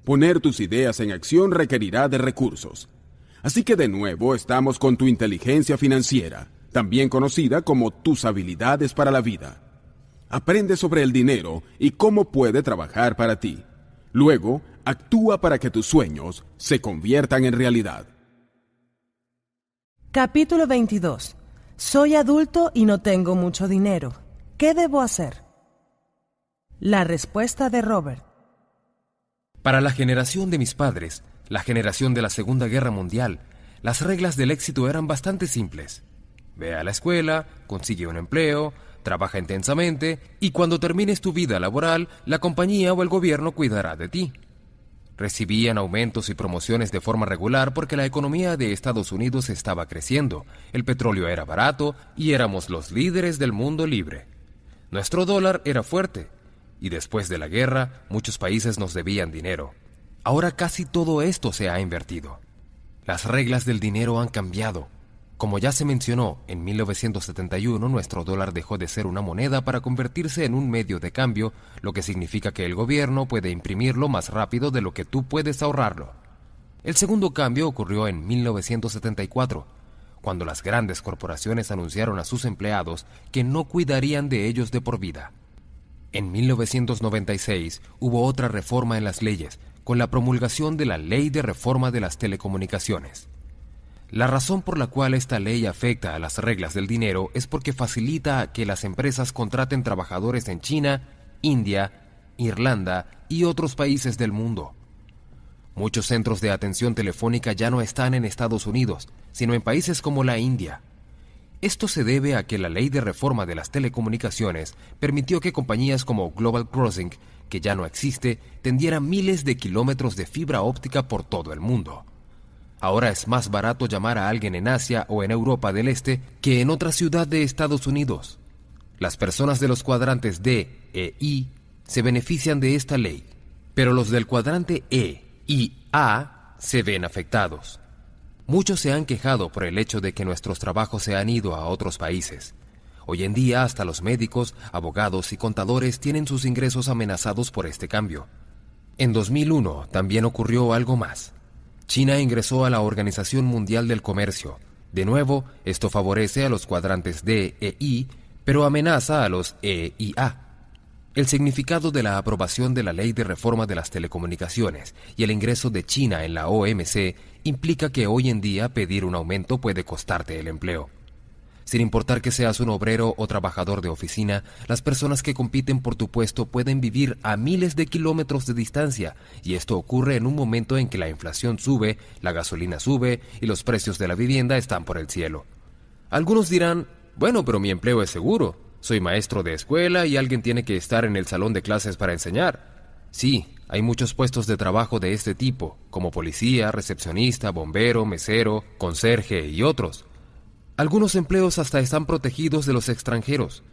Poner tus ideas en acción requerirá de recursos, Así que de nuevo estamos con tu inteligencia financiera, también conocida como tus habilidades para la vida. Aprende sobre el dinero y cómo puede trabajar para ti. Luego, actúa para que tus sueños se conviertan en realidad. Capítulo 22. Soy adulto y no tengo mucho dinero. ¿Qué debo hacer? La respuesta de Robert. Para la generación de mis padres, la generación de la Segunda Guerra Mundial, las reglas del éxito eran bastante simples. Ve a la escuela, consigue un empleo, trabaja intensamente y cuando termines tu vida laboral, la compañía o el gobierno cuidará de ti. Recibían aumentos y promociones de forma regular porque la economía de Estados Unidos estaba creciendo, el petróleo era barato y éramos los líderes del mundo libre. Nuestro dólar era fuerte y después de la guerra muchos países nos debían dinero. Ahora casi todo esto se ha invertido. Las reglas del dinero han cambiado. Como ya se mencionó, en 1971 nuestro dólar dejó de ser una moneda para convertirse en un medio de cambio, lo que significa que el gobierno puede imprimirlo más rápido de lo que tú puedes ahorrarlo. El segundo cambio ocurrió en 1974, cuando las grandes corporaciones anunciaron a sus empleados que no cuidarían de ellos de por vida. En 1996 hubo otra reforma en las leyes con la promulgación de la Ley de Reforma de las Telecomunicaciones. La razón por la cual esta ley afecta a las reglas del dinero es porque facilita que las empresas contraten trabajadores en China, India, Irlanda y otros países del mundo. Muchos centros de atención telefónica ya no están en Estados Unidos, sino en países como la India. Esto se debe a que la ley de reforma de las telecomunicaciones permitió que compañías como Global Crossing que ya no existe, tendiera miles de kilómetros de fibra óptica por todo el mundo. Ahora es más barato llamar a alguien en Asia o en Europa del Este que en otra ciudad de Estados Unidos. Las personas de los cuadrantes D, E, I se benefician de esta ley, pero los del cuadrante E, I, A se ven afectados. Muchos se han quejado por el hecho de que nuestros trabajos se han ido a otros países. Hoy en día hasta los médicos, abogados y contadores tienen sus ingresos amenazados por este cambio. En 2001 también ocurrió algo más. China ingresó a la Organización Mundial del Comercio. De nuevo, esto favorece a los cuadrantes D e I, pero amenaza a los E y A. El significado de la aprobación de la Ley de Reforma de las Telecomunicaciones y el ingreso de China en la OMC implica que hoy en día pedir un aumento puede costarte el empleo. Sin importar que seas un obrero o trabajador de oficina, las personas que compiten por tu puesto pueden vivir a miles de kilómetros de distancia, y esto ocurre en un momento en que la inflación sube, la gasolina sube y los precios de la vivienda están por el cielo. Algunos dirán, bueno, pero mi empleo es seguro. Soy maestro de escuela y alguien tiene que estar en el salón de clases para enseñar. Sí, hay muchos puestos de trabajo de este tipo, como policía, recepcionista, bombero, mesero, conserje y otros. Algunos empleos hasta están protegidos de los extranjeros.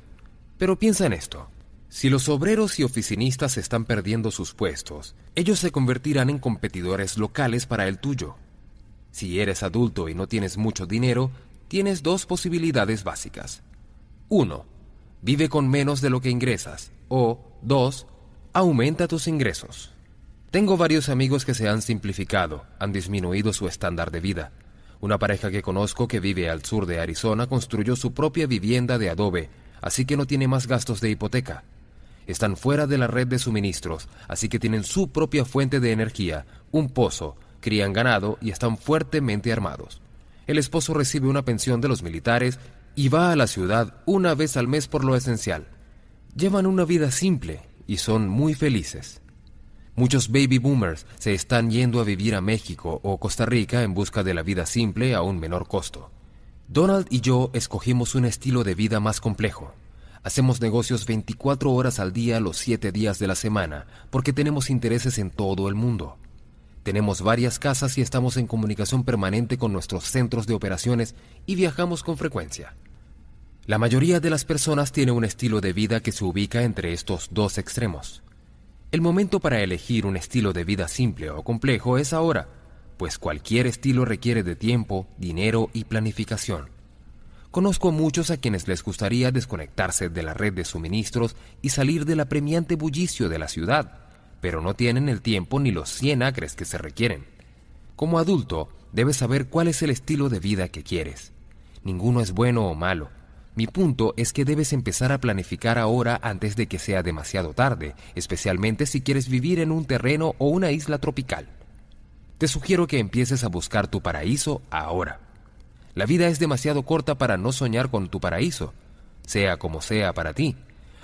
Pero piensa en esto. Si los obreros y oficinistas están perdiendo sus puestos, ellos se convertirán en competidores locales para el tuyo. Si eres adulto y no tienes mucho dinero, tienes dos posibilidades básicas. 1. Vive con menos de lo que ingresas. O 2. Aumenta tus ingresos. Tengo varios amigos que se han simplificado, han disminuido su estándar de vida. Una pareja que conozco que vive al sur de Arizona construyó su propia vivienda de adobe, así que no tiene más gastos de hipoteca están fuera de la red de suministros, así que tienen su propia fuente de energía, un pozo, crían ganado y están fuertemente armados. El esposo recibe una pensión de los militares y va a la ciudad una vez al mes por lo esencial. Llevan una vida simple y son muy felices. Muchos baby boomers se están yendo a vivir a México o Costa Rica en busca de la vida simple a un menor costo. Donald y yo escogimos un estilo de vida más complejo, Hacemos negocios 24 horas al día los 7 días de la semana porque tenemos intereses en todo el mundo. Tenemos varias casas y estamos en comunicación permanente con nuestros centros de operaciones y viajamos con frecuencia. La mayoría de las personas tiene un estilo de vida que se ubica entre estos dos extremos. El momento para elegir un estilo de vida simple o complejo es ahora, pues cualquier estilo requiere de tiempo, dinero y planificación. Conozco muchos a quienes les gustaría desconectarse de la red de suministros y salir del apremiante bullicio de la ciudad, pero no tienen el tiempo ni los 100 acres que se requieren. Como adulto, debes saber cuál es el estilo de vida que quieres. Ninguno es bueno o malo. Mi punto es que debes empezar a planificar ahora antes de que sea demasiado tarde, especialmente si quieres vivir en un terreno o una isla tropical. Te sugiero que empieces a buscar tu paraíso ahora. La vida es demasiado corta para no soñar con tu paraíso, sea como sea para ti.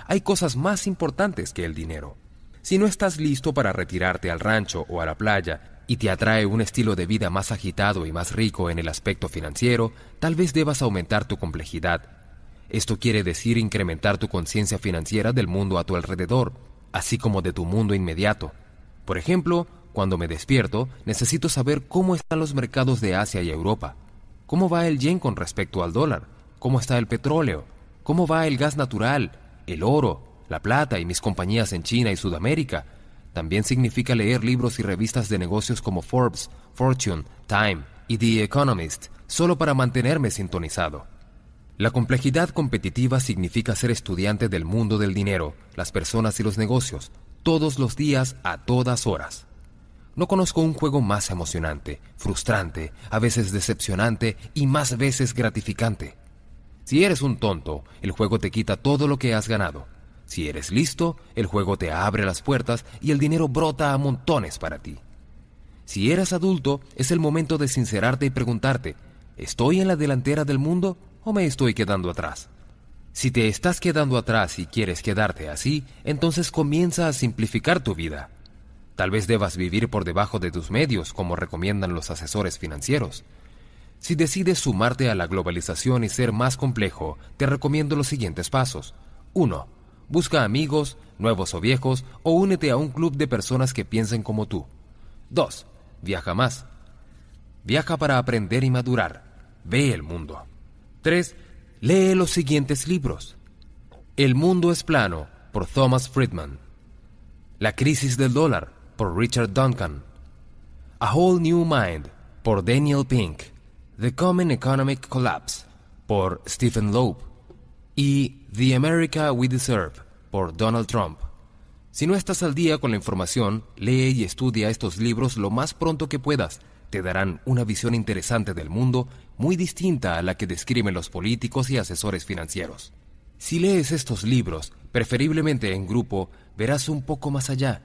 Hay cosas más importantes que el dinero. Si no estás listo para retirarte al rancho o a la playa y te atrae un estilo de vida más agitado y más rico en el aspecto financiero, tal vez debas aumentar tu complejidad. Esto quiere decir incrementar tu conciencia financiera del mundo a tu alrededor, así como de tu mundo inmediato. Por ejemplo, cuando me despierto, necesito saber cómo están los mercados de Asia y Europa. ¿Cómo va el yen con respecto al dólar? ¿Cómo está el petróleo? ¿Cómo va el gas natural, el oro, la plata y mis compañías en China y Sudamérica? También significa leer libros y revistas de negocios como Forbes, Fortune, Time y The Economist, solo para mantenerme sintonizado. La complejidad competitiva significa ser estudiante del mundo del dinero, las personas y los negocios, todos los días a todas horas. No conozco un juego más emocionante, frustrante, a veces decepcionante y más veces gratificante. Si eres un tonto, el juego te quita todo lo que has ganado. Si eres listo, el juego te abre las puertas y el dinero brota a montones para ti. Si eres adulto, es el momento de sincerarte y preguntarte, ¿estoy en la delantera del mundo o me estoy quedando atrás? Si te estás quedando atrás y quieres quedarte así, entonces comienza a simplificar tu vida. Tal vez debas vivir por debajo de tus medios, como recomiendan los asesores financieros. Si decides sumarte a la globalización y ser más complejo, te recomiendo los siguientes pasos. 1. Busca amigos, nuevos o viejos, o únete a un club de personas que piensen como tú. 2. Viaja más. Viaja para aprender y madurar. Ve el mundo. 3. Lee los siguientes libros. El mundo es plano, por Thomas Friedman. La crisis del dólar, por Richard Duncan. A Whole New Mind por Daniel Pink. The Common Economic Collapse por Stephen Loeb. Y The America We Deserve por Donald Trump. Si no estás al día con la información, lee y estudia estos libros lo más pronto que puedas. Te darán una visión interesante del mundo muy distinta a la que describen los políticos y asesores financieros. Si lees estos libros, preferiblemente en grupo, verás un poco más allá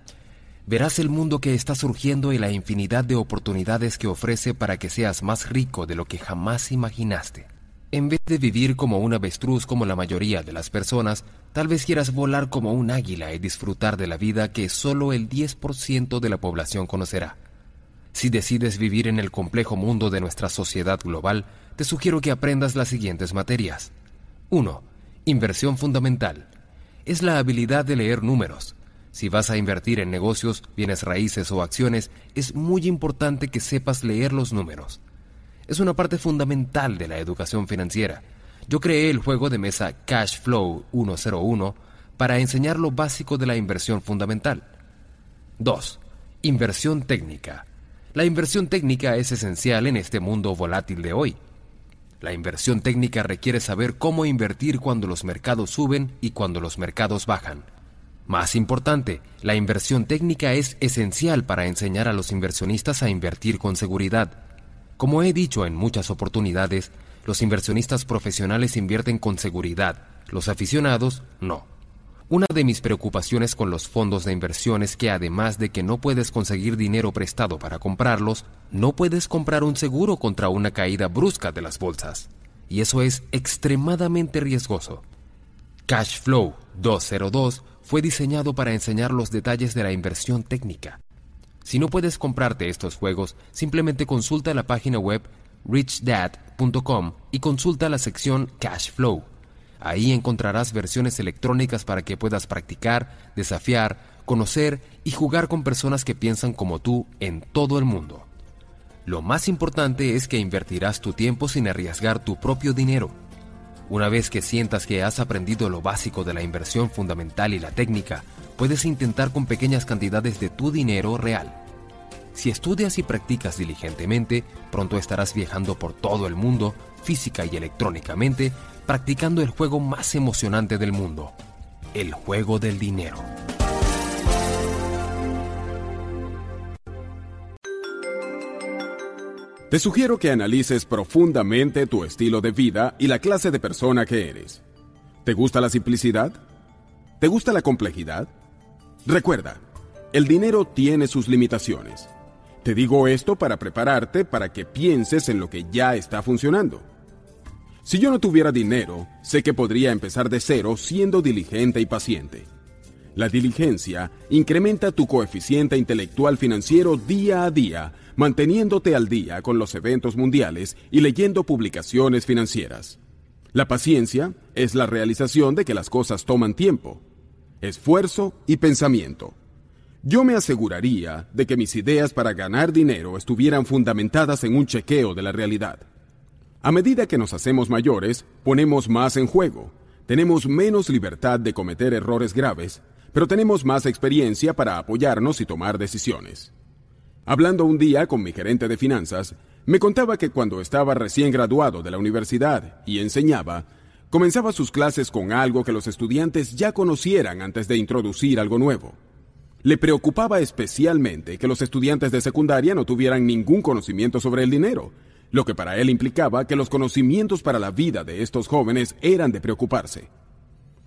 verás el mundo que está surgiendo y la infinidad de oportunidades que ofrece para que seas más rico de lo que jamás imaginaste. En vez de vivir como un avestruz como la mayoría de las personas, tal vez quieras volar como un águila y disfrutar de la vida que solo el 10% de la población conocerá. Si decides vivir en el complejo mundo de nuestra sociedad global, te sugiero que aprendas las siguientes materias. 1. Inversión fundamental. Es la habilidad de leer números, si vas a invertir en negocios, bienes raíces o acciones, es muy importante que sepas leer los números. Es una parte fundamental de la educación financiera. Yo creé el juego de mesa Cash Flow 101 para enseñar lo básico de la inversión fundamental. 2. Inversión técnica. La inversión técnica es esencial en este mundo volátil de hoy. La inversión técnica requiere saber cómo invertir cuando los mercados suben y cuando los mercados bajan. Más importante, la inversión técnica es esencial para enseñar a los inversionistas a invertir con seguridad. Como he dicho en muchas oportunidades, los inversionistas profesionales invierten con seguridad, los aficionados no. Una de mis preocupaciones con los fondos de inversión es que además de que no puedes conseguir dinero prestado para comprarlos, no puedes comprar un seguro contra una caída brusca de las bolsas. Y eso es extremadamente riesgoso. Cash Flow 202 fue diseñado para enseñar los detalles de la inversión técnica. Si no puedes comprarte estos juegos, simplemente consulta la página web richdad.com y consulta la sección Cash Flow. Ahí encontrarás versiones electrónicas para que puedas practicar, desafiar, conocer y jugar con personas que piensan como tú en todo el mundo. Lo más importante es que invertirás tu tiempo sin arriesgar tu propio dinero. Una vez que sientas que has aprendido lo básico de la inversión fundamental y la técnica, puedes intentar con pequeñas cantidades de tu dinero real. Si estudias y practicas diligentemente, pronto estarás viajando por todo el mundo, física y electrónicamente, practicando el juego más emocionante del mundo, el juego del dinero. Te sugiero que analices profundamente tu estilo de vida y la clase de persona que eres. ¿Te gusta la simplicidad? ¿Te gusta la complejidad? Recuerda, el dinero tiene sus limitaciones. Te digo esto para prepararte para que pienses en lo que ya está funcionando. Si yo no tuviera dinero, sé que podría empezar de cero siendo diligente y paciente. La diligencia incrementa tu coeficiente intelectual financiero día a día manteniéndote al día con los eventos mundiales y leyendo publicaciones financieras. La paciencia es la realización de que las cosas toman tiempo, esfuerzo y pensamiento. Yo me aseguraría de que mis ideas para ganar dinero estuvieran fundamentadas en un chequeo de la realidad. A medida que nos hacemos mayores, ponemos más en juego, tenemos menos libertad de cometer errores graves, pero tenemos más experiencia para apoyarnos y tomar decisiones. Hablando un día con mi gerente de finanzas, me contaba que cuando estaba recién graduado de la universidad y enseñaba, comenzaba sus clases con algo que los estudiantes ya conocieran antes de introducir algo nuevo. Le preocupaba especialmente que los estudiantes de secundaria no tuvieran ningún conocimiento sobre el dinero, lo que para él implicaba que los conocimientos para la vida de estos jóvenes eran de preocuparse.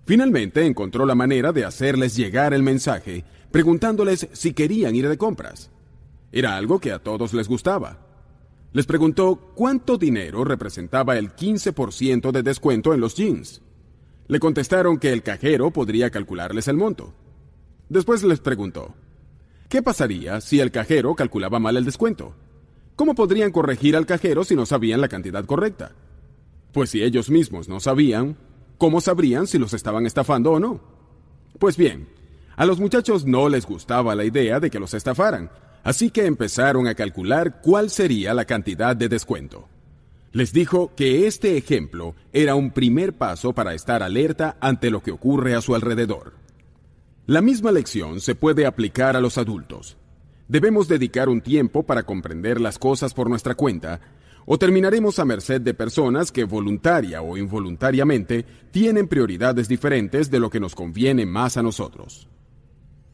Finalmente encontró la manera de hacerles llegar el mensaje, preguntándoles si querían ir de compras. Era algo que a todos les gustaba. Les preguntó cuánto dinero representaba el 15% de descuento en los jeans. Le contestaron que el cajero podría calcularles el monto. Después les preguntó, ¿qué pasaría si el cajero calculaba mal el descuento? ¿Cómo podrían corregir al cajero si no sabían la cantidad correcta? Pues si ellos mismos no sabían, ¿cómo sabrían si los estaban estafando o no? Pues bien, a los muchachos no les gustaba la idea de que los estafaran, Así que empezaron a calcular cuál sería la cantidad de descuento. Les dijo que este ejemplo era un primer paso para estar alerta ante lo que ocurre a su alrededor. La misma lección se puede aplicar a los adultos. Debemos dedicar un tiempo para comprender las cosas por nuestra cuenta, o terminaremos a merced de personas que voluntaria o involuntariamente tienen prioridades diferentes de lo que nos conviene más a nosotros.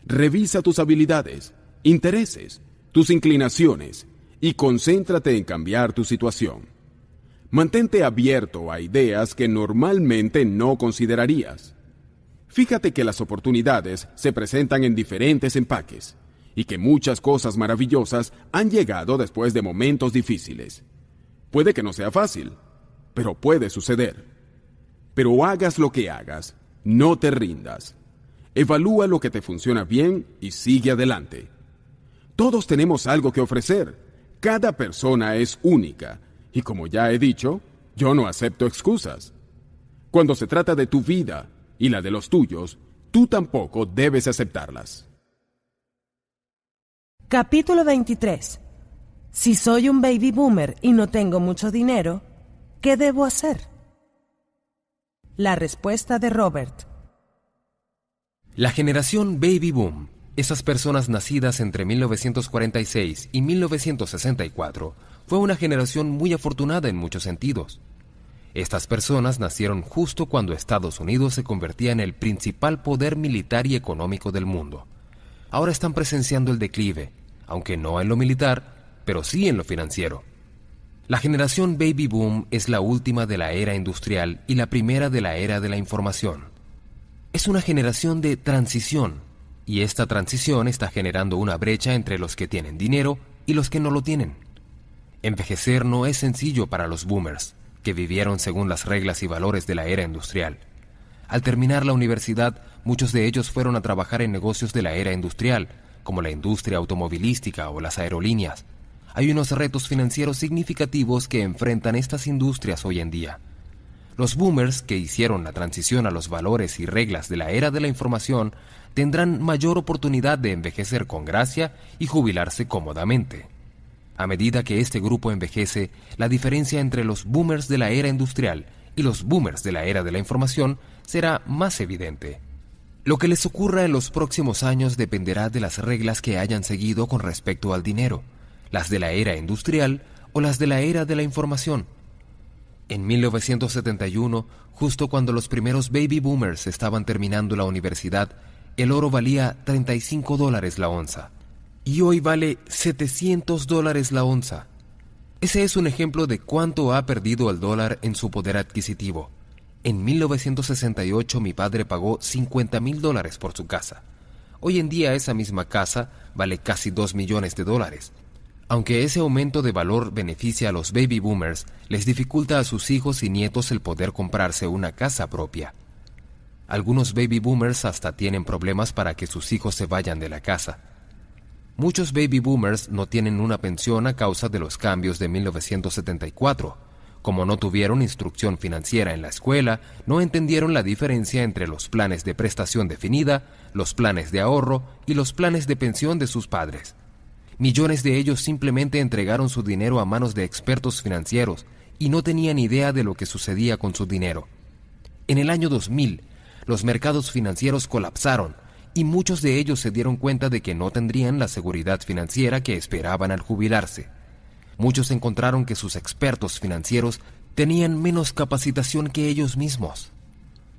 Revisa tus habilidades, intereses, tus inclinaciones y concéntrate en cambiar tu situación. Mantente abierto a ideas que normalmente no considerarías. Fíjate que las oportunidades se presentan en diferentes empaques y que muchas cosas maravillosas han llegado después de momentos difíciles. Puede que no sea fácil, pero puede suceder. Pero hagas lo que hagas, no te rindas. Evalúa lo que te funciona bien y sigue adelante. Todos tenemos algo que ofrecer. Cada persona es única. Y como ya he dicho, yo no acepto excusas. Cuando se trata de tu vida y la de los tuyos, tú tampoco debes aceptarlas. Capítulo 23. Si soy un baby boomer y no tengo mucho dinero, ¿qué debo hacer? La respuesta de Robert. La generación Baby Boom, esas personas nacidas entre 1946 y 1964, fue una generación muy afortunada en muchos sentidos. Estas personas nacieron justo cuando Estados Unidos se convertía en el principal poder militar y económico del mundo. Ahora están presenciando el declive, aunque no en lo militar, pero sí en lo financiero. La generación Baby Boom es la última de la era industrial y la primera de la era de la información. Es una generación de transición, y esta transición está generando una brecha entre los que tienen dinero y los que no lo tienen. Envejecer no es sencillo para los boomers, que vivieron según las reglas y valores de la era industrial. Al terminar la universidad, muchos de ellos fueron a trabajar en negocios de la era industrial, como la industria automovilística o las aerolíneas. Hay unos retos financieros significativos que enfrentan estas industrias hoy en día. Los boomers que hicieron la transición a los valores y reglas de la era de la información tendrán mayor oportunidad de envejecer con gracia y jubilarse cómodamente. A medida que este grupo envejece, la diferencia entre los boomers de la era industrial y los boomers de la era de la información será más evidente. Lo que les ocurra en los próximos años dependerá de las reglas que hayan seguido con respecto al dinero, las de la era industrial o las de la era de la información. En 1971, justo cuando los primeros baby boomers estaban terminando la universidad, el oro valía 35 dólares la onza. Y hoy vale 700 dólares la onza. Ese es un ejemplo de cuánto ha perdido el dólar en su poder adquisitivo. En 1968 mi padre pagó 50 mil dólares por su casa. Hoy en día esa misma casa vale casi 2 millones de dólares aunque ese aumento de valor beneficia a los baby boomers, les dificulta a sus hijos y nietos el poder comprarse una casa propia. Algunos baby boomers hasta tienen problemas para que sus hijos se vayan de la casa. Muchos baby boomers no tienen una pensión a causa de los cambios de 1974. Como no tuvieron instrucción financiera en la escuela, no entendieron la diferencia entre los planes de prestación definida, los planes de ahorro y los planes de pensión de sus padres. Millones de ellos simplemente entregaron su dinero a manos de expertos financieros y no tenían idea de lo que sucedía con su dinero. En el año 2000, los mercados financieros colapsaron y muchos de ellos se dieron cuenta de que no tendrían la seguridad financiera que esperaban al jubilarse. Muchos encontraron que sus expertos financieros tenían menos capacitación que ellos mismos.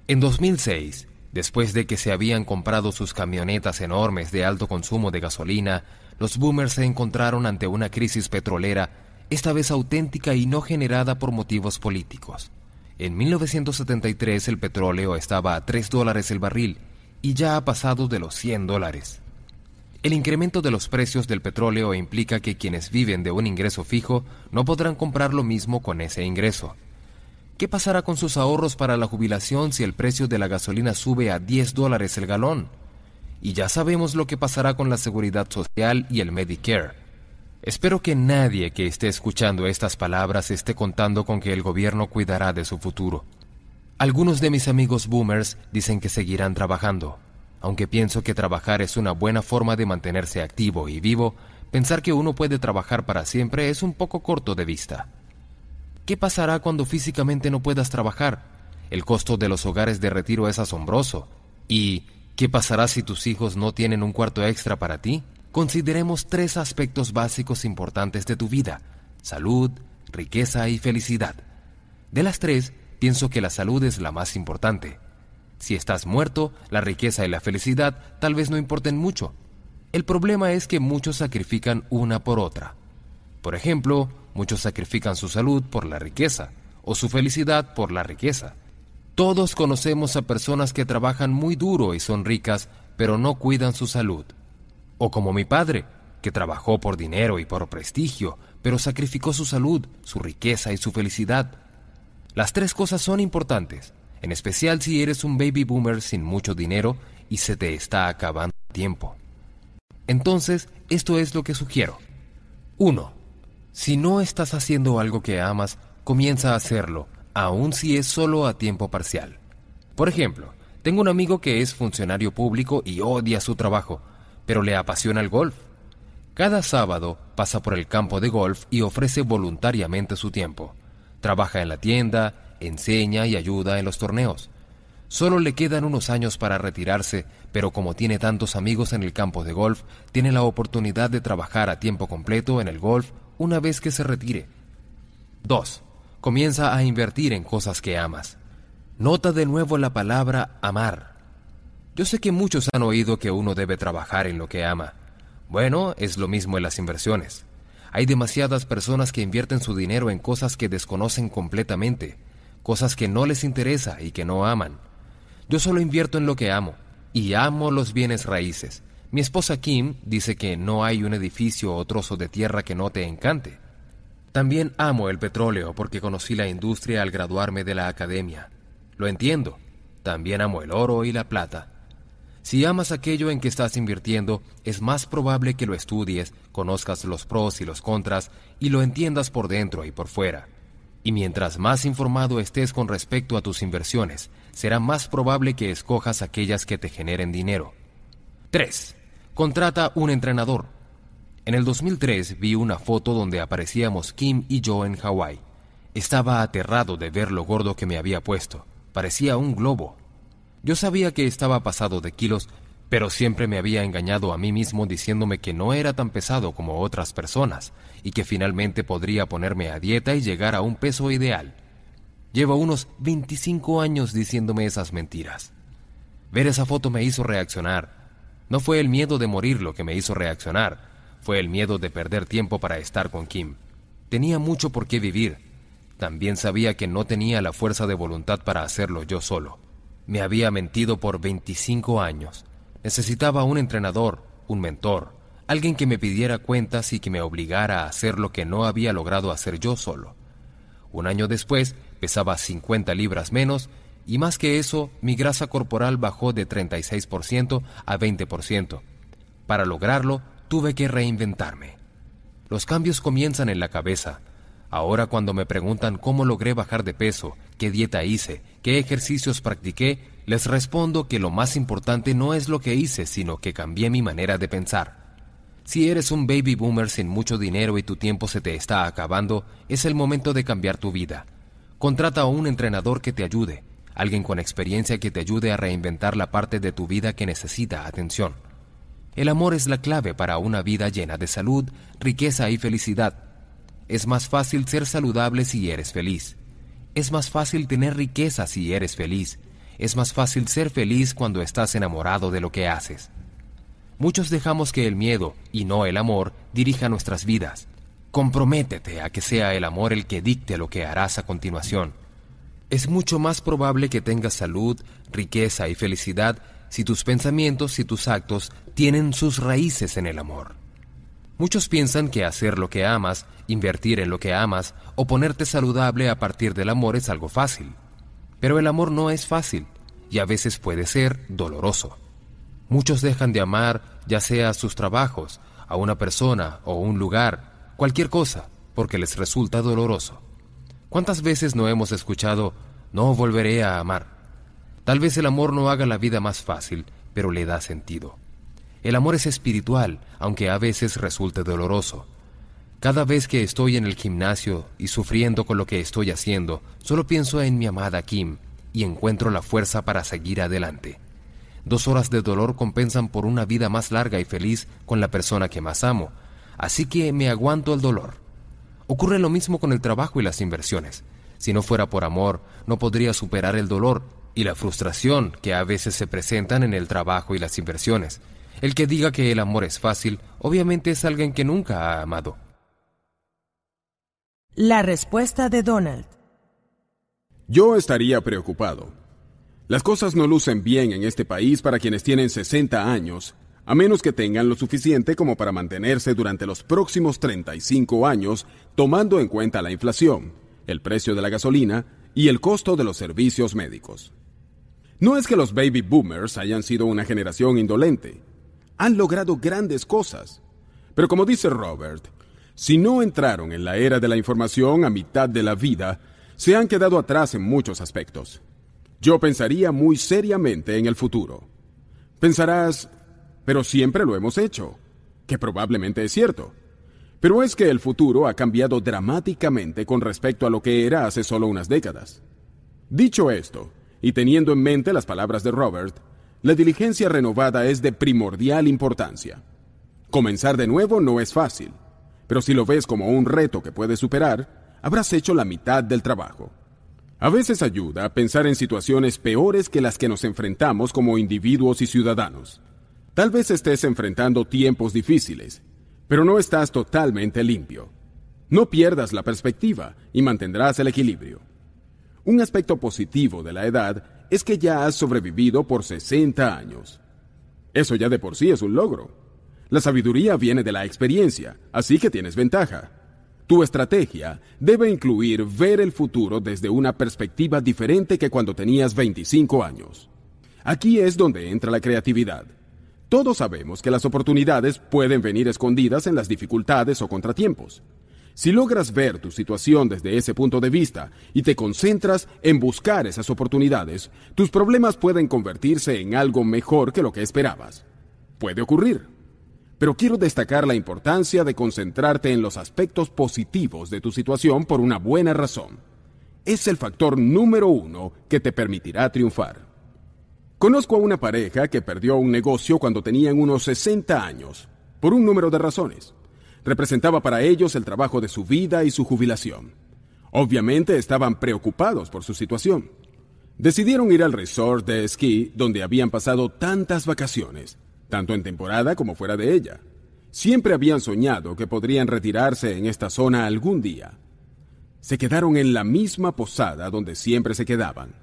En 2006, después de que se habían comprado sus camionetas enormes de alto consumo de gasolina, los boomers se encontraron ante una crisis petrolera, esta vez auténtica y no generada por motivos políticos. En 1973 el petróleo estaba a 3 dólares el barril y ya ha pasado de los 100 dólares. El incremento de los precios del petróleo implica que quienes viven de un ingreso fijo no podrán comprar lo mismo con ese ingreso. ¿Qué pasará con sus ahorros para la jubilación si el precio de la gasolina sube a 10 dólares el galón? y ya sabemos lo que pasará con la seguridad social y el Medicare. Espero que nadie que esté escuchando estas palabras esté contando con que el gobierno cuidará de su futuro. Algunos de mis amigos boomers dicen que seguirán trabajando. Aunque pienso que trabajar es una buena forma de mantenerse activo y vivo, pensar que uno puede trabajar para siempre es un poco corto de vista. ¿Qué pasará cuando físicamente no puedas trabajar? El costo de los hogares de retiro es asombroso. Y ¿Qué pasará si tus hijos no tienen un cuarto extra para ti? Consideremos tres aspectos básicos importantes de tu vida, salud, riqueza y felicidad. De las tres, pienso que la salud es la más importante. Si estás muerto, la riqueza y la felicidad tal vez no importen mucho. El problema es que muchos sacrifican una por otra. Por ejemplo, muchos sacrifican su salud por la riqueza o su felicidad por la riqueza. Todos conocemos a personas que trabajan muy duro y son ricas, pero no cuidan su salud. O como mi padre, que trabajó por dinero y por prestigio, pero sacrificó su salud, su riqueza y su felicidad. Las tres cosas son importantes, en especial si eres un baby boomer sin mucho dinero y se te está acabando el tiempo. Entonces, esto es lo que sugiero. 1. Si no estás haciendo algo que amas, comienza a hacerlo aun si es solo a tiempo parcial. Por ejemplo, tengo un amigo que es funcionario público y odia su trabajo, pero le apasiona el golf. Cada sábado pasa por el campo de golf y ofrece voluntariamente su tiempo. Trabaja en la tienda, enseña y ayuda en los torneos. Solo le quedan unos años para retirarse, pero como tiene tantos amigos en el campo de golf, tiene la oportunidad de trabajar a tiempo completo en el golf una vez que se retire. 2. Comienza a invertir en cosas que amas. Nota de nuevo la palabra amar. Yo sé que muchos han oído que uno debe trabajar en lo que ama. Bueno, es lo mismo en las inversiones. Hay demasiadas personas que invierten su dinero en cosas que desconocen completamente, cosas que no les interesa y que no aman. Yo solo invierto en lo que amo, y amo los bienes raíces. Mi esposa Kim dice que no hay un edificio o trozo de tierra que no te encante. También amo el petróleo porque conocí la industria al graduarme de la academia. Lo entiendo. También amo el oro y la plata. Si amas aquello en que estás invirtiendo, es más probable que lo estudies, conozcas los pros y los contras y lo entiendas por dentro y por fuera. Y mientras más informado estés con respecto a tus inversiones, será más probable que escojas aquellas que te generen dinero. 3. Contrata un entrenador. En el 2003 vi una foto donde aparecíamos Kim y yo en Hawái. Estaba aterrado de ver lo gordo que me había puesto. Parecía un globo. Yo sabía que estaba pasado de kilos, pero siempre me había engañado a mí mismo diciéndome que no era tan pesado como otras personas y que finalmente podría ponerme a dieta y llegar a un peso ideal. Llevo unos 25 años diciéndome esas mentiras. Ver esa foto me hizo reaccionar. No fue el miedo de morir lo que me hizo reaccionar, fue el miedo de perder tiempo para estar con Kim. Tenía mucho por qué vivir. También sabía que no tenía la fuerza de voluntad para hacerlo yo solo. Me había mentido por 25 años Necesitaba un entrenador, un mentor, alguien que me pidiera cuentas y que me obligara a hacer lo que no había logrado hacer yo solo. Un año después pesaba 50 libras menos y más que eso, mi grasa corporal bajó de 36% a 20%. Para lograrlo, tuve que reinventarme. Los cambios comienzan en la cabeza. Ahora cuando me preguntan cómo logré bajar de peso, qué dieta hice, qué ejercicios practiqué, les respondo que lo más importante no es lo que hice, sino que cambié mi manera de pensar. Si eres un baby boomer sin mucho dinero y tu tiempo se te está acabando, es el momento de cambiar tu vida. Contrata a un entrenador que te ayude, alguien con experiencia que te ayude a reinventar la parte de tu vida que necesita atención. El amor es la clave para una vida llena de salud, riqueza y felicidad. Es más fácil ser saludable si eres feliz. Es más fácil tener riqueza si eres feliz es más fácil ser feliz cuando estás enamorado de lo que haces. Muchos dejamos que el miedo, y no el amor, dirija nuestras vidas. Comprométete a que sea el amor el que dicte lo que harás a continuación. Es mucho más probable que tengas salud, riqueza y felicidad si tus pensamientos y tus actos tienen sus raíces en el amor. Muchos piensan que hacer lo que amas, invertir en lo que amas o ponerte saludable a partir del amor es algo fácil. Pero el amor no es fácil y a veces puede ser doloroso. Muchos dejan de amar ya sea sus trabajos, a una persona o un lugar, cualquier cosa, porque les resulta doloroso. ¿Cuántas veces no hemos escuchado, no volveré a amar? Tal vez el amor no haga la vida más fácil, pero le da sentido. El amor es espiritual, aunque a veces resulte doloroso. Cada vez que estoy en el gimnasio y sufriendo con lo que estoy haciendo, solo pienso en mi amada Kim y encuentro la fuerza para seguir adelante. Dos horas de dolor compensan por una vida más larga y feliz con la persona que más amo, así que me aguanto el dolor. Ocurre lo mismo con el trabajo y las inversiones. Si no fuera por amor, no podría superar el dolor y la frustración que a veces se presentan en el trabajo y las inversiones. El que diga que el amor es fácil, obviamente es alguien que nunca ha amado. La respuesta de Donald. Yo estaría preocupado. Las cosas no lucen bien en este país para quienes tienen 60 años, a menos que tengan lo suficiente como para mantenerse durante los próximos 35 años, tomando en cuenta la inflación, el precio de la gasolina y el costo de los servicios médicos. No es que los baby boomers hayan sido una generación indolente. Han logrado grandes cosas. Pero como dice Robert, si no entraron en la era de la información a mitad de la vida, se han quedado atrás en muchos aspectos. Yo pensaría muy seriamente en el futuro. Pensarás, pero siempre lo hemos hecho, que probablemente es cierto. Pero es que el futuro ha cambiado dramáticamente con respecto a lo que era hace solo unas décadas. Dicho esto, y teniendo en mente las palabras de Robert, la diligencia renovada es de primordial importancia. Comenzar de nuevo no es fácil, pero si lo ves como un reto que puedes superar, habrás hecho la mitad del trabajo. A veces ayuda a pensar en situaciones peores que las que nos enfrentamos como individuos y ciudadanos. Tal vez estés enfrentando tiempos difíciles, pero no estás totalmente limpio. No pierdas la perspectiva y mantendrás el equilibrio. Un aspecto positivo de la edad es que ya has sobrevivido por 60 años. Eso ya de por sí es un logro. La sabiduría viene de la experiencia, así que tienes ventaja. Tu estrategia debe incluir ver el futuro desde una perspectiva diferente que cuando tenías 25 años. Aquí es donde entra la creatividad. Todos sabemos que las oportunidades pueden venir escondidas en las dificultades o contratiempos. Si logras ver tu situación desde ese punto de vista y te concentras en buscar esas oportunidades, tus problemas pueden convertirse en algo mejor que lo que esperabas. Puede ocurrir pero quiero destacar la importancia de concentrarte en los aspectos positivos de tu situación por una buena razón. Es el factor número uno que te permitirá triunfar. Conozco a una pareja que perdió un negocio cuando tenían unos 60 años, por un número de razones. Representaba para ellos el trabajo de su vida y su jubilación. Obviamente estaban preocupados por su situación. Decidieron ir al resort de esquí donde habían pasado tantas vacaciones tanto en temporada como fuera de ella. Siempre habían soñado que podrían retirarse en esta zona algún día. Se quedaron en la misma posada donde siempre se quedaban.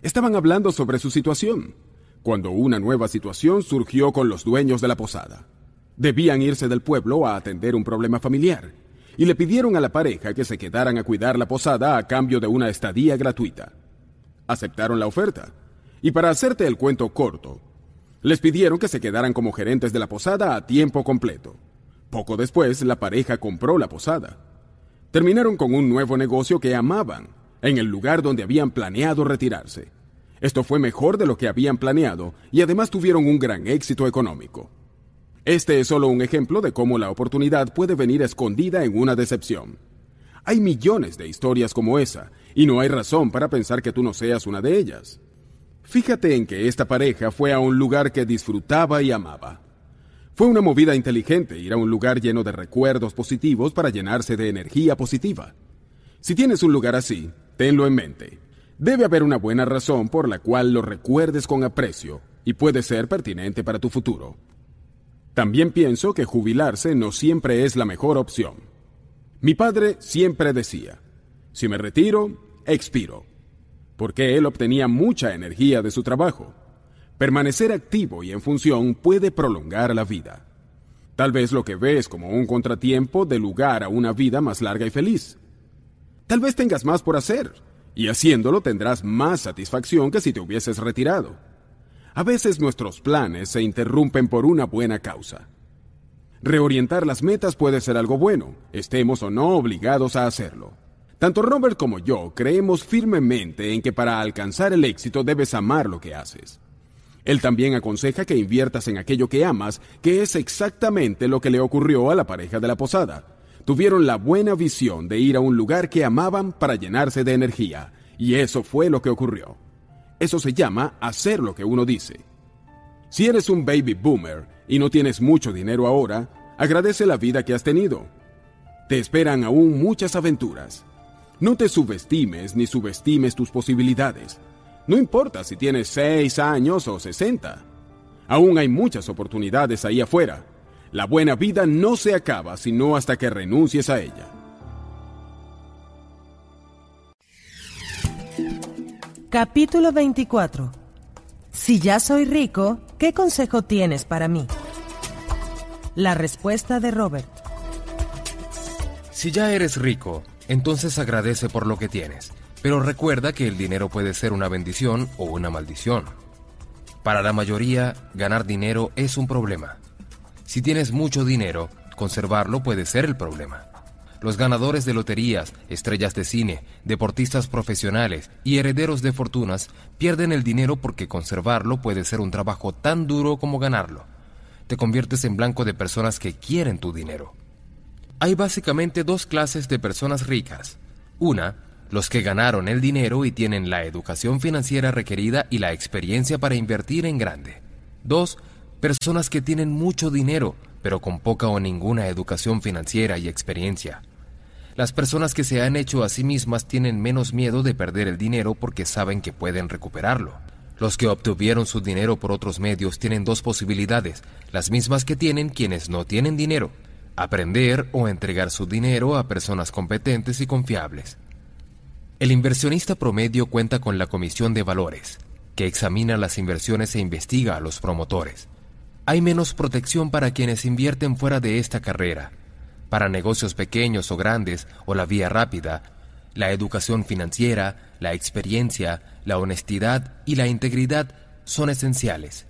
Estaban hablando sobre su situación, cuando una nueva situación surgió con los dueños de la posada. Debían irse del pueblo a atender un problema familiar, y le pidieron a la pareja que se quedaran a cuidar la posada a cambio de una estadía gratuita. Aceptaron la oferta, y para hacerte el cuento corto, les pidieron que se quedaran como gerentes de la posada a tiempo completo. Poco después, la pareja compró la posada. Terminaron con un nuevo negocio que amaban, en el lugar donde habían planeado retirarse. Esto fue mejor de lo que habían planeado y además tuvieron un gran éxito económico. Este es solo un ejemplo de cómo la oportunidad puede venir escondida en una decepción. Hay millones de historias como esa, y no hay razón para pensar que tú no seas una de ellas. Fíjate en que esta pareja fue a un lugar que disfrutaba y amaba. Fue una movida inteligente ir a un lugar lleno de recuerdos positivos para llenarse de energía positiva. Si tienes un lugar así, tenlo en mente. Debe haber una buena razón por la cual lo recuerdes con aprecio y puede ser pertinente para tu futuro. También pienso que jubilarse no siempre es la mejor opción. Mi padre siempre decía, si me retiro, expiro porque él obtenía mucha energía de su trabajo. Permanecer activo y en función puede prolongar la vida. Tal vez lo que ves como un contratiempo dé lugar a una vida más larga y feliz. Tal vez tengas más por hacer, y haciéndolo tendrás más satisfacción que si te hubieses retirado. A veces nuestros planes se interrumpen por una buena causa. Reorientar las metas puede ser algo bueno, estemos o no obligados a hacerlo. Tanto Robert como yo creemos firmemente en que para alcanzar el éxito debes amar lo que haces. Él también aconseja que inviertas en aquello que amas, que es exactamente lo que le ocurrió a la pareja de la posada. Tuvieron la buena visión de ir a un lugar que amaban para llenarse de energía, y eso fue lo que ocurrió. Eso se llama hacer lo que uno dice. Si eres un baby boomer y no tienes mucho dinero ahora, agradece la vida que has tenido. Te esperan aún muchas aventuras. No te subestimes ni subestimes tus posibilidades. No importa si tienes 6 años o 60. Aún hay muchas oportunidades ahí afuera. La buena vida no se acaba sino hasta que renuncies a ella. Capítulo 24. Si ya soy rico, ¿qué consejo tienes para mí? La respuesta de Robert. Si ya eres rico, entonces agradece por lo que tienes, pero recuerda que el dinero puede ser una bendición o una maldición. Para la mayoría, ganar dinero es un problema. Si tienes mucho dinero, conservarlo puede ser el problema. Los ganadores de loterías, estrellas de cine, deportistas profesionales y herederos de fortunas pierden el dinero porque conservarlo puede ser un trabajo tan duro como ganarlo. Te conviertes en blanco de personas que quieren tu dinero. Hay básicamente dos clases de personas ricas. Una, los que ganaron el dinero y tienen la educación financiera requerida y la experiencia para invertir en grande. 2. Personas que tienen mucho dinero, pero con poca o ninguna educación financiera y experiencia. Las personas que se han hecho a sí mismas tienen menos miedo de perder el dinero porque saben que pueden recuperarlo. Los que obtuvieron su dinero por otros medios tienen dos posibilidades, las mismas que tienen quienes no tienen dinero, aprender o entregar su dinero a personas competentes y confiables. El inversionista promedio cuenta con la Comisión de Valores, que examina las inversiones e investiga a los promotores. Hay menos protección para quienes invierten fuera de esta carrera. Para negocios pequeños o grandes o la vía rápida, la educación financiera, la experiencia, la honestidad y la integridad son esenciales.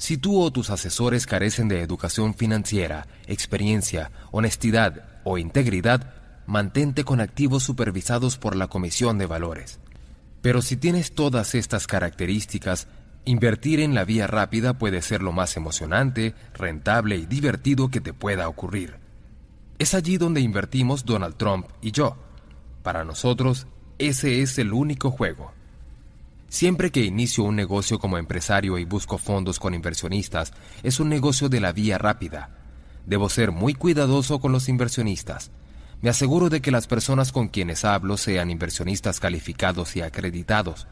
Si tú o tus asesores carecen de educación financiera, experiencia, honestidad o integridad, mantente con activos supervisados por la Comisión de Valores. Pero si tienes todas estas características, invertir en la vía rápida puede ser lo más emocionante, rentable y divertido que te pueda ocurrir. Es allí donde invertimos Donald Trump y yo. Para nosotros, ese es el único juego. Siempre que inicio un negocio como empresario y busco fondos con inversionistas, es un negocio de la vía rápida. Debo ser muy cuidadoso con los inversionistas. Me aseguro de que las personas con quienes hablo sean inversionistas calificados y acreditados.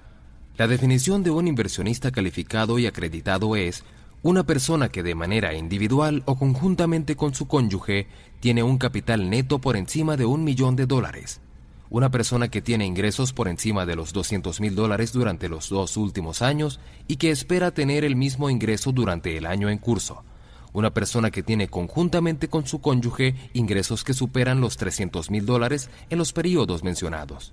La definición de un inversionista calificado y acreditado es una persona que de manera individual o conjuntamente con su cónyuge tiene un capital neto por encima de un millón de dólares. Una persona que tiene ingresos por encima de los 200 mil dólares durante los dos últimos años y que espera tener el mismo ingreso durante el año en curso una persona que tiene conjuntamente con su cónyuge ingresos que superan los 300 mil dólares en los periodos mencionados.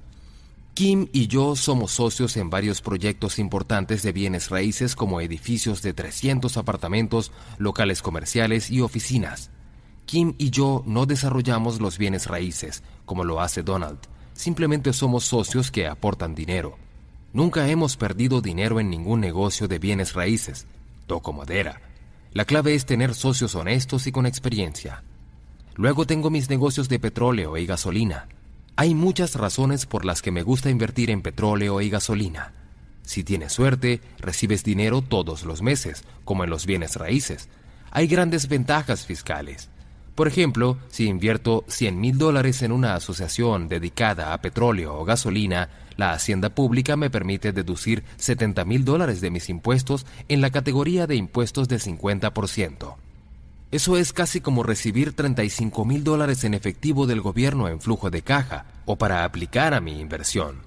Kim y yo somos socios en varios proyectos importantes de bienes raíces como edificios de 300 apartamentos, locales comerciales y oficinas. Kim y yo no desarrollamos los bienes raíces, como lo hace Donald. Simplemente somos socios que aportan dinero. Nunca hemos perdido dinero en ningún negocio de bienes raíces. Toco madera. La clave es tener socios honestos y con experiencia. Luego tengo mis negocios de petróleo y gasolina. Hay muchas razones por las que me gusta invertir en petróleo y gasolina. Si tienes suerte, recibes dinero todos los meses, como en los bienes raíces. Hay grandes ventajas fiscales. Por ejemplo, si invierto 100 mil dólares en una asociación dedicada a petróleo o gasolina, la hacienda pública me permite deducir 70 mil dólares de mis impuestos en la categoría de impuestos de 50%. Eso es casi como recibir 35 mil dólares en efectivo del gobierno en flujo de caja o para aplicar a mi inversión.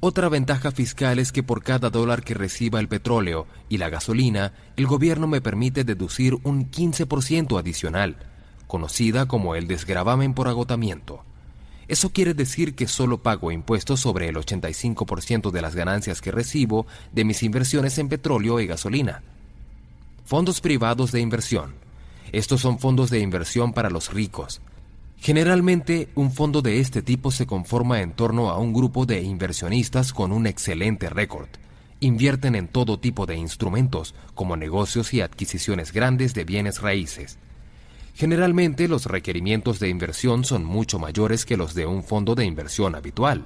Otra ventaja fiscal es que por cada dólar que reciba el petróleo y la gasolina, el gobierno me permite deducir un 15% adicional conocida como el desgravamen por agotamiento. Eso quiere decir que solo pago impuestos sobre el 85% de las ganancias que recibo de mis inversiones en petróleo y gasolina. Fondos privados de inversión. Estos son fondos de inversión para los ricos. Generalmente, un fondo de este tipo se conforma en torno a un grupo de inversionistas con un excelente récord. Invierten en todo tipo de instrumentos, como negocios y adquisiciones grandes de bienes raíces. Generalmente los requerimientos de inversión son mucho mayores que los de un fondo de inversión habitual.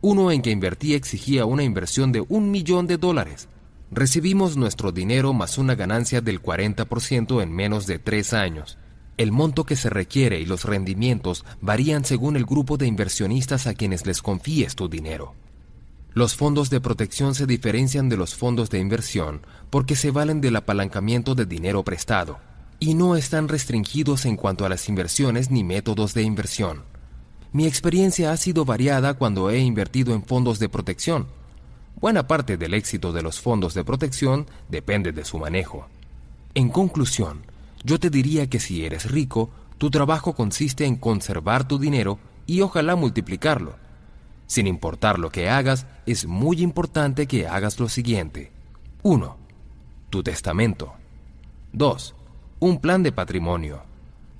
Uno en que invertí exigía una inversión de un millón de dólares. Recibimos nuestro dinero más una ganancia del 40% en menos de tres años. El monto que se requiere y los rendimientos varían según el grupo de inversionistas a quienes les confíes tu dinero. Los fondos de protección se diferencian de los fondos de inversión porque se valen del apalancamiento de dinero prestado y no están restringidos en cuanto a las inversiones ni métodos de inversión. Mi experiencia ha sido variada cuando he invertido en fondos de protección. Buena parte del éxito de los fondos de protección depende de su manejo. En conclusión, yo te diría que si eres rico, tu trabajo consiste en conservar tu dinero y ojalá multiplicarlo. Sin importar lo que hagas, es muy importante que hagas lo siguiente. 1. Tu testamento. 2 un plan de patrimonio.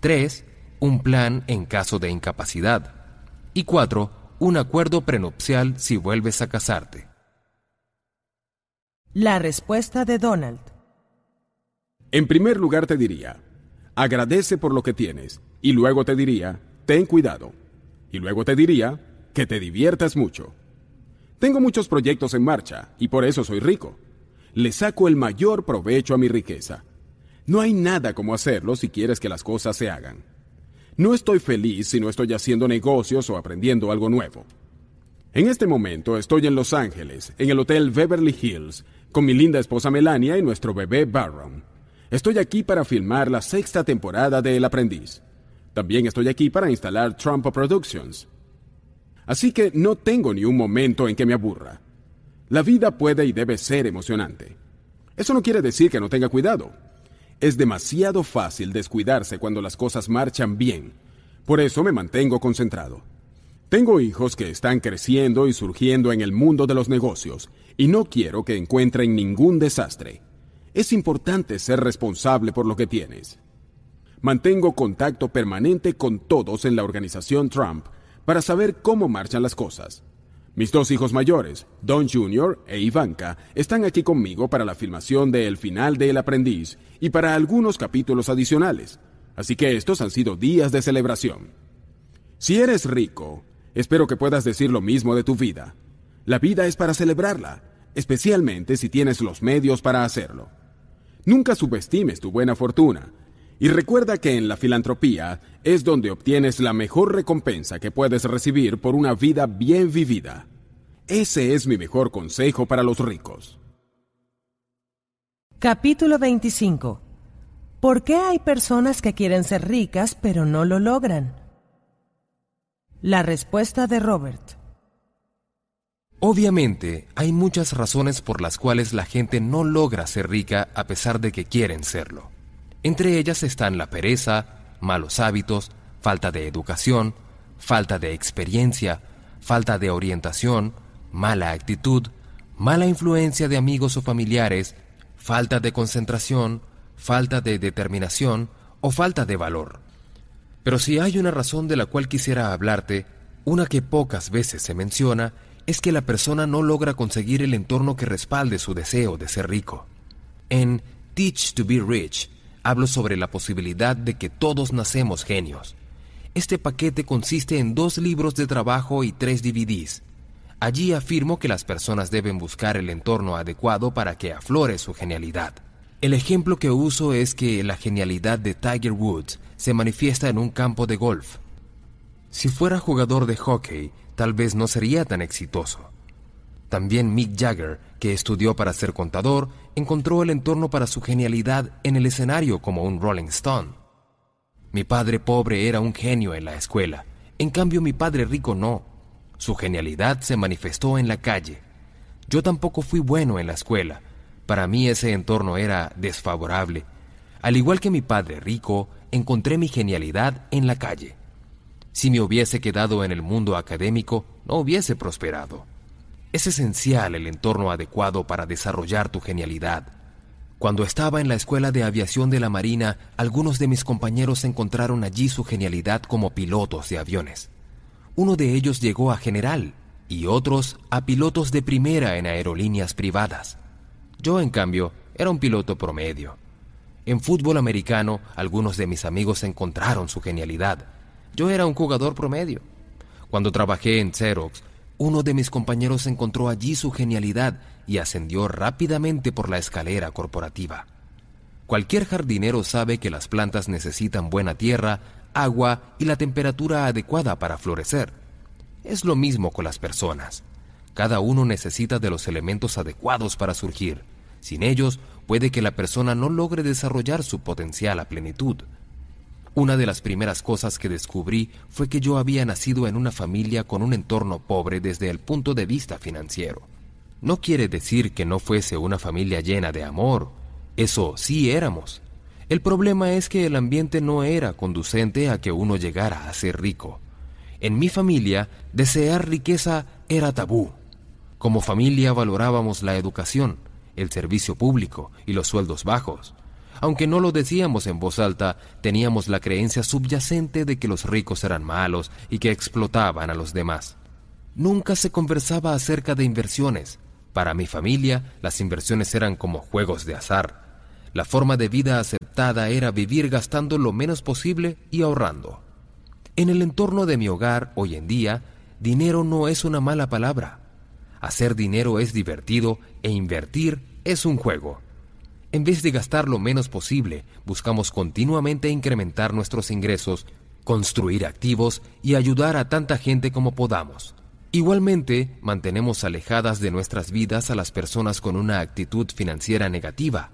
3. Un plan en caso de incapacidad. Y 4. Un acuerdo prenupcial si vuelves a casarte. La respuesta de Donald. En primer lugar te diría, agradece por lo que tienes. Y luego te diría, ten cuidado. Y luego te diría, que te diviertas mucho. Tengo muchos proyectos en marcha y por eso soy rico. Le saco el mayor provecho a mi riqueza. No hay nada como hacerlo si quieres que las cosas se hagan. No estoy feliz si no estoy haciendo negocios o aprendiendo algo nuevo. En este momento estoy en Los Ángeles, en el Hotel Beverly Hills, con mi linda esposa Melania y nuestro bebé Baron. Estoy aquí para filmar la sexta temporada de El Aprendiz. También estoy aquí para instalar Trump Productions. Así que no tengo ni un momento en que me aburra. La vida puede y debe ser emocionante. Eso no quiere decir que no tenga cuidado. Es demasiado fácil descuidarse cuando las cosas marchan bien. Por eso me mantengo concentrado. Tengo hijos que están creciendo y surgiendo en el mundo de los negocios y no quiero que encuentren ningún desastre. Es importante ser responsable por lo que tienes. Mantengo contacto permanente con todos en la organización Trump para saber cómo marchan las cosas. Mis dos hijos mayores, Don Jr. e Ivanka, están aquí conmigo para la filmación de El final de El aprendiz y para algunos capítulos adicionales. Así que estos han sido días de celebración. Si eres rico, espero que puedas decir lo mismo de tu vida. La vida es para celebrarla, especialmente si tienes los medios para hacerlo. Nunca subestimes tu buena fortuna, y recuerda que en la filantropía es donde obtienes la mejor recompensa que puedes recibir por una vida bien vivida. Ese es mi mejor consejo para los ricos. Capítulo 25. ¿Por qué hay personas que quieren ser ricas pero no lo logran? La respuesta de Robert. Obviamente, hay muchas razones por las cuales la gente no logra ser rica a pesar de que quieren serlo. Entre ellas están la pereza, malos hábitos, falta de educación, falta de experiencia, falta de orientación, mala actitud, mala influencia de amigos o familiares, falta de concentración, falta de determinación o falta de valor. Pero si hay una razón de la cual quisiera hablarte, una que pocas veces se menciona, es que la persona no logra conseguir el entorno que respalde su deseo de ser rico. En Teach to be Rich, hablo sobre la posibilidad de que todos nacemos genios. Este paquete consiste en dos libros de trabajo y tres DVDs. Allí afirmo que las personas deben buscar el entorno adecuado para que aflore su genialidad. El ejemplo que uso es que la genialidad de Tiger Woods se manifiesta en un campo de golf. Si fuera jugador de hockey, tal vez no sería tan exitoso. También Mick Jagger, que estudió para ser contador, encontró el entorno para su genialidad en el escenario como un Rolling Stone. Mi padre pobre era un genio en la escuela, en cambio mi padre rico no. Su genialidad se manifestó en la calle. Yo tampoco fui bueno en la escuela. Para mí ese entorno era desfavorable. Al igual que mi padre rico, encontré mi genialidad en la calle. Si me hubiese quedado en el mundo académico, no hubiese prosperado. Es esencial el entorno adecuado para desarrollar tu genialidad. Cuando estaba en la escuela de aviación de la Marina, algunos de mis compañeros encontraron allí su genialidad como pilotos de aviones. Uno de ellos llegó a general y otros a pilotos de primera en aerolíneas privadas. Yo, en cambio, era un piloto promedio. En fútbol americano, algunos de mis amigos encontraron su genialidad. Yo era un jugador promedio. Cuando trabajé en Xerox, uno de mis compañeros encontró allí su genialidad y ascendió rápidamente por la escalera corporativa. Cualquier jardinero sabe que las plantas necesitan buena tierra, agua y la temperatura adecuada para florecer. Es lo mismo con las personas. Cada uno necesita de los elementos adecuados para surgir. Sin ellos, puede que la persona no logre desarrollar su potencial a plenitud. Una de las primeras cosas que descubrí fue que yo había nacido en una familia con un entorno pobre desde el punto de vista financiero. No quiere decir que no fuese una familia llena de amor. Eso sí éramos. El problema es que el ambiente no era conducente a que uno llegara a ser rico. En mi familia, desear riqueza era tabú. Como familia valorábamos la educación, el servicio público y los sueldos bajos. Aunque no lo decíamos en voz alta, teníamos la creencia subyacente de que los ricos eran malos y que explotaban a los demás. Nunca se conversaba acerca de inversiones. Para mi familia, las inversiones eran como juegos de azar. La forma de vida aceptada era vivir gastando lo menos posible y ahorrando. En el entorno de mi hogar, hoy en día, dinero no es una mala palabra. Hacer dinero es divertido e invertir es un juego. En vez de gastar lo menos posible, buscamos continuamente incrementar nuestros ingresos, construir activos y ayudar a tanta gente como podamos. Igualmente, mantenemos alejadas de nuestras vidas a las personas con una actitud financiera negativa,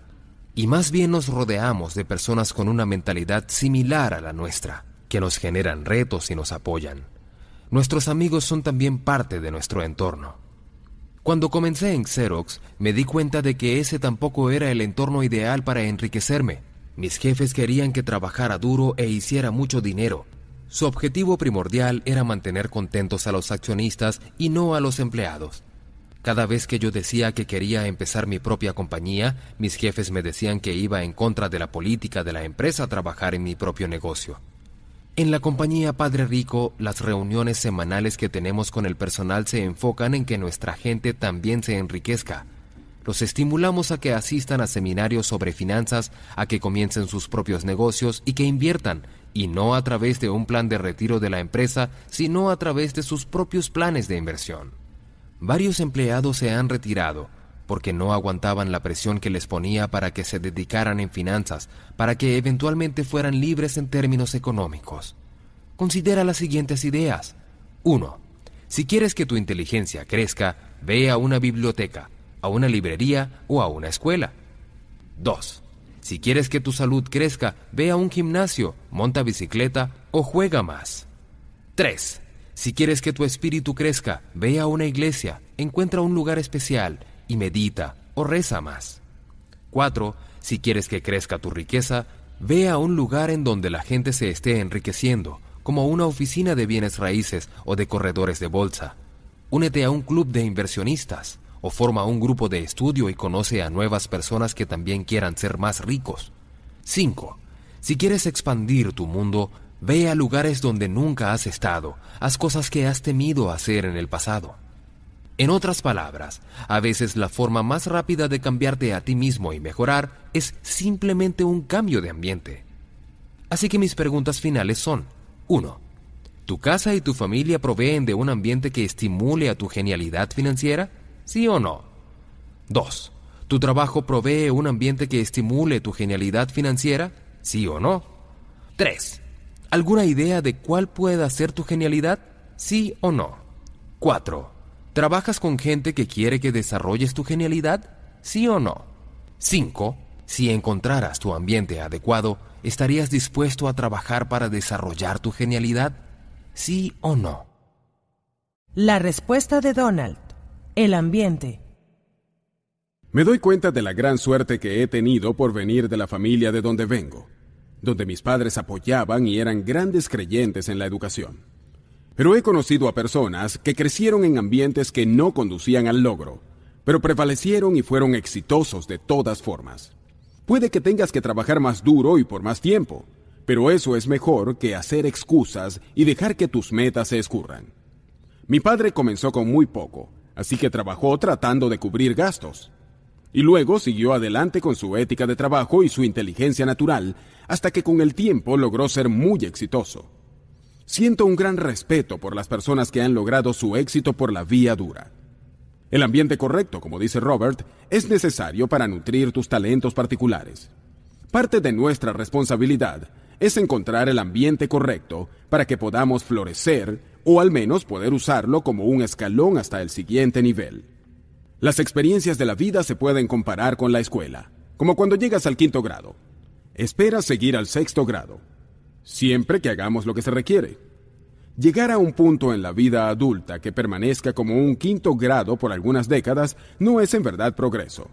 y más bien nos rodeamos de personas con una mentalidad similar a la nuestra, que nos generan retos y nos apoyan. Nuestros amigos son también parte de nuestro entorno. Cuando comencé en Xerox, me di cuenta de que ese tampoco era el entorno ideal para enriquecerme. Mis jefes querían que trabajara duro e hiciera mucho dinero. Su objetivo primordial era mantener contentos a los accionistas y no a los empleados. Cada vez que yo decía que quería empezar mi propia compañía, mis jefes me decían que iba en contra de la política de la empresa a trabajar en mi propio negocio. En la compañía Padre Rico, las reuniones semanales que tenemos con el personal se enfocan en que nuestra gente también se enriquezca. Los estimulamos a que asistan a seminarios sobre finanzas, a que comiencen sus propios negocios y que inviertan, y no a través de un plan de retiro de la empresa, sino a través de sus propios planes de inversión. Varios empleados se han retirado, porque no aguantaban la presión que les ponía para que se dedicaran en finanzas, para que eventualmente fueran libres en términos económicos. Considera las siguientes ideas. 1. Si quieres que tu inteligencia crezca, ve a una biblioteca, a una librería o a una escuela. 2. Si quieres que tu salud crezca, ve a un gimnasio, monta bicicleta o juega más. 3. Si quieres que tu espíritu crezca, ve a una iglesia, encuentra un lugar especial, y medita o reza más. 4. Si quieres que crezca tu riqueza, ve a un lugar en donde la gente se esté enriqueciendo, como una oficina de bienes raíces o de corredores de bolsa. Únete a un club de inversionistas o forma un grupo de estudio y conoce a nuevas personas que también quieran ser más ricos. 5. Si quieres expandir tu mundo, ve a lugares donde nunca has estado, haz cosas que has temido hacer en el pasado. En otras palabras, a veces la forma más rápida de cambiarte a ti mismo y mejorar es simplemente un cambio de ambiente. Así que mis preguntas finales son 1. ¿Tu casa y tu familia proveen de un ambiente que estimule a tu genialidad financiera? ¿Sí o no? 2. ¿Tu trabajo provee un ambiente que estimule tu genialidad financiera? ¿Sí o no? 3. ¿Alguna idea de cuál pueda ser tu genialidad? ¿Sí o no? 4. ¿Trabajas con gente que quiere que desarrolles tu genialidad? ¿Sí o no? 5. Si encontraras tu ambiente adecuado, ¿estarías dispuesto a trabajar para desarrollar tu genialidad? ¿Sí o no? La respuesta de Donald. El ambiente. Me doy cuenta de la gran suerte que he tenido por venir de la familia de donde vengo, donde mis padres apoyaban y eran grandes creyentes en la educación. Pero he conocido a personas que crecieron en ambientes que no conducían al logro, pero prevalecieron y fueron exitosos de todas formas. Puede que tengas que trabajar más duro y por más tiempo, pero eso es mejor que hacer excusas y dejar que tus metas se escurran. Mi padre comenzó con muy poco, así que trabajó tratando de cubrir gastos. Y luego siguió adelante con su ética de trabajo y su inteligencia natural, hasta que con el tiempo logró ser muy exitoso. Siento un gran respeto por las personas que han logrado su éxito por la vía dura. El ambiente correcto, como dice Robert, es necesario para nutrir tus talentos particulares. Parte de nuestra responsabilidad es encontrar el ambiente correcto para que podamos florecer o al menos poder usarlo como un escalón hasta el siguiente nivel. Las experiencias de la vida se pueden comparar con la escuela, como cuando llegas al quinto grado. Esperas seguir al sexto grado, siempre que hagamos lo que se requiere. Llegar a un punto en la vida adulta que permanezca como un quinto grado por algunas décadas no es en verdad progreso.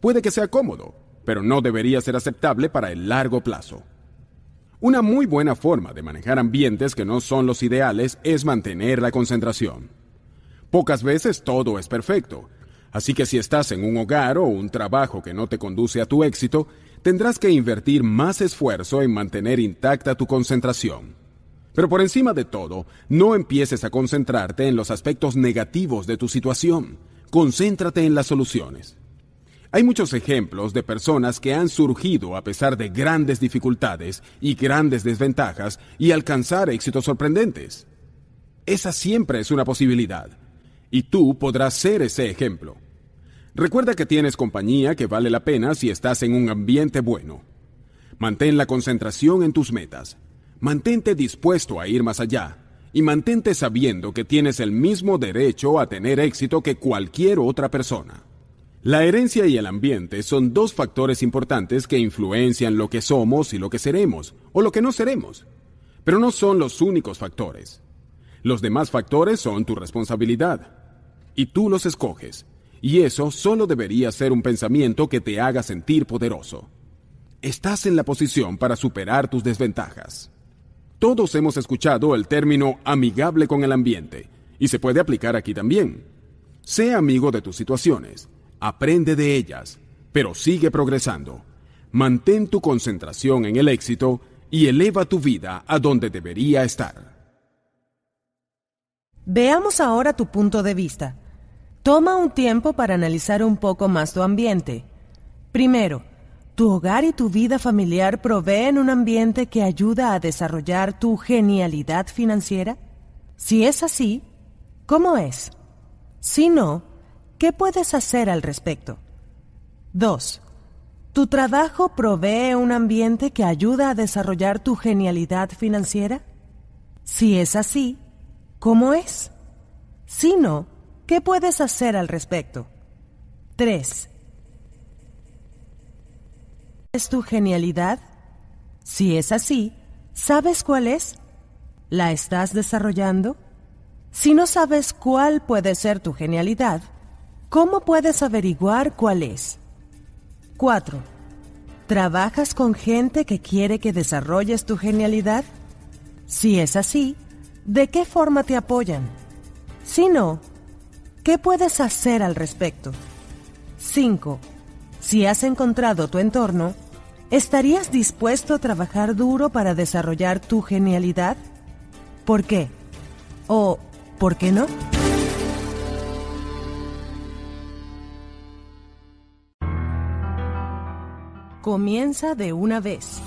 Puede que sea cómodo, pero no debería ser aceptable para el largo plazo. Una muy buena forma de manejar ambientes que no son los ideales es mantener la concentración. Pocas veces todo es perfecto, así que si estás en un hogar o un trabajo que no te conduce a tu éxito, tendrás que invertir más esfuerzo en mantener intacta tu concentración. Pero por encima de todo, no empieces a concentrarte en los aspectos negativos de tu situación. Concéntrate en las soluciones. Hay muchos ejemplos de personas que han surgido a pesar de grandes dificultades y grandes desventajas y alcanzar éxitos sorprendentes. Esa siempre es una posibilidad. Y tú podrás ser ese ejemplo. Recuerda que tienes compañía que vale la pena si estás en un ambiente bueno. Mantén la concentración en tus metas. Mantente dispuesto a ir más allá. Y mantente sabiendo que tienes el mismo derecho a tener éxito que cualquier otra persona. La herencia y el ambiente son dos factores importantes que influencian lo que somos y lo que seremos, o lo que no seremos. Pero no son los únicos factores. Los demás factores son tu responsabilidad. Y tú los escoges. Y eso solo debería ser un pensamiento que te haga sentir poderoso. Estás en la posición para superar tus desventajas. Todos hemos escuchado el término amigable con el ambiente, y se puede aplicar aquí también. Sé amigo de tus situaciones aprende de ellas, pero sigue progresando. Mantén tu concentración en el éxito y eleva tu vida a donde debería estar. Veamos ahora tu punto de vista. Toma un tiempo para analizar un poco más tu ambiente. Primero, ¿tu hogar y tu vida familiar proveen un ambiente que ayuda a desarrollar tu genialidad financiera? Si es así, ¿cómo es? Si no, ¿Qué puedes hacer al respecto? 2. ¿Tu trabajo provee un ambiente que ayuda a desarrollar tu genialidad financiera? Si es así, ¿cómo es? Si no, ¿qué puedes hacer al respecto? 3. ¿Es tu genialidad? Si es así, ¿sabes cuál es? ¿La estás desarrollando? Si no sabes cuál puede ser tu genialidad, ¿Cómo puedes averiguar cuál es? 4. ¿Trabajas con gente que quiere que desarrolles tu genialidad? Si es así, ¿de qué forma te apoyan? Si no, ¿qué puedes hacer al respecto? 5. Si has encontrado tu entorno, ¿estarías dispuesto a trabajar duro para desarrollar tu genialidad? ¿Por qué? ¿O por qué no? comienza de una vez.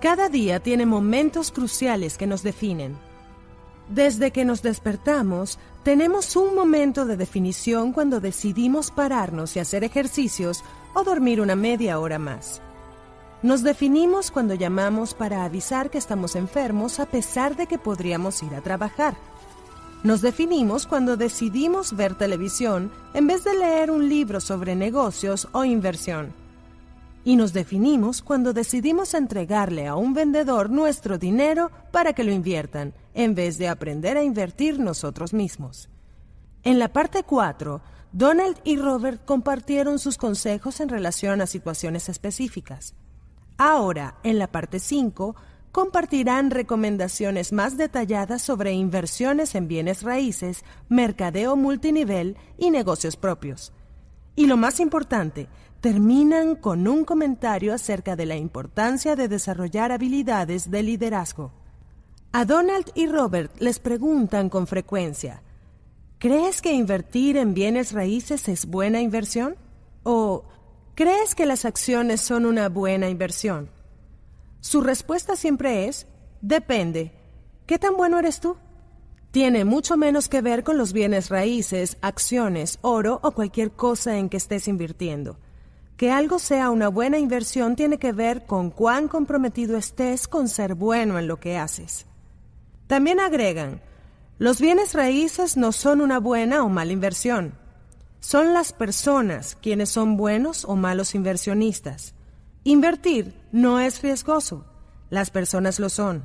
Cada día tiene momentos cruciales que nos definen. Desde que nos despertamos, tenemos un momento de definición cuando decidimos pararnos y hacer ejercicios o dormir una media hora más. Nos definimos cuando llamamos para avisar que estamos enfermos a pesar de que podríamos ir a trabajar. Nos definimos cuando decidimos ver televisión en vez de leer un libro sobre negocios o inversión y nos definimos cuando decidimos entregarle a un vendedor nuestro dinero para que lo inviertan, en vez de aprender a invertir nosotros mismos. En la parte 4, Donald y Robert compartieron sus consejos en relación a situaciones específicas. Ahora, en la parte 5, compartirán recomendaciones más detalladas sobre inversiones en bienes raíces, mercadeo multinivel y negocios propios. Y lo más importante, terminan con un comentario acerca de la importancia de desarrollar habilidades de liderazgo. A Donald y Robert les preguntan con frecuencia, ¿crees que invertir en bienes raíces es buena inversión? ¿O crees que las acciones son una buena inversión? Su respuesta siempre es, depende. ¿Qué tan bueno eres tú? Tiene mucho menos que ver con los bienes raíces, acciones, oro o cualquier cosa en que estés invirtiendo. Que algo sea una buena inversión tiene que ver con cuán comprometido estés con ser bueno en lo que haces. También agregan, los bienes raíces no son una buena o mala inversión. Son las personas quienes son buenos o malos inversionistas. Invertir no es riesgoso, las personas lo son.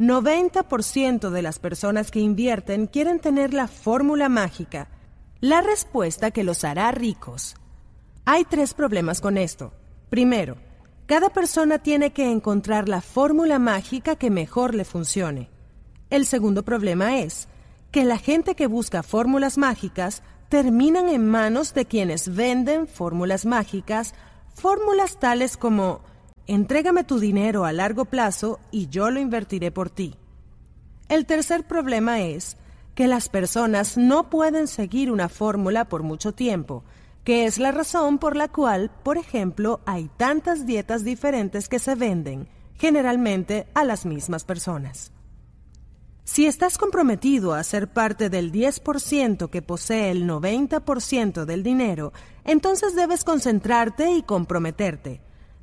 90% de las personas que invierten quieren tener la fórmula mágica, la respuesta que los hará ricos. Hay tres problemas con esto. Primero, cada persona tiene que encontrar la fórmula mágica que mejor le funcione. El segundo problema es que la gente que busca fórmulas mágicas terminan en manos de quienes venden fórmulas mágicas, fórmulas tales como entrégame tu dinero a largo plazo y yo lo invertiré por ti. El tercer problema es que las personas no pueden seguir una fórmula por mucho tiempo, que es la razón por la cual, por ejemplo, hay tantas dietas diferentes que se venden, generalmente a las mismas personas. Si estás comprometido a ser parte del 10% que posee el 90% del dinero, entonces debes concentrarte y comprometerte.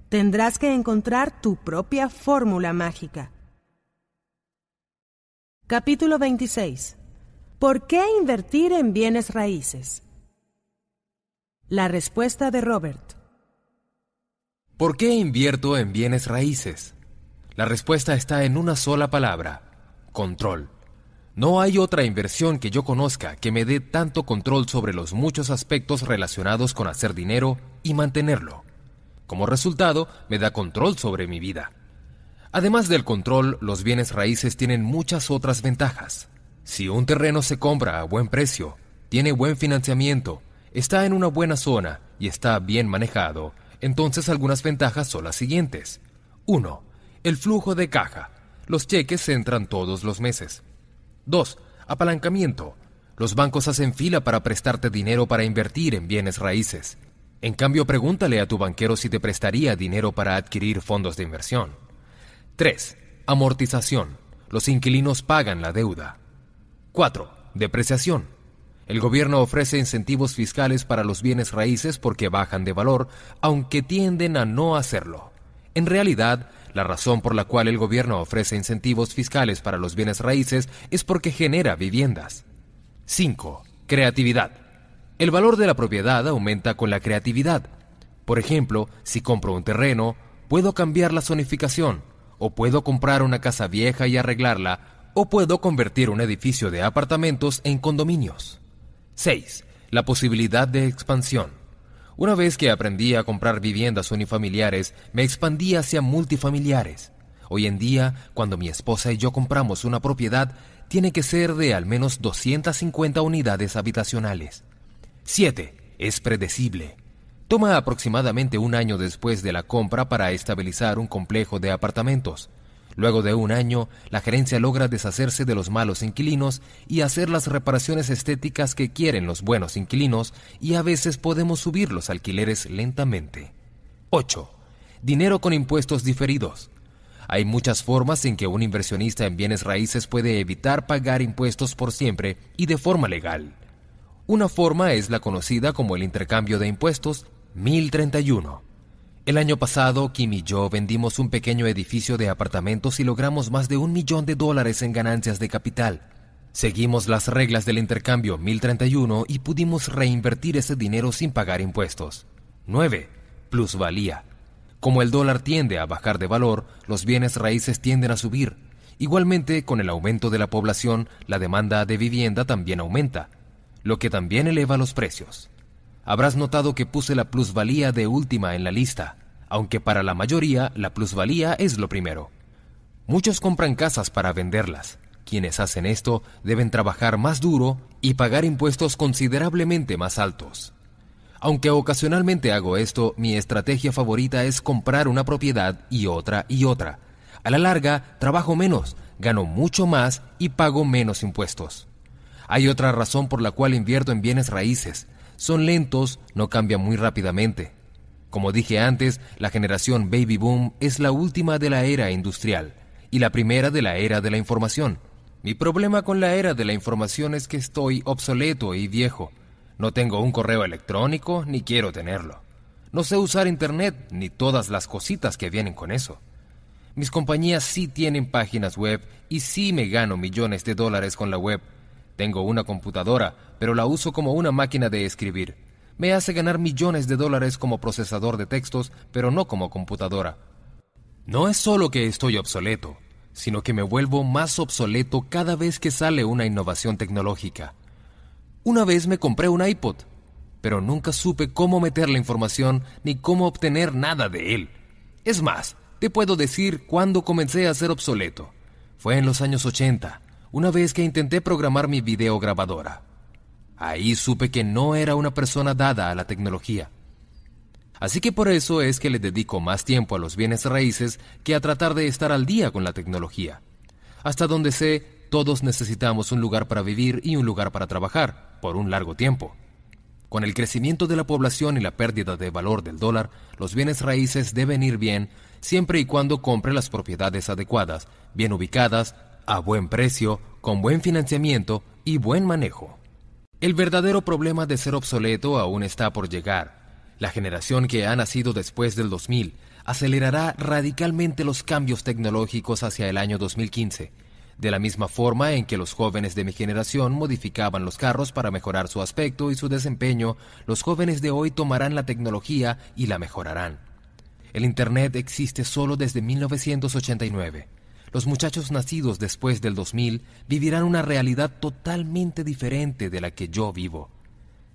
Tendrás que encontrar tu propia fórmula mágica. Capítulo 26. ¿Por qué invertir en bienes raíces? La respuesta de Robert. ¿Por qué invierto en bienes raíces? La respuesta está en una sola palabra control. No hay otra inversión que yo conozca que me dé tanto control sobre los muchos aspectos relacionados con hacer dinero y mantenerlo. Como resultado, me da control sobre mi vida. Además del control, los bienes raíces tienen muchas otras ventajas. Si un terreno se compra a buen precio, tiene buen financiamiento, está en una buena zona y está bien manejado, entonces algunas ventajas son las siguientes. 1. El flujo de caja los cheques entran todos los meses. 2. Apalancamiento. Los bancos hacen fila para prestarte dinero para invertir en bienes raíces. En cambio, pregúntale a tu banquero si te prestaría dinero para adquirir fondos de inversión. 3. Amortización. Los inquilinos pagan la deuda. 4. Depreciación. El gobierno ofrece incentivos fiscales para los bienes raíces porque bajan de valor, aunque tienden a no hacerlo. En realidad, la razón por la cual el gobierno ofrece incentivos fiscales para los bienes raíces es porque genera viviendas. 5. Creatividad. El valor de la propiedad aumenta con la creatividad. Por ejemplo, si compro un terreno, puedo cambiar la zonificación, o puedo comprar una casa vieja y arreglarla, o puedo convertir un edificio de apartamentos en condominios. 6. La posibilidad de expansión. Una vez que aprendí a comprar viviendas unifamiliares, me expandí hacia multifamiliares. Hoy en día, cuando mi esposa y yo compramos una propiedad, tiene que ser de al menos 250 unidades habitacionales. 7. Es predecible. Toma aproximadamente un año después de la compra para estabilizar un complejo de apartamentos. Luego de un año, la gerencia logra deshacerse de los malos inquilinos y hacer las reparaciones estéticas que quieren los buenos inquilinos y a veces podemos subir los alquileres lentamente. 8. Dinero con impuestos diferidos. Hay muchas formas en que un inversionista en bienes raíces puede evitar pagar impuestos por siempre y de forma legal. Una forma es la conocida como el intercambio de impuestos 1031 el año pasado, Kim y yo vendimos un pequeño edificio de apartamentos y logramos más de un millón de dólares en ganancias de capital. Seguimos las reglas del intercambio 1031 y pudimos reinvertir ese dinero sin pagar impuestos. 9. Plusvalía. Como el dólar tiende a bajar de valor, los bienes raíces tienden a subir. Igualmente, con el aumento de la población, la demanda de vivienda también aumenta, lo que también eleva los precios. Habrás notado que puse la plusvalía de última en la lista, aunque para la mayoría la plusvalía es lo primero. Muchos compran casas para venderlas. Quienes hacen esto deben trabajar más duro y pagar impuestos considerablemente más altos. Aunque ocasionalmente hago esto, mi estrategia favorita es comprar una propiedad y otra y otra. A la larga, trabajo menos, gano mucho más y pago menos impuestos. Hay otra razón por la cual invierto en bienes raíces son lentos, no cambian muy rápidamente. Como dije antes, la generación baby boom es la última de la era industrial y la primera de la era de la información. Mi problema con la era de la información es que estoy obsoleto y viejo. No tengo un correo electrónico ni quiero tenerlo. No sé usar Internet ni todas las cositas que vienen con eso. Mis compañías sí tienen páginas web y sí me gano millones de dólares con la web, tengo una computadora, pero la uso como una máquina de escribir. Me hace ganar millones de dólares como procesador de textos, pero no como computadora. No es solo que estoy obsoleto, sino que me vuelvo más obsoleto cada vez que sale una innovación tecnológica. Una vez me compré un iPod, pero nunca supe cómo meter la información ni cómo obtener nada de él. Es más, te puedo decir cuándo comencé a ser obsoleto. Fue en los años 80 una vez que intenté programar mi videograbadora. Ahí supe que no era una persona dada a la tecnología. Así que por eso es que le dedico más tiempo a los bienes raíces que a tratar de estar al día con la tecnología. Hasta donde sé, todos necesitamos un lugar para vivir y un lugar para trabajar, por un largo tiempo. Con el crecimiento de la población y la pérdida de valor del dólar, los bienes raíces deben ir bien siempre y cuando compre las propiedades adecuadas, bien ubicadas, a buen precio, con buen financiamiento y buen manejo. El verdadero problema de ser obsoleto aún está por llegar. La generación que ha nacido después del 2000 acelerará radicalmente los cambios tecnológicos hacia el año 2015, de la misma forma en que los jóvenes de mi generación modificaban los carros para mejorar su aspecto y su desempeño, los jóvenes de hoy tomarán la tecnología y la mejorarán. El Internet existe solo desde 1989. Los muchachos nacidos después del 2000 vivirán una realidad totalmente diferente de la que yo vivo.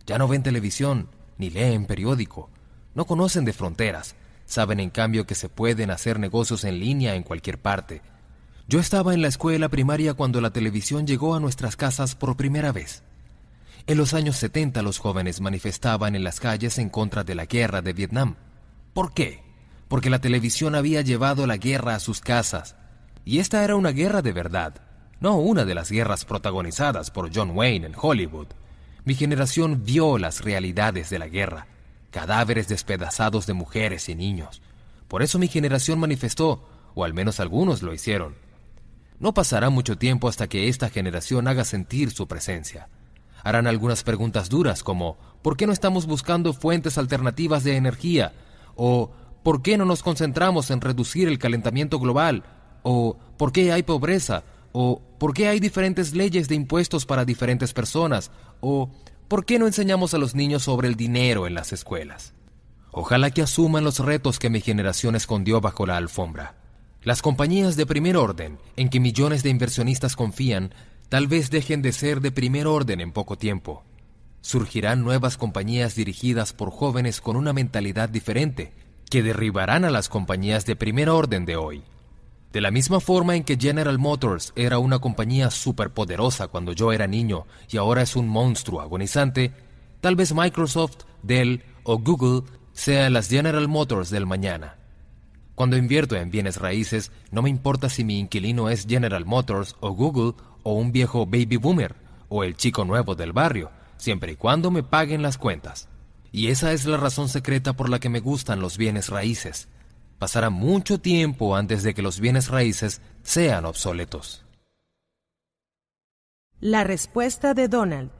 Ya no ven televisión, ni leen periódico, no conocen de fronteras, saben en cambio que se pueden hacer negocios en línea en cualquier parte. Yo estaba en la escuela primaria cuando la televisión llegó a nuestras casas por primera vez. En los años 70 los jóvenes manifestaban en las calles en contra de la guerra de Vietnam. ¿Por qué? Porque la televisión había llevado la guerra a sus casas. Y esta era una guerra de verdad, no una de las guerras protagonizadas por John Wayne en Hollywood. Mi generación vio las realidades de la guerra, cadáveres despedazados de mujeres y niños. Por eso mi generación manifestó, o al menos algunos lo hicieron. No pasará mucho tiempo hasta que esta generación haga sentir su presencia. Harán algunas preguntas duras como ¿por qué no estamos buscando fuentes alternativas de energía? ¿O por qué no nos concentramos en reducir el calentamiento global? ¿O por qué hay pobreza? ¿O por qué hay diferentes leyes de impuestos para diferentes personas? ¿O por qué no enseñamos a los niños sobre el dinero en las escuelas? Ojalá que asuman los retos que mi generación escondió bajo la alfombra. Las compañías de primer orden, en que millones de inversionistas confían, tal vez dejen de ser de primer orden en poco tiempo. Surgirán nuevas compañías dirigidas por jóvenes con una mentalidad diferente, que derribarán a las compañías de primer orden de hoy. De la misma forma en que General Motors era una compañía superpoderosa cuando yo era niño y ahora es un monstruo agonizante, tal vez Microsoft, Dell o Google sean las General Motors del mañana. Cuando invierto en bienes raíces, no me importa si mi inquilino es General Motors o Google o un viejo baby boomer o el chico nuevo del barrio, siempre y cuando me paguen las cuentas. Y esa es la razón secreta por la que me gustan los bienes raíces pasará mucho tiempo antes de que los bienes raíces sean obsoletos. La respuesta de Donald.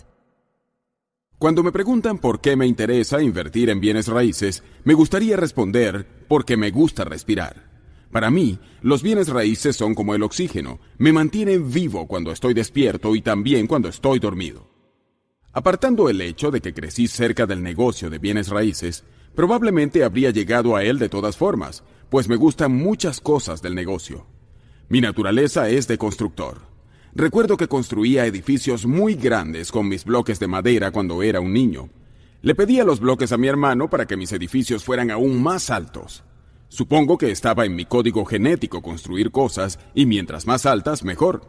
Cuando me preguntan por qué me interesa invertir en bienes raíces, me gustaría responder porque me gusta respirar. Para mí, los bienes raíces son como el oxígeno, me mantienen vivo cuando estoy despierto y también cuando estoy dormido. Apartando el hecho de que crecí cerca del negocio de bienes raíces, Probablemente habría llegado a él de todas formas, pues me gustan muchas cosas del negocio. Mi naturaleza es de constructor. Recuerdo que construía edificios muy grandes con mis bloques de madera cuando era un niño. Le pedía los bloques a mi hermano para que mis edificios fueran aún más altos. Supongo que estaba en mi código genético construir cosas y mientras más altas, mejor.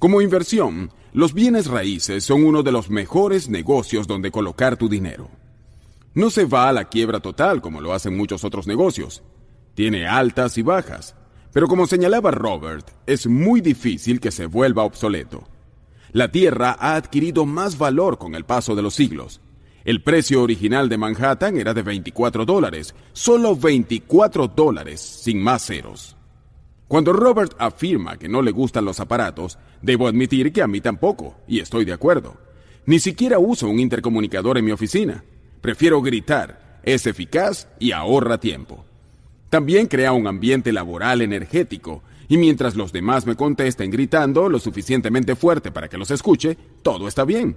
Como inversión, los bienes raíces son uno de los mejores negocios donde colocar tu dinero. No se va a la quiebra total como lo hacen muchos otros negocios. Tiene altas y bajas. Pero como señalaba Robert, es muy difícil que se vuelva obsoleto. La Tierra ha adquirido más valor con el paso de los siglos. El precio original de Manhattan era de 24 dólares, solo 24 dólares, sin más ceros. Cuando Robert afirma que no le gustan los aparatos, debo admitir que a mí tampoco, y estoy de acuerdo. Ni siquiera uso un intercomunicador en mi oficina. Prefiero gritar, es eficaz y ahorra tiempo. También crea un ambiente laboral energético, y mientras los demás me contesten gritando lo suficientemente fuerte para que los escuche, todo está bien.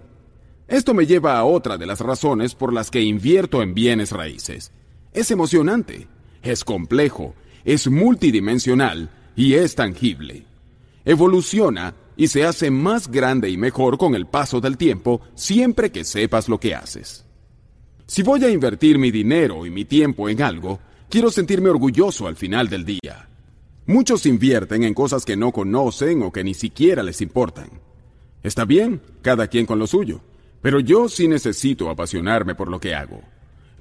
Esto me lleva a otra de las razones por las que invierto en bienes raíces. Es emocionante, es complejo, es multidimensional y es tangible. Evoluciona y se hace más grande y mejor con el paso del tiempo siempre que sepas lo que haces. Si voy a invertir mi dinero y mi tiempo en algo, quiero sentirme orgulloso al final del día. Muchos invierten en cosas que no conocen o que ni siquiera les importan. Está bien, cada quien con lo suyo, pero yo sí necesito apasionarme por lo que hago.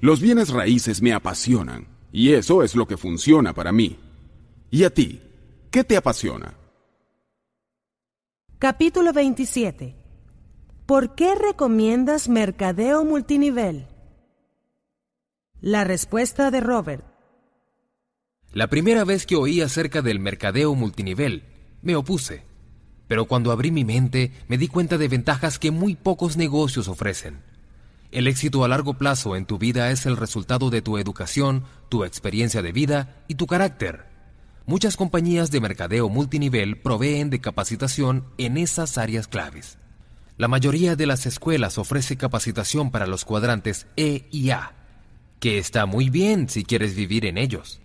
Los bienes raíces me apasionan, y eso es lo que funciona para mí. ¿Y a ti? ¿Qué te apasiona? Capítulo 27. ¿Por qué recomiendas mercadeo multinivel? La respuesta de Robert. La primera vez que oí acerca del mercadeo multinivel, me opuse. Pero cuando abrí mi mente me di cuenta de ventajas que muy pocos negocios ofrecen. El éxito a largo plazo en tu vida es el resultado de tu educación, tu experiencia de vida y tu carácter. Muchas compañías de mercadeo multinivel proveen de capacitación en esas áreas claves. La mayoría de las escuelas ofrece capacitación para los cuadrantes E y A, que está muy bien si quieres vivir en ellos.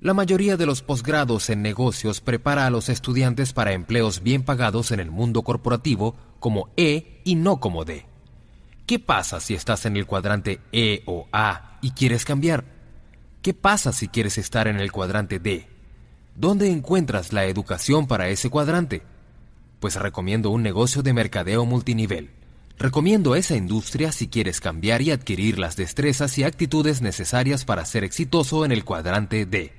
La mayoría de los posgrados en negocios prepara a los estudiantes para empleos bien pagados en el mundo corporativo como E y no como D. ¿Qué pasa si estás en el cuadrante E o A y quieres cambiar? ¿Qué pasa si quieres estar en el cuadrante D? ¿Dónde encuentras la educación para ese cuadrante? Pues recomiendo un negocio de mercadeo multinivel. Recomiendo esa industria si quieres cambiar y adquirir las destrezas y actitudes necesarias para ser exitoso en el cuadrante D.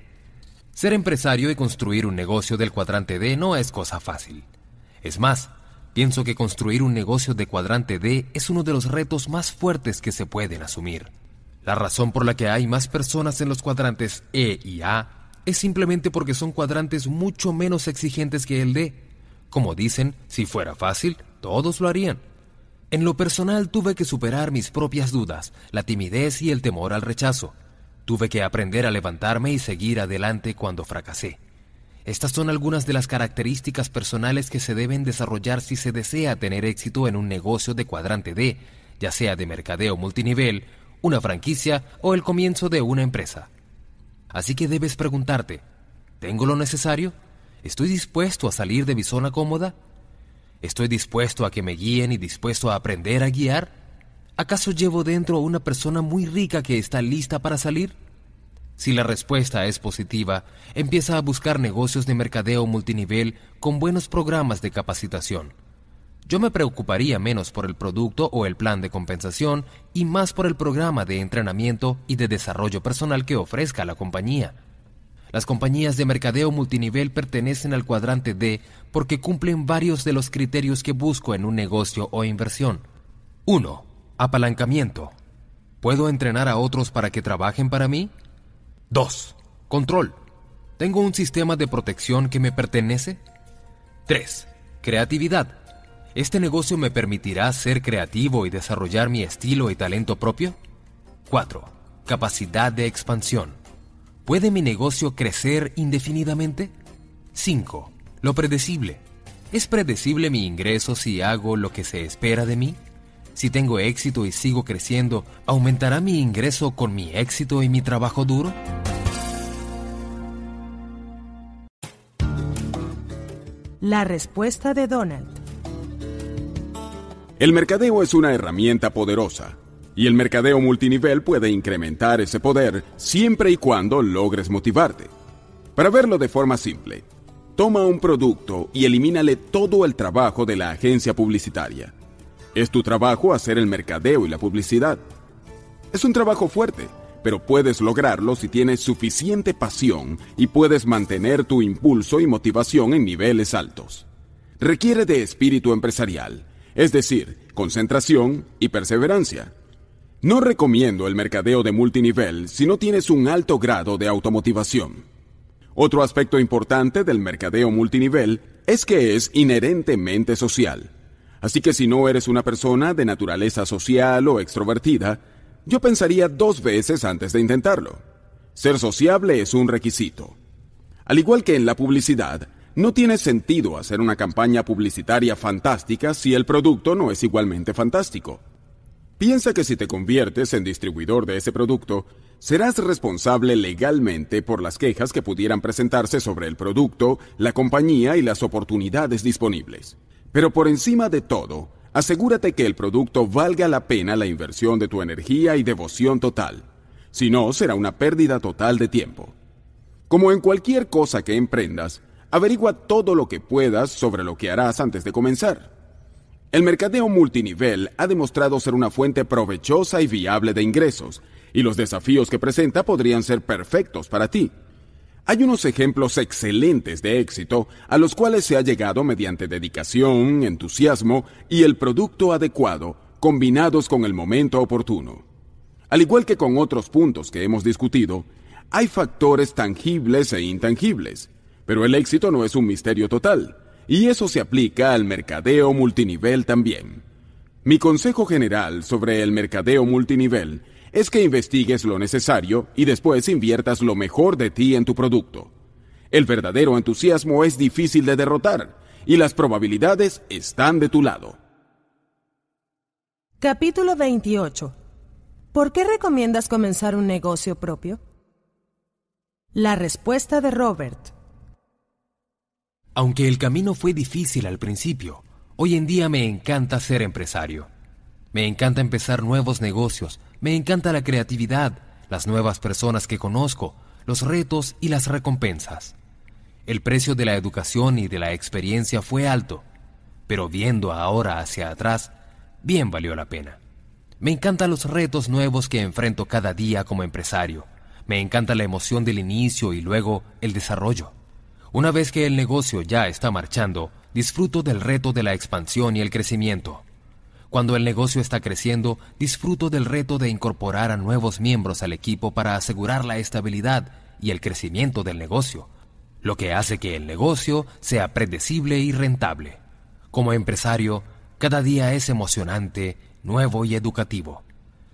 Ser empresario y construir un negocio del cuadrante D no es cosa fácil. Es más, pienso que construir un negocio de cuadrante D es uno de los retos más fuertes que se pueden asumir. La razón por la que hay más personas en los cuadrantes E y A es simplemente porque son cuadrantes mucho menos exigentes que el D. Como dicen, si fuera fácil, todos lo harían. En lo personal tuve que superar mis propias dudas, la timidez y el temor al rechazo. Tuve que aprender a levantarme y seguir adelante cuando fracasé. Estas son algunas de las características personales que se deben desarrollar si se desea tener éxito en un negocio de cuadrante D, ya sea de mercadeo multinivel, una franquicia o el comienzo de una empresa. Así que debes preguntarte, ¿tengo lo necesario? ¿Estoy dispuesto a salir de mi zona cómoda? ¿Estoy dispuesto a que me guíen y dispuesto a aprender a guiar? ¿Acaso llevo dentro a una persona muy rica que está lista para salir? Si la respuesta es positiva, empieza a buscar negocios de mercadeo multinivel con buenos programas de capacitación. Yo me preocuparía menos por el producto o el plan de compensación y más por el programa de entrenamiento y de desarrollo personal que ofrezca la compañía. Las compañías de mercadeo multinivel pertenecen al cuadrante D porque cumplen varios de los criterios que busco en un negocio o inversión. 1 Apalancamiento. ¿Puedo entrenar a otros para que trabajen para mí? 2. Control. ¿Tengo un sistema de protección que me pertenece? 3. Creatividad. ¿Este negocio me permitirá ser creativo y desarrollar mi estilo y talento propio? 4. Capacidad de expansión. ¿Puede mi negocio crecer indefinidamente? 5. Lo predecible. ¿Es predecible mi ingreso si hago lo que se espera de mí? Si tengo éxito y sigo creciendo, ¿aumentará mi ingreso con mi éxito y mi trabajo duro? La respuesta de Donald. El mercadeo es una herramienta poderosa, y el mercadeo multinivel puede incrementar ese poder siempre y cuando logres motivarte. Para verlo de forma simple, toma un producto y elimínale todo el trabajo de la agencia publicitaria es tu trabajo hacer el mercadeo y la publicidad. Es un trabajo fuerte, pero puedes lograrlo si tienes suficiente pasión y puedes mantener tu impulso y motivación en niveles altos. Requiere de espíritu empresarial, es decir, concentración y perseverancia. No recomiendo el mercadeo de multinivel si no tienes un alto grado de automotivación. Otro aspecto importante del mercadeo multinivel es que es inherentemente social. Así que si no eres una persona de naturaleza social o extrovertida, yo pensaría dos veces antes de intentarlo. Ser sociable es un requisito. Al igual que en la publicidad, no tiene sentido hacer una campaña publicitaria fantástica si el producto no es igualmente fantástico. Piensa que si te conviertes en distribuidor de ese producto, serás responsable legalmente por las quejas que pudieran presentarse sobre el producto, la compañía y las oportunidades disponibles. Pero por encima de todo, asegúrate que el producto valga la pena la inversión de tu energía y devoción total. Si no, será una pérdida total de tiempo. Como en cualquier cosa que emprendas, averigua todo lo que puedas sobre lo que harás antes de comenzar. El mercadeo multinivel ha demostrado ser una fuente provechosa y viable de ingresos, y los desafíos que presenta podrían ser perfectos para ti. Hay unos ejemplos excelentes de éxito a los cuales se ha llegado mediante dedicación, entusiasmo y el producto adecuado, combinados con el momento oportuno. Al igual que con otros puntos que hemos discutido, hay factores tangibles e intangibles, pero el éxito no es un misterio total. Y eso se aplica al mercadeo multinivel también. Mi consejo general sobre el mercadeo multinivel es que investigues lo necesario y después inviertas lo mejor de ti en tu producto. El verdadero entusiasmo es difícil de derrotar y las probabilidades están de tu lado. Capítulo 28. ¿Por qué recomiendas comenzar un negocio propio? La respuesta de Robert. Aunque el camino fue difícil al principio, hoy en día me encanta ser empresario. Me encanta empezar nuevos negocios, me encanta la creatividad, las nuevas personas que conozco, los retos y las recompensas. El precio de la educación y de la experiencia fue alto, pero viendo ahora hacia atrás, bien valió la pena. Me encantan los retos nuevos que enfrento cada día como empresario. Me encanta la emoción del inicio y luego el desarrollo. Una vez que el negocio ya está marchando, disfruto del reto de la expansión y el crecimiento. Cuando el negocio está creciendo, disfruto del reto de incorporar a nuevos miembros al equipo para asegurar la estabilidad y el crecimiento del negocio, lo que hace que el negocio sea predecible y rentable. Como empresario, cada día es emocionante, nuevo y educativo.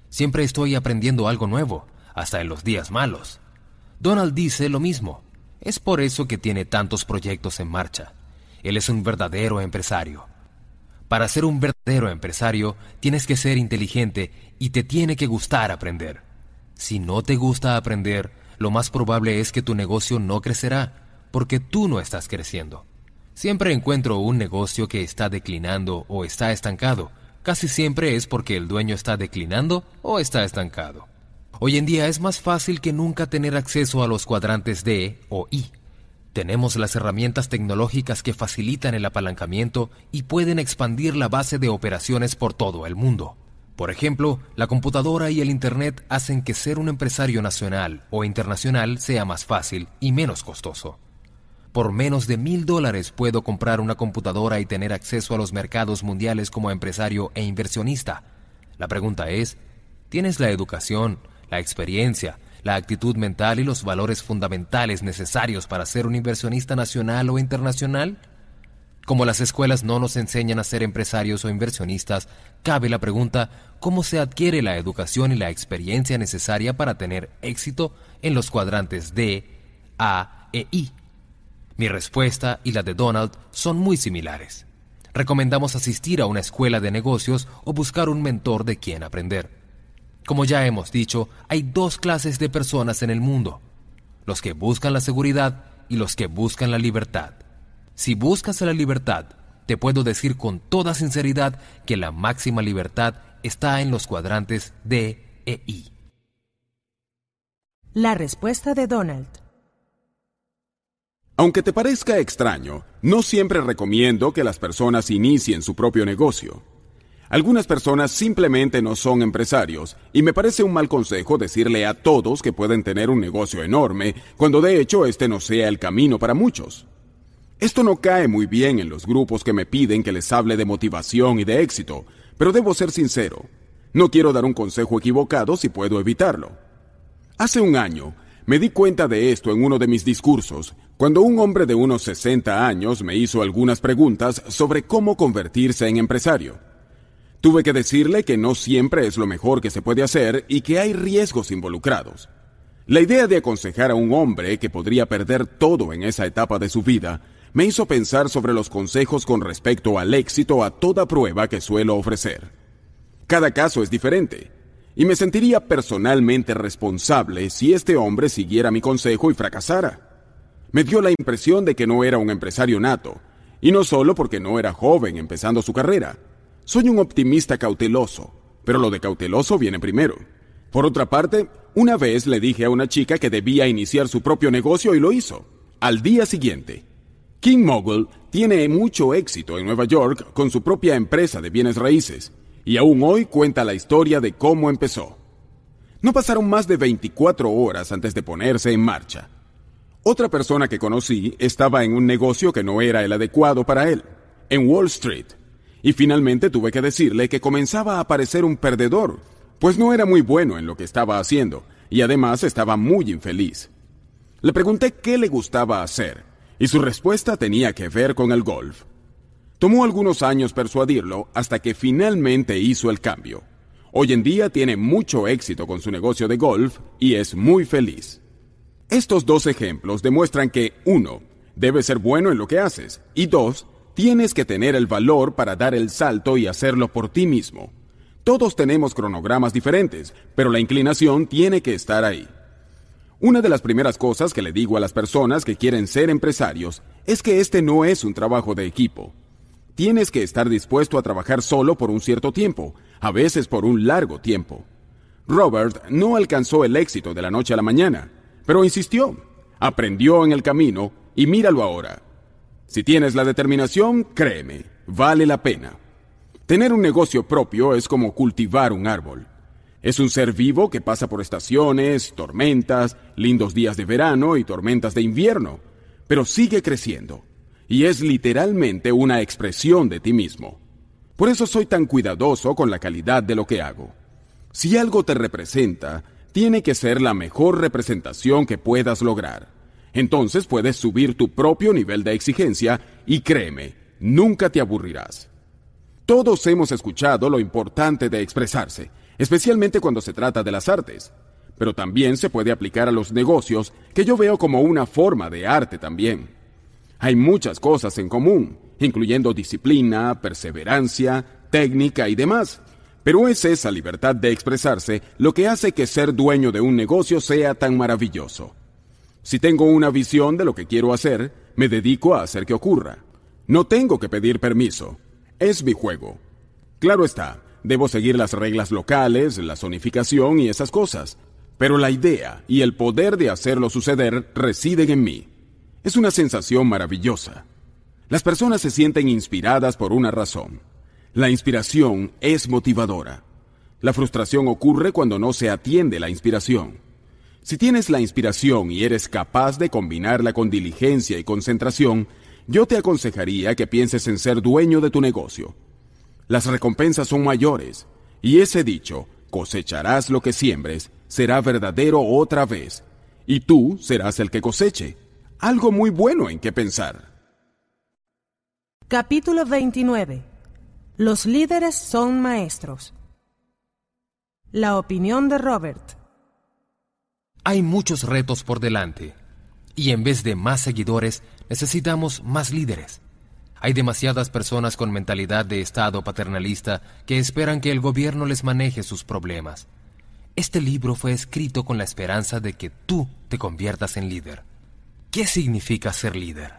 Siempre estoy aprendiendo algo nuevo, hasta en los días malos. Donald dice lo mismo. Es por eso que tiene tantos proyectos en marcha. Él es un verdadero empresario. Para ser un verdadero empresario tienes que ser inteligente y te tiene que gustar aprender. Si no te gusta aprender, lo más probable es que tu negocio no crecerá, porque tú no estás creciendo. Siempre encuentro un negocio que está declinando o está estancado. Casi siempre es porque el dueño está declinando o está estancado. Hoy en día es más fácil que nunca tener acceso a los cuadrantes D o I. Tenemos las herramientas tecnológicas que facilitan el apalancamiento y pueden expandir la base de operaciones por todo el mundo. Por ejemplo, la computadora y el Internet hacen que ser un empresario nacional o internacional sea más fácil y menos costoso. Por menos de mil dólares puedo comprar una computadora y tener acceso a los mercados mundiales como empresario e inversionista. La pregunta es, ¿tienes la educación, la experiencia, la actitud mental y los valores fundamentales necesarios para ser un inversionista nacional o internacional? Como las escuelas no nos enseñan a ser empresarios o inversionistas, cabe la pregunta, ¿cómo se adquiere la educación y la experiencia necesaria para tener éxito en los cuadrantes D, A e I? Mi respuesta y la de Donald son muy similares. Recomendamos asistir a una escuela de negocios o buscar un mentor de quien aprender. Como ya hemos dicho, hay dos clases de personas en el mundo, los que buscan la seguridad y los que buscan la libertad. Si buscas la libertad, te puedo decir con toda sinceridad que la máxima libertad está en los cuadrantes D e I. La respuesta de Donald. Aunque te parezca extraño, no siempre recomiendo que las personas inicien su propio negocio. Algunas personas simplemente no son empresarios y me parece un mal consejo decirle a todos que pueden tener un negocio enorme cuando de hecho este no sea el camino para muchos. Esto no cae muy bien en los grupos que me piden que les hable de motivación y de éxito, pero debo ser sincero. No quiero dar un consejo equivocado si puedo evitarlo. Hace un año me di cuenta de esto en uno de mis discursos, cuando un hombre de unos 60 años me hizo algunas preguntas sobre cómo convertirse en empresario. Tuve que decirle que no siempre es lo mejor que se puede hacer y que hay riesgos involucrados. La idea de aconsejar a un hombre que podría perder todo en esa etapa de su vida me hizo pensar sobre los consejos con respecto al éxito a toda prueba que suelo ofrecer. Cada caso es diferente, y me sentiría personalmente responsable si este hombre siguiera mi consejo y fracasara. Me dio la impresión de que no era un empresario nato, y no solo porque no era joven empezando su carrera, soy un optimista cauteloso, pero lo de cauteloso viene primero. Por otra parte, una vez le dije a una chica que debía iniciar su propio negocio y lo hizo. Al día siguiente. King Mogul tiene mucho éxito en Nueva York con su propia empresa de bienes raíces, y aún hoy cuenta la historia de cómo empezó. No pasaron más de 24 horas antes de ponerse en marcha. Otra persona que conocí estaba en un negocio que no era el adecuado para él, en Wall Street. Y finalmente tuve que decirle que comenzaba a parecer un perdedor, pues no era muy bueno en lo que estaba haciendo, y además estaba muy infeliz. Le pregunté qué le gustaba hacer, y su respuesta tenía que ver con el golf. Tomó algunos años persuadirlo hasta que finalmente hizo el cambio. Hoy en día tiene mucho éxito con su negocio de golf y es muy feliz. Estos dos ejemplos demuestran que, uno, debes ser bueno en lo que haces y dos, tienes que tener el valor para dar el salto y hacerlo por ti mismo. Todos tenemos cronogramas diferentes, pero la inclinación tiene que estar ahí. Una de las primeras cosas que le digo a las personas que quieren ser empresarios es que este no es un trabajo de equipo. Tienes que estar dispuesto a trabajar solo por un cierto tiempo, a veces por un largo tiempo. Robert no alcanzó el éxito de la noche a la mañana, pero insistió, aprendió en el camino y míralo ahora. Si tienes la determinación, créeme, vale la pena. Tener un negocio propio es como cultivar un árbol. Es un ser vivo que pasa por estaciones, tormentas, lindos días de verano y tormentas de invierno, pero sigue creciendo, y es literalmente una expresión de ti mismo. Por eso soy tan cuidadoso con la calidad de lo que hago. Si algo te representa, tiene que ser la mejor representación que puedas lograr. Entonces puedes subir tu propio nivel de exigencia y créeme, nunca te aburrirás. Todos hemos escuchado lo importante de expresarse, especialmente cuando se trata de las artes, pero también se puede aplicar a los negocios, que yo veo como una forma de arte también. Hay muchas cosas en común, incluyendo disciplina, perseverancia, técnica y demás. Pero es esa libertad de expresarse lo que hace que ser dueño de un negocio sea tan maravilloso. Si tengo una visión de lo que quiero hacer, me dedico a hacer que ocurra. No tengo que pedir permiso. Es mi juego. Claro está, debo seguir las reglas locales, la zonificación y esas cosas. Pero la idea y el poder de hacerlo suceder residen en mí. Es una sensación maravillosa. Las personas se sienten inspiradas por una razón. La inspiración es motivadora. La frustración ocurre cuando no se atiende la inspiración. Si tienes la inspiración y eres capaz de combinarla con diligencia y concentración, yo te aconsejaría que pienses en ser dueño de tu negocio. Las recompensas son mayores, y ese dicho, cosecharás lo que siembres, será verdadero otra vez, y tú serás el que coseche. Algo muy bueno en qué pensar. Capítulo 29. Los líderes son maestros. La opinión de Robert. Hay muchos retos por delante, y en vez de más seguidores, necesitamos más líderes. Hay demasiadas personas con mentalidad de Estado paternalista que esperan que el gobierno les maneje sus problemas. Este libro fue escrito con la esperanza de que tú te conviertas en líder. ¿Qué significa ser líder?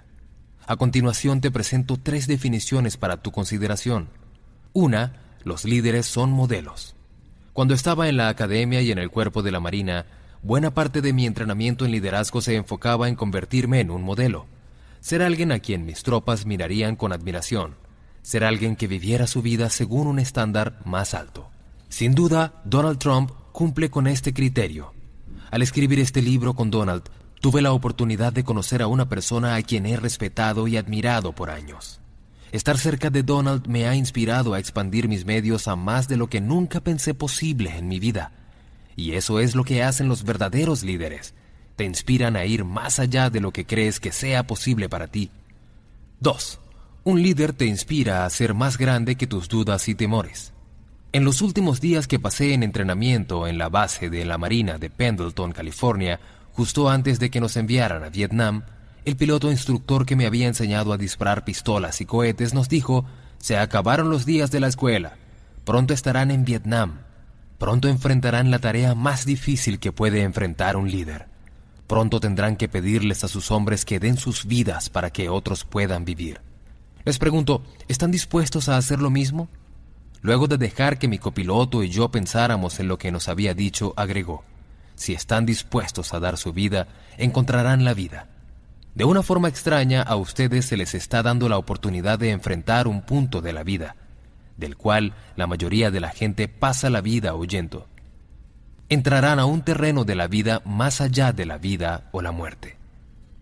A continuación te presento tres definiciones para tu consideración. Una, los líderes son modelos. Cuando estaba en la academia y en el cuerpo de la Marina, buena parte de mi entrenamiento en liderazgo se enfocaba en convertirme en un modelo ser alguien a quien mis tropas mirarían con admiración, ser alguien que viviera su vida según un estándar más alto. Sin duda, Donald Trump cumple con este criterio. Al escribir este libro con Donald, tuve la oportunidad de conocer a una persona a quien he respetado y admirado por años. Estar cerca de Donald me ha inspirado a expandir mis medios a más de lo que nunca pensé posible en mi vida. Y eso es lo que hacen los verdaderos líderes, te inspiran a ir más allá de lo que crees que sea posible para ti. 2. Un líder te inspira a ser más grande que tus dudas y temores. En los últimos días que pasé en entrenamiento en la base de la Marina de Pendleton, California, justo antes de que nos enviaran a Vietnam, el piloto instructor que me había enseñado a disparar pistolas y cohetes nos dijo, se acabaron los días de la escuela, pronto estarán en Vietnam, pronto enfrentarán la tarea más difícil que puede enfrentar un líder. Pronto tendrán que pedirles a sus hombres que den sus vidas para que otros puedan vivir. Les pregunto, ¿están dispuestos a hacer lo mismo? Luego de dejar que mi copiloto y yo pensáramos en lo que nos había dicho, agregó, si están dispuestos a dar su vida, encontrarán la vida. De una forma extraña, a ustedes se les está dando la oportunidad de enfrentar un punto de la vida, del cual la mayoría de la gente pasa la vida huyendo entrarán a un terreno de la vida más allá de la vida o la muerte.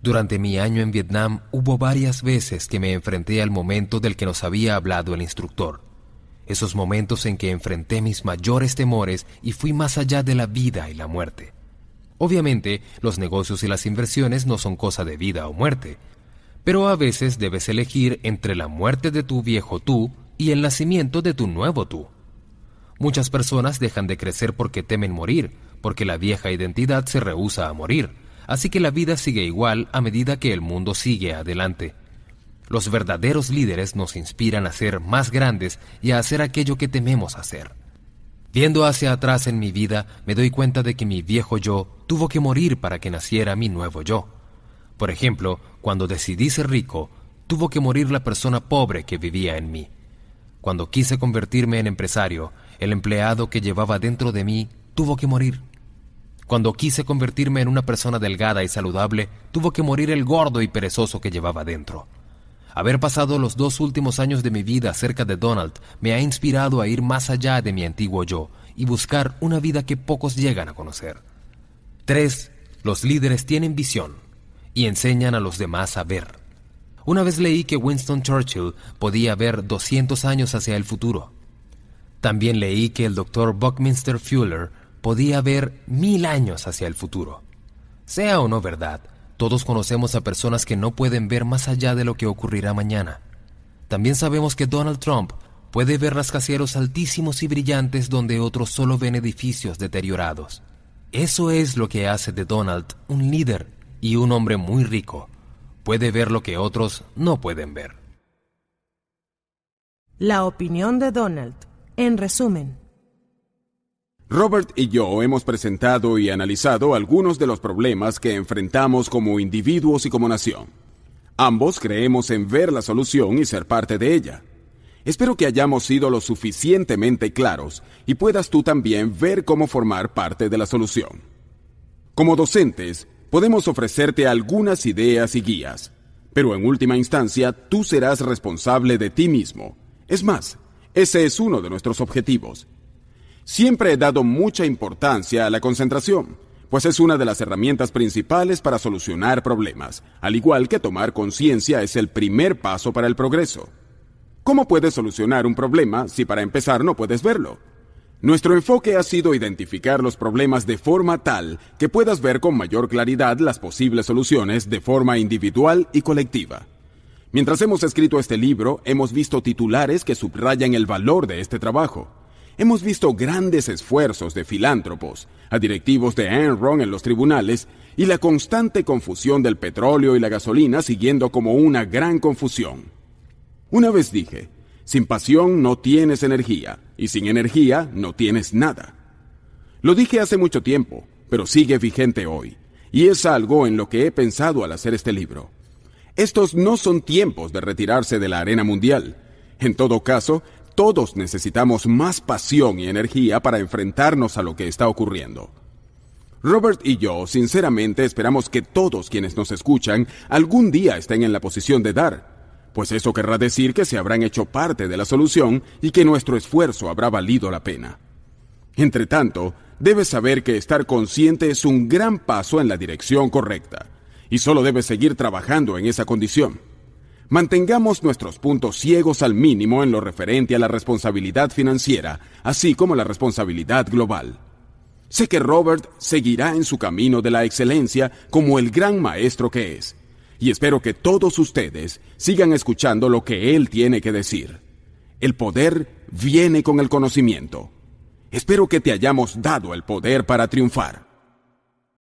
Durante mi año en Vietnam hubo varias veces que me enfrenté al momento del que nos había hablado el instructor. Esos momentos en que enfrenté mis mayores temores y fui más allá de la vida y la muerte. Obviamente, los negocios y las inversiones no son cosa de vida o muerte, Pero a veces debes elegir entre la muerte de tu viejo tú y el nacimiento de tu nuevo tú. Muchas personas dejan de crecer porque temen morir, porque la vieja identidad se rehúsa a morir, así que la vida sigue igual a medida que el mundo sigue adelante. Los verdaderos líderes nos inspiran a ser más grandes y a hacer aquello que tememos hacer. Viendo hacia atrás en mi vida, me doy cuenta de que mi viejo yo tuvo que morir para que naciera mi nuevo yo. Por ejemplo, cuando decidí ser rico, tuvo que morir la persona pobre que vivía en mí. Cuando quise convertirme en empresario, el empleado que llevaba dentro de mí tuvo que morir. Cuando quise convertirme en una persona delgada y saludable, tuvo que morir el gordo y perezoso que llevaba dentro. Haber pasado los dos últimos años de mi vida cerca de Donald me ha inspirado a ir más allá de mi antiguo yo y buscar una vida que pocos llegan a conocer. 3. Los líderes tienen visión y enseñan a los demás a ver. Una vez leí que Winston Churchill podía ver 200 años hacia el futuro. También leí que el doctor Buckminster Fuller podía ver mil años hacia el futuro. Sea o no verdad, todos conocemos a personas que no pueden ver más allá de lo que ocurrirá mañana. También sabemos que Donald Trump puede ver rascacielos altísimos y brillantes donde otros solo ven edificios deteriorados. Eso es lo que hace de Donald un líder y un hombre muy rico. Puede ver lo que otros no pueden ver. La opinión de Donald. En resumen, Robert y yo hemos presentado y analizado algunos de los problemas que enfrentamos como individuos y como nación. Ambos creemos en ver la solución y ser parte de ella. Espero que hayamos sido lo suficientemente claros y puedas tú también ver cómo formar parte de la solución. Como docentes, podemos ofrecerte algunas ideas y guías, pero en última instancia tú serás responsable de ti mismo. Es más, ese es uno de nuestros objetivos Siempre he dado mucha importancia a la concentración, pues es una de las herramientas principales para solucionar problemas, al igual que tomar conciencia es el primer paso para el progreso. ¿Cómo puedes solucionar un problema si para empezar no puedes verlo? Nuestro enfoque ha sido identificar los problemas de forma tal que puedas ver con mayor claridad las posibles soluciones de forma individual y colectiva. Mientras hemos escrito este libro, hemos visto titulares que subrayan el valor de este trabajo. Hemos visto grandes esfuerzos de filántropos, a directivos de Enron en los tribunales y la constante confusión del petróleo y la gasolina siguiendo como una gran confusión. Una vez dije, sin pasión no tienes energía y sin energía no tienes nada. Lo dije hace mucho tiempo, pero sigue vigente hoy, y es algo en lo que he pensado al hacer este libro. Estos no son tiempos de retirarse de la arena mundial. En todo caso, todos necesitamos más pasión y energía para enfrentarnos a lo que está ocurriendo. Robert y yo sinceramente esperamos que todos quienes nos escuchan algún día estén en la posición de dar, pues eso querrá decir que se habrán hecho parte de la solución y que nuestro esfuerzo habrá valido la pena. Entre tanto, debes saber que estar consciente es un gran paso en la dirección correcta, y solo debes seguir trabajando en esa condición. Mantengamos nuestros puntos ciegos al mínimo en lo referente a la responsabilidad financiera, así como la responsabilidad global. Sé que Robert seguirá en su camino de la excelencia como el gran maestro que es, y espero que todos ustedes sigan escuchando lo que él tiene que decir. El poder viene con el conocimiento. Espero que te hayamos dado el poder para triunfar.